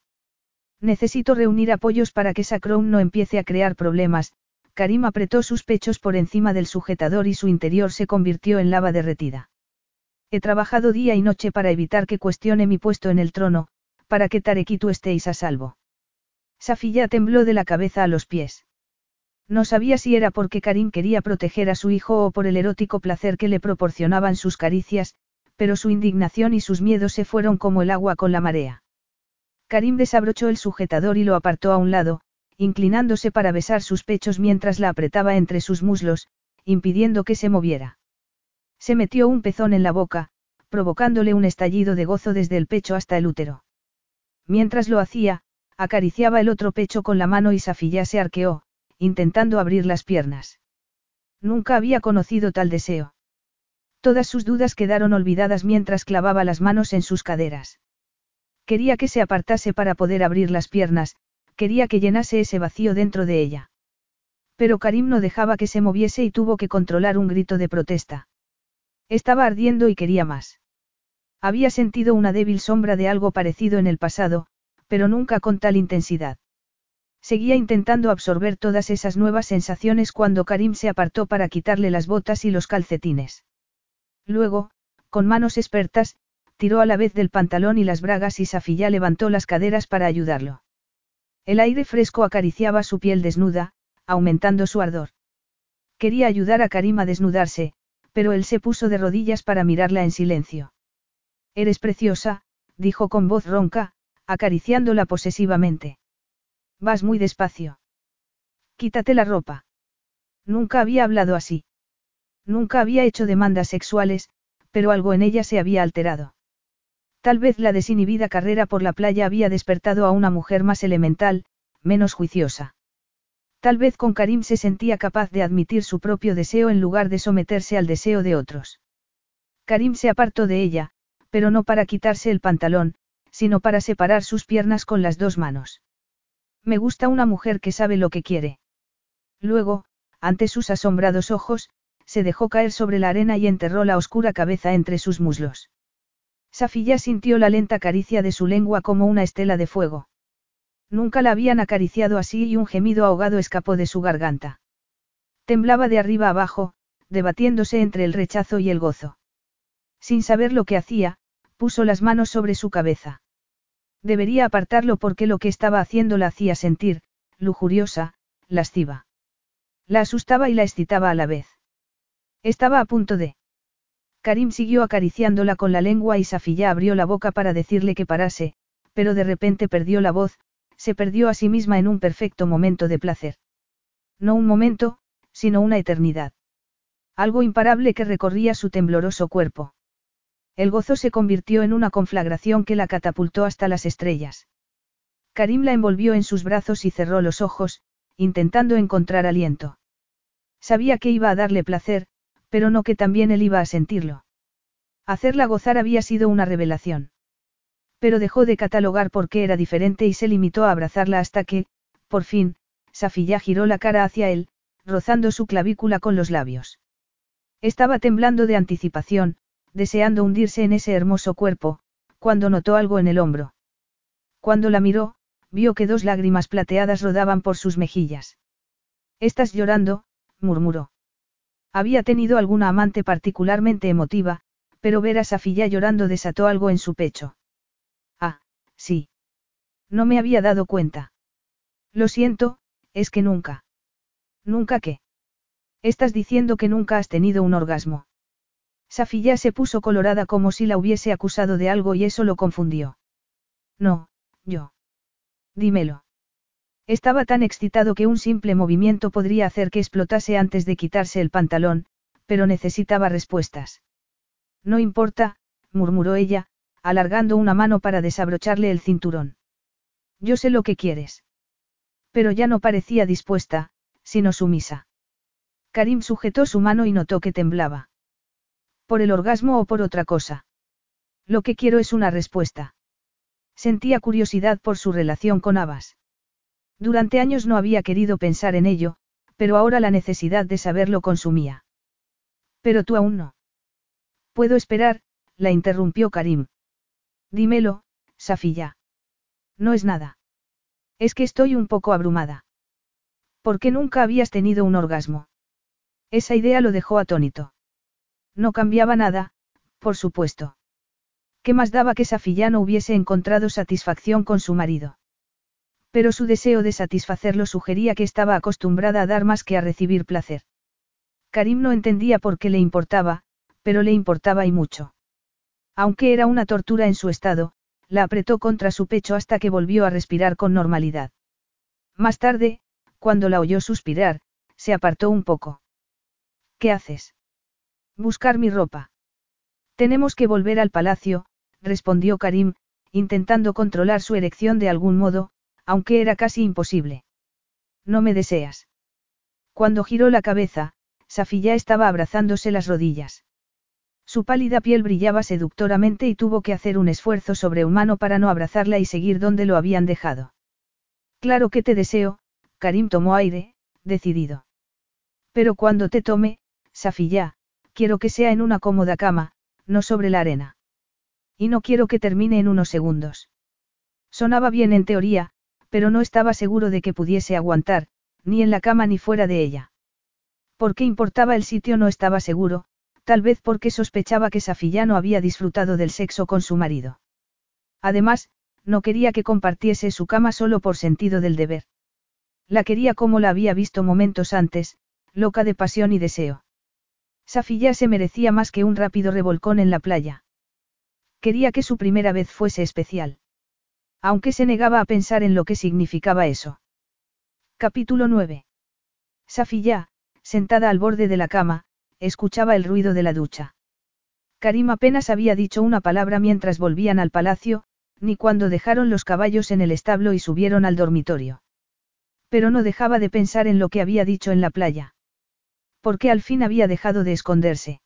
Necesito reunir apoyos para que Sacrown no empiece a crear problemas. Karim apretó sus pechos por encima del sujetador y su interior se convirtió en lava derretida. He trabajado día y noche para evitar que cuestione mi puesto en el trono, para que Tarek tú estéis a salvo. Safiya tembló de la cabeza a los pies. No sabía si era porque Karim quería proteger a su hijo o por el erótico placer que le proporcionaban sus caricias, pero su indignación y sus miedos se fueron como el agua con la marea. Karim desabrochó el sujetador y lo apartó a un lado, inclinándose para besar sus pechos mientras la apretaba entre sus muslos, impidiendo que se moviera. Se metió un pezón en la boca, provocándole un estallido de gozo desde el pecho hasta el útero. Mientras lo hacía, acariciaba el otro pecho con la mano y Safilla se arqueó, intentando abrir las piernas. Nunca había conocido tal deseo. Todas sus dudas quedaron olvidadas mientras clavaba las manos en sus caderas. Quería que se apartase para poder abrir las piernas, quería que llenase ese vacío dentro de ella. Pero Karim no dejaba que se moviese y tuvo que controlar un grito de protesta. Estaba ardiendo y quería más. Había sentido una débil sombra de algo parecido en el pasado, pero nunca con tal intensidad. Seguía intentando absorber todas esas nuevas sensaciones cuando Karim se apartó para quitarle las botas y los calcetines. Luego, con manos expertas, tiró a la vez del pantalón y las bragas y Safilla levantó las caderas para ayudarlo. El aire fresco acariciaba su piel desnuda, aumentando su ardor. Quería ayudar a Karim a desnudarse, pero él se puso de rodillas para mirarla en silencio. Eres preciosa, dijo con voz ronca, acariciándola posesivamente. Vas muy despacio. Quítate la ropa. Nunca había hablado así. Nunca había hecho demandas sexuales, pero algo en ella se había alterado. Tal vez la desinhibida carrera por la playa había despertado a una mujer más elemental, menos juiciosa. Tal vez con Karim se sentía capaz de admitir su propio deseo en lugar de someterse al deseo de otros. Karim se apartó de ella, pero no para quitarse el pantalón, sino para separar sus piernas con las dos manos. Me gusta una mujer que sabe lo que quiere. Luego, ante sus asombrados ojos, se dejó caer sobre la arena y enterró la oscura cabeza entre sus muslos. Safilla sintió la lenta caricia de su lengua como una estela de fuego. Nunca la habían acariciado así y un gemido ahogado escapó de su garganta. Temblaba de arriba abajo, debatiéndose entre el rechazo y el gozo. Sin saber lo que hacía, puso las manos sobre su cabeza. Debería apartarlo porque lo que estaba haciendo la hacía sentir, lujuriosa, lasciva. La asustaba y la excitaba a la vez. Estaba a punto de. Karim siguió acariciándola con la lengua y Safilla abrió la boca para decirle que parase, pero de repente perdió la voz, se perdió a sí misma en un perfecto momento de placer. No un momento, sino una eternidad. Algo imparable que recorría su tembloroso cuerpo. El gozo se convirtió en una conflagración que la catapultó hasta las estrellas. Karim la envolvió en sus brazos y cerró los ojos, intentando encontrar aliento. Sabía que iba a darle placer, pero no que también él iba a sentirlo. Hacerla gozar había sido una revelación. Pero dejó de catalogar por qué era diferente y se limitó a abrazarla hasta que, por fin, Safilla giró la cara hacia él, rozando su clavícula con los labios. Estaba temblando de anticipación, deseando hundirse en ese hermoso cuerpo, cuando notó algo en el hombro. Cuando la miró, vio que dos lágrimas plateadas rodaban por sus mejillas. Estás llorando, murmuró. Había tenido alguna amante particularmente emotiva, pero ver a Safilla llorando desató algo en su pecho. Ah, sí. No me había dado cuenta. Lo siento, es que nunca. ¿Nunca qué? Estás diciendo que nunca has tenido un orgasmo. Safilla se puso colorada como si la hubiese acusado de algo y eso lo confundió. No, yo. Dímelo. Estaba tan excitado que un simple movimiento podría hacer que explotase antes de quitarse el pantalón, pero necesitaba respuestas. No importa, murmuró ella, alargando una mano para desabrocharle el cinturón. Yo sé lo que quieres. Pero ya no parecía dispuesta, sino sumisa. Karim sujetó su mano y notó que temblaba. ¿Por el orgasmo o por otra cosa? Lo que quiero es una respuesta. Sentía curiosidad por su relación con Abbas. Durante años no había querido pensar en ello, pero ahora la necesidad de saberlo consumía. Pero tú aún no. Puedo esperar, la interrumpió Karim. Dímelo, Safilla. No es nada. Es que estoy un poco abrumada. ¿Por qué nunca habías tenido un orgasmo? Esa idea lo dejó atónito. No cambiaba nada, por supuesto. ¿Qué más daba que Safilla no hubiese encontrado satisfacción con su marido? Pero su deseo de satisfacerlo sugería que estaba acostumbrada a dar más que a recibir placer. Karim no entendía por qué le importaba, pero le importaba y mucho. Aunque era una tortura en su estado, la apretó contra su pecho hasta que volvió a respirar con normalidad. Más tarde, cuando la oyó suspirar, se apartó un poco. ¿Qué haces? Buscar mi ropa. Tenemos que volver al palacio, respondió Karim, intentando controlar su erección de algún modo, aunque era casi imposible. No me deseas. Cuando giró la cabeza, Safilla estaba abrazándose las rodillas. Su pálida piel brillaba seductoramente y tuvo que hacer un esfuerzo sobrehumano para no abrazarla y seguir donde lo habían dejado. Claro que te deseo, Karim tomó aire, decidido. Pero cuando te tome, Safilla, quiero que sea en una cómoda cama, no sobre la arena. Y no quiero que termine en unos segundos. Sonaba bien en teoría, pero no estaba seguro de que pudiese aguantar, ni en la cama ni fuera de ella. ¿Por qué importaba el sitio? No estaba seguro, tal vez porque sospechaba que Safilla no había disfrutado del sexo con su marido. Además, no quería que compartiese su cama solo por sentido del deber. La quería como la había visto momentos antes, loca de pasión y deseo. Safilla se merecía más que un rápido revolcón en la playa. Quería que su primera vez fuese especial. Aunque se negaba a pensar en lo que significaba eso. Capítulo 9. Safilla, sentada al borde de la cama, escuchaba el ruido de la ducha. Karim apenas había dicho una palabra mientras volvían al palacio, ni cuando dejaron los caballos en el establo y subieron al dormitorio. Pero no dejaba de pensar en lo que había dicho en la playa. Porque al fin había dejado de esconderse.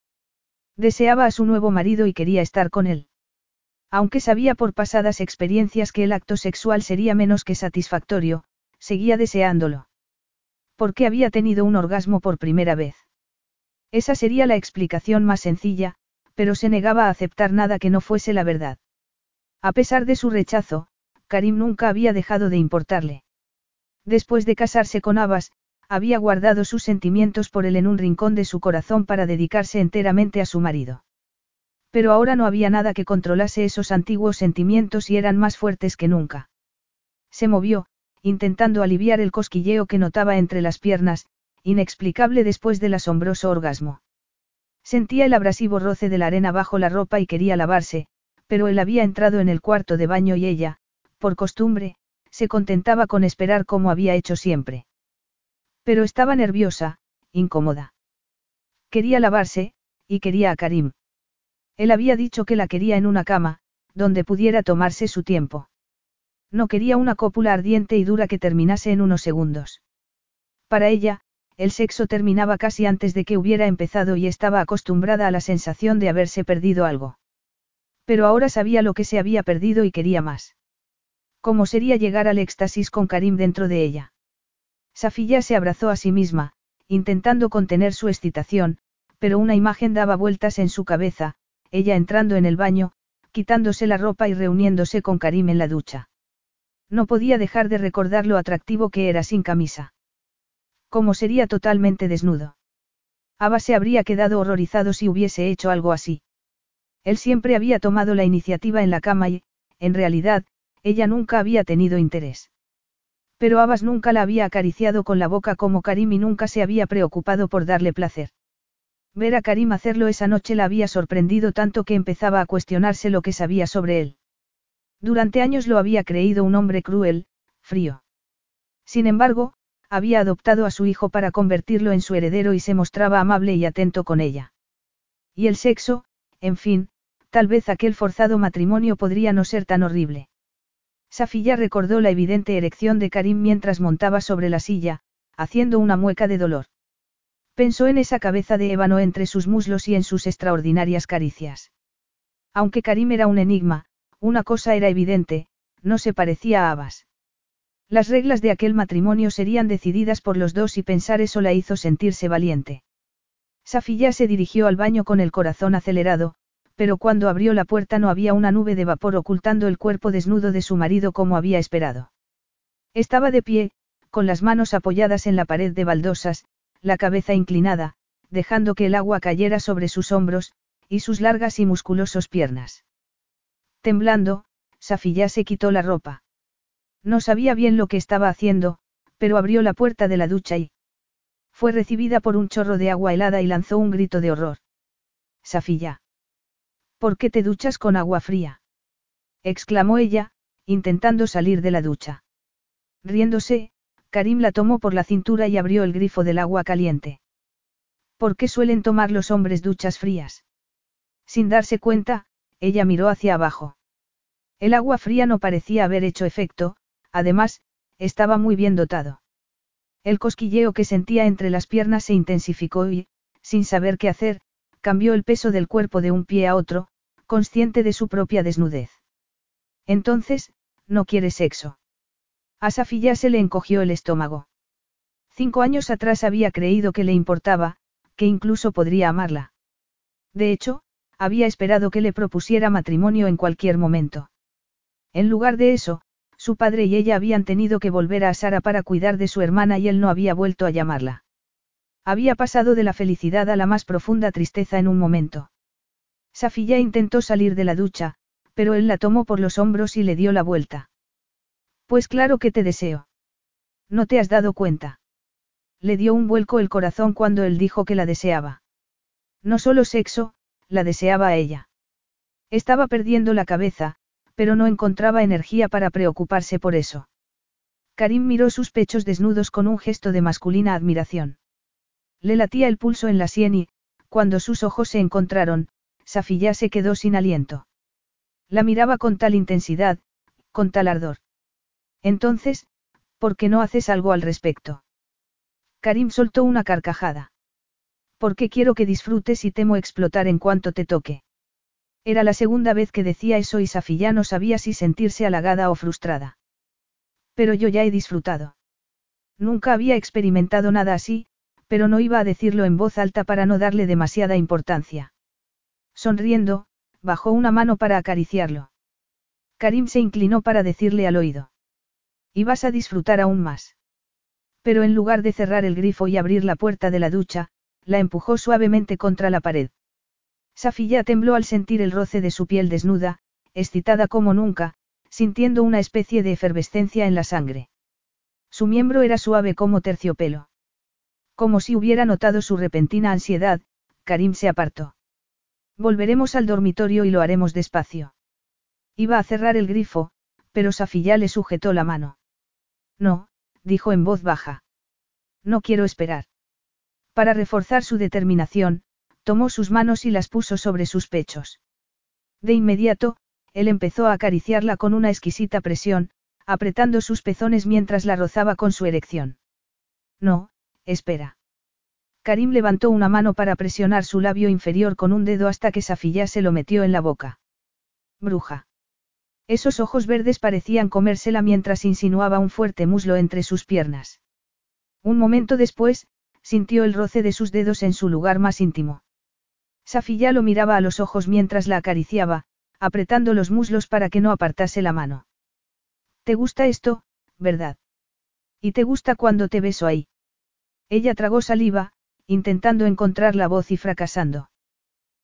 Deseaba a su nuevo marido y quería estar con él. Aunque sabía por pasadas experiencias que el acto sexual sería menos que satisfactorio, seguía deseándolo. Porque había tenido un orgasmo por primera vez. Esa sería la explicación más sencilla, pero se negaba a aceptar nada que no fuese la verdad. A pesar de su rechazo, Karim nunca había dejado de importarle. Después de casarse con Abbas, había guardado sus sentimientos por él en un rincón de su corazón para dedicarse enteramente a su marido. Pero ahora no había nada que controlase esos antiguos sentimientos y eran más fuertes que nunca. Se movió, intentando aliviar el cosquilleo que notaba entre las piernas, inexplicable después del asombroso orgasmo. Sentía el abrasivo roce de la arena bajo la ropa y quería lavarse, pero él había entrado en el cuarto de baño y ella, por costumbre, se contentaba con esperar como había hecho siempre. Pero estaba nerviosa, incómoda. Quería lavarse, y quería a Karim. Él había dicho que la quería en una cama, donde pudiera tomarse su tiempo. No quería una cópula ardiente y dura que terminase en unos segundos. Para ella, el sexo terminaba casi antes de que hubiera empezado y estaba acostumbrada a la sensación de haberse perdido algo. Pero ahora sabía lo que se había perdido y quería más. ¿Cómo sería llegar al éxtasis con Karim dentro de ella? Safilla se abrazó a sí misma, intentando contener su excitación, pero una imagen daba vueltas en su cabeza, ella entrando en el baño, quitándose la ropa y reuniéndose con Karim en la ducha. No podía dejar de recordar lo atractivo que era sin camisa. ¿Cómo sería totalmente desnudo? Aba se habría quedado horrorizado si hubiese hecho algo así. Él siempre había tomado la iniciativa en la cama y, en realidad, ella nunca había tenido interés. Pero Abbas nunca la había acariciado con la boca como Karim y nunca se había preocupado por darle placer. Ver a Karim hacerlo esa noche la había sorprendido tanto que empezaba a cuestionarse lo que sabía sobre él. Durante años lo había creído un hombre cruel, frío. Sin embargo, había adoptado a su hijo para convertirlo en su heredero y se mostraba amable y atento con ella. Y el sexo, en fin, tal vez aquel forzado matrimonio podría no ser tan horrible. Safilla recordó la evidente erección de Karim mientras montaba sobre la silla, haciendo una mueca de dolor. Pensó en esa cabeza de ébano entre sus muslos y en sus extraordinarias caricias. Aunque Karim era un enigma, una cosa era evidente, no se parecía a Abbas. Las reglas de aquel matrimonio serían decididas por los dos y pensar eso la hizo sentirse valiente. Safilla se dirigió al baño con el corazón acelerado, pero cuando abrió la puerta no había una nube de vapor ocultando el cuerpo desnudo de su marido como había esperado. Estaba de pie, con las manos apoyadas en la pared de baldosas, la cabeza inclinada, dejando que el agua cayera sobre sus hombros, y sus largas y musculosos piernas. Temblando, Safilla se quitó la ropa. No sabía bien lo que estaba haciendo, pero abrió la puerta de la ducha y... Fue recibida por un chorro de agua helada y lanzó un grito de horror. Safilla. ¿Por qué te duchas con agua fría? exclamó ella, intentando salir de la ducha. Riéndose, Karim la tomó por la cintura y abrió el grifo del agua caliente. ¿Por qué suelen tomar los hombres duchas frías? Sin darse cuenta, ella miró hacia abajo. El agua fría no parecía haber hecho efecto, además, estaba muy bien dotado. El cosquilleo que sentía entre las piernas se intensificó y, sin saber qué hacer, cambió el peso del cuerpo de un pie a otro, consciente de su propia desnudez. Entonces, ¿no quiere sexo? A Safilla se le encogió el estómago. Cinco años atrás había creído que le importaba, que incluso podría amarla. De hecho, había esperado que le propusiera matrimonio en cualquier momento. En lugar de eso, su padre y ella habían tenido que volver a Sara para cuidar de su hermana y él no había vuelto a llamarla. Había pasado de la felicidad a la más profunda tristeza en un momento. Safilla intentó salir de la ducha, pero él la tomó por los hombros y le dio la vuelta. Pues claro que te deseo. ¿No te has dado cuenta? Le dio un vuelco el corazón cuando él dijo que la deseaba. No solo sexo, la deseaba a ella. Estaba perdiendo la cabeza, pero no encontraba energía para preocuparse por eso. Karim miró sus pechos desnudos con un gesto de masculina admiración. Le latía el pulso en la sien y, cuando sus ojos se encontraron, Safilla se quedó sin aliento. La miraba con tal intensidad, con tal ardor. Entonces, ¿por qué no haces algo al respecto? Karim soltó una carcajada. Porque quiero que disfrutes y temo explotar en cuanto te toque. Era la segunda vez que decía eso y Safilla no sabía si sentirse halagada o frustrada. Pero yo ya he disfrutado. Nunca había experimentado nada así, pero no iba a decirlo en voz alta para no darle demasiada importancia. Sonriendo, bajó una mano para acariciarlo. Karim se inclinó para decirle al oído. Y vas a disfrutar aún más. Pero en lugar de cerrar el grifo y abrir la puerta de la ducha, la empujó suavemente contra la pared. Safilla tembló al sentir el roce de su piel desnuda, excitada como nunca, sintiendo una especie de efervescencia en la sangre. Su miembro era suave como terciopelo. Como si hubiera notado su repentina ansiedad, Karim se apartó. Volveremos al dormitorio y lo haremos despacio. Iba a cerrar el grifo, pero Safilla le sujetó la mano. No, dijo en voz baja. No quiero esperar. Para reforzar su determinación, tomó sus manos y las puso sobre sus pechos. De inmediato, él empezó a acariciarla con una exquisita presión, apretando sus pezones mientras la rozaba con su erección. No, espera. Karim levantó una mano para presionar su labio inferior con un dedo hasta que Safilla se lo metió en la boca. Bruja. Esos ojos verdes parecían comérsela mientras insinuaba un fuerte muslo entre sus piernas. Un momento después, sintió el roce de sus dedos en su lugar más íntimo. Safilla lo miraba a los ojos mientras la acariciaba, apretando los muslos para que no apartase la mano. ¿Te gusta esto, verdad? ¿Y te gusta cuando te beso ahí? Ella tragó saliva, intentando encontrar la voz y fracasando.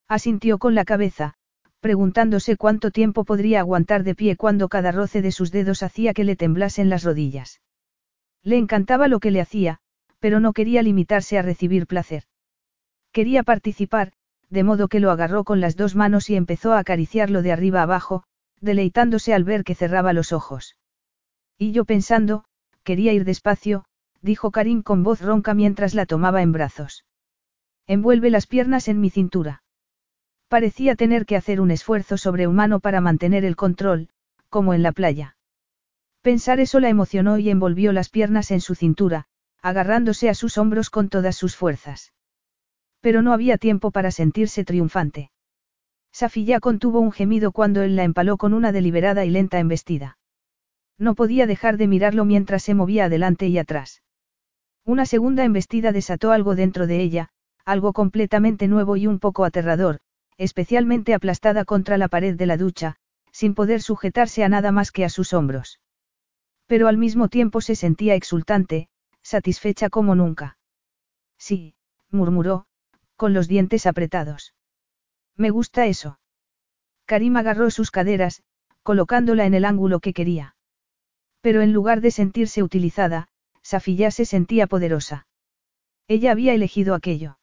Asintió con la cabeza, preguntándose cuánto tiempo podría aguantar de pie cuando cada roce de sus dedos hacía que le temblasen las rodillas. Le encantaba lo que le hacía, pero no quería limitarse a recibir placer. Quería participar, de modo que lo agarró con las dos manos y empezó a acariciarlo de arriba abajo, deleitándose al ver que cerraba los ojos. Y yo pensando, quería ir despacio, dijo Karim con voz ronca mientras la tomaba en brazos. Envuelve las piernas en mi cintura. Parecía tener que hacer un esfuerzo sobrehumano para mantener el control, como en la playa. Pensar eso la emocionó y envolvió las piernas en su cintura, agarrándose a sus hombros con todas sus fuerzas. Pero no había tiempo para sentirse triunfante. Safilla contuvo un gemido cuando él la empaló con una deliberada y lenta embestida. No podía dejar de mirarlo mientras se movía adelante y atrás. Una segunda embestida desató algo dentro de ella, algo completamente nuevo y un poco aterrador, especialmente aplastada contra la pared de la ducha, sin poder sujetarse a nada más que a sus hombros. Pero al mismo tiempo se sentía exultante, satisfecha como nunca. Sí, murmuró, con los dientes apretados. Me gusta eso. Karim agarró sus caderas, colocándola en el ángulo que quería. Pero en lugar de sentirse utilizada, Safiyá se sentía poderosa. Ella había elegido aquello.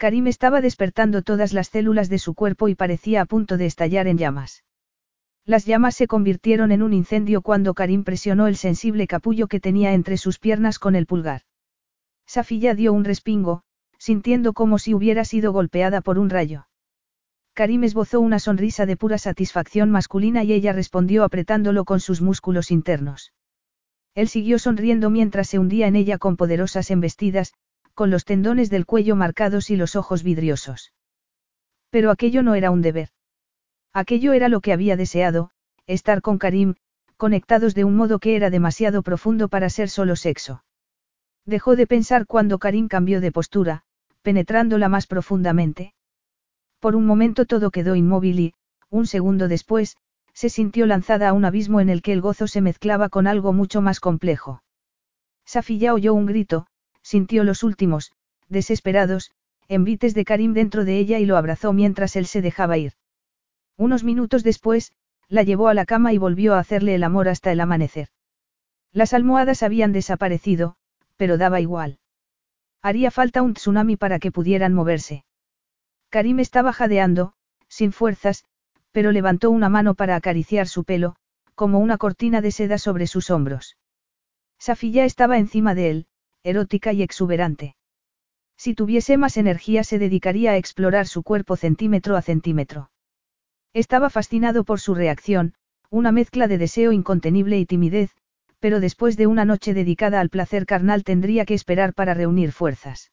Karim estaba despertando todas las células de su cuerpo y parecía a punto de estallar en llamas. Las llamas se convirtieron en un incendio cuando Karim presionó el sensible capullo que tenía entre sus piernas con el pulgar. Safiyá dio un respingo, sintiendo como si hubiera sido golpeada por un rayo. Karim esbozó una sonrisa de pura satisfacción masculina y ella respondió apretándolo con sus músculos internos. Él siguió sonriendo mientras se hundía en ella con poderosas embestidas, con los tendones del cuello marcados y los ojos vidriosos. Pero aquello no era un deber. Aquello era lo que había deseado, estar con Karim, conectados de un modo que era demasiado profundo para ser solo sexo. Dejó de pensar cuando Karim cambió de postura, penetrándola más profundamente. Por un momento todo quedó inmóvil y, un segundo después, se sintió lanzada a un abismo en el que el gozo se mezclaba con algo mucho más complejo. Safiya oyó un grito, sintió los últimos, desesperados, envites de Karim dentro de ella y lo abrazó mientras él se dejaba ir. Unos minutos después, la llevó a la cama y volvió a hacerle el amor hasta el amanecer. Las almohadas habían desaparecido, pero daba igual. Haría falta un tsunami para que pudieran moverse. Karim estaba jadeando, sin fuerzas, pero levantó una mano para acariciar su pelo, como una cortina de seda sobre sus hombros. Safía estaba encima de él, erótica y exuberante. Si tuviese más energía se dedicaría a explorar su cuerpo centímetro a centímetro. Estaba fascinado por su reacción, una mezcla de deseo incontenible y timidez, pero después de una noche dedicada al placer carnal tendría que esperar para reunir fuerzas.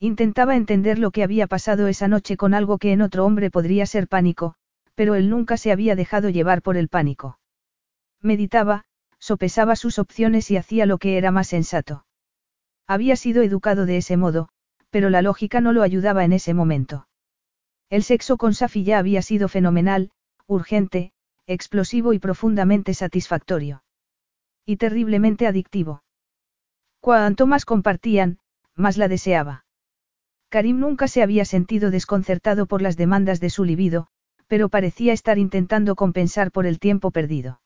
Intentaba entender lo que había pasado esa noche con algo que en otro hombre podría ser pánico, pero él nunca se había dejado llevar por el pánico. Meditaba, sopesaba sus opciones y hacía lo que era más sensato. Había sido educado de ese modo, pero la lógica no lo ayudaba en ese momento. El sexo con Safi ya había sido fenomenal, urgente, explosivo y profundamente satisfactorio. Y terriblemente adictivo. Cuanto más compartían, más la deseaba. Karim nunca se había sentido desconcertado por las demandas de su libido, pero parecía estar intentando compensar por el tiempo perdido.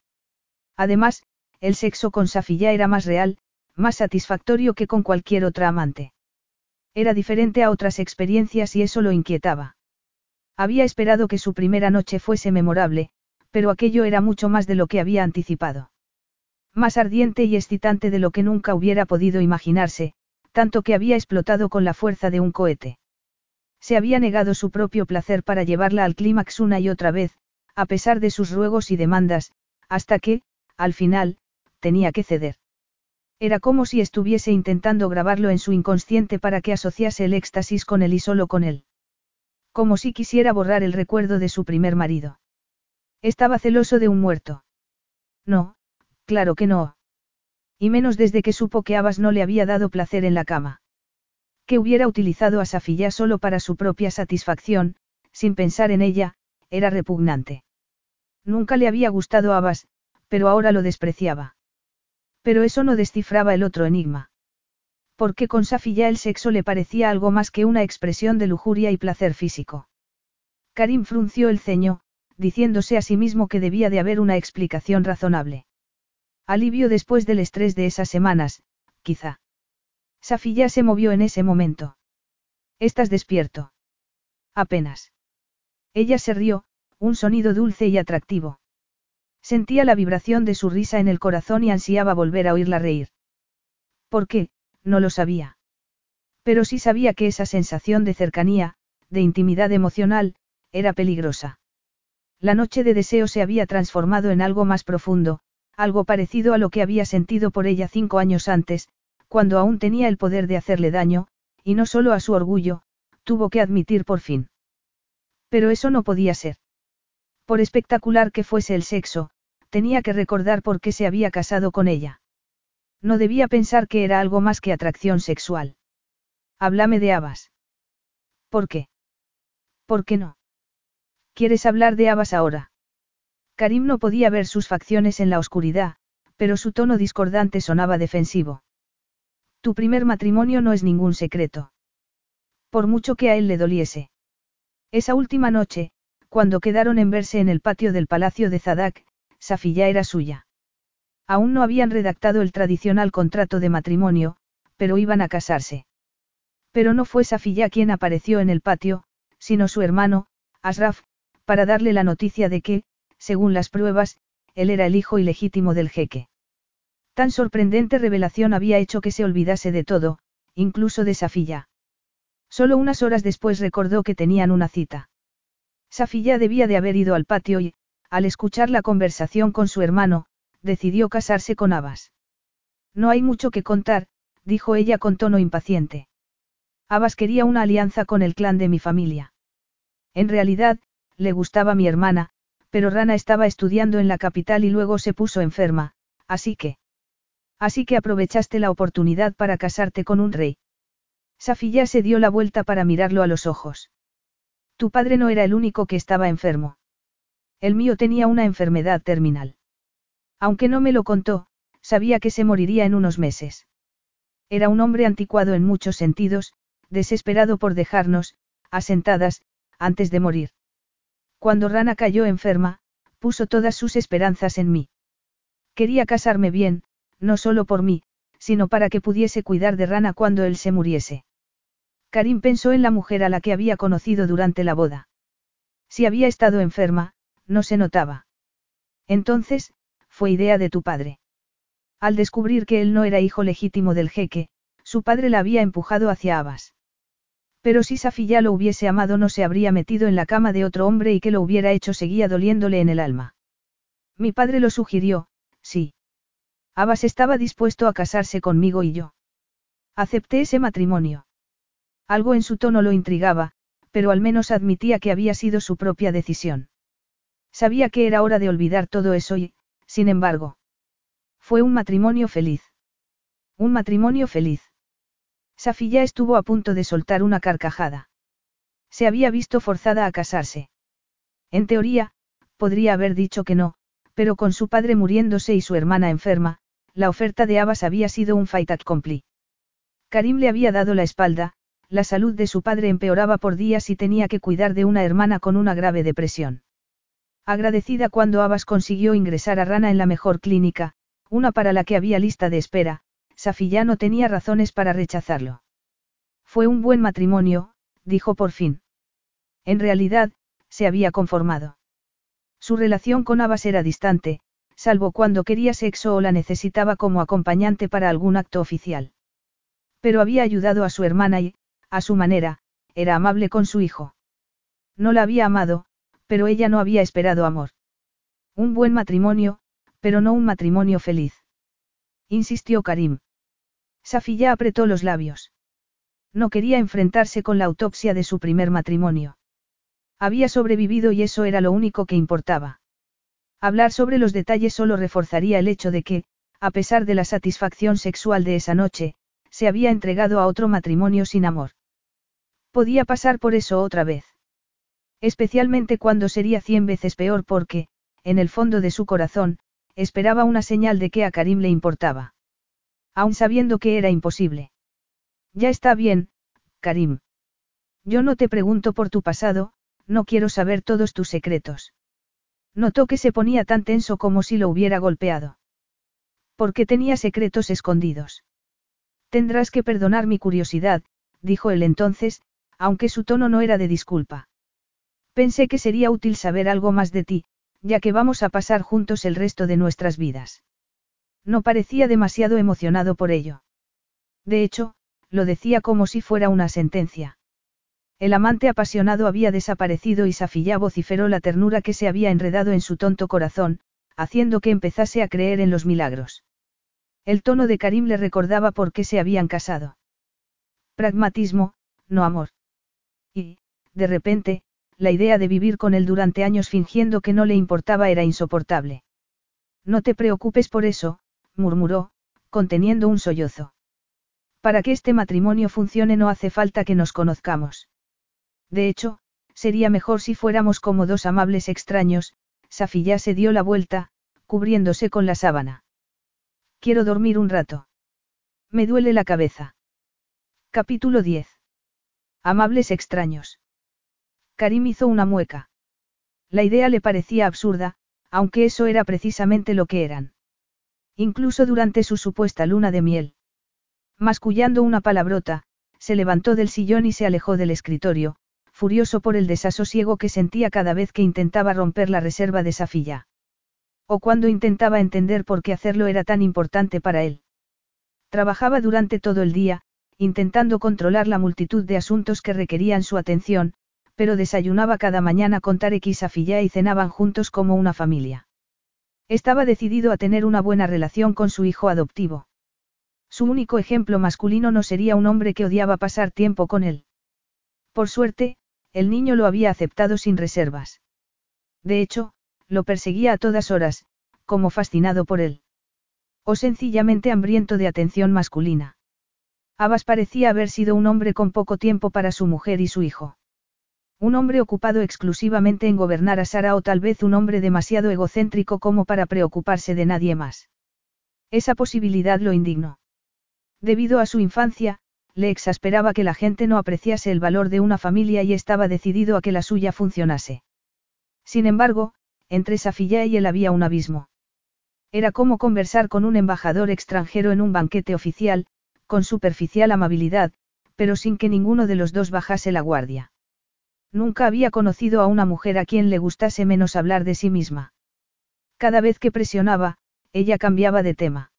Además, el sexo con Safilla era más real, más satisfactorio que con cualquier otra amante. Era diferente a otras experiencias y eso lo inquietaba. Había esperado que su primera noche fuese memorable, pero aquello era mucho más de lo que había anticipado. Más ardiente y excitante de lo que nunca hubiera podido imaginarse, tanto que había explotado con la fuerza de un cohete. Se había negado su propio placer para llevarla al clímax una y otra vez, a pesar de sus ruegos y demandas, hasta que, al final, tenía que ceder. Era como si estuviese intentando grabarlo en su inconsciente para que asociase el éxtasis con él y solo con él. Como si quisiera borrar el recuerdo de su primer marido. Estaba celoso de un muerto. No, claro que no. Y menos desde que supo que Abbas no le había dado placer en la cama. Que hubiera utilizado a Safiyá solo para su propia satisfacción, sin pensar en ella, era repugnante. Nunca le había gustado Abbas, pero ahora lo despreciaba. Pero eso no descifraba el otro enigma. Porque con Safiyá el sexo le parecía algo más que una expresión de lujuria y placer físico. Karim frunció el ceño, diciéndose a sí mismo que debía de haber una explicación razonable. Alivio después del estrés de esas semanas, quizá. Safi ya se movió en ese momento. ¿Estás despierto? Apenas. Ella se rió, un sonido dulce y atractivo. Sentía la vibración de su risa en el corazón y ansiaba volver a oírla reír. ¿Por qué? No lo sabía. Pero sí sabía que esa sensación de cercanía, de intimidad emocional, era peligrosa. La noche de deseo se había transformado en algo más profundo, algo parecido a lo que había sentido por ella cinco años antes, cuando aún tenía el poder de hacerle daño, y no solo a su orgullo, tuvo que admitir por fin. Pero eso no podía ser. Por espectacular que fuese el sexo, tenía que recordar por qué se había casado con ella. No debía pensar que era algo más que atracción sexual. Háblame de Abas. ¿Por qué? ¿Por qué no? ¿Quieres hablar de Abas ahora? Karim no podía ver sus facciones en la oscuridad, Pero su tono discordante sonaba defensivo. Tu primer matrimonio no es ningún secreto. Por mucho que a él le doliese. Esa última noche, cuando quedaron en verse en el patio del palacio de Zadak, Safiya era suya. Aún no habían redactado el tradicional contrato de matrimonio, pero iban a casarse. Pero no fue Safiya quien apareció en el patio, sino su hermano, Asraf, para darle la noticia de que, según las pruebas, él era el hijo ilegítimo del jeque. Tan sorprendente revelación había hecho que se olvidase de todo, incluso de Safiya. Solo unas horas después recordó que tenían una cita. Safiya debía de haber ido al patio y, al escuchar la conversación con su hermano, decidió casarse con Abbas. No hay mucho que contar, dijo ella con tono impaciente. Abbas quería una alianza con el clan de mi familia. En realidad, le gustaba mi hermana, pero Rana estaba estudiando en la capital y luego se puso enferma, así que... Así que aprovechaste la oportunidad para casarte con un rey. Safiya se dio la vuelta para mirarlo a los ojos. Tu padre no era el único que estaba enfermo. El mío tenía una enfermedad terminal. Aunque no me lo contó, sabía que se moriría en unos meses. Era un hombre anticuado en muchos sentidos, desesperado por dejarnos, asentadas, antes de morir. Cuando Rana cayó enferma, puso todas sus esperanzas en mí. Quería casarme bien, no solo por mí, sino para que pudiese cuidar de Rana cuando él se muriese. Karim pensó en la mujer a la que había conocido durante la boda. Si había estado enferma, no se notaba. Entonces, fue idea de tu padre. Al descubrir que él no era hijo legítimo del jeque, su padre la había empujado hacia Abbas. Pero si Safiya lo hubiese amado no se habría metido en la cama de otro hombre y que lo hubiera hecho seguía doliéndole en el alma. Mi padre lo sugirió, sí. Abbas estaba dispuesto a casarse conmigo y yo. Acepté ese matrimonio. Algo en su tono lo intrigaba, pero al menos admitía que había sido su propia decisión. Sabía que era hora de olvidar todo eso y, sin embargo, fue un matrimonio feliz. Un matrimonio feliz. Safiya estuvo a punto de soltar una carcajada. Se había visto forzada a casarse. En teoría, podría haber dicho que no, pero con su padre muriéndose y su hermana enferma, la oferta de Abbas había sido un fait accompli. Karim le había dado la espalda, la salud de su padre empeoraba por días y tenía que cuidar de una hermana con una grave depresión. Agradecida cuando Abbas consiguió ingresar a Rana en la mejor clínica, una para la que había lista de espera, Safiya no tenía razones para rechazarlo. Fue un buen matrimonio, dijo por fin. En realidad, se había conformado. Su relación con Abbas era distante, salvo cuando quería sexo o la necesitaba como acompañante para algún acto oficial. Pero había ayudado a su hermana y, a su manera, era amable con su hijo. No la había amado, pero ella no había esperado amor. Un buen matrimonio, pero no un matrimonio feliz. Insistió Karim. Safiya apretó los labios. No quería enfrentarse con la autopsia de su primer matrimonio. Había sobrevivido y eso era lo único que importaba. Hablar sobre los detalles solo reforzaría el hecho de que, a pesar de la satisfacción sexual de esa noche, se había entregado a otro matrimonio sin amor. Podía pasar por eso otra vez. Especialmente cuando sería cien veces peor porque, en el fondo de su corazón, esperaba una señal de que a Karim le importaba. Aun sabiendo que era imposible. Ya está bien, Karim. Yo no te pregunto por tu pasado, no quiero saber todos tus secretos. Notó que se ponía tan tenso como si lo hubiera golpeado. Porque tenía secretos escondidos. Tendrás que perdonar mi curiosidad, dijo él entonces, aunque su tono no era de disculpa. Pensé que sería útil saber algo más de ti, ya que vamos a pasar juntos el resto de nuestras vidas. No parecía demasiado emocionado por ello. De hecho, lo decía como si fuera una sentencia. El amante apasionado había desaparecido y Safilla vociferó la ternura que se había enredado en su tonto corazón, haciendo que empezase a creer en los milagros. El tono de Karim le recordaba por qué se habían casado. Pragmatismo, no amor. Y, de repente, la idea de vivir con él durante años fingiendo que no le importaba era insoportable. No te preocupes por eso, murmuró, conteniendo un sollozo. Para que este matrimonio funcione no hace falta que nos conozcamos. De hecho, sería mejor si fuéramos como dos amables extraños, Safi se dio la vuelta, cubriéndose con la sábana. Quiero dormir un rato. Me duele la cabeza. Capítulo 10. Amables extraños. Karim hizo una mueca. La idea le parecía absurda, aunque eso era precisamente lo que eran. Incluso durante su supuesta luna de miel. Mascullando una palabrota, se levantó del sillón y se alejó del escritorio, furioso por el desasosiego que sentía cada vez que intentaba romper la reserva de Safilla. O cuando intentaba entender por qué hacerlo era tan importante para él. Trabajaba durante todo el día, intentando controlar la multitud de asuntos que requerían su atención, pero desayunaba cada mañana con Tarek y Safilla y cenaban juntos como una familia. Estaba decidido a tener una buena relación con su hijo adoptivo. Su único ejemplo masculino no sería un hombre que odiaba pasar tiempo con él. Por suerte, el niño lo había aceptado sin reservas. De hecho, lo perseguía a todas horas, como fascinado por él. O sencillamente hambriento de atención masculina. Abbas parecía haber sido un hombre con poco tiempo para su mujer y su hijo. Un hombre ocupado exclusivamente en gobernar a Sara o tal vez un hombre demasiado egocéntrico como para preocuparse de nadie más. Esa posibilidad lo indignó. Debido a su infancia, le exasperaba que la gente no apreciase el valor de una familia y estaba decidido a que la suya funcionase. Sin embargo, entre Safilla y él había un abismo. Era como conversar con un embajador extranjero en un banquete oficial, con superficial amabilidad, pero sin que ninguno de los dos bajase la guardia. Nunca había conocido a una mujer a quien le gustase menos hablar de sí misma. Cada vez que presionaba, ella cambiaba de tema.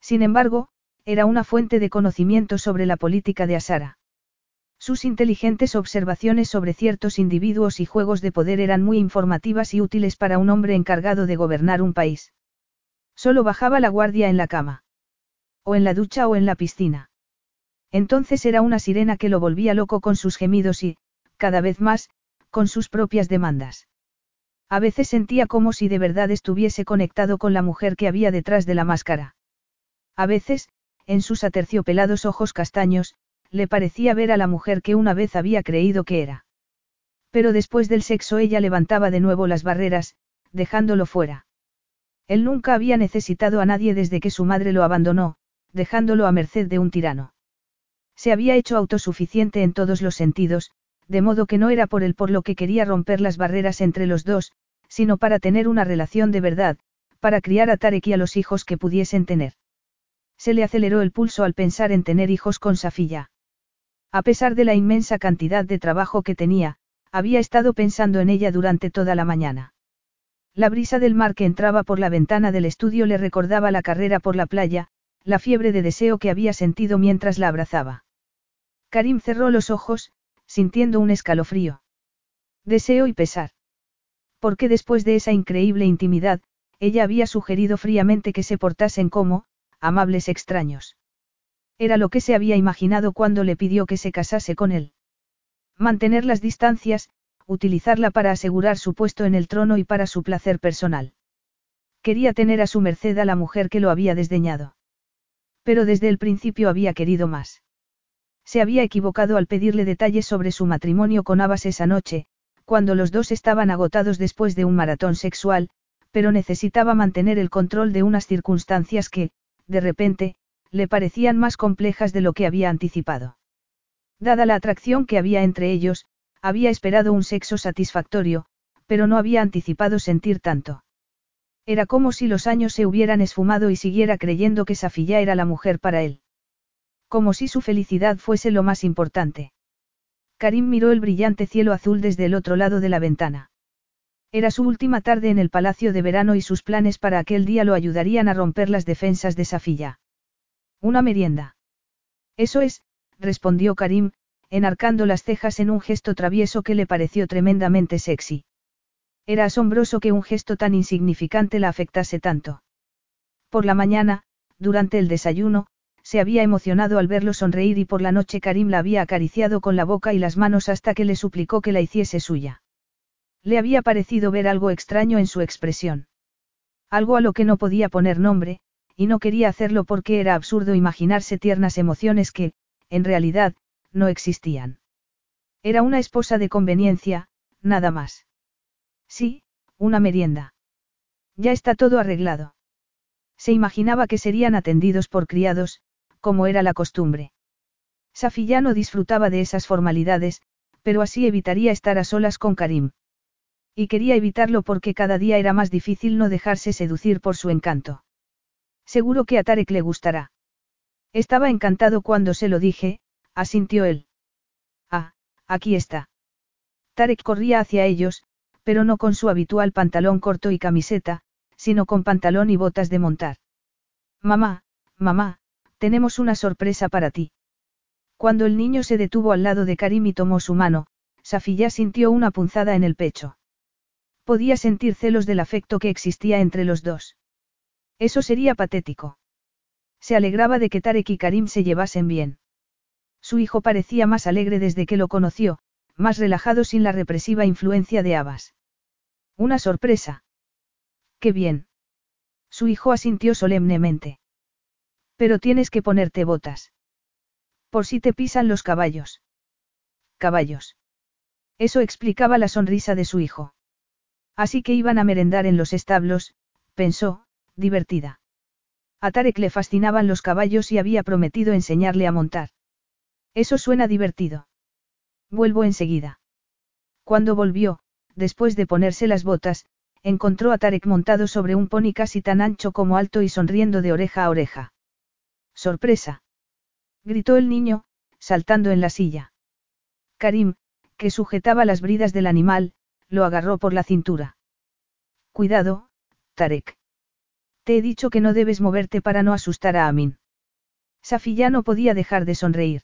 Sin embargo, era una fuente de conocimiento sobre la política de Asara. Sus inteligentes observaciones sobre ciertos individuos y juegos de poder eran muy informativas y útiles para un hombre encargado de gobernar un país. Solo bajaba la guardia en la cama. O en la ducha o en la piscina. Entonces era una sirena que lo volvía loco con sus gemidos y, cada vez más, con sus propias demandas. A veces sentía como si de verdad estuviese conectado con la mujer que había detrás de la máscara. A veces, en sus aterciopelados ojos castaños, le parecía ver a la mujer que una vez había creído que era. Pero después del sexo ella levantaba de nuevo las barreras, dejándolo fuera. Él nunca había necesitado a nadie desde que su madre lo abandonó, dejándolo a merced de un tirano. Se había hecho autosuficiente en todos los sentidos, de modo que no era por él por lo que quería romper las barreras entre los dos, sino para tener una relación de verdad, para criar a Tarek y a los hijos que pudiesen tener. Se le aceleró el pulso al pensar en tener hijos con Safilla. A pesar de la inmensa cantidad de trabajo que tenía, había estado pensando en ella durante toda la mañana. La brisa del mar que entraba por la ventana del estudio le recordaba la carrera por la playa, la fiebre de deseo que había sentido mientras la abrazaba. Karim cerró los ojos, sintiendo un escalofrío. Deseo y pesar. Porque después de esa increíble intimidad, ella había sugerido fríamente que se portasen como, amables extraños. Era lo que se había imaginado cuando le pidió que se casase con él. Mantener las distancias, utilizarla para asegurar su puesto en el trono y para su placer personal. Quería tener a su merced a la mujer que lo había desdeñado. Pero desde el principio había querido más. Se había equivocado al pedirle detalles sobre su matrimonio con Abbas esa noche, cuando los dos estaban agotados después de un maratón sexual, pero necesitaba mantener el control de unas circunstancias que, de repente, le parecían más complejas de lo que había anticipado. Dada la atracción que había entre ellos, había esperado un sexo satisfactorio, pero no había anticipado sentir tanto. Era como si los años se hubieran esfumado y siguiera creyendo que Safilla era la mujer para él. Como si su felicidad fuese lo más importante. Karim miró el brillante cielo azul desde el otro lado de la ventana. Era su última tarde en el palacio de verano y sus planes para aquel día lo ayudarían a romper las defensas de Safilla. Una merienda. Eso es, respondió Karim, enarcando las cejas en un gesto travieso que le pareció tremendamente sexy. Era asombroso que un gesto tan insignificante la afectase tanto. Por la mañana, durante el desayuno, se había emocionado al verlo sonreír y por la noche Karim la había acariciado con la boca y las manos hasta que le suplicó que la hiciese suya. Le había parecido ver algo extraño en su expresión. Algo a lo que no podía poner nombre, y no quería hacerlo porque era absurdo imaginarse tiernas emociones que, en realidad, no existían. Era una esposa de conveniencia, nada más. Sí, una merienda. Ya está todo arreglado. Se imaginaba que serían atendidos por criados, como era la costumbre. Safiya no disfrutaba de esas formalidades, pero así evitaría estar a solas con Karim. Y quería evitarlo porque cada día era más difícil no dejarse seducir por su encanto. Seguro que a Tarek le gustará. Estaba encantado cuando se lo dije, asintió él. Ah, aquí está. Tarek corría hacia ellos, pero no con su habitual pantalón corto y camiseta, sino con pantalón y botas de montar. Mamá, mamá, tenemos una sorpresa para ti. Cuando el niño se detuvo al lado de Karim y tomó su mano, Safiya sintió una punzada en el pecho. Podía sentir celos del afecto que existía entre los dos. Eso sería patético. Se alegraba de que Tarek y Karim se llevasen bien. Su hijo parecía más alegre desde que lo conoció, más relajado sin la represiva influencia de Abbas. Una sorpresa. Qué bien. Su hijo asintió solemnemente. Pero tienes que ponerte botas. Por si te pisan los caballos. Caballos. Eso explicaba la sonrisa de su hijo. Así que iban a merendar en los establos, pensó, divertida. A Tarek le fascinaban los caballos y había prometido enseñarle a montar. Eso suena divertido. Vuelvo enseguida. Cuando volvió, después de ponerse las botas, encontró a Tarek montado sobre un pony casi tan ancho como alto y sonriendo de oreja a oreja. ¡Sorpresa! gritó el niño, saltando en la silla. Karim, que sujetaba las bridas del animal, lo agarró por la cintura. Cuidado, Tarek. Te he dicho que no debes moverte para no asustar a Amin. Safiya no podía dejar de sonreír.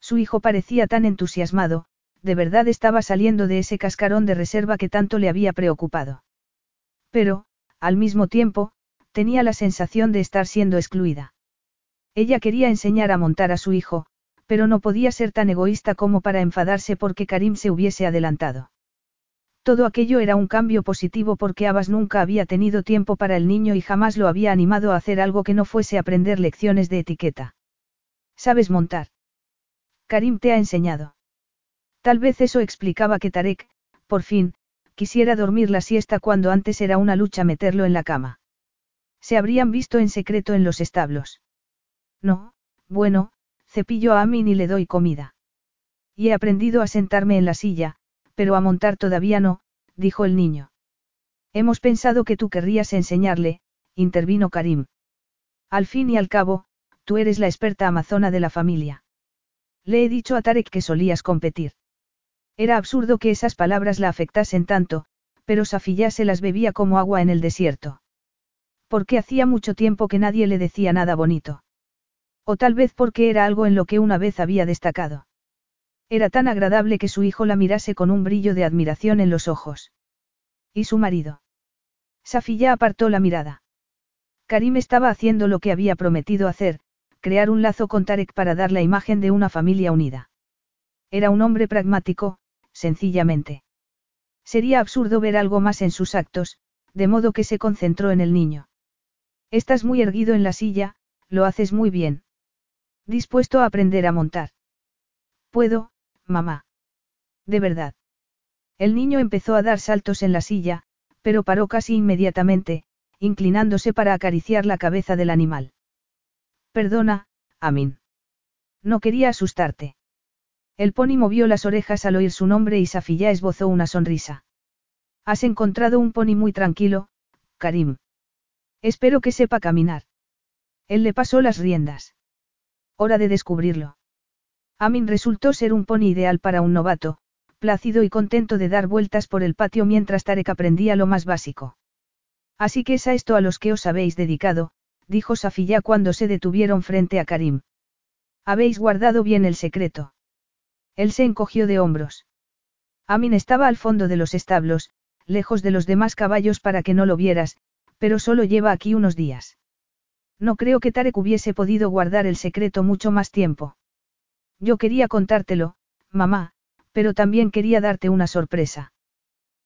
Su hijo parecía tan entusiasmado, de verdad estaba saliendo de ese cascarón de reserva que tanto le había preocupado. Pero, al mismo tiempo, tenía la sensación de estar siendo excluida. Ella quería enseñar a montar a su hijo, pero no podía ser tan egoísta como para enfadarse porque Karim se hubiese adelantado. Todo aquello era un cambio positivo porque Abbas nunca había tenido tiempo para el niño y jamás lo había animado a hacer algo que no fuese aprender lecciones de etiqueta. ¿Sabes montar? Karim te ha enseñado. Tal vez eso explicaba que Tarek, por fin, quisiera dormir la siesta cuando antes era una lucha meterlo en la cama. Se habrían visto en secreto en los establos. No, bueno, cepillo a Amin y le doy comida. Y he aprendido a sentarme en la silla, pero a montar todavía no, dijo el niño. Hemos pensado que tú querrías enseñarle, intervino Karim. Al fin y al cabo, tú eres la experta amazona de la familia. Le he dicho a Tarek que solías competir. Era absurdo que esas palabras la afectasen tanto, pero Safiyá se las bebía como agua en el desierto. Porque hacía mucho tiempo que nadie le decía nada bonito. O tal vez porque era algo en lo que una vez había destacado. Era tan agradable que su hijo la mirase con un brillo de admiración en los ojos. ¿Y su marido? Safiyá apartó la mirada. Karim estaba haciendo lo que había prometido hacer, crear un lazo con Tarek para dar la imagen de una familia unida. Era un hombre pragmático, sencillamente. Sería absurdo ver algo más en sus actos, de modo que se concentró en el niño. Estás muy erguido en la silla, lo haces muy bien. Dispuesto a aprender a montar. Puedo, mamá. De verdad. El niño empezó a dar saltos en la silla, pero paró casi inmediatamente, inclinándose para acariciar la cabeza del animal. Perdona, Amin. No quería asustarte. El pony movió las orejas al oír su nombre y Safiyá esbozó una sonrisa. Has encontrado un pony muy tranquilo, Karim. Espero que sepa caminar. Él le pasó las riendas. Hora de descubrirlo. Amin resultó ser un pony ideal para un novato, plácido y contento de dar vueltas por el patio mientras Tarek aprendía lo más básico. Así que es a esto a los que os habéis dedicado, dijo Safiyá cuando se detuvieron frente a Karim. Habéis guardado bien el secreto. Él se encogió de hombros. Amin estaba al fondo de los establos, lejos de los demás caballos para que no lo vieras, pero solo lleva aquí unos días. No creo que Tarek hubiese podido guardar el secreto mucho más tiempo. Yo quería contártelo, mamá, pero también quería darte una sorpresa.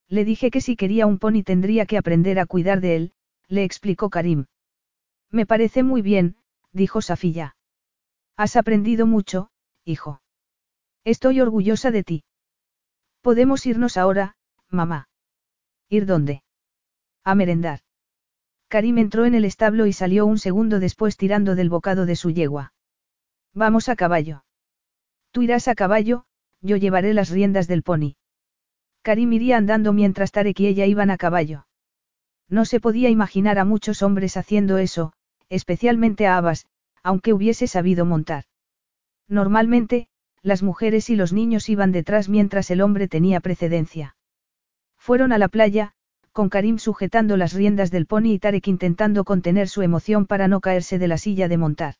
Le dije que si quería un pony tendría que aprender a cuidar de él, le explicó Karim. Me parece muy bien, dijo Safilla. Has aprendido mucho, hijo. Estoy orgullosa de ti. Podemos irnos ahora, mamá. ¿Ir dónde? A merendar. Karim entró en el establo y salió un segundo después tirando del bocado de su yegua. Vamos a caballo. Tú irás a caballo, yo llevaré las riendas del pony. Karim iría andando mientras Tarek y ella iban a caballo. No se podía imaginar a muchos hombres haciendo eso, especialmente a Abbas, aunque hubiese sabido montar. Normalmente, las mujeres y los niños iban detrás mientras el hombre tenía precedencia. Fueron a la playa, con Karim sujetando las riendas del pony y Tarek intentando contener su emoción para no caerse de la silla de montar.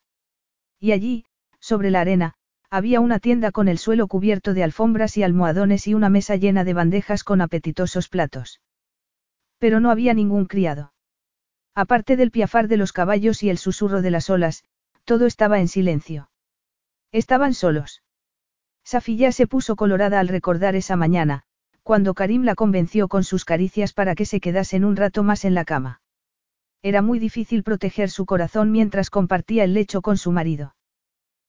Y allí, sobre la arena, había una tienda con el suelo cubierto de alfombras y almohadones y una mesa llena de bandejas con apetitosos platos. Pero no había ningún criado. Aparte del piafar de los caballos y el susurro de las olas, todo estaba en silencio. Estaban solos. Safilla se puso colorada al recordar esa mañana, cuando Karim la convenció con sus caricias para que se quedasen un rato más en la cama. Era muy difícil proteger su corazón mientras compartía el lecho con su marido.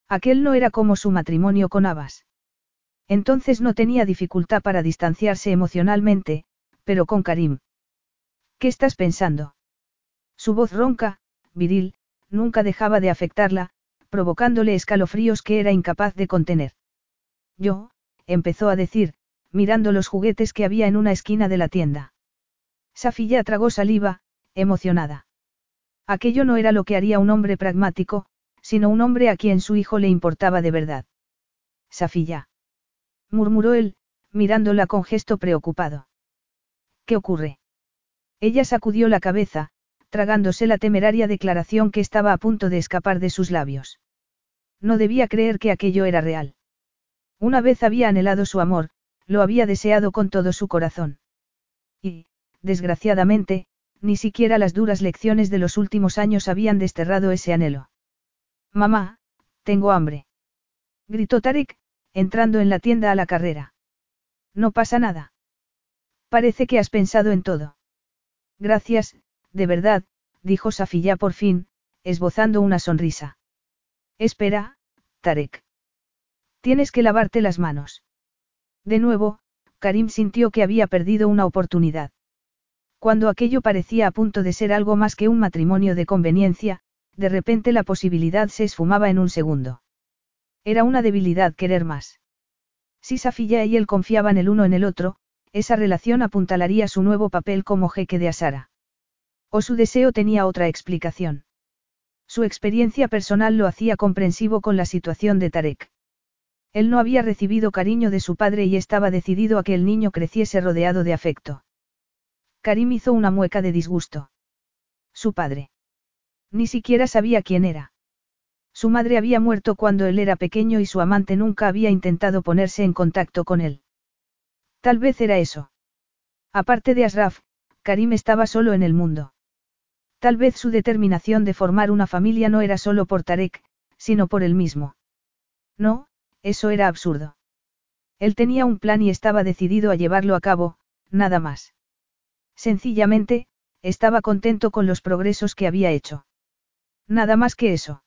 Aquel no era como su matrimonio con Abbas. Entonces no tenía dificultad para distanciarse emocionalmente, pero con Karim. ¿Qué estás pensando? Su voz ronca, viril, nunca dejaba de afectarla, provocándole escalofríos que era incapaz de contener. Yo, empezó a decir, mirando los juguetes que había en una esquina de la tienda. Safilla tragó saliva, emocionada. Aquello no era lo que haría un hombre pragmático, sino un hombre a quien su hijo le importaba de verdad. Safilla. murmuró él, mirándola con gesto preocupado. ¿Qué ocurre? Ella sacudió la cabeza, tragándose la temeraria declaración que estaba a punto de escapar de sus labios. No debía creer que aquello era real. Una vez había anhelado su amor, lo había deseado con todo su corazón. Y, desgraciadamente, ni siquiera las duras lecciones de los últimos años habían desterrado ese anhelo. Mamá, tengo hambre. Gritó Tarek, entrando en la tienda a la carrera. No pasa nada. Parece que has pensado en todo. Gracias, de verdad, dijo Safilla por fin, esbozando una sonrisa. Espera, Tarek. Tienes que lavarte las manos. De nuevo, Karim sintió que había perdido una oportunidad. Cuando aquello parecía a punto de ser algo más que un matrimonio de conveniencia, de repente la posibilidad se esfumaba en un segundo. Era una debilidad querer más. Si Safilla y él confiaban el uno en el otro, esa relación apuntalaría su nuevo papel como jeque de Asara. O su deseo tenía otra explicación. Su experiencia personal lo hacía comprensivo con la situación de Tarek. Él no había recibido cariño de su padre y estaba decidido a que el niño creciese rodeado de afecto. Karim hizo una mueca de disgusto. Su padre. Ni siquiera sabía quién era. Su madre había muerto cuando él era pequeño y su amante nunca había intentado ponerse en contacto con él. Tal vez era eso. Aparte de Asraf, Karim estaba solo en el mundo. Tal vez su determinación de formar una familia no era solo por Tarek, sino por él mismo. No, eso era absurdo. Él tenía un plan y estaba decidido a llevarlo a cabo, nada más. Sencillamente, estaba contento con los progresos que había hecho. Nada más que eso.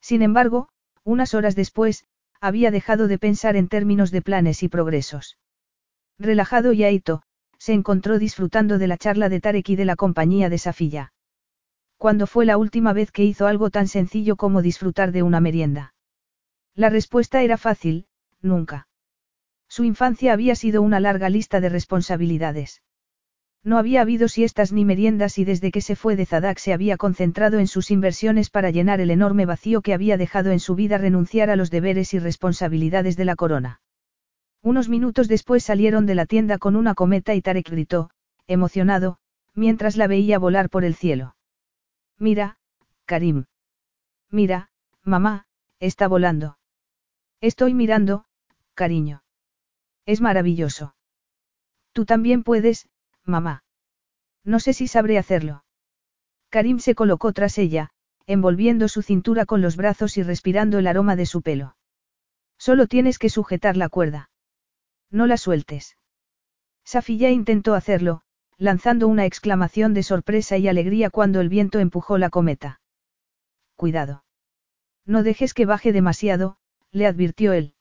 Sin embargo, unas horas después, había dejado de pensar en términos de planes y progresos. Relajado y ahito, se encontró disfrutando de la charla de Tarek y de la compañía de Safilla. ¿Cuándo fue la última vez que hizo algo tan sencillo como disfrutar de una merienda? La respuesta era fácil, nunca. Su infancia había sido una larga lista de responsabilidades. No había habido siestas ni meriendas y desde que se fue de Zadak se había concentrado en sus inversiones para llenar el enorme vacío que había dejado en su vida renunciar a los deberes y responsabilidades de la corona. Unos minutos después salieron de la tienda con una cometa y Tarek gritó, emocionado, mientras la veía volar por el cielo. Mira, Karim. Mira, mamá, está volando. Estoy mirando, cariño. Es maravilloso. Tú también puedes, mamá. No sé si sabré hacerlo. Karim se colocó tras ella, envolviendo su cintura con los brazos y respirando el aroma de su pelo. Solo tienes que sujetar la cuerda. No la sueltes. Safiya intentó hacerlo, lanzando una exclamación de sorpresa y alegría cuando el viento empujó la cometa. Cuidado. No dejes que baje demasiado, le advirtió él.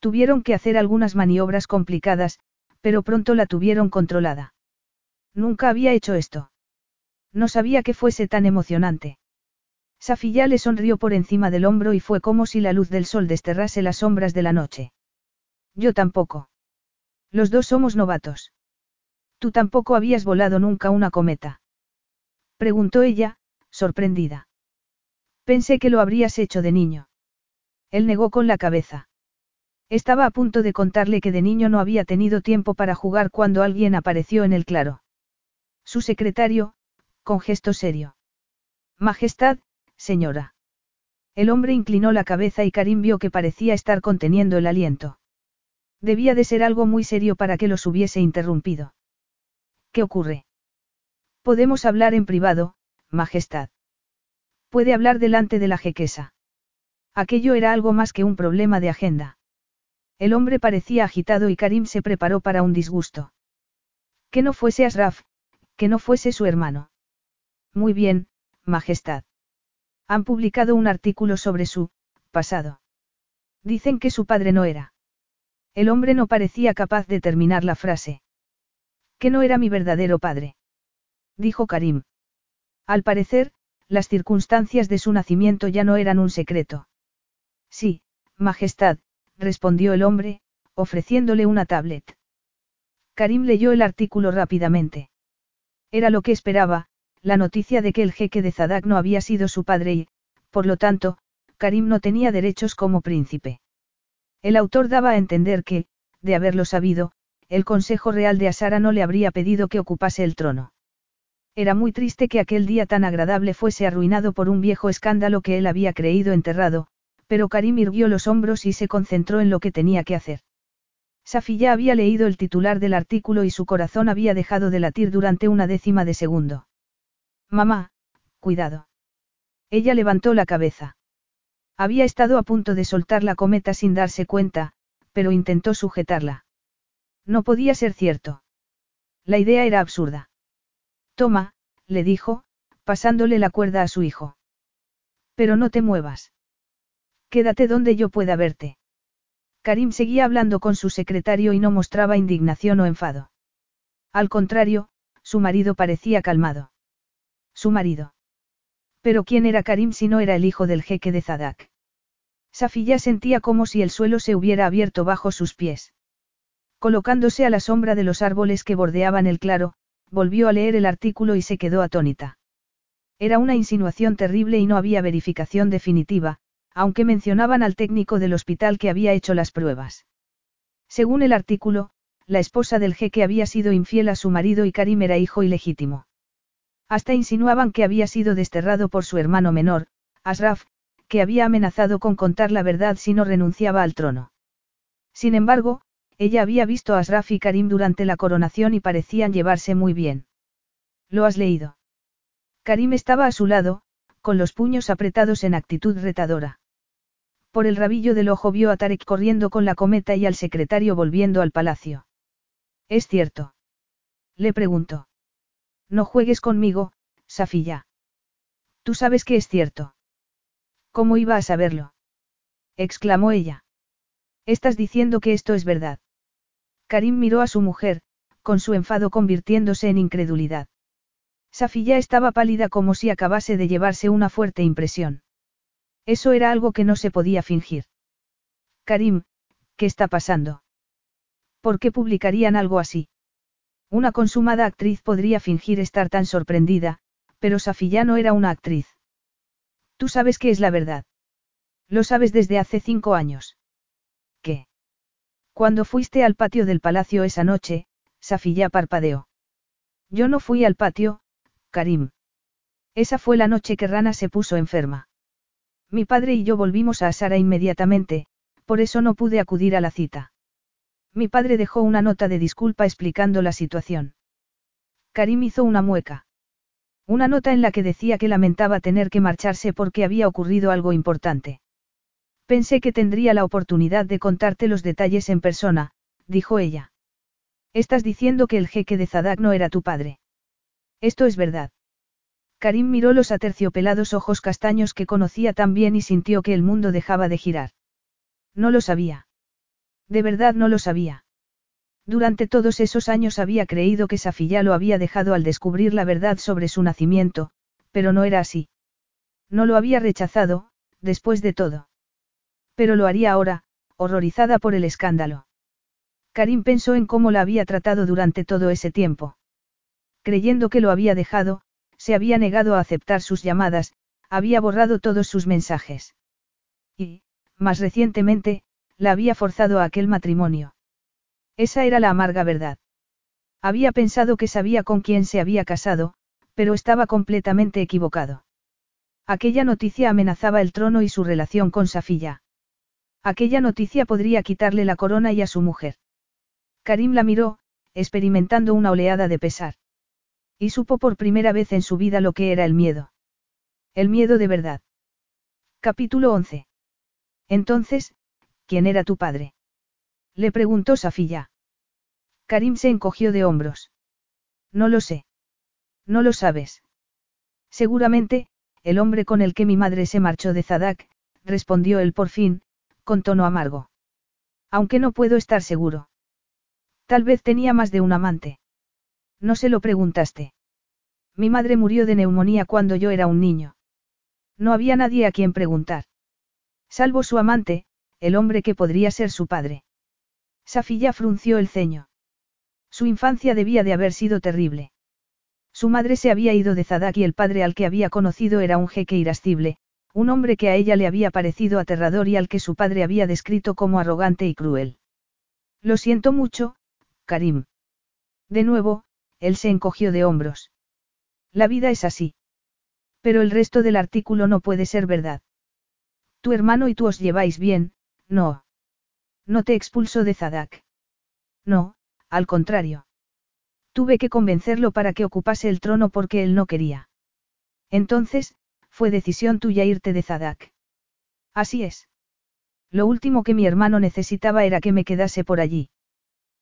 Tuvieron que hacer algunas maniobras complicadas, pero pronto la tuvieron controlada. Nunca había hecho esto. No sabía que fuese tan emocionante. Safilla le sonrió por encima del hombro y fue como si la luz del sol desterrase las sombras de la noche. Yo tampoco. Los dos somos novatos. Tú tampoco habías volado nunca una cometa. Preguntó ella, sorprendida. Pensé que lo habrías hecho de niño. Él negó con la cabeza. Estaba a punto de contarle que de niño no había tenido tiempo para jugar cuando alguien apareció en el claro. Su secretario, con gesto serio. Majestad, señora. El hombre inclinó la cabeza y Karim vio que parecía estar conteniendo el aliento. Debía de ser algo muy serio para que los hubiese interrumpido. ¿Qué ocurre? Podemos hablar en privado, Majestad. Puede hablar delante de la jequesa. Aquello era algo más que un problema de agenda. El hombre parecía agitado y Karim se preparó para un disgusto. Que no fuese Asraf, que no fuese su hermano. Muy bien, Majestad. Han publicado un artículo sobre su pasado. Dicen que su padre no era. El hombre no parecía capaz de terminar la frase. Que no era mi verdadero padre. Dijo Karim. Al parecer, las circunstancias de su nacimiento ya no eran un secreto. Sí, Majestad, respondió el hombre, ofreciéndole una tablet. Karim leyó el artículo rápidamente. Era lo que esperaba, la noticia de que el jeque de Zadak no había sido su padre y, por lo tanto, Karim no tenía derechos como príncipe. El autor daba a entender que, de haberlo sabido, el Consejo Real de Asara no le habría pedido que ocupase el trono. Era muy triste que aquel día tan agradable fuese arruinado por un viejo escándalo que él había creído enterrado, pero Karim irguió los hombros y se concentró en lo que tenía que hacer. Safi ya había leído el titular del artículo y su corazón había dejado de latir durante una décima de segundo. Mamá, cuidado. Ella levantó la cabeza. Había estado a punto de soltar la cometa sin darse cuenta, pero intentó sujetarla. No podía ser cierto. La idea era absurda. Toma, le dijo, pasándole la cuerda a su hijo. Pero no te muevas. Quédate donde yo pueda verte. Karim seguía hablando con su secretario y no mostraba indignación o enfado. Al contrario, su marido parecía calmado. Su marido. Pero ¿quién era Karim si no era el hijo del jeque de Zadak? Safiya sentía como si el suelo se hubiera abierto bajo sus pies. Colocándose a la sombra de los árboles que bordeaban el claro, volvió a leer el artículo y se quedó atónita. Era una insinuación terrible y no había verificación definitiva, aunque mencionaban al técnico del hospital que había hecho las pruebas. Según el artículo, la esposa del jeque había sido infiel a su marido y Karim era hijo ilegítimo. Hasta insinuaban que había sido desterrado por su hermano menor, Asraf, que había amenazado con contar la verdad si no renunciaba al trono. Sin embargo, ella había visto a Asraf y Karim durante la coronación y parecían llevarse muy bien. ¿Lo has leído? Karim estaba a su lado, con los puños apretados en actitud retadora. Por el rabillo del ojo vio a Tarek corriendo con la cometa y al secretario volviendo al palacio. ¿Es cierto? Le preguntó. No juegues conmigo, Safilla. Tú sabes que es cierto. ¿Cómo iba a saberlo? exclamó ella. Estás diciendo que esto es verdad. Karim miró a su mujer, con su enfado convirtiéndose en incredulidad. Safilla estaba pálida como si acabase de llevarse una fuerte impresión. Eso era algo que no se podía fingir. Karim, ¿qué está pasando? ¿Por qué publicarían algo así? Una consumada actriz podría fingir estar tan sorprendida, pero Safilla no era una actriz. Tú sabes que es la verdad. Lo sabes desde hace cinco años. ¿Qué? Cuando fuiste al patio del palacio esa noche, Safilla parpadeó. Yo no fui al patio, Karim. Esa fue la noche que Rana se puso enferma. Mi padre y yo volvimos a Sara inmediatamente, por eso no pude acudir a la cita. Mi padre dejó una nota de disculpa explicando la situación. Karim hizo una mueca. Una nota en la que decía que lamentaba tener que marcharse porque había ocurrido algo importante. Pensé que tendría la oportunidad de contarte los detalles en persona, dijo ella. Estás diciendo que el jeque de Zadak no era tu padre. Esto es verdad. Karim miró los aterciopelados ojos castaños que conocía tan bien y sintió que el mundo dejaba de girar. No lo sabía. De verdad no lo sabía. Durante todos esos años había creído que Safilla lo había dejado al descubrir la verdad sobre su nacimiento, pero no era así. No lo había rechazado, después de todo. Pero lo haría ahora, horrorizada por el escándalo. Karim pensó en cómo la había tratado durante todo ese tiempo. Creyendo que lo había dejado, se había negado a aceptar sus llamadas, había borrado todos sus mensajes. Y, más recientemente, la había forzado a aquel matrimonio. Esa era la amarga verdad. Había pensado que sabía con quién se había casado, pero estaba completamente equivocado. Aquella noticia amenazaba el trono y su relación con Safilla. Aquella noticia podría quitarle la corona y a su mujer. Karim la miró, experimentando una oleada de pesar. Y supo por primera vez en su vida lo que era el miedo. El miedo de verdad. Capítulo 11. Entonces, ¿quién era tu padre? Le preguntó Safilla. Karim se encogió de hombros. No lo sé. No lo sabes. Seguramente, el hombre con el que mi madre se marchó de Zadak, respondió él por fin, con tono amargo. Aunque no puedo estar seguro. Tal vez tenía más de un amante. No se lo preguntaste. Mi madre murió de neumonía cuando yo era un niño. No había nadie a quien preguntar. Salvo su amante, el hombre que podría ser su padre. Safilla frunció el ceño. Su infancia debía de haber sido terrible. Su madre se había ido de Zadak y el padre al que había conocido era un jeque irascible, un hombre que a ella le había parecido aterrador y al que su padre había descrito como arrogante y cruel. Lo siento mucho, Karim. De nuevo, él se encogió de hombros. La vida es así. Pero el resto del artículo no puede ser verdad. Tu hermano y tú os lleváis bien, no. No te expulsó de Zadak. No, al contrario. Tuve que convencerlo para que ocupase el trono porque él no quería. Entonces, fue decisión tuya irte de Zadak. Así es. Lo último que mi hermano necesitaba era que me quedase por allí.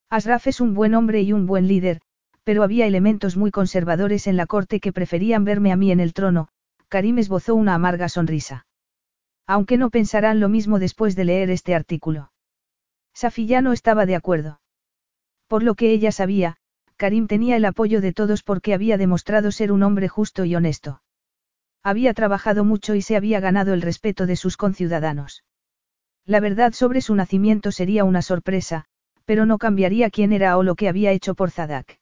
Asraf es un buen hombre y un buen líder, pero había elementos muy conservadores en la corte que preferían verme a mí en el trono, Karim esbozó una amarga sonrisa. Aunque no pensarán lo mismo después de leer este artículo. Safiya no estaba de acuerdo. Por lo que ella sabía, Karim tenía el apoyo de todos porque había demostrado ser un hombre justo y honesto. Había trabajado mucho y se había ganado el respeto de sus conciudadanos. La verdad sobre su nacimiento sería una sorpresa, pero no cambiaría quién era o lo que había hecho por Zadak.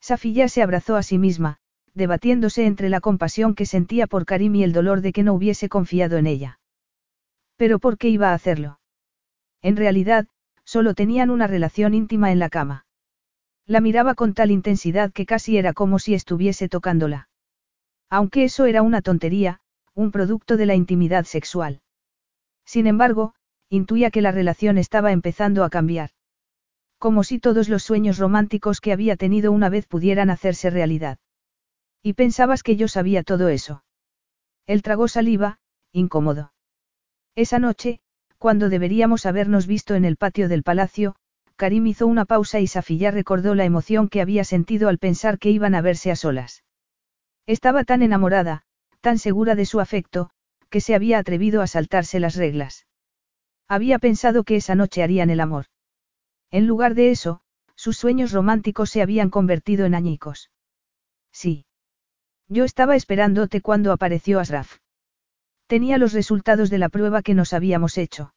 Safiya se abrazó a sí misma, debatiéndose entre la compasión que sentía por Karim y el dolor de que no hubiese confiado en ella. Pero ¿por qué iba a hacerlo? En realidad, solo tenían una relación íntima en la cama. La miraba con tal intensidad que casi era como si estuviese tocándola. Aunque eso era una tontería, un producto de la intimidad sexual. Sin embargo, intuía que la relación estaba empezando a cambiar. Como si todos los sueños románticos que había tenido una vez pudieran hacerse realidad. Y pensabas que yo sabía todo eso. Él tragó saliva, incómodo. Esa noche, cuando deberíamos habernos visto en el patio del palacio, Karim hizo una pausa y Safilla recordó la emoción que había sentido al pensar que iban a verse a solas. Estaba tan enamorada, tan segura de su afecto, que se había atrevido a saltarse las reglas. Había pensado que esa noche harían el amor. En lugar de eso, sus sueños románticos se habían convertido en añicos. Sí. Yo estaba esperándote cuando apareció Asraf. Tenía los resultados de la prueba que nos habíamos hecho.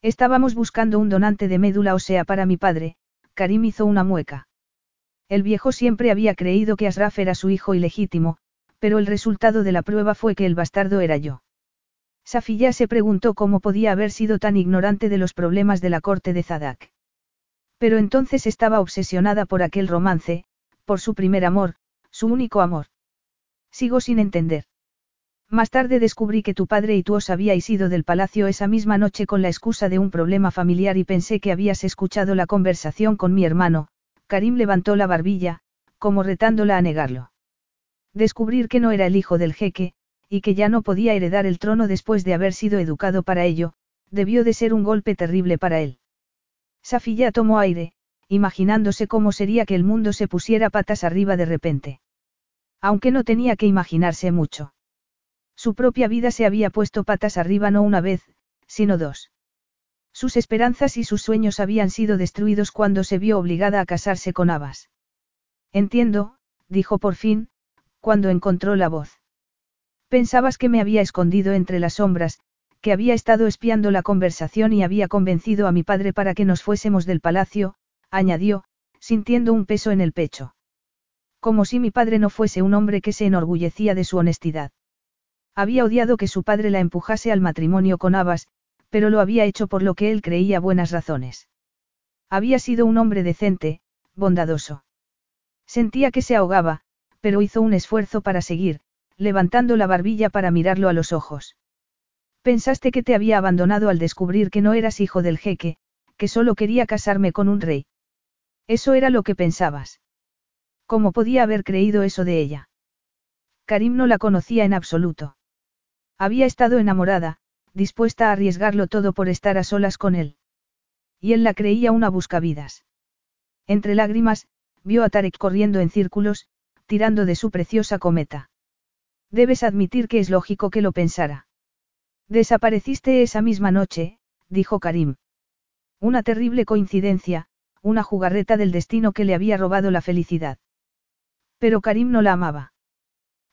Estábamos buscando un donante de médula ósea para mi padre, Karim hizo una mueca. El viejo siempre había creído que Asraf era su hijo ilegítimo, pero el resultado de la prueba fue que el bastardo era yo. Safiya se preguntó cómo podía haber sido tan ignorante de los problemas de la corte de Zadak. Pero entonces estaba obsesionada por aquel romance, por su primer amor, su único amor. Sigo sin entender. Más tarde descubrí que tu padre y tú os habíais ido del palacio esa misma noche con la excusa de un problema familiar y pensé que habías escuchado la conversación con mi hermano, Karim levantó la barbilla, como retándola a negarlo. Descubrir que no era el hijo del jeque, y que ya no podía heredar el trono después de haber sido educado para ello, debió de ser un golpe terrible para él. Safiya tomó aire, imaginándose cómo sería que el mundo se pusiera patas arriba de repente. Aunque no tenía que imaginarse mucho. Su propia vida se había puesto patas arriba no una vez, sino dos. Sus esperanzas y sus sueños habían sido destruidos cuando se vio obligada a casarse con Abbas. Entiendo, dijo por fin, cuando encontró la voz. Pensabas que me había escondido entre las sombras, que había estado espiando la conversación y había convencido a mi padre para que nos fuésemos del palacio, añadió, sintiendo un peso en el pecho. Como si mi padre no fuese un hombre que se enorgullecía de su honestidad. Había odiado que su padre la empujase al matrimonio con Abbas, pero lo había hecho por lo que él creía buenas razones. Había sido un hombre decente, bondadoso. Sentía que se ahogaba, pero hizo un esfuerzo para seguir, levantando la barbilla para mirarlo a los ojos. Pensaste que te había abandonado al descubrir que no eras hijo del jeque, que solo quería casarme con un rey. Eso era lo que pensabas. ¿Cómo podía haber creído eso de ella? Karim no la conocía en absoluto. Había estado enamorada, dispuesta a arriesgarlo todo por estar a solas con él. Y él la creía una buscavidas. Entre lágrimas, vio a Tarek corriendo en círculos, tirando de su preciosa cometa. Debes admitir que es lógico que lo pensara. Desapareciste esa misma noche, dijo Karim. Una terrible coincidencia, una jugarreta del destino que le había robado la felicidad. Pero Karim no la amaba.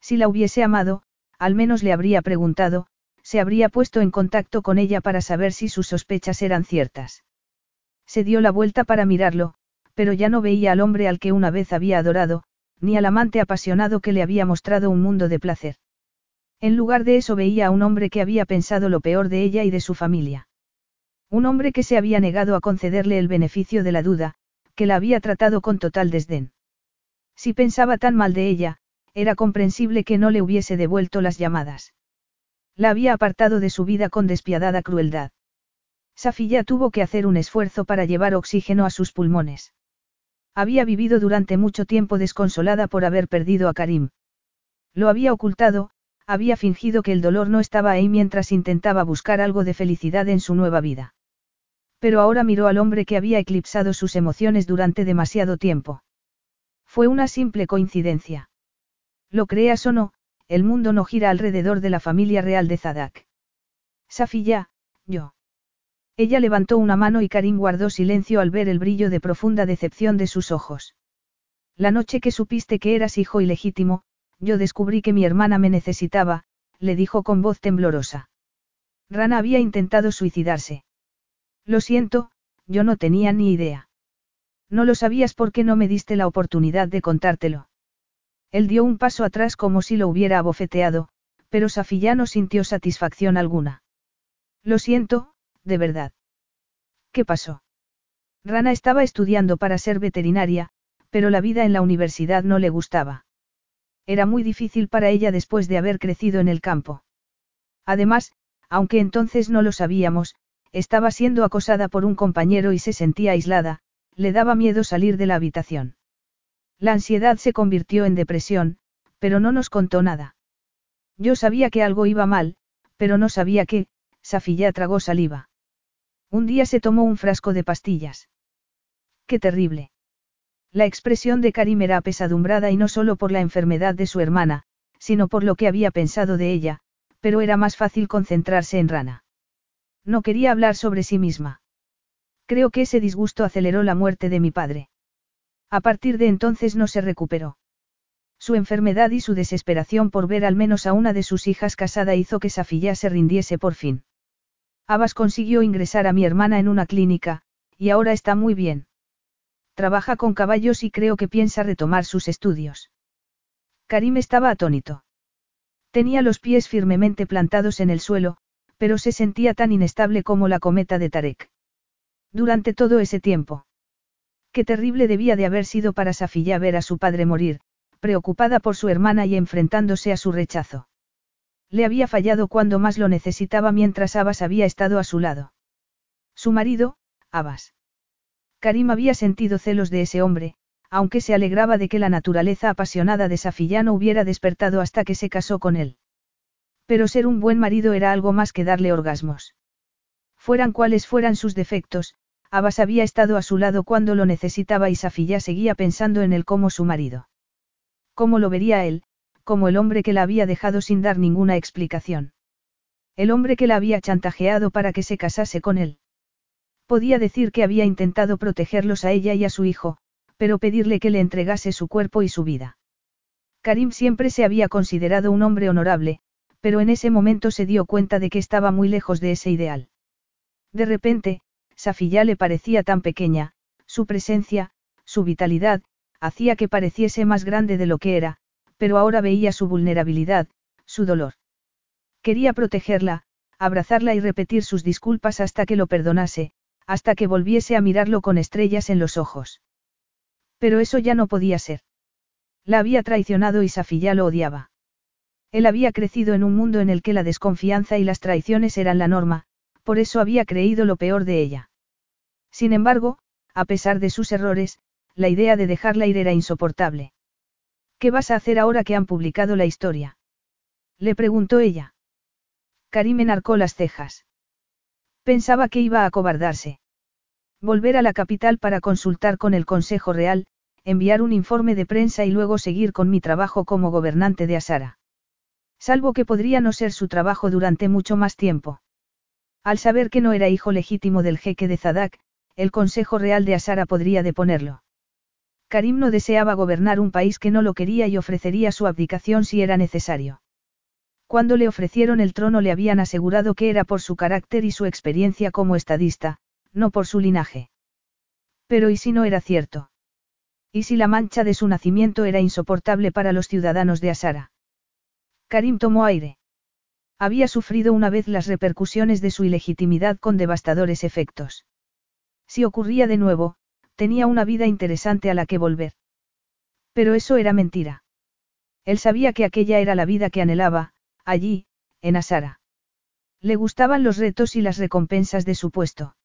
Si la hubiese amado, al menos le habría preguntado, se habría puesto en contacto con ella para saber si sus sospechas eran ciertas. Se dio la vuelta para mirarlo, pero ya no veía al hombre al que una vez había adorado, ni al amante apasionado que le había mostrado un mundo de placer. En lugar de eso veía a un hombre que había pensado lo peor de ella y de su familia. Un hombre que se había negado a concederle el beneficio de la duda, que la había tratado con total desdén. Si pensaba tan mal de ella, era comprensible que no le hubiese devuelto las llamadas. La había apartado de su vida con despiadada crueldad. Safilla tuvo que hacer un esfuerzo para llevar oxígeno a sus pulmones. Había vivido durante mucho tiempo desconsolada por haber perdido a Karim. Lo había ocultado, había fingido que el dolor no estaba ahí mientras intentaba buscar algo de felicidad en su nueva vida. Pero ahora miró al hombre que había eclipsado sus emociones durante demasiado tiempo. Fue una simple coincidencia. Lo creas o no, el mundo no gira alrededor de la familia real de Zadak. Safiya, yo. Ella levantó una mano y Karim guardó silencio al ver el brillo de profunda decepción de sus ojos. La noche que supiste que eras hijo ilegítimo, yo descubrí que mi hermana me necesitaba, le dijo con voz temblorosa. Rana había intentado suicidarse. Lo siento, yo no tenía ni idea. No lo sabías porque no me diste la oportunidad de contártelo. Él dio un paso atrás como si lo hubiera abofeteado, pero Safilla no sintió satisfacción alguna. Lo siento, de verdad. ¿Qué pasó? Rana estaba estudiando para ser veterinaria, pero la vida en la universidad no le gustaba. Era muy difícil para ella después de haber crecido en el campo. Además, aunque entonces no lo sabíamos, estaba siendo acosada por un compañero y se sentía aislada, le daba miedo salir de la habitación. La ansiedad se convirtió en depresión, pero no nos contó nada. Yo sabía que algo iba mal, pero no sabía qué, Safilla tragó saliva. Un día se tomó un frasco de pastillas. ¡Qué terrible! La expresión de Karim era apesadumbrada y no solo por la enfermedad de su hermana, sino por lo que había pensado de ella, pero era más fácil concentrarse en Rana. No quería hablar sobre sí misma. Creo que ese disgusto aceleró la muerte de mi padre. A partir de entonces no se recuperó. Su enfermedad y su desesperación por ver al menos a una de sus hijas casada hizo que Safilla se rindiese por fin. Abbas consiguió ingresar a mi hermana en una clínica, y ahora está muy bien. Trabaja con caballos y creo que piensa retomar sus estudios. Karim estaba atónito. Tenía los pies firmemente plantados en el suelo, pero se sentía tan inestable como la cometa de Tarek. Durante todo ese tiempo. Qué terrible debía de haber sido para Safilla ver a su padre morir, preocupada por su hermana y enfrentándose a su rechazo. Le había fallado cuando más lo necesitaba mientras Abbas había estado a su lado. Su marido, Abbas. Karim había sentido celos de ese hombre, aunque se alegraba de que la naturaleza apasionada de Safilla no hubiera despertado hasta que se casó con él. Pero ser un buen marido era algo más que darle orgasmos. Fueran cuales fueran sus defectos, Abbas había estado a su lado cuando lo necesitaba y Safilla seguía pensando en él como su marido. ¿Cómo lo vería él, como el hombre que la había dejado sin dar ninguna explicación. El hombre que la había chantajeado para que se casase con él. Podía decir que había intentado protegerlos a ella y a su hijo, pero pedirle que le entregase su cuerpo y su vida. Karim siempre se había considerado un hombre honorable, pero en ese momento se dio cuenta de que estaba muy lejos de ese ideal. De repente, Safilla le parecía tan pequeña, su presencia, su vitalidad, hacía que pareciese más grande de lo que era, pero ahora veía su vulnerabilidad, su dolor. Quería protegerla, abrazarla y repetir sus disculpas hasta que lo perdonase, hasta que volviese a mirarlo con estrellas en los ojos. Pero eso ya no podía ser. La había traicionado y Safilla lo odiaba. Él había crecido en un mundo en el que la desconfianza y las traiciones eran la norma, por eso había creído lo peor de ella. Sin embargo, a pesar de sus errores, la idea de dejarla ir era insoportable. ¿Qué vas a hacer ahora que han publicado la historia? Le preguntó ella. Karim enarcó las cejas. Pensaba que iba a acobardarse. Volver a la capital para consultar con el Consejo Real, enviar un informe de prensa y luego seguir con mi trabajo como gobernante de Asara. Salvo que podría no ser su trabajo durante mucho más tiempo. Al saber que no era hijo legítimo del jeque de Zadak, el Consejo Real de Asara podría deponerlo. Karim no deseaba gobernar un país que no lo quería y ofrecería su abdicación si era necesario. Cuando le ofrecieron el trono le habían asegurado que era por su carácter y su experiencia como estadista, no por su linaje. Pero ¿y si no era cierto? ¿Y si la mancha de su nacimiento era insoportable para los ciudadanos de Asara? Karim tomó aire. Había sufrido una vez las repercusiones de su ilegitimidad con devastadores efectos. Si ocurría de nuevo, tenía una vida interesante a la que volver. Pero eso era mentira. Él sabía que aquella era la vida que anhelaba, allí, en Asara. Le gustaban los retos y las recompensas de su puesto.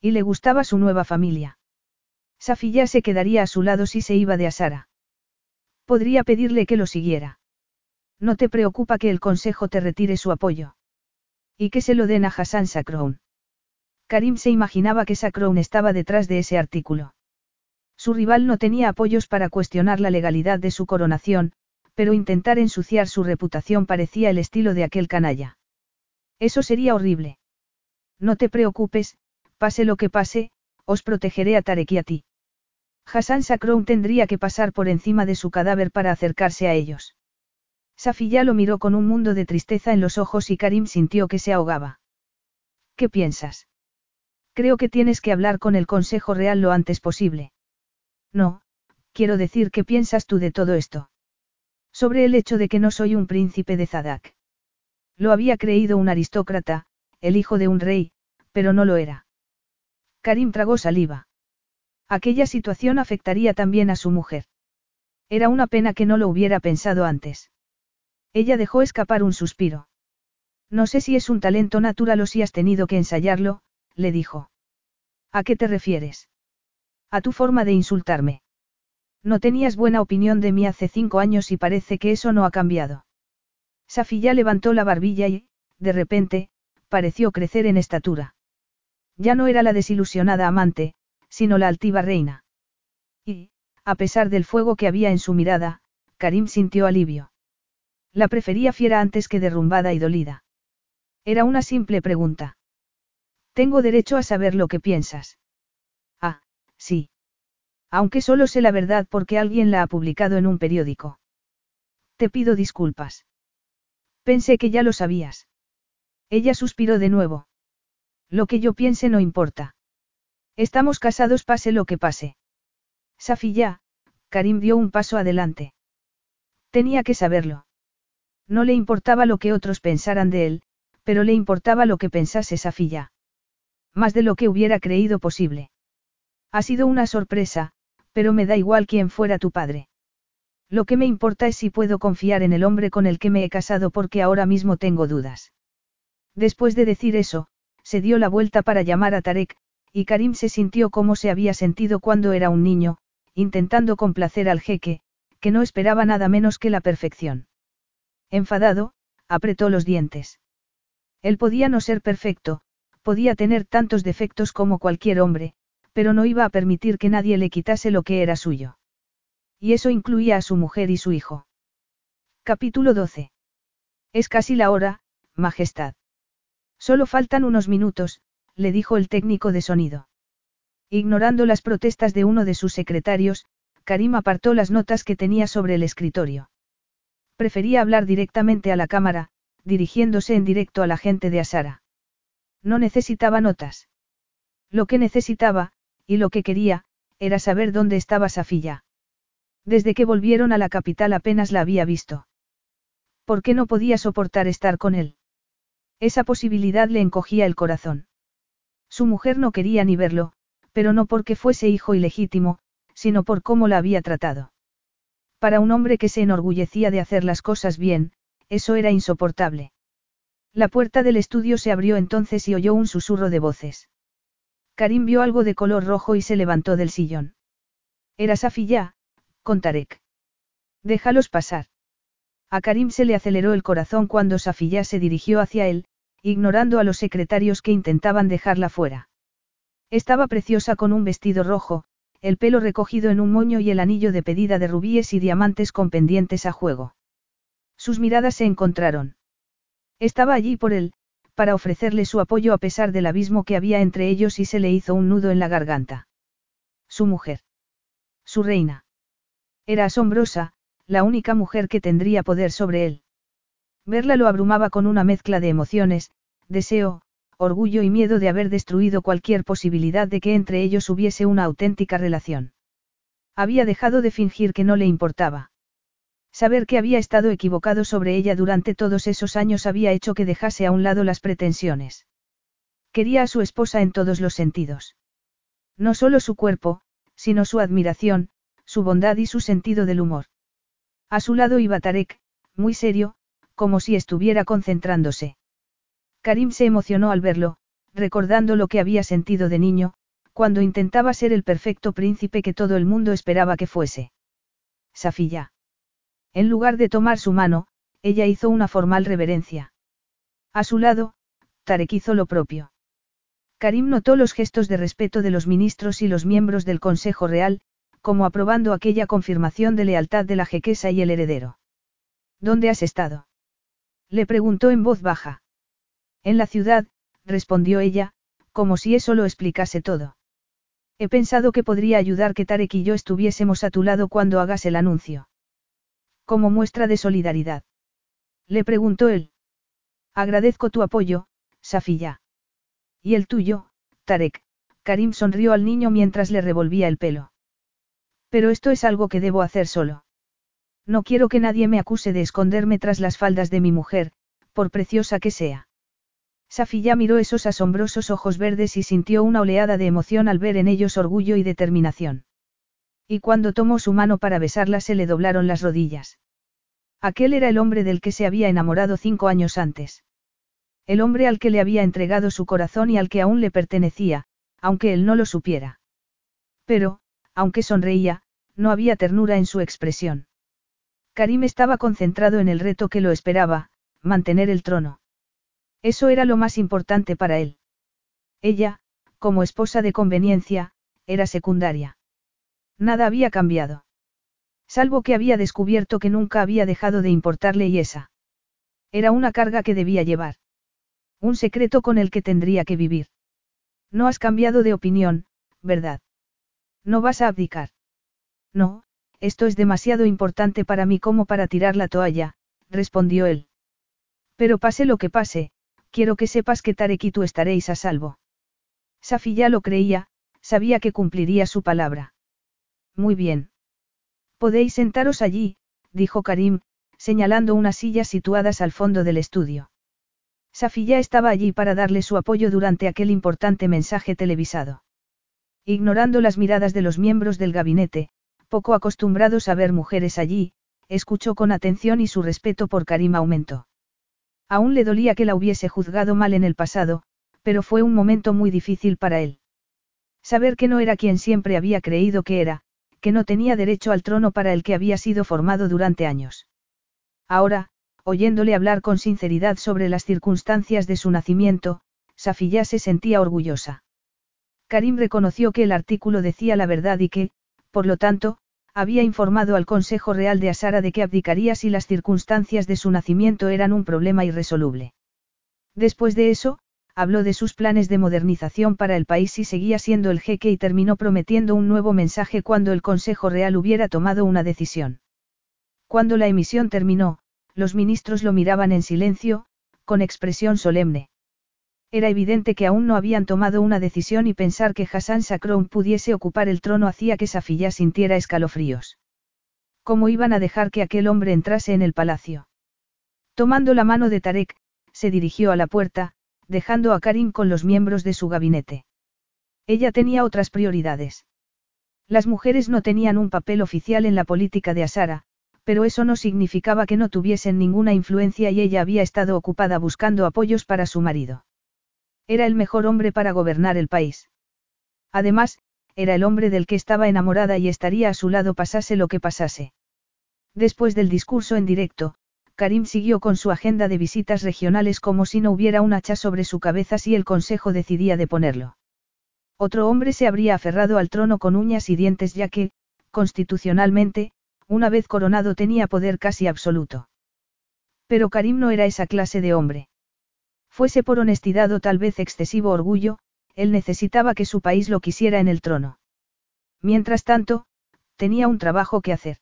Y le gustaba su nueva familia. Safiya se quedaría a su lado si se iba de Asara. Podría pedirle que lo siguiera. No te preocupa que el consejo te retire su apoyo. Y que se lo den a Hassan Sakroun. Karim se imaginaba que Sakroun estaba detrás de ese artículo. Su rival no tenía apoyos para cuestionar la legalidad de su coronación, pero intentar ensuciar su reputación parecía el estilo de aquel canalla. Eso sería horrible. No te preocupes, pase lo que pase, os protegeré a Tarek y a ti. Hassan Sakroun tendría que pasar por encima de su cadáver para acercarse a ellos. Safiya lo miró con un mundo de tristeza en los ojos y Karim sintió que se ahogaba. ¿Qué piensas? Creo que tienes que hablar con el Consejo Real lo antes posible. No, quiero decir qué piensas tú de todo esto. Sobre el hecho de que no soy un príncipe de Zadak. Lo había creído un aristócrata, el hijo de un rey, pero no lo era. Karim tragó saliva. Aquella situación afectaría también a su mujer. Era una pena que no lo hubiera pensado antes. Ella dejó escapar un suspiro. No sé si es un talento natural o si has tenido que ensayarlo, le dijo. ¿A qué te refieres? A tu forma de insultarme. No tenías buena opinión de mí hace cinco años y parece que eso no ha cambiado. Safilla levantó la barbilla y, de repente, pareció crecer en estatura. Ya no era la desilusionada amante, sino la altiva reina. Y, a pesar del fuego que había en su mirada, Karim sintió alivio. La prefería fiera antes que derrumbada y dolida. Era una simple pregunta. Tengo derecho a saber lo que piensas. Ah, sí. Aunque solo sé la verdad porque alguien la ha publicado en un periódico. Te pido disculpas. Pensé que ya lo sabías. Ella suspiró de nuevo. Lo que yo piense no importa. Estamos casados pase lo que pase. Safiya, Karim dio un paso adelante. Tenía que saberlo. No le importaba lo que otros pensaran de él, pero le importaba lo que pensase Safiya. Más de lo que hubiera creído posible. Ha sido una sorpresa, pero me da igual quién fuera tu padre. Lo que me importa es si puedo confiar en el hombre con el que me he casado porque ahora mismo tengo dudas. Después de decir eso, se dio la vuelta para llamar a Tarek, y Karim se sintió como se había sentido cuando era un niño, intentando complacer al jeque, que no esperaba nada menos que la perfección. Enfadado, apretó los dientes. Él podía no ser perfecto, podía tener tantos defectos como cualquier hombre, pero no iba a permitir que nadie le quitase lo que era suyo. Y eso incluía a su mujer y su hijo. Capítulo 12. Es casi la hora, Majestad. Solo faltan unos minutos, le dijo el técnico de sonido. Ignorando las protestas de uno de sus secretarios, Karim apartó las notas que tenía sobre el escritorio. Prefería hablar directamente a la cámara, dirigiéndose en directo a la gente de Asara. No necesitaba notas. Lo que necesitaba, y lo que quería, era saber dónde estaba Safilla. Desde que volvieron a la capital apenas la había visto. ¿Por qué no podía soportar estar con él? Esa posibilidad le encogía el corazón. Su mujer no quería ni verlo, pero no porque fuese hijo ilegítimo, sino por cómo la había tratado. Para un hombre que se enorgullecía de hacer las cosas bien, eso era insoportable. La puerta del estudio se abrió entonces y oyó un susurro de voces. Karim vio algo de color rojo y se levantó del sillón. Era Safiyá, con Tarek. Déjalos pasar. A Karim se le aceleró el corazón cuando Safiyá se dirigió hacia él, ignorando a los secretarios que intentaban dejarla fuera. Estaba preciosa con un vestido rojo, el pelo recogido en un moño y el anillo de pedida de rubíes y diamantes con pendientes a juego. Sus miradas se encontraron. Estaba allí por él, para ofrecerle su apoyo a pesar del abismo que había entre ellos y se le hizo un nudo en la garganta. Su mujer. Su reina. Era asombrosa, la única mujer que tendría poder sobre él. Verla lo abrumaba con una mezcla de emociones, deseo, orgullo y miedo de haber destruido cualquier posibilidad de que entre ellos hubiese una auténtica relación. Había dejado de fingir que no le importaba. Saber que había estado equivocado sobre ella durante todos esos años había hecho que dejase a un lado las pretensiones. Quería a su esposa en todos los sentidos. No solo su cuerpo, sino su admiración, su bondad y su sentido del humor. A su lado iba Tarek, muy serio, como si estuviera concentrándose. Karim se emocionó al verlo, recordando lo que había sentido de niño, cuando intentaba ser el perfecto príncipe que todo el mundo esperaba que fuese. Safilla. En lugar de tomar su mano, ella hizo una formal reverencia. A su lado, Tarek hizo lo propio. Karim notó los gestos de respeto de los ministros y los miembros del Consejo Real, como aprobando aquella confirmación de lealtad de la jequesa y el heredero. ¿Dónde has estado? Le preguntó en voz baja. En la ciudad, respondió ella, como si eso lo explicase todo. He pensado que podría ayudar que Tarek y yo estuviésemos a tu lado cuando hagas el anuncio. Como muestra de solidaridad. Le preguntó él. Agradezco tu apoyo, Safilla. ¿Y el tuyo, Tarek? Karim sonrió al niño mientras le revolvía el pelo. Pero esto es algo que debo hacer solo. No quiero que nadie me acuse de esconderme tras las faldas de mi mujer, por preciosa que sea. Safía miró esos asombrosos ojos verdes y sintió una oleada de emoción al ver en ellos orgullo y determinación. Y cuando tomó su mano para besarla se le doblaron las rodillas. Aquel era el hombre del que se había enamorado cinco años antes. El hombre al que le había entregado su corazón y al que aún le pertenecía, aunque él no lo supiera. Pero, aunque sonreía, no había ternura en su expresión. Karim estaba concentrado en el reto que lo esperaba, mantener el trono. Eso era lo más importante para él. Ella, como esposa de conveniencia, era secundaria. Nada había cambiado. Salvo que había descubierto que nunca había dejado de importarle y esa. Era una carga que debía llevar. Un secreto con el que tendría que vivir. No has cambiado de opinión, ¿verdad? No vas a abdicar. No, esto es demasiado importante para mí como para tirar la toalla, respondió él. Pero pase lo que pase, quiero que sepas que Tarek y tú estaréis a salvo. Safi ya lo creía, sabía que cumpliría su palabra. Muy bien. Podéis sentaros allí, dijo Karim, señalando unas sillas situadas al fondo del estudio. Safi ya estaba allí para darle su apoyo durante aquel importante mensaje televisado. Ignorando las miradas de los miembros del gabinete, poco acostumbrados a ver mujeres allí, escuchó con atención y su respeto por Karim aumentó. Aún le dolía que la hubiese juzgado mal en el pasado, pero fue un momento muy difícil para él. Saber que no era quien siempre había creído que era, que no tenía derecho al trono para el que había sido formado durante años. Ahora, oyéndole hablar con sinceridad sobre las circunstancias de su nacimiento, Safiyá se sentía orgullosa. Karim reconoció que el artículo decía la verdad y que, por lo tanto, había informado al Consejo Real de Asara de que abdicaría si las circunstancias de su nacimiento eran un problema irresoluble. Después de eso, habló de sus planes de modernización para el país y seguía siendo el jeque y terminó prometiendo un nuevo mensaje cuando el Consejo Real hubiera tomado una decisión. Cuando la emisión terminó, los ministros lo miraban en silencio, con expresión solemne. Era evidente que aún no habían tomado una decisión y pensar que Hassan Sakroun pudiese ocupar el trono hacía que Safilla sintiera escalofríos. ¿Cómo iban a dejar que aquel hombre entrase en el palacio? Tomando la mano de Tarek, se dirigió a la puerta, dejando a Karim con los miembros de su gabinete. Ella tenía otras prioridades. Las mujeres no tenían un papel oficial en la política de Asara, pero eso no significaba que no tuviesen ninguna influencia y ella había estado ocupada buscando apoyos para su marido. Era el mejor hombre para gobernar el país. Además, era el hombre del que estaba enamorada y estaría a su lado pasase lo que pasase. Después del discurso en directo, Karim siguió con su agenda de visitas regionales como si no hubiera un hacha sobre su cabeza si el Consejo decidía deponerlo. Otro hombre se habría aferrado al trono con uñas y dientes ya que, constitucionalmente, una vez coronado tenía poder casi absoluto. Pero Karim no era esa clase de hombre. Fuese por honestidad o tal vez excesivo orgullo, él necesitaba que su país lo quisiera en el trono. Mientras tanto, tenía un trabajo que hacer.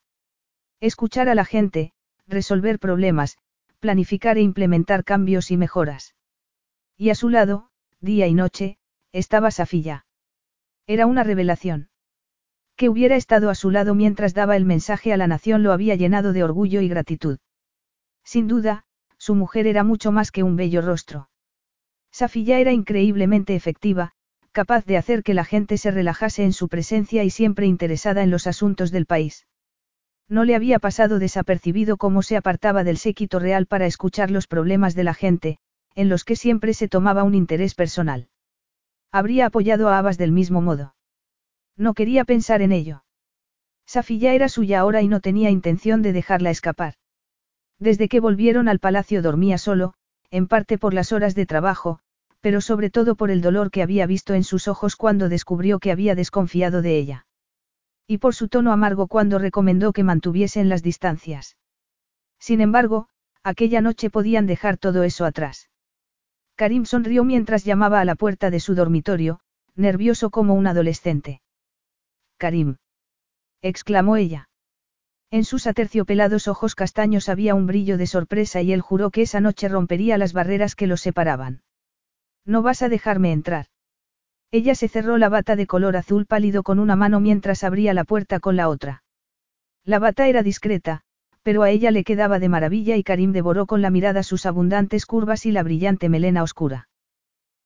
Escuchar a la gente, resolver problemas, planificar e implementar cambios y mejoras. Y a su lado, día y noche, estaba Safilla. Era una revelación. Que hubiera estado a su lado mientras daba el mensaje a la nación lo había llenado de orgullo y gratitud. Sin duda, su mujer era mucho más que un bello rostro. Safilla era increíblemente efectiva, capaz de hacer que la gente se relajase en su presencia y siempre interesada en los asuntos del país. No le había pasado desapercibido cómo se apartaba del séquito real para escuchar los problemas de la gente, en los que siempre se tomaba un interés personal. Habría apoyado a Abbas del mismo modo. No quería pensar en ello. Safilla era suya ahora y no tenía intención de dejarla escapar. Desde que volvieron al palacio dormía solo, en parte por las horas de trabajo, pero sobre todo por el dolor que había visto en sus ojos cuando descubrió que había desconfiado de ella. Y por su tono amargo cuando recomendó que mantuviesen las distancias. Sin embargo, aquella noche podían dejar todo eso atrás. Karim sonrió mientras llamaba a la puerta de su dormitorio, nervioso como un adolescente. Karim. exclamó ella. En sus aterciopelados ojos castaños había un brillo de sorpresa y él juró que esa noche rompería las barreras que los separaban. No vas a dejarme entrar. Ella se cerró la bata de color azul pálido con una mano mientras abría la puerta con la otra. La bata era discreta, pero a ella le quedaba de maravilla y Karim devoró con la mirada sus abundantes curvas y la brillante melena oscura.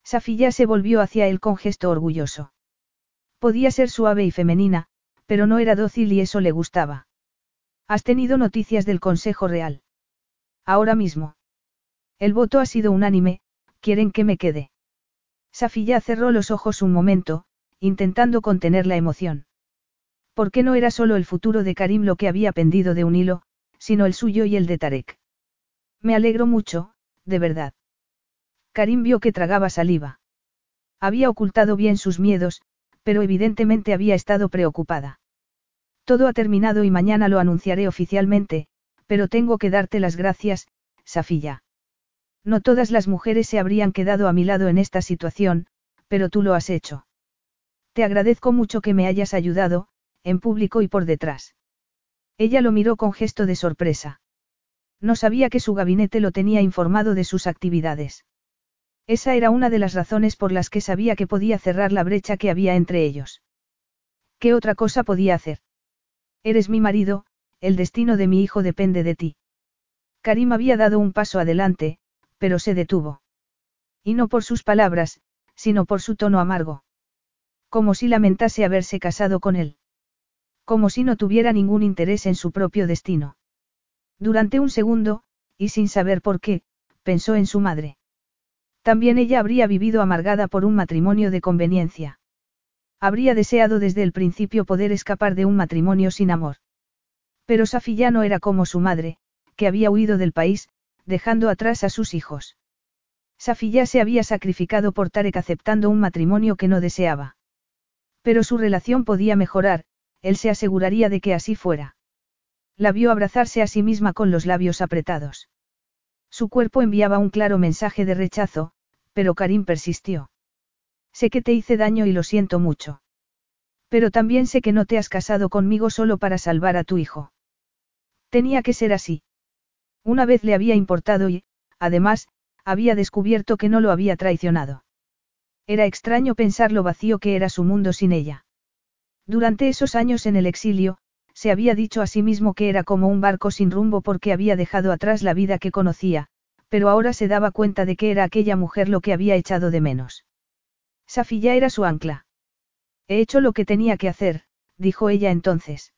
Safilla se volvió hacia él con gesto orgulloso. Podía ser suave y femenina, pero no era dócil y eso le gustaba. ¿Has tenido noticias del Consejo Real? Ahora mismo. El voto ha sido unánime, quieren que me quede. Safilla cerró los ojos un momento, intentando contener la emoción. ¿Por qué no era solo el futuro de Karim lo que había pendido de un hilo, sino el suyo y el de Tarek? Me alegro mucho, de verdad. Karim vio que tragaba saliva. Había ocultado bien sus miedos, pero evidentemente había estado preocupada. Todo ha terminado y mañana lo anunciaré oficialmente, pero tengo que darte las gracias, Safilla. No todas las mujeres se habrían quedado a mi lado en esta situación, pero tú lo has hecho. Te agradezco mucho que me hayas ayudado, en público y por detrás. Ella lo miró con gesto de sorpresa. No sabía que su gabinete lo tenía informado de sus actividades. Esa era una de las razones por las que sabía que podía cerrar la brecha que había entre ellos. ¿Qué otra cosa podía hacer? Eres mi marido, el destino de mi hijo depende de ti. Karim había dado un paso adelante, pero se detuvo. Y no por sus palabras, sino por su tono amargo. Como si lamentase haberse casado con él. Como si no tuviera ningún interés en su propio destino. Durante un segundo, y sin saber por qué, pensó en su madre. También ella habría vivido amargada por un matrimonio de conveniencia. Habría deseado desde el principio poder escapar de un matrimonio sin amor. Pero Safilla no era como su madre, que había huido del país, dejando atrás a sus hijos. Safiya se había sacrificado por Tarek aceptando un matrimonio que no deseaba. Pero su relación podía mejorar, él se aseguraría de que así fuera. La vio abrazarse a sí misma con los labios apretados. Su cuerpo enviaba un claro mensaje de rechazo, pero Karim persistió. Sé que te hice daño y lo siento mucho. Pero también sé que no te has casado conmigo solo para salvar a tu hijo. Tenía que ser así. Una vez le había importado y, además, había descubierto que no lo había traicionado. Era extraño pensar lo vacío que era su mundo sin ella. Durante esos años en el exilio, se había dicho a sí mismo que era como un barco sin rumbo porque había dejado atrás la vida que conocía, pero ahora se daba cuenta de que era aquella mujer lo que había echado de menos. Safilla era su ancla. He hecho lo que tenía que hacer, dijo ella entonces.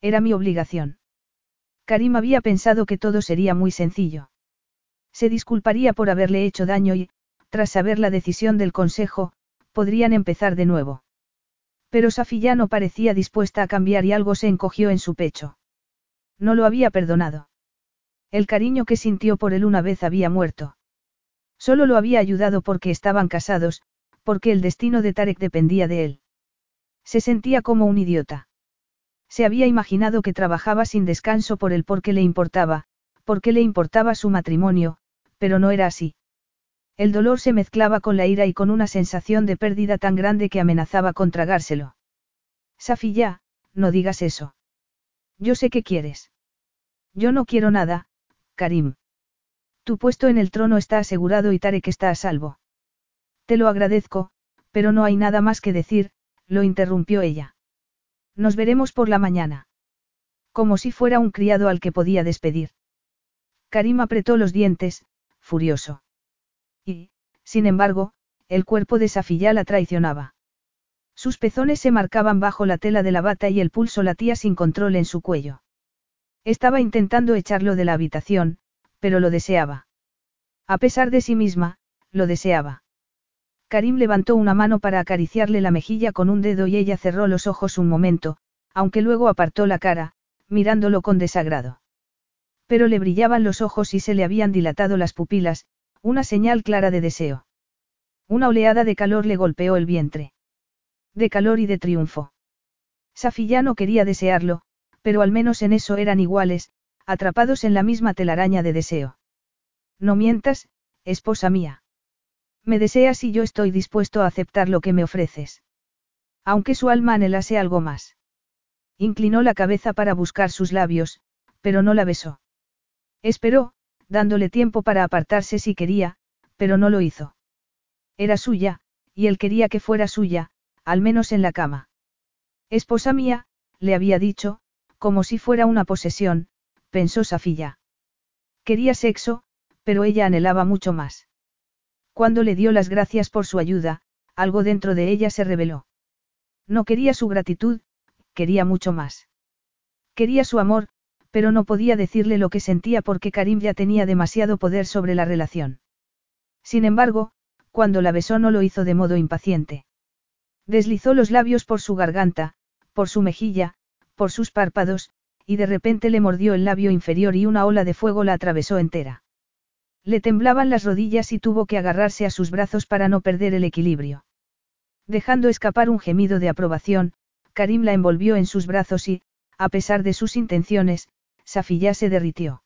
Era mi obligación. Karim había pensado que todo sería muy sencillo. Se disculparía por haberle hecho daño y, tras saber la decisión del consejo, podrían empezar de nuevo. Pero Safilla no parecía dispuesta a cambiar y algo se encogió en su pecho. No lo había perdonado. El cariño que sintió por él una vez había muerto. Solo lo había ayudado porque estaban casados, porque el destino de Tarek dependía de él. Se sentía como un idiota. Se había imaginado que trabajaba sin descanso por él porque le importaba, porque le importaba su matrimonio, pero no era así. El dolor se mezclaba con la ira y con una sensación de pérdida tan grande que amenazaba con tragárselo. Safi no digas eso. Yo sé que quieres. Yo no quiero nada, Karim. Tu puesto en el trono está asegurado y Tarek está a salvo. Te lo agradezco, pero no hay nada más que decir, lo interrumpió ella. Nos veremos por la mañana. Como si fuera un criado al que podía despedir. Karim apretó los dientes, furioso. Y, sin embargo, el cuerpo de Safilla la traicionaba. Sus pezones se marcaban bajo la tela de la bata y el pulso latía sin control en su cuello. Estaba intentando echarlo de la habitación, pero lo deseaba. A pesar de sí misma, lo deseaba. Karim levantó una mano para acariciarle la mejilla con un dedo y ella cerró los ojos un momento, aunque luego apartó la cara, mirándolo con desagrado. Pero le brillaban los ojos y se le habían dilatado las pupilas, una señal clara de deseo. Una oleada de calor le golpeó el vientre. De calor y de triunfo. Safi no quería desearlo, pero al menos en eso eran iguales, atrapados en la misma telaraña de deseo. No mientas, esposa mía. Me deseas y yo estoy dispuesto a aceptar lo que me ofreces. Aunque su alma anhelase algo más. Inclinó la cabeza para buscar sus labios, pero no la besó. Esperó, dándole tiempo para apartarse si quería, pero no lo hizo. Era suya, y él quería que fuera suya, al menos en la cama. Esposa mía, le había dicho, como si fuera una posesión, pensó Safilla. Quería sexo, pero ella anhelaba mucho más. Cuando le dio las gracias por su ayuda, algo dentro de ella se reveló. No quería su gratitud, quería mucho más. Quería su amor, pero no podía decirle lo que sentía porque Karim ya tenía demasiado poder sobre la relación. Sin embargo, cuando la besó no lo hizo de modo impaciente. Deslizó los labios por su garganta, por su mejilla, por sus párpados, y de repente le mordió el labio inferior y una ola de fuego la atravesó entera. Le temblaban las rodillas y tuvo que agarrarse a sus brazos para no perder el equilibrio. Dejando escapar un gemido de aprobación, Karim la envolvió en sus brazos y, a pesar de sus intenciones, Safiyá se derritió.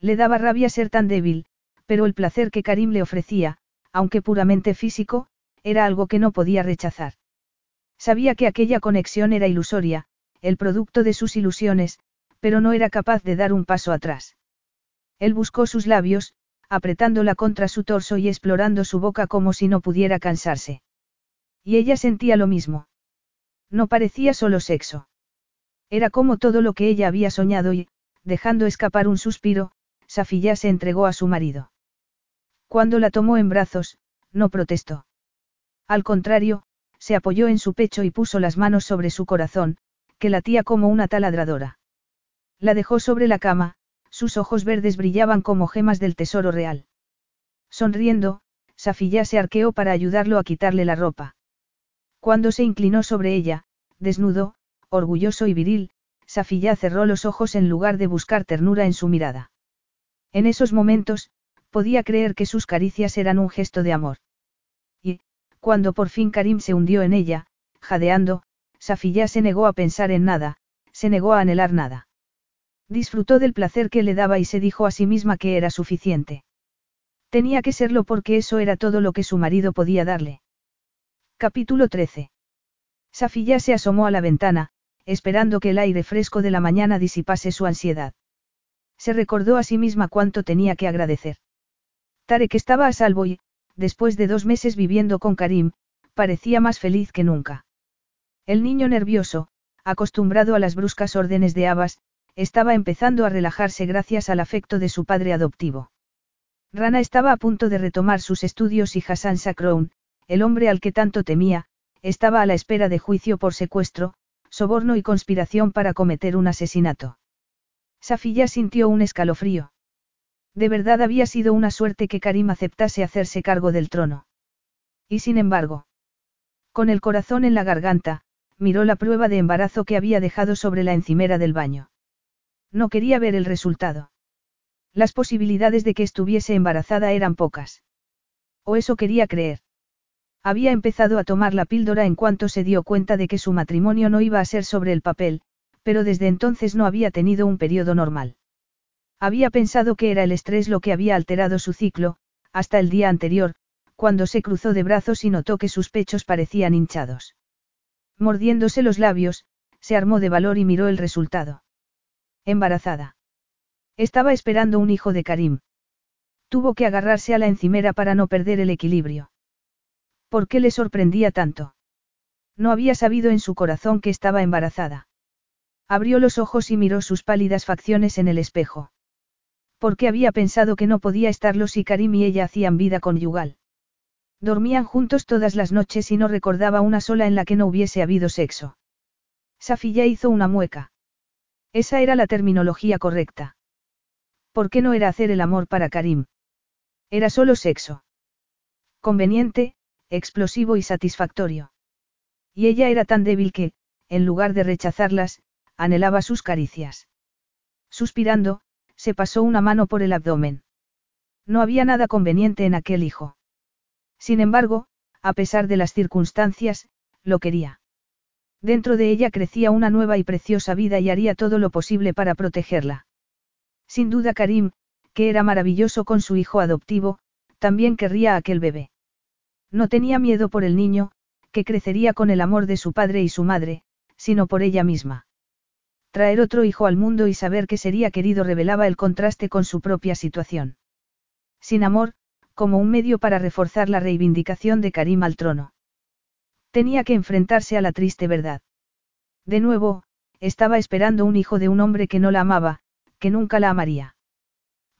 Le daba rabia ser tan débil, pero el placer que Karim le ofrecía, aunque puramente físico, era algo que no podía rechazar. Sabía que aquella conexión era ilusoria, el producto de sus ilusiones, pero no era capaz de dar un paso atrás. Él buscó sus labios, apretándola contra su torso y explorando su boca como si no pudiera cansarse. Y ella sentía lo mismo. No parecía solo sexo. Era como todo lo que ella había soñado y, dejando escapar un suspiro, Safilla se entregó a su marido. Cuando la tomó en brazos, no protestó. Al contrario, se apoyó en su pecho y puso las manos sobre su corazón, que latía como una taladradora. La dejó sobre la cama, sus ojos verdes brillaban como gemas del tesoro real. Sonriendo, Safilla se arqueó para ayudarlo a quitarle la ropa. Cuando se inclinó sobre ella, desnudo, orgulloso y viril, Safilla cerró los ojos en lugar de buscar ternura en su mirada. En esos momentos, podía creer que sus caricias eran un gesto de amor. Y, cuando por fin Karim se hundió en ella, jadeando, Safilla se negó a pensar en nada, se negó a anhelar nada. Disfrutó del placer que le daba y se dijo a sí misma que era suficiente. Tenía que serlo porque eso era todo lo que su marido podía darle. Capítulo 13. Safiya se asomó a la ventana, esperando que el aire fresco de la mañana disipase su ansiedad. Se recordó a sí misma cuánto tenía que agradecer. Tarek estaba a salvo y, después de dos meses viviendo con Karim, parecía más feliz que nunca. El niño nervioso, acostumbrado a las bruscas órdenes de Abbas, estaba empezando a relajarse gracias al afecto de su padre adoptivo. Rana estaba a punto de retomar sus estudios y Hassan Sakroun, el hombre al que tanto temía, estaba a la espera de juicio por secuestro, soborno y conspiración para cometer un asesinato. Safiya sintió un escalofrío. De verdad había sido una suerte que Karim aceptase hacerse cargo del trono. Y sin embargo, con el corazón en la garganta, miró la prueba de embarazo que había dejado sobre la encimera del baño. No quería ver el resultado. Las posibilidades de que estuviese embarazada eran pocas. O eso quería creer. Había empezado a tomar la píldora en cuanto se dio cuenta de que su matrimonio no iba a ser sobre el papel, pero desde entonces no había tenido un periodo normal. Había pensado que era el estrés lo que había alterado su ciclo, hasta el día anterior, cuando se cruzó de brazos y notó que sus pechos parecían hinchados. Mordiéndose los labios, se armó de valor y miró el resultado. Embarazada. Estaba esperando un hijo de Karim. Tuvo que agarrarse a la encimera para no perder el equilibrio. ¿Por qué le sorprendía tanto? No había sabido en su corazón que estaba embarazada. Abrió los ojos y miró sus pálidas facciones en el espejo. ¿Por qué había pensado que no podía estarlo si Karim y ella hacían vida conyugal? Dormían juntos todas las noches y no recordaba una sola en la que no hubiese habido sexo. Safiya hizo una mueca. Esa era la terminología correcta. ¿Por qué no era hacer el amor para Karim? Era solo sexo. Conveniente, explosivo y satisfactorio. Y ella era tan débil que, en lugar de rechazarlas, anhelaba sus caricias. Suspirando, se pasó una mano por el abdomen. No había nada conveniente en aquel hijo. Sin embargo, a pesar de las circunstancias, lo quería. Dentro de ella crecía una nueva y preciosa vida y haría todo lo posible para protegerla. Sin duda Karim, que era maravilloso con su hijo adoptivo, también querría a aquel bebé. No tenía miedo por el niño, que crecería con el amor de su padre y su madre, sino por ella misma. Traer otro hijo al mundo y saber que sería querido revelaba el contraste con su propia situación. Sin amor, como un medio para reforzar la reivindicación de Karim al trono. Tenía que enfrentarse a la triste verdad. De nuevo, estaba esperando un hijo de un hombre que no la amaba, que nunca la amaría.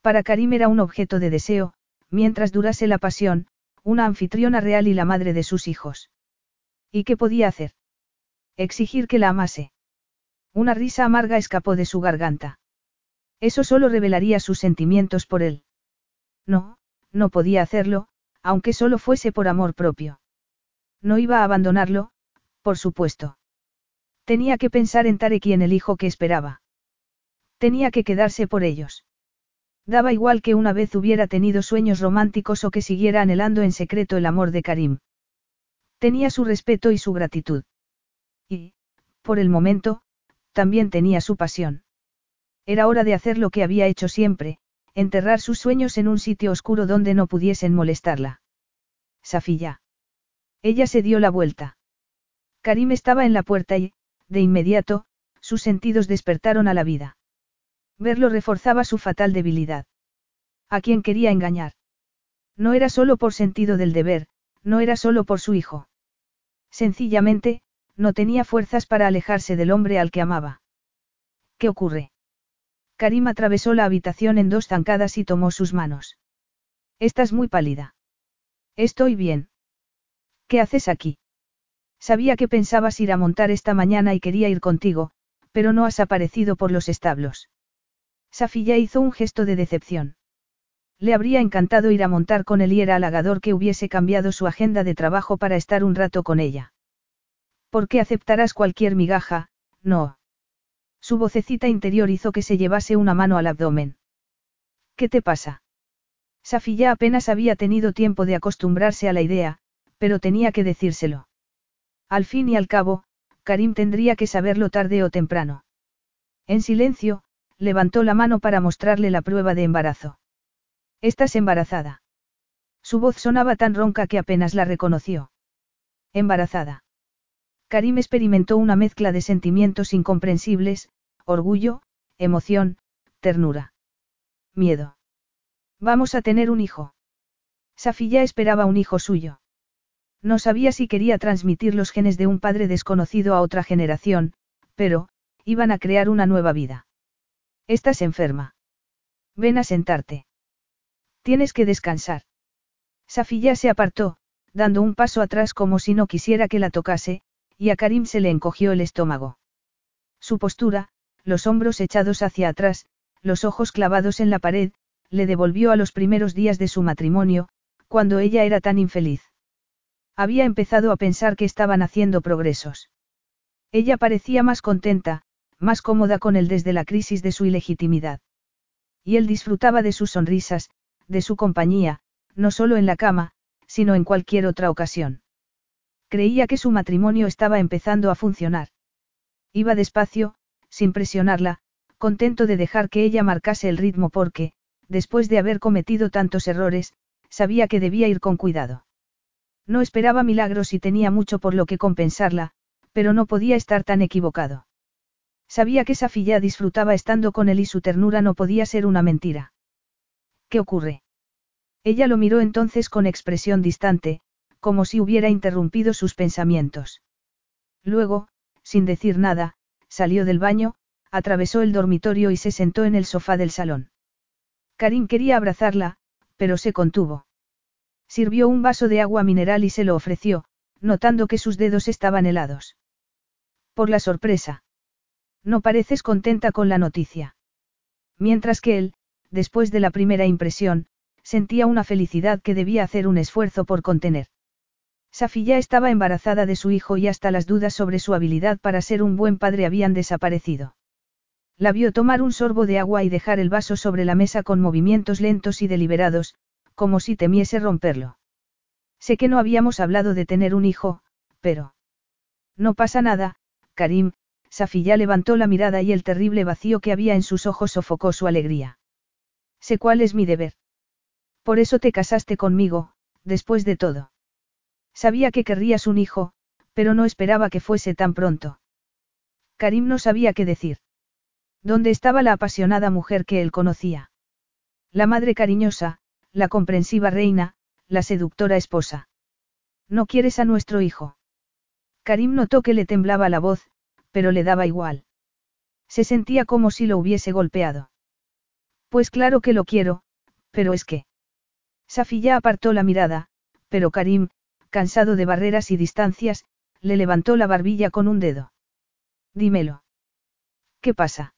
Para Karim era un objeto de deseo, mientras durase la pasión, una anfitriona real y la madre de sus hijos. ¿Y qué podía hacer? Exigir que la amase. Una risa amarga escapó de su garganta. Eso solo revelaría sus sentimientos por él. No, no podía hacerlo, aunque solo fuese por amor propio. No iba a abandonarlo, por supuesto. Tenía que pensar en Tarek y en el hijo que esperaba. Tenía que quedarse por ellos. Daba igual que una vez hubiera tenido sueños románticos o que siguiera anhelando en secreto el amor de Karim. Tenía su respeto y su gratitud. Y, por el momento, también tenía su pasión. Era hora de hacer lo que había hecho siempre, enterrar sus sueños en un sitio oscuro donde no pudiesen molestarla. Safilla. Ella se dio la vuelta. Karim estaba en la puerta y, de inmediato, sus sentidos despertaron a la vida. Verlo reforzaba su fatal debilidad. ¿A quién quería engañar? No era solo por sentido del deber, no era solo por su hijo. Sencillamente, no tenía fuerzas para alejarse del hombre al que amaba. ¿Qué ocurre? Karim atravesó la habitación en dos zancadas y tomó sus manos. Estás muy pálida. Estoy bien. ¿Qué haces aquí? Sabía que pensabas ir a montar esta mañana y quería ir contigo, pero no has aparecido por los establos. Safiya hizo un gesto de decepción. Le habría encantado ir a montar con él y era halagador que hubiese cambiado su agenda de trabajo para estar un rato con ella. ¿Por qué aceptarás cualquier migaja? No. Su vocecita interior hizo que se llevase una mano al abdomen. ¿Qué te pasa? Safiya apenas había tenido tiempo de acostumbrarse a la idea, pero tenía que decírselo. Al fin y al cabo, Karim tendría que saberlo tarde o temprano. En silencio, levantó la mano para mostrarle la prueba de embarazo. Estás embarazada. Su voz sonaba tan ronca que apenas la reconoció. Embarazada. Karim experimentó una mezcla de sentimientos incomprensibles, orgullo, emoción, ternura. Miedo. Vamos a tener un hijo. Safiya esperaba un hijo suyo. No sabía si quería transmitir los genes de un padre desconocido a otra generación, pero, iban a crear una nueva vida. Estás enferma. Ven a sentarte. Tienes que descansar. Safiya se apartó, dando un paso atrás como si no quisiera que la tocase, y a Karim se le encogió el estómago. Su postura, los hombros echados hacia atrás, los ojos clavados en la pared, le devolvió a los primeros días de su matrimonio, cuando ella era tan infeliz. Había empezado a pensar que estaban haciendo progresos. Ella parecía más contenta, más cómoda con él desde la crisis de su ilegitimidad. Y él disfrutaba de sus sonrisas, de su compañía, no solo en la cama, sino en cualquier otra ocasión. Creía que su matrimonio estaba empezando a funcionar. Iba despacio, sin presionarla, contento de dejar que ella marcase el ritmo porque, después de haber cometido tantos errores, sabía que debía ir con cuidado. No esperaba milagros y tenía mucho por lo que compensarla, pero no podía estar tan equivocado. Sabía que Safilla disfrutaba estando con él y su ternura no podía ser una mentira. ¿Qué ocurre? Ella lo miró entonces con expresión distante, como si hubiera interrumpido sus pensamientos. Luego, sin decir nada, salió del baño, atravesó el dormitorio y se sentó en el sofá del salón. Karim quería abrazarla, pero se contuvo. Sirvió un vaso de agua mineral y se lo ofreció, notando que sus dedos estaban helados. Por la sorpresa. No pareces contenta con la noticia. Mientras que él, después de la primera impresión, sentía una felicidad que debía hacer un esfuerzo por contener. ya estaba embarazada de su hijo y hasta las dudas sobre su habilidad para ser un buen padre habían desaparecido. La vio tomar un sorbo de agua y dejar el vaso sobre la mesa con movimientos lentos y deliberados, como si temiese romperlo. Sé que no habíamos hablado de tener un hijo, pero... No pasa nada, Karim, Safilla levantó la mirada y el terrible vacío que había en sus ojos sofocó su alegría. Sé cuál es mi deber. Por eso te casaste conmigo, después de todo. Sabía que querrías un hijo, pero no esperaba que fuese tan pronto. Karim no sabía qué decir. ¿Dónde estaba la apasionada mujer que él conocía? La madre cariñosa, la comprensiva reina, la seductora esposa. ¿No quieres a nuestro hijo? Karim notó que le temblaba la voz, pero le daba igual. Se sentía como si lo hubiese golpeado. Pues claro que lo quiero, pero es que... Safiya apartó la mirada, pero Karim, cansado de barreras y distancias, le levantó la barbilla con un dedo. Dímelo. ¿Qué pasa?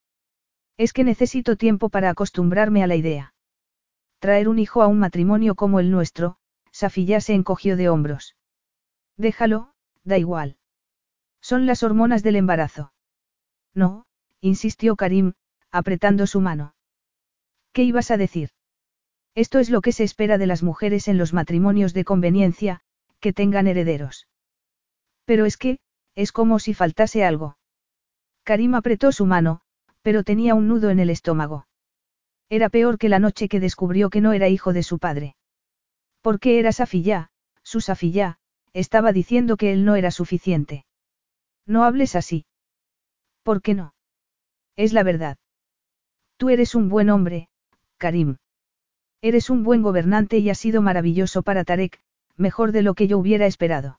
Es que necesito tiempo para acostumbrarme a la idea. Traer un hijo a un matrimonio como el nuestro, Safiya se encogió de hombros. Déjalo, da igual. Son las hormonas del embarazo. No, insistió Karim, apretando su mano. ¿Qué ibas a decir? Esto es lo que se espera de las mujeres en los matrimonios de conveniencia, que tengan herederos. Pero es que, es como si faltase algo. Karim apretó su mano, pero tenía un nudo en el estómago. Era peor que la noche que descubrió que no era hijo de su padre. Porque era Safillá, su Safillá, estaba diciendo que él no era suficiente. No hables así. ¿Por qué no? Es la verdad. Tú eres un buen hombre, Karim. Eres un buen gobernante y has sido maravilloso para Tarek, mejor de lo que yo hubiera esperado.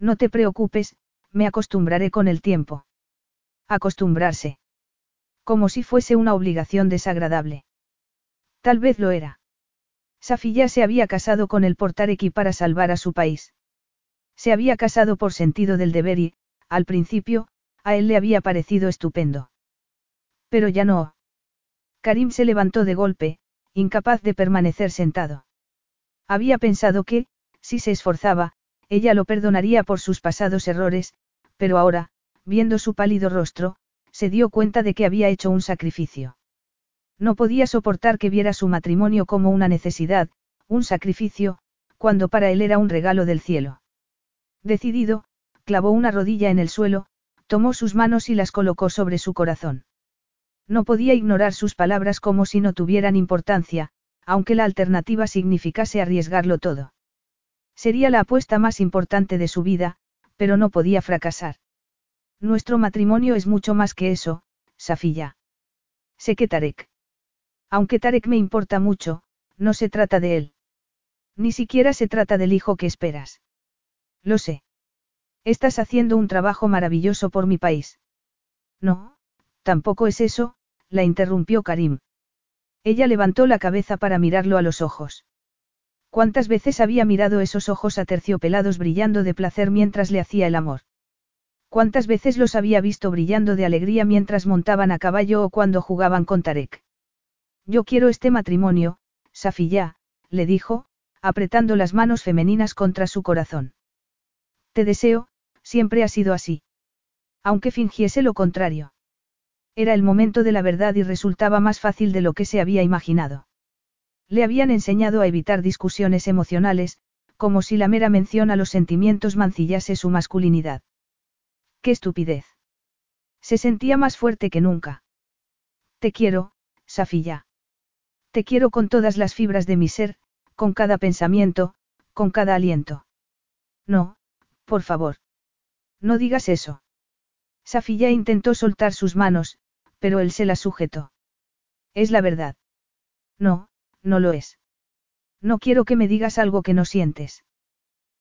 No te preocupes, me acostumbraré con el tiempo. Acostumbrarse. Como si fuese una obligación desagradable. Tal vez lo era. Safiya se había casado con el por Tarek para salvar a su país. Se había casado por sentido del deber y, al principio, a él le había parecido estupendo. Pero ya no. Karim se levantó de golpe, incapaz de permanecer sentado. Había pensado que, si se esforzaba, ella lo perdonaría por sus pasados errores, pero ahora, viendo su pálido rostro, se dio cuenta de que había hecho un sacrificio. No podía soportar que viera su matrimonio como una necesidad, un sacrificio, cuando para él era un regalo del cielo. Decidido, clavó una rodilla en el suelo, tomó sus manos y las colocó sobre su corazón. No podía ignorar sus palabras como si no tuvieran importancia, aunque la alternativa significase arriesgarlo todo. Sería la apuesta más importante de su vida, pero no podía fracasar. Nuestro matrimonio es mucho más que eso, Safilla. Sé que Tarek. Aunque Tarek me importa mucho, no se trata de él. Ni siquiera se trata del hijo que esperas. Lo sé. Estás haciendo un trabajo maravilloso por mi país. No, tampoco es eso, la interrumpió Karim. Ella levantó la cabeza para mirarlo a los ojos. ¿Cuántas veces había mirado esos ojos aterciopelados brillando de placer mientras le hacía el amor? ¿Cuántas veces los había visto brillando de alegría mientras montaban a caballo o cuando jugaban con Tarek? Yo quiero este matrimonio, Safiyá, le dijo, apretando las manos femeninas contra su corazón. Te deseo, siempre ha sido así. Aunque fingiese lo contrario. Era el momento de la verdad y resultaba más fácil de lo que se había imaginado. Le habían enseñado a evitar discusiones emocionales, como si la mera mención a los sentimientos mancillase su masculinidad. ¡Qué estupidez! Se sentía más fuerte que nunca. Te quiero, Safilla. Te quiero con todas las fibras de mi ser, con cada pensamiento, con cada aliento. No, por favor. No digas eso. Safilla intentó soltar sus manos, pero él se las sujetó. Es la verdad. No, no lo es. No quiero que me digas algo que no sientes.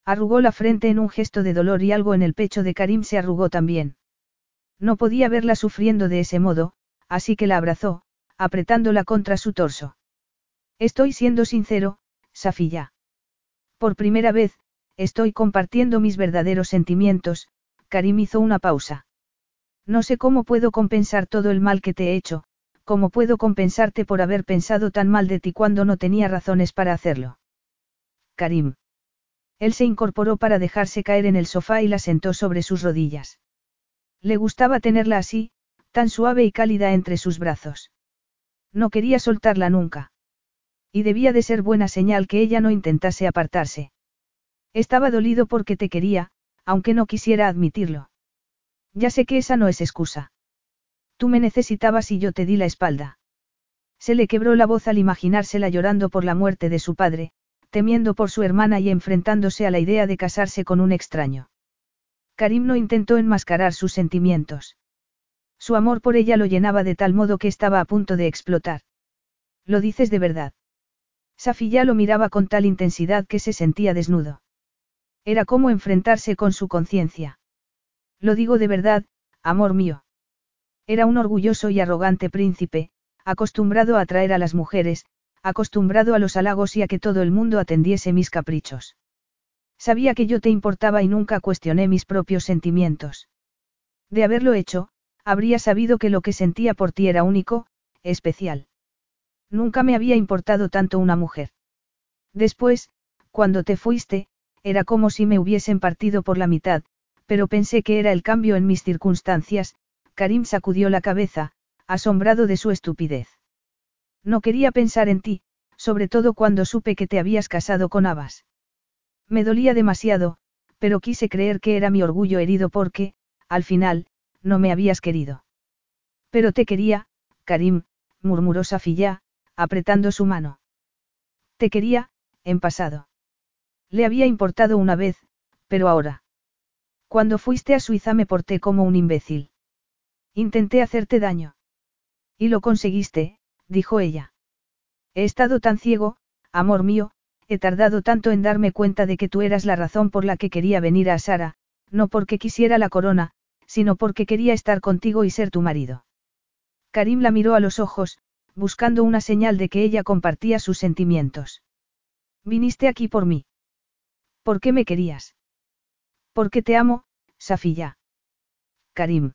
Arrugó la frente en un gesto de dolor y algo en el pecho de Karim se arrugó también. No podía verla sufriendo de ese modo, así que la abrazó, apretándola contra su torso. Estoy siendo sincero, Safilla. Por primera vez, estoy compartiendo mis verdaderos sentimientos, Karim hizo una pausa. No sé cómo puedo compensar todo el mal que te he hecho, cómo puedo compensarte por haber pensado tan mal de ti cuando no tenía razones para hacerlo. Karim. Él se incorporó para dejarse caer en el sofá y la sentó sobre sus rodillas. Le gustaba tenerla así, tan suave y cálida entre sus brazos. No quería soltarla nunca. Y debía de ser buena señal que ella no intentase apartarse. Estaba dolido porque te quería, aunque no quisiera admitirlo. Ya sé que esa no es excusa. Tú me necesitabas y yo te di la espalda. Se le quebró la voz al imaginársela llorando por la muerte de su padre, temiendo por su hermana y enfrentándose a la idea de casarse con un extraño. Karim no intentó enmascarar sus sentimientos. Su amor por ella lo llenaba de tal modo que estaba a punto de explotar. ¿Lo dices de verdad? Safilla lo miraba con tal intensidad que se sentía desnudo. Era como enfrentarse con su conciencia. Lo digo de verdad, amor mío. Era un orgulloso y arrogante príncipe, acostumbrado a atraer a las mujeres, acostumbrado a los halagos y a que todo el mundo atendiese mis caprichos. Sabía que yo te importaba y nunca cuestioné mis propios sentimientos. De haberlo hecho, habría sabido que lo que sentía por ti era único, especial. Nunca me había importado tanto una mujer. Después, cuando te fuiste, era como si me hubiesen partido por la mitad, pero pensé que era el cambio en mis circunstancias, Karim sacudió la cabeza, asombrado de su estupidez. No quería pensar en ti, sobre todo cuando supe que te habías casado con Abbas. Me dolía demasiado, pero quise creer que era mi orgullo herido porque, al final, no me habías querido. Pero te quería, Karim, murmuró Safilla, apretando su mano. Te quería, en pasado. Le había importado una vez, pero ahora. Cuando fuiste a Suiza me porté como un imbécil. Intenté hacerte daño. Y lo conseguiste, dijo ella. He estado tan ciego, amor mío, he tardado tanto en darme cuenta de que tú eras la razón por la que quería venir a Sara, no porque quisiera la corona, sino porque quería estar contigo y ser tu marido. Karim la miró a los ojos, buscando una señal de que ella compartía sus sentimientos. Viniste aquí por mí. ¿Por qué me querías? Porque te amo, Safilla. Karim.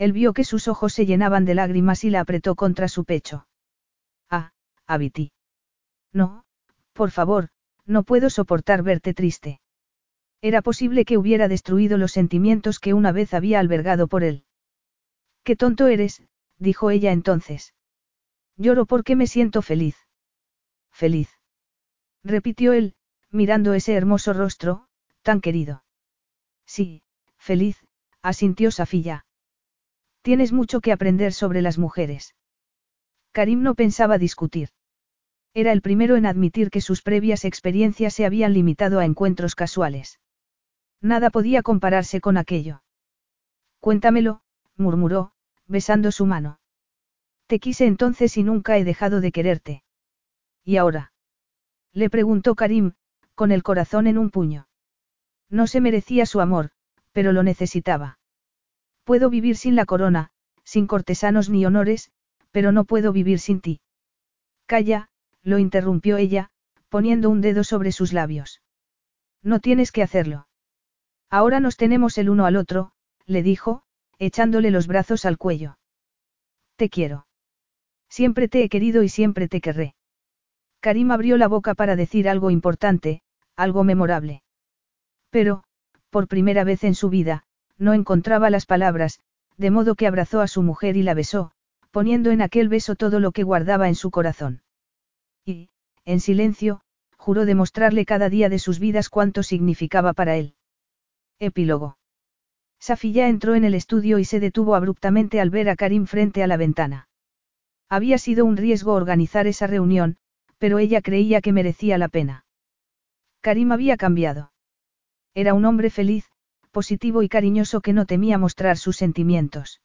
Él vio que sus ojos se llenaban de lágrimas y la apretó contra su pecho. Ah, Abiti. No, por favor, no puedo soportar verte triste. Era posible que hubiera destruido los sentimientos que una vez había albergado por él. Qué tonto eres, dijo ella entonces. Lloro porque me siento feliz. Feliz. Repitió él, mirando ese hermoso rostro, tan querido. Sí, feliz, asintió Safilla. Tienes mucho que aprender sobre las mujeres. Karim no pensaba discutir. Era el primero en admitir que sus previas experiencias se habían limitado a encuentros casuales. Nada podía compararse con aquello. Cuéntamelo, murmuró, besando su mano. Te quise entonces y nunca he dejado de quererte. ¿Y ahora? Le preguntó Karim, con el corazón en un puño. No se merecía su amor, pero lo necesitaba. Puedo vivir sin la corona, sin cortesanos ni honores, pero no puedo vivir sin ti. Calla, lo interrumpió ella, poniendo un dedo sobre sus labios. No tienes que hacerlo. Ahora nos tenemos el uno al otro, le dijo, echándole los brazos al cuello. Te quiero. Siempre te he querido y siempre te querré. Karim abrió la boca para decir algo importante, algo memorable. Pero, por primera vez en su vida, no encontraba las palabras, de modo que abrazó a su mujer y la besó, poniendo en aquel beso todo lo que guardaba en su corazón. Y, en silencio, juró demostrarle cada día de sus vidas cuánto significaba para él. Epílogo. Safilla entró en el estudio y se detuvo abruptamente al ver a Karim frente a la ventana. Había sido un riesgo organizar esa reunión, pero ella creía que merecía la pena. Karim había cambiado. Era un hombre feliz, positivo y cariñoso que no temía mostrar sus sentimientos.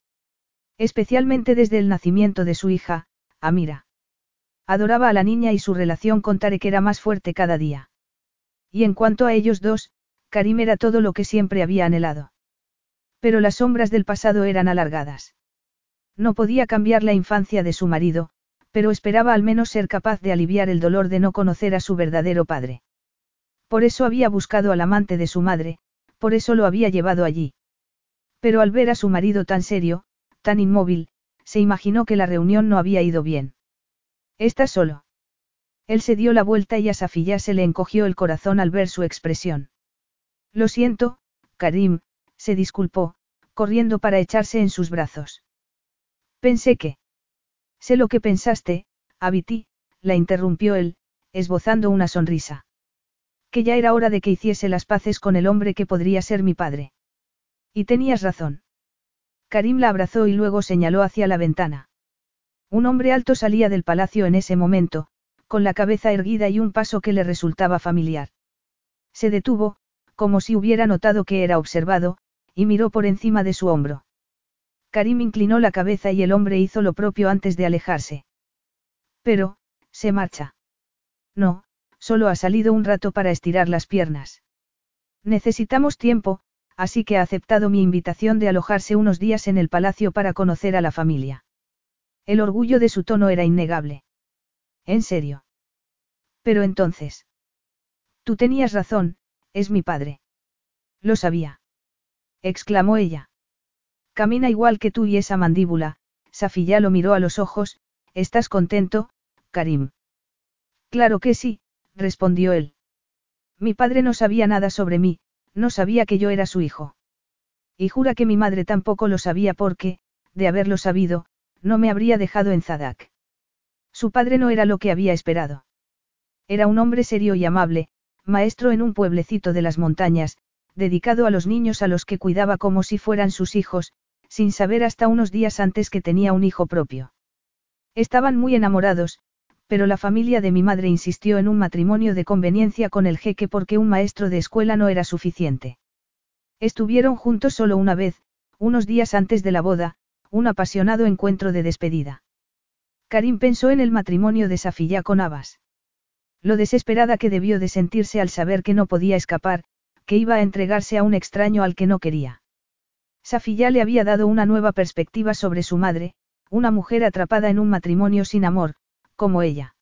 Especialmente desde el nacimiento de su hija, Amira. Adoraba a la niña y su relación con Tarek era más fuerte cada día. Y en cuanto a ellos dos, Karim era todo lo que siempre había anhelado. Pero las sombras del pasado eran alargadas. No podía cambiar la infancia de su marido, pero esperaba al menos ser capaz de aliviar el dolor de no conocer a su verdadero padre. Por eso había buscado al amante de su madre, por eso lo había llevado allí. Pero al ver a su marido tan serio, tan inmóvil, se imaginó que la reunión no había ido bien. ¿Estás solo? Él se dio la vuelta y a Safiyá se le encogió el corazón al ver su expresión. Lo siento, Karim, se disculpó, corriendo para echarse en sus brazos. Pensé que. Sé lo que pensaste, Abiti, la interrumpió él, esbozando una sonrisa que ya era hora de que hiciese las paces con el hombre que podría ser mi padre. Y tenías razón. Karim la abrazó y luego señaló hacia la ventana. Un hombre alto salía del palacio en ese momento, con la cabeza erguida y un paso que le resultaba familiar. Se detuvo, como si hubiera notado que era observado, y miró por encima de su hombro. Karim inclinó la cabeza y el hombre hizo lo propio antes de alejarse. Pero, se marcha. No, solo ha salido un rato para estirar las piernas. Necesitamos tiempo, así que ha aceptado mi invitación de alojarse unos días en el palacio para conocer a la familia. El orgullo de su tono era innegable. En serio. Pero entonces. Tú tenías razón, es mi padre. Lo sabía. exclamó ella. Camina igual que tú y esa mandíbula, Safilla lo miró a los ojos, ¿estás contento, Karim? Claro que sí, respondió él. Mi padre no sabía nada sobre mí, no sabía que yo era su hijo. Y jura que mi madre tampoco lo sabía porque, de haberlo sabido, no me habría dejado en Zadak. Su padre no era lo que había esperado. Era un hombre serio y amable, maestro en un pueblecito de las montañas, dedicado a los niños a los que cuidaba como si fueran sus hijos, sin saber hasta unos días antes que tenía un hijo propio. Estaban muy enamorados, pero la familia de mi madre insistió en un matrimonio de conveniencia con el jeque porque un maestro de escuela no era suficiente. Estuvieron juntos solo una vez, unos días antes de la boda, un apasionado encuentro de despedida. Karim pensó en el matrimonio de Safilla con Abbas. Lo desesperada que debió de sentirse al saber que no podía escapar, que iba a entregarse a un extraño al que no quería. Safilla le había dado una nueva perspectiva sobre su madre, una mujer atrapada en un matrimonio sin amor, como ella.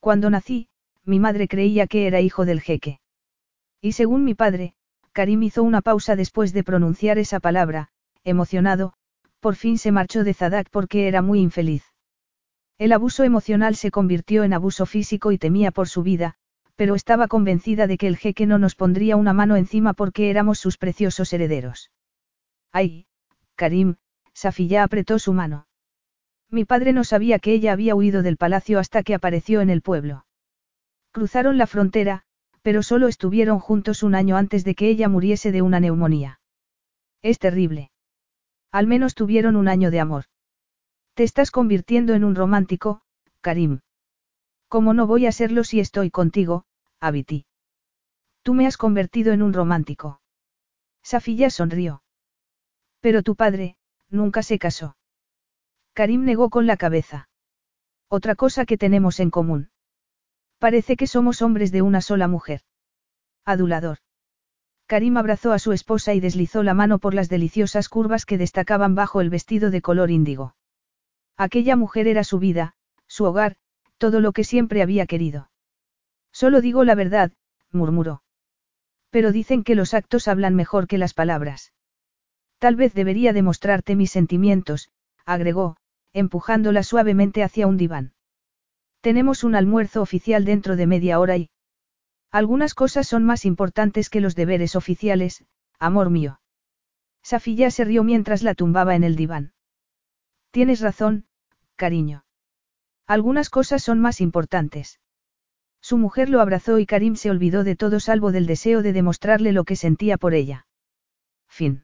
Cuando nací, mi madre creía que era hijo del jeque. Y según mi padre, Karim hizo una pausa después de pronunciar esa palabra, emocionado, por fin se marchó de Zadak porque era muy infeliz. El abuso emocional se convirtió en abuso físico y temía por su vida, pero estaba convencida de que el jeque no nos pondría una mano encima porque éramos sus preciosos herederos. ¡Ay, Karim! Safilla apretó su mano. Mi padre no sabía que ella había huido del palacio hasta que apareció en el pueblo. Cruzaron la frontera, pero solo estuvieron juntos un año antes de que ella muriese de una neumonía. Es terrible. Al menos tuvieron un año de amor. Te estás convirtiendo en un romántico, Karim. ¿Cómo no voy a serlo si estoy contigo, Abiti? Tú me has convertido en un romántico. Safilla sonrió. Pero tu padre, nunca se casó. Karim negó con la cabeza. Otra cosa que tenemos en común. Parece que somos hombres de una sola mujer. Adulador. Karim abrazó a su esposa y deslizó la mano por las deliciosas curvas que destacaban bajo el vestido de color índigo. Aquella mujer era su vida, su hogar, todo lo que siempre había querido. Solo digo la verdad, murmuró. Pero dicen que los actos hablan mejor que las palabras. Tal vez debería demostrarte mis sentimientos, agregó, empujándola suavemente hacia un diván. Tenemos un almuerzo oficial dentro de media hora y... Algunas cosas son más importantes que los deberes oficiales, amor mío. Safilla se rió mientras la tumbaba en el diván. Tienes razón, cariño. Algunas cosas son más importantes. Su mujer lo abrazó y Karim se olvidó de todo salvo del deseo de demostrarle lo que sentía por ella. Fin.